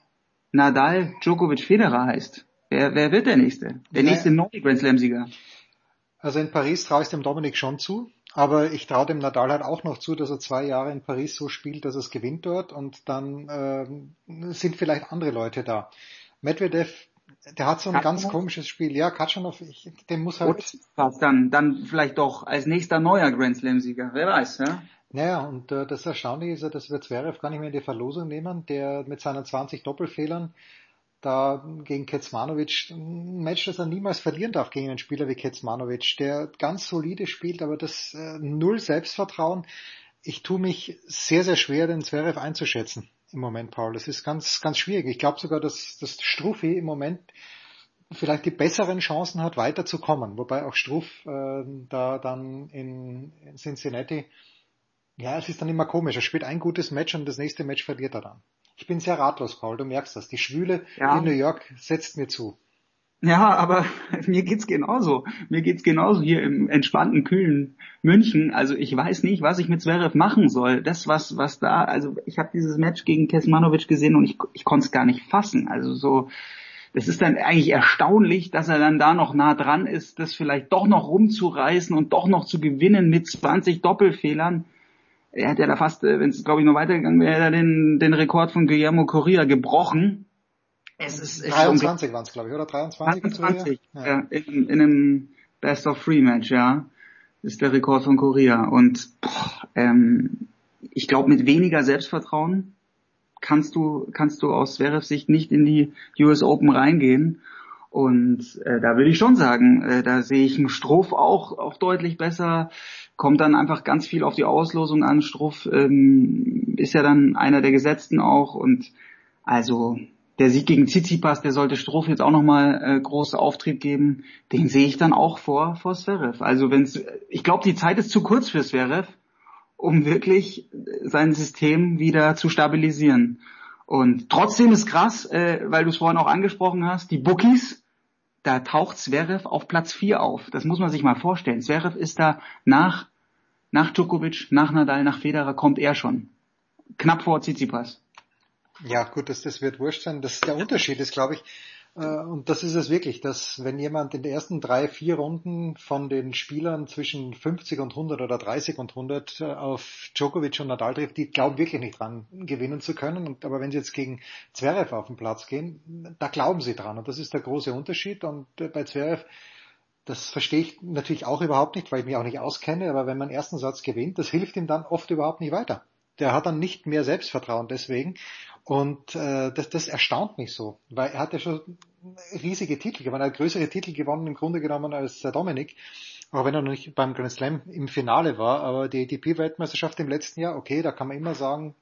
Nadal, Djokovic, Federer heißt? Wer, wer wird der nächste? Der ja. nächste neue Grand Slam Sieger? Also in Paris traue ich dem Dominik schon zu. Aber ich traue dem Nadal halt auch noch zu, dass er zwei Jahre in Paris so spielt, dass er es gewinnt dort und dann äh, sind vielleicht andere Leute da. Medvedev der hat so ein Katschanov? ganz komisches Spiel. Ja, Katschanov, ich, dem muss halt. Was dann, dann vielleicht doch als nächster neuer Grand Slam Sieger. Wer weiß, ja? Naja, und äh, das Erstaunliche ist ja, dass wir Zverev gar nicht mehr in die Verlosung nehmen, der mit seinen 20 Doppelfehlern da gegen Kecmanovic ein Match, das er niemals verlieren darf gegen einen Spieler wie Kecmanovic, der ganz solide spielt, aber das äh, null Selbstvertrauen. Ich tue mich sehr, sehr schwer, den Zverev einzuschätzen im Moment, Paul. Das ist ganz, ganz schwierig. Ich glaube sogar, dass, dass Struffi im Moment vielleicht die besseren Chancen hat, weiterzukommen. Wobei auch Struff äh, da dann in, in Cincinnati, ja, es ist dann immer komisch. Er spielt ein gutes Match und das nächste Match verliert er dann. Ich bin sehr ratlos, Paul, du merkst das. Die Schwüle ja. in New York setzt mir zu. Ja, aber mir geht's genauso. Mir geht's genauso hier im entspannten, kühlen München. Also ich weiß nicht, was ich mit Zverev machen soll. Das, was, was da, also ich habe dieses Match gegen Kesmanovic gesehen und ich, ich konnte es gar nicht fassen. Also so, das ist dann eigentlich erstaunlich, dass er dann da noch nah dran ist, das vielleicht doch noch rumzureißen und doch noch zu gewinnen mit 20 Doppelfehlern. Er hat ja da fast, wenn es glaube ich noch weitergegangen wäre, den, den Rekord von Guillermo Correa gebrochen. Es ist 23 waren es, glaube ich, oder 23? 23, ja. ja in, in, einem Best of Three Match, ja. Ist der Rekord von Korea. Und boah, ähm, ich glaube, mit weniger Selbstvertrauen kannst du, kannst du aus Zverevs Sicht nicht in die US Open reingehen. Und äh, da würde ich schon sagen, äh, da sehe ich einen Struff auch, auch deutlich besser. Kommt dann einfach ganz viel auf die Auslosung an. Struff ähm, ist ja dann einer der Gesetzten auch. Und also der Sieg gegen Tsitsipas, der sollte Struff jetzt auch nochmal äh, großen Auftrieb geben. Den sehe ich dann auch vor, vor Zverev. Also wenn's, ich glaube, die Zeit ist zu kurz für Zverev um wirklich sein System wieder zu stabilisieren. Und trotzdem ist krass, äh, weil du es vorhin auch angesprochen hast, die Bookies, da taucht Zverev auf Platz 4 auf. Das muss man sich mal vorstellen. Zverev ist da nach, nach Djokovic, nach Nadal, nach Federer kommt er schon. Knapp vor Tsitsipas. Ja, gut, das, das wird wurscht sein. Das, der Unterschied ist, glaube ich, äh, und das ist es wirklich, dass wenn jemand in den ersten drei, vier Runden von den Spielern zwischen 50 und 100 oder 30 und 100 äh, auf Djokovic und Nadal trifft, die glauben wirklich nicht dran, gewinnen zu können. Und, aber wenn sie jetzt gegen Zverev auf den Platz gehen, da glauben sie dran. Und das ist der große Unterschied. Und äh, bei Zverev, das verstehe ich natürlich auch überhaupt nicht, weil ich mich auch nicht auskenne. Aber wenn man ersten Satz gewinnt, das hilft ihm dann oft überhaupt nicht weiter. Der hat dann nicht mehr Selbstvertrauen deswegen. Und äh, das, das erstaunt mich so, weil er hat ja schon riesige Titel gewonnen, er hat größere Titel gewonnen im Grunde genommen als der Dominik, auch wenn er noch nicht beim Grand Slam im Finale war, aber die ATP-Weltmeisterschaft im letzten Jahr, okay, da kann man immer sagen,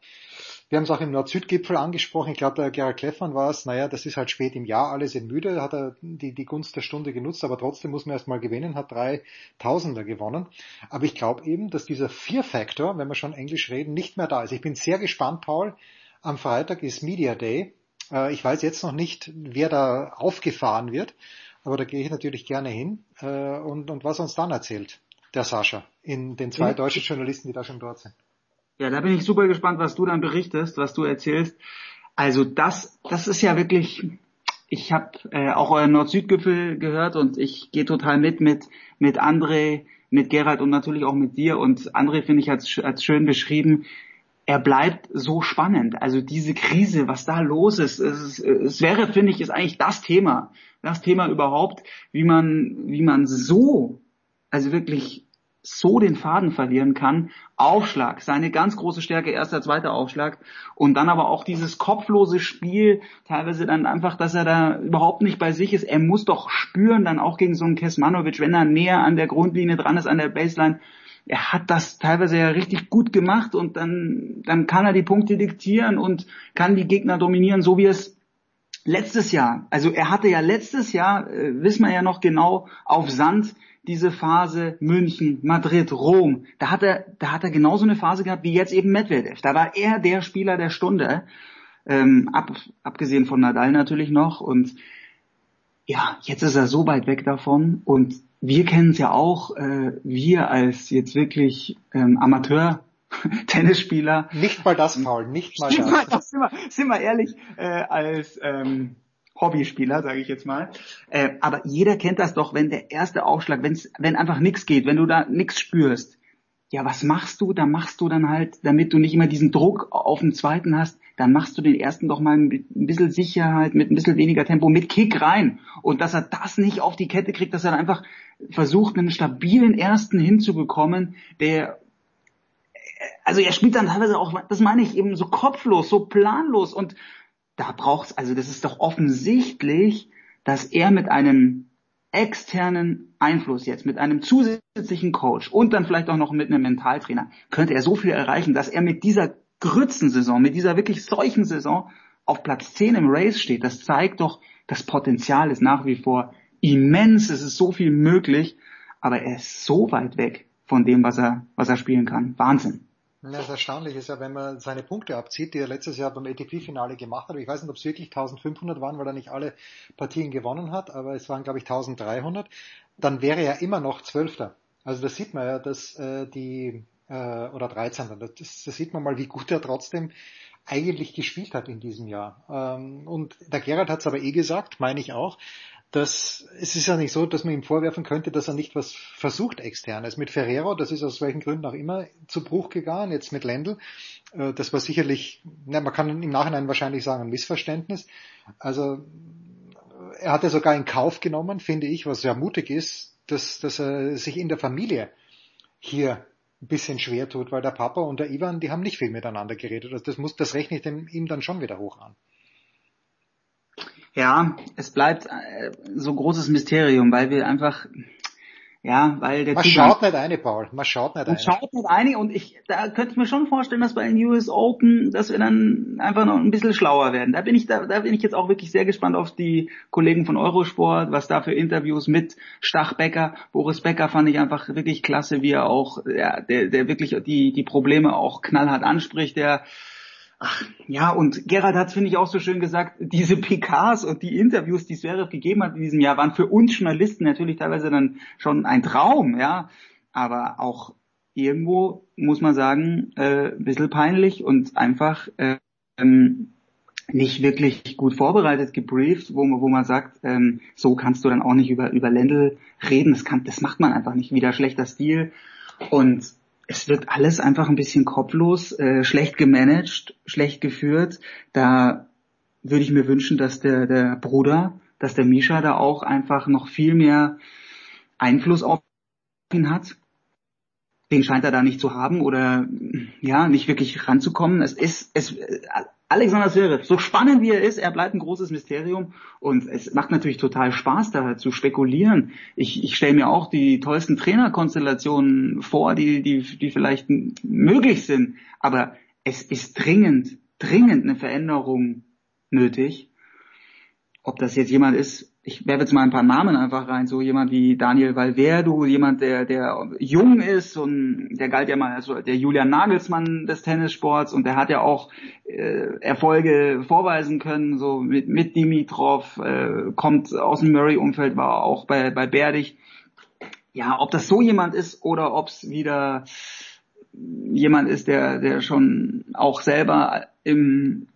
wir haben es auch im Nord-Süd-Gipfel angesprochen, ich glaube, der Gerhard Kleffmann war es, naja, das ist halt spät im Jahr, alle sind müde, hat er die, die Gunst der Stunde genutzt, aber trotzdem muss man erstmal gewinnen, hat drei Tausender gewonnen. Aber ich glaube eben, dass dieser Fear-Factor, wenn wir schon Englisch reden, nicht mehr da ist. Ich bin sehr gespannt, Paul, am Freitag ist Media Day. Äh, ich weiß jetzt noch nicht, wer da aufgefahren wird, aber da gehe ich natürlich gerne hin äh, und, und was uns dann erzählt, der Sascha, in den zwei deutschen Journalisten, die da schon dort sind. Ja, da bin ich super gespannt, was du dann berichtest, was du erzählst. Also das, das ist ja wirklich, ich habe äh, auch euren Nord-Süd-Gipfel gehört und ich gehe total mit mit mit André, mit Gerald und natürlich auch mit dir und André finde ich hat es schön beschrieben, er bleibt so spannend. Also diese Krise, was da los ist, es, es wäre, finde ich, ist eigentlich das Thema, das Thema überhaupt, wie man, wie man so, also wirklich so den Faden verlieren kann. Aufschlag, seine ganz große Stärke, erster, zweiter Aufschlag und dann aber auch dieses kopflose Spiel, teilweise dann einfach, dass er da überhaupt nicht bei sich ist. Er muss doch spüren, dann auch gegen so einen Kesmanovic, wenn er näher an der Grundlinie dran ist, an der Baseline, er hat das teilweise ja richtig gut gemacht und dann, dann kann er die Punkte diktieren und kann die Gegner dominieren, so wie es letztes Jahr, also er hatte ja letztes Jahr, äh, wissen wir ja noch genau, auf Sand diese Phase München, Madrid, Rom, da hat er, da hat er genauso eine Phase gehabt wie jetzt eben Medvedev. Da war er der Spieler der Stunde, ähm, ab, abgesehen von Nadal natürlich noch und ja, jetzt ist er so weit weg davon und wir kennen es ja auch, äh, wir als jetzt wirklich ähm, Amateur Tennisspieler. Nicht mal das, Paul, nicht mal das. Mal, das sind, wir, sind wir ehrlich, äh, als ähm, Hobbyspieler, sage ich jetzt mal. Äh, aber jeder kennt das doch, wenn der erste Aufschlag, wenn's, wenn einfach nichts geht, wenn du da nichts spürst. Ja, was machst du? Da machst du dann halt, damit du nicht immer diesen Druck auf den zweiten hast, dann machst du den ersten doch mal mit ein bisschen Sicherheit, mit ein bisschen weniger Tempo, mit Kick rein. Und dass er das nicht auf die Kette kriegt, dass er einfach versucht, einen stabilen ersten hinzubekommen, der also er spielt dann teilweise auch, das meine ich eben so kopflos, so planlos und da braucht's, also das ist doch offensichtlich, dass er mit einem externen Einfluss jetzt, mit einem zusätzlichen Coach und dann vielleicht auch noch mit einem Mentaltrainer, könnte er so viel erreichen, dass er mit dieser Grützensaison, mit dieser wirklich solchen Saison auf Platz 10 im Race steht. Das zeigt doch, das Potenzial ist nach wie vor immens, es ist so viel möglich, aber er ist so weit weg von dem, was er, was er spielen kann. Wahnsinn. Das Erstaunliche ist ja, wenn man seine Punkte abzieht, die er letztes Jahr beim ATP-Finale gemacht hat. Ich weiß nicht, ob es wirklich 1500 waren, weil er nicht alle Partien gewonnen hat, aber es waren, glaube ich, 1300. Dann wäre er immer noch Zwölfter. Also das sieht man ja, dass äh, die, äh, oder 13. Das, das sieht man mal, wie gut er trotzdem eigentlich gespielt hat in diesem Jahr. Ähm, und der Gerhard hat es aber eh gesagt, meine ich auch, dass es ist ja nicht so, dass man ihm vorwerfen könnte, dass er nicht was versucht externes. Mit Ferrero, das ist aus welchen Gründen auch immer zu Bruch gegangen, jetzt mit Lendl, äh, das war sicherlich, na, man kann im Nachhinein wahrscheinlich sagen, ein Missverständnis. Also er hat ja sogar in Kauf genommen, finde ich, was sehr mutig ist, dass, dass er sich in der Familie hier ein bisschen schwer tut, weil der Papa und der Ivan, die haben nicht viel miteinander geredet. Also das muss, das rechne ich dem, ihm dann schon wieder hoch an. Ja, es bleibt äh, so großes Mysterium, weil wir einfach, ja, weil der Man Zugang, schaut nicht eine, Paul. Man schaut nicht man eine. schaut nicht eine und ich, da könnte ich mir schon vorstellen, dass bei den US Open, dass wir dann einfach noch ein bisschen schlauer werden. Da bin ich, da, da bin ich jetzt auch wirklich sehr gespannt auf die Kollegen von Eurosport, was da für Interviews mit Stach Becker, Boris Becker fand ich einfach wirklich klasse, wie er auch, ja, der, der wirklich die, die Probleme auch knallhart anspricht, der, Ach, ja, und Gerhard hat es, finde ich, auch so schön gesagt, diese PKs und die Interviews, die Zverev gegeben hat in diesem Jahr, waren für uns Journalisten natürlich teilweise dann schon ein Traum, ja. Aber auch irgendwo, muss man sagen, äh, ein bisschen peinlich und einfach äh, ähm, nicht wirklich gut vorbereitet, gebrieft, wo man, wo man sagt, ähm, so kannst du dann auch nicht über, über Ländel reden. Das, kann, das macht man einfach nicht. Wieder schlechter Stil. Und es wird alles einfach ein bisschen kopflos, äh, schlecht gemanagt, schlecht geführt. Da würde ich mir wünschen, dass der, der Bruder, dass der Misha da auch einfach noch viel mehr Einfluss auf ihn hat. Den scheint er da nicht zu haben oder ja, nicht wirklich ranzukommen. Es ist, es, Alexander Zverev, so spannend wie er ist, er bleibt ein großes Mysterium und es macht natürlich total Spaß, da zu spekulieren. Ich, ich stelle mir auch die tollsten Trainerkonstellationen vor, die, die, die vielleicht möglich sind, aber es ist dringend, dringend eine Veränderung nötig. Ob das jetzt jemand ist, ich werfe jetzt mal ein paar Namen einfach rein, so jemand wie Daniel Valverde, jemand, der, der jung ist und der galt ja mal als der Julian Nagelsmann des Tennissports und der hat ja auch äh, Erfolge vorweisen können, so mit, mit Dimitrov, äh, kommt aus dem Murray-Umfeld, war auch bei, bei Berdig. Ja, ob das so jemand ist oder ob es wieder jemand ist, der, der schon auch selber im,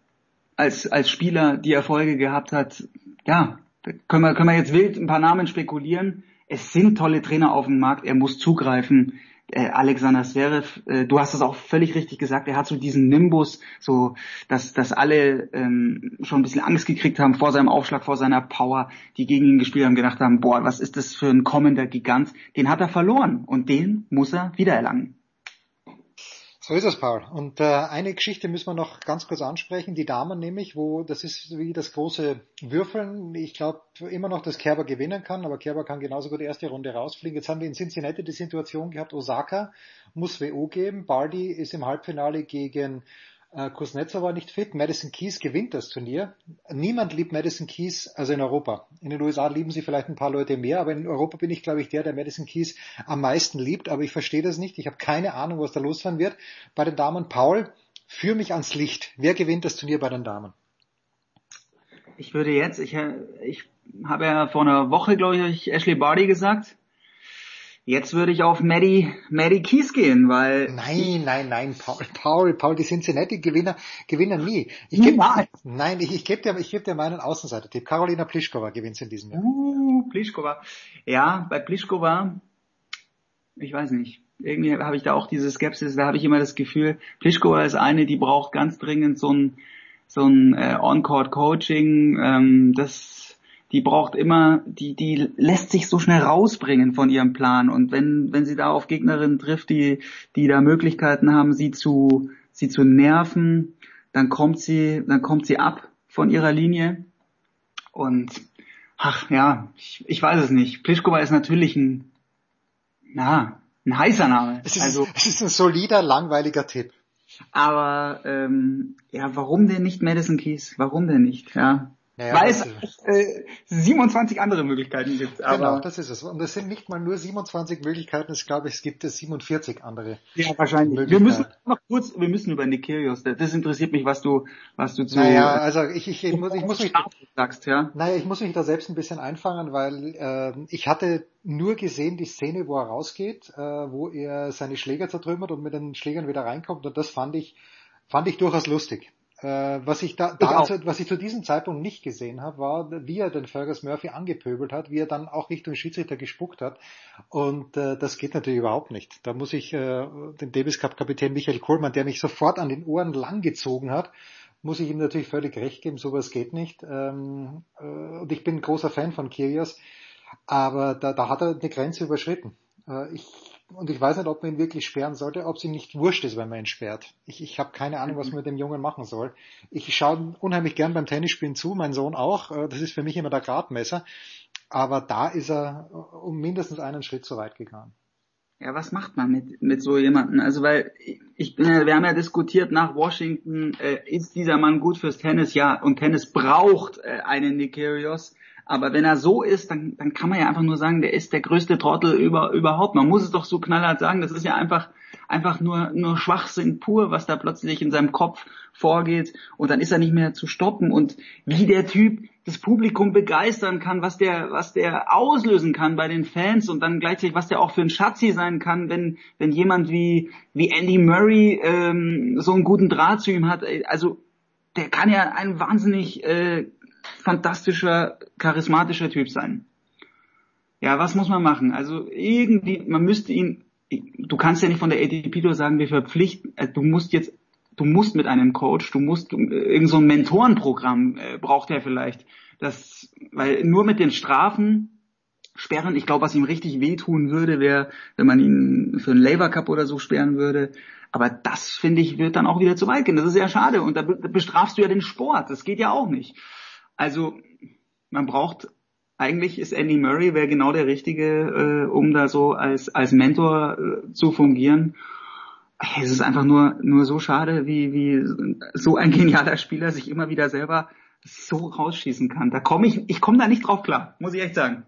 als, als Spieler die Erfolge gehabt hat, ja, können wir, können wir jetzt wild ein paar Namen spekulieren. Es sind tolle Trainer auf dem Markt, er muss zugreifen. Äh, Alexander Zverev, äh, du hast es auch völlig richtig gesagt, er hat so diesen Nimbus, so dass, dass alle ähm, schon ein bisschen Angst gekriegt haben vor seinem Aufschlag, vor seiner Power, die gegen ihn gespielt haben, gedacht haben, boah, was ist das für ein kommender Gigant? Den hat er verloren und den muss er wiedererlangen. So ist es, Paul. Und äh, eine Geschichte müssen wir noch ganz kurz ansprechen, die Damen nämlich, wo das ist wie das große Würfeln. Ich glaube immer noch, dass Kerber gewinnen kann, aber Kerber kann genauso gut die erste Runde rausfliegen. Jetzt haben wir in Cincinnati die Situation gehabt, Osaka muss WO geben, Bardi ist im Halbfinale gegen äh, Kuznetsova nicht fit, Madison Keys gewinnt das Turnier. Niemand liebt Madison Keys, also in Europa. In den USA lieben sie vielleicht ein paar Leute mehr, aber in Europa bin ich, glaube ich, der, der Madison Keys am meisten liebt. Aber ich verstehe das nicht. Ich habe keine Ahnung, was da los sein wird. Bei den Damen, Paul, führ mich ans Licht. Wer gewinnt das Turnier bei den Damen? Ich würde jetzt, ich, ich habe ja vor einer Woche, glaube ich, Ashley Barty gesagt. Jetzt würde ich auf Maddie, Maddie Keys gehen, weil... Nein, nein, nein, Paul, Paul, Paul, die Cincinnati-Gewinner gewinnen nie. Ich geb, nein, ich, ich gebe dir, ich geb dir meinen Außenseiter-Tipp. Carolina Pliskova gewinnt in diesem Jahr. Uh, Pliskova. Ja, bei Pliskova, ich weiß nicht. Irgendwie habe ich da auch diese Skepsis, da habe ich immer das Gefühl, Pliskova ist eine, die braucht ganz dringend so ein, so ein äh, On-Court-Coaching, ähm, das die braucht immer, die, die lässt sich so schnell rausbringen von ihrem Plan. Und wenn, wenn sie da auf Gegnerinnen trifft, die, die da Möglichkeiten haben, sie zu, sie zu nerven, dann kommt sie, dann kommt sie ab von ihrer Linie. Und, ach ja, ich, ich weiß es nicht. Pliskova ist natürlich ein, na, ein heißer Name. Es ist, also, es ist ein solider, langweiliger Tipp. Aber ähm, ja, warum denn nicht Madison Keys? Warum denn nicht? Ja, Naja, weil es äh, 27 andere Möglichkeiten gibt. Genau, das ist es. Und es sind nicht mal nur 27 Möglichkeiten, ich glaube, es gibt es 47 andere. Ja, wahrscheinlich. Wir müssen noch kurz, wir müssen über Nick Kyrgios, das interessiert mich, was du, was du zu... Naja, also ich, ich, ich muss, ich muss mich, sagst, ja? Naja, ich muss mich da selbst ein bisschen einfangen, weil äh, ich hatte nur gesehen die Szene, wo er rausgeht, äh, wo er seine Schläger zertrümmert und mit den Schlägern wieder reinkommt und das fand ich, fand ich durchaus lustig. Äh, was ich da, da also, was ich zu diesem Zeitpunkt nicht gesehen habe, war, wie er den Fergus Murphy angepöbelt hat, wie er dann auch Richtung Schiedsrichter gespuckt hat. Und äh, das geht natürlich überhaupt nicht. Da muss ich äh, den Davis Cup Kapitän Michael Kohlmann, der mich sofort an den Ohren langgezogen hat, muss ich ihm natürlich völlig recht geben, sowas geht nicht. Ähm, äh, und ich bin ein großer Fan von Kyrgios, aber da, da hat er eine Grenze überschritten. Äh, ich und ich weiß nicht, ob man ihn wirklich sperren sollte, ob es ihm nicht wurscht ist, wenn man ihn sperrt. Ich, ich habe keine Ahnung, was man mit dem Jungen machen soll. Ich schaue unheimlich gern beim Tennisspielen zu, mein Sohn auch. Äh, Das ist für mich immer der Gradmesser. Aber da ist er um mindestens einen Schritt zu weit gegangen. Ja, was macht man mit, mit so jemandem? Also weil ich bin ja, wir haben ja diskutiert nach Washington, äh, ist dieser Mann gut fürs Tennis? Ja, und Tennis braucht äh, einen Nick Kyrgios. Aber wenn er so ist, dann, dann kann man ja einfach nur sagen, der ist der größte Trottel über, überhaupt. Man muss es doch so knallhart sagen. Das ist ja einfach, einfach nur, nur Schwachsinn pur, was da plötzlich in seinem Kopf vorgeht. Und dann ist er nicht mehr zu stoppen. Und wie der Typ das Publikum begeistern kann, was der, was der auslösen kann bei den Fans und dann gleichzeitig, was der auch für ein Schatzi sein kann, wenn, wenn jemand wie, wie Andy Murray ähm, so einen guten Draht zu ihm hat. Also der kann ja ein wahnsinnig äh, fantastischer, charismatischer Typ sein. Ja, was muss man machen? Also irgendwie, man müsste ihn, du kannst ja nicht von der ATP Tour sagen, wir verpflichten, äh, du musst jetzt, du musst mit einem Coach, du musst, äh, irgend so ein Mentorenprogramm äh, braucht er vielleicht. Das, weil nur mit den Strafen sperren, ich glaube, was ihm richtig wehtun würde, wäre, wenn man ihn für einen Labour Cup oder so sperren würde. Aber das, finde ich, wird dann auch wieder zu weit gehen. Das ist ja schade. Und da bestrafst du ja den Sport. Das geht ja auch nicht. Also man braucht eigentlich ist Andy Murray wäre genau der richtige, äh, um da so als als Mentor äh, zu fungieren. Es ist einfach nur nur so schade, wie wie so ein genialer Spieler sich immer wieder selber so rausschießen kann. Da komme ich ich komme da nicht drauf klar, muss ich echt sagen.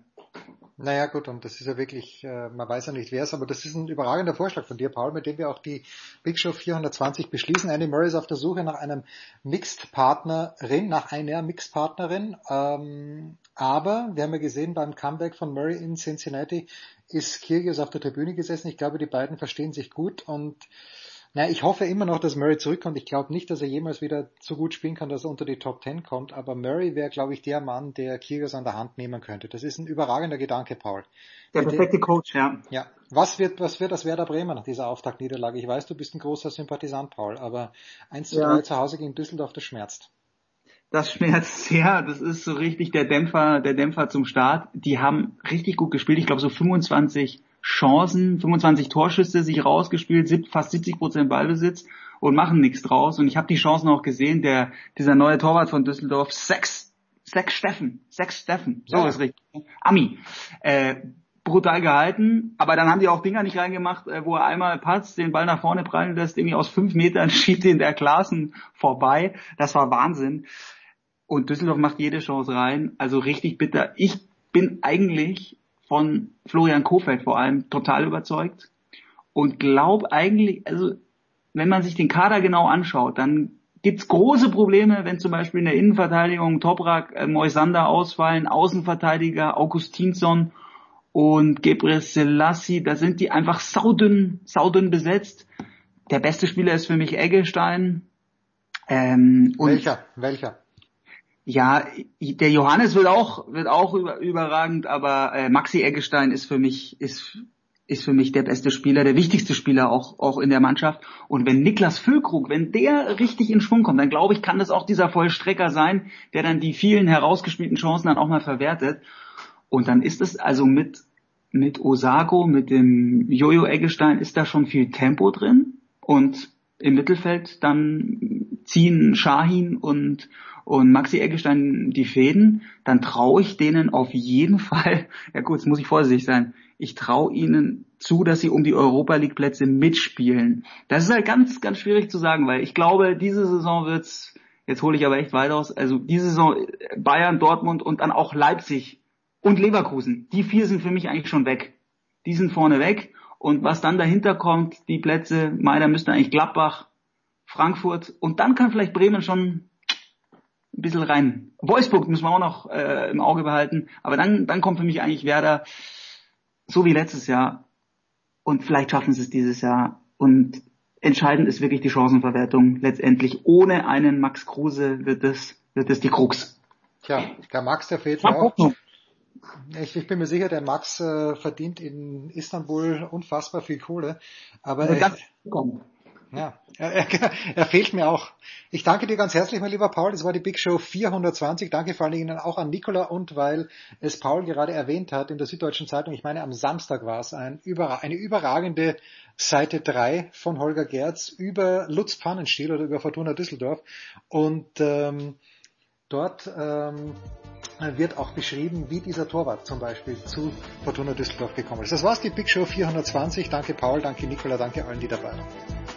Naja gut, und das ist ja wirklich, äh, man weiß ja nicht wer es, aber das ist ein überragender Vorschlag von dir, Paul, mit dem wir auch die Big Show 420 beschließen. Andy Murray ist auf der Suche nach einem Mixed-Partnerin, nach einer Mixed-Partnerin. Ähm, aber wir haben ja gesehen, beim Comeback von Murray in Cincinnati ist Kyrgios auf der Tribüne gesessen. Ich glaube, die beiden verstehen sich gut und na, ich hoffe immer noch, dass Murray zurückkommt. Ich glaube nicht, dass er jemals wieder so gut spielen kann, dass er unter die Top Ten kommt. Aber Murray wäre, glaube ich, der Mann, der Kyrgios an der Hand nehmen könnte. Das ist ein überragender Gedanke, Paul. Der perfekte Coach, ja. Ja. Was wird, was wird das Werder Bremer nach dieser Auftaktniederlage? Ich weiß, du bist ein großer Sympathisant, Paul, aber 1 zu 3 ja. zu Hause gegen Düsseldorf, das schmerzt. Das schmerzt sehr. Das ist so richtig der Dämpfer, der Dämpfer zum Start. Die haben richtig gut gespielt. Ich glaube, so 25 Chancen, 25 Torschüsse sich rausgespielt, fast 70 Prozent Ballbesitz und machen nichts draus. Und ich habe die Chancen auch gesehen, der dieser neue Torwart von Düsseldorf, Sex, Sex Steffen, Sex Steffen, so ja. ist richtig, Ami, äh, brutal gehalten, aber dann haben die auch Dinger nicht reingemacht, äh, wo er einmal patzt, den Ball nach vorne prallen lässt, irgendwie aus fünf Metern schiebt den der Klassen vorbei. Das war Wahnsinn. Und Düsseldorf macht jede Chance rein, also richtig bitter. Ich bin eigentlich von Florian Kofeld vor allem total überzeugt und glaube eigentlich, also wenn man sich den Kader genau anschaut, dann gibt's große Probleme, wenn zum Beispiel in der Innenverteidigung Toprak, äh, Moisander ausfallen, Außenverteidiger Augustinsson und Gebre Selassie, da sind die einfach saudünn, saudünn besetzt. Der beste Spieler ist für mich Eggestein. Ähm, Welcher? Welcher? Ja, der Johannes wird auch wird auch über, überragend, aber äh, Maxi Eggestein ist für mich ist ist für mich der beste Spieler, der wichtigste Spieler auch auch in der Mannschaft. Und wenn Niklas Füllkrug, wenn der richtig in Schwung kommt, dann glaube ich, kann das auch dieser Vollstrecker sein, der dann die vielen herausgespielten Chancen dann auch mal verwertet. Und dann ist es also mit mit Osako, mit dem Jojo Eggestein ist da schon viel Tempo drin und im Mittelfeld dann ziehen Shahin und und Maxi Eggestein die Fäden, dann traue ich denen auf jeden Fall, ja gut, jetzt muss ich vorsichtig sein, ich traue ihnen zu, dass sie um die Europa League Plätze mitspielen. Das ist halt ganz, ganz schwierig zu sagen, weil ich glaube, diese Saison wird's Jetzt hole ich aber echt weit aus. Also diese Saison Bayern, Dortmund und dann auch Leipzig und Leverkusen. Die vier sind für mich eigentlich schon weg. Die sind vorne weg. Und was dann dahinter kommt, die Plätze, meiner müsste eigentlich Gladbach, Frankfurt und dann kann vielleicht Bremen schon ein bisschen rein. Wolfsburg müssen wir auch noch äh, im Auge behalten. Aber dann, dann kommt für mich eigentlich Werder so wie letztes Jahr. Und vielleicht schaffen sie es dieses Jahr. Und entscheidend ist wirklich die Chancenverwertung. Letztendlich ohne einen Max Kruse wird es, wird es die Krux. Tja, der Max, der fehlt mir auch. Ich, ich, bin mir sicher, der Max äh, verdient in Istanbul unfassbar viel Kohle. Aber äh, ja, er, er, er, fehlt mir auch. Ich danke dir ganz herzlich, mein lieber Paul. Das war die Big Show 420. Danke vor allen Dingen auch an Nicola und weil es Paul gerade erwähnt hat in der Süddeutschen Zeitung. Ich meine, am Samstag war es ein, eine überragende Seite 3 von Holger Gerz über Lutz Pfannenstiel oder über Fortuna Düsseldorf. Und ähm, dort ähm, wird auch beschrieben, wie dieser Torwart zum Beispiel zu Fortuna Düsseldorf gekommen ist. Das war's, die Big Show 420. Danke Paul, danke Nicola, danke allen, die dabei waren.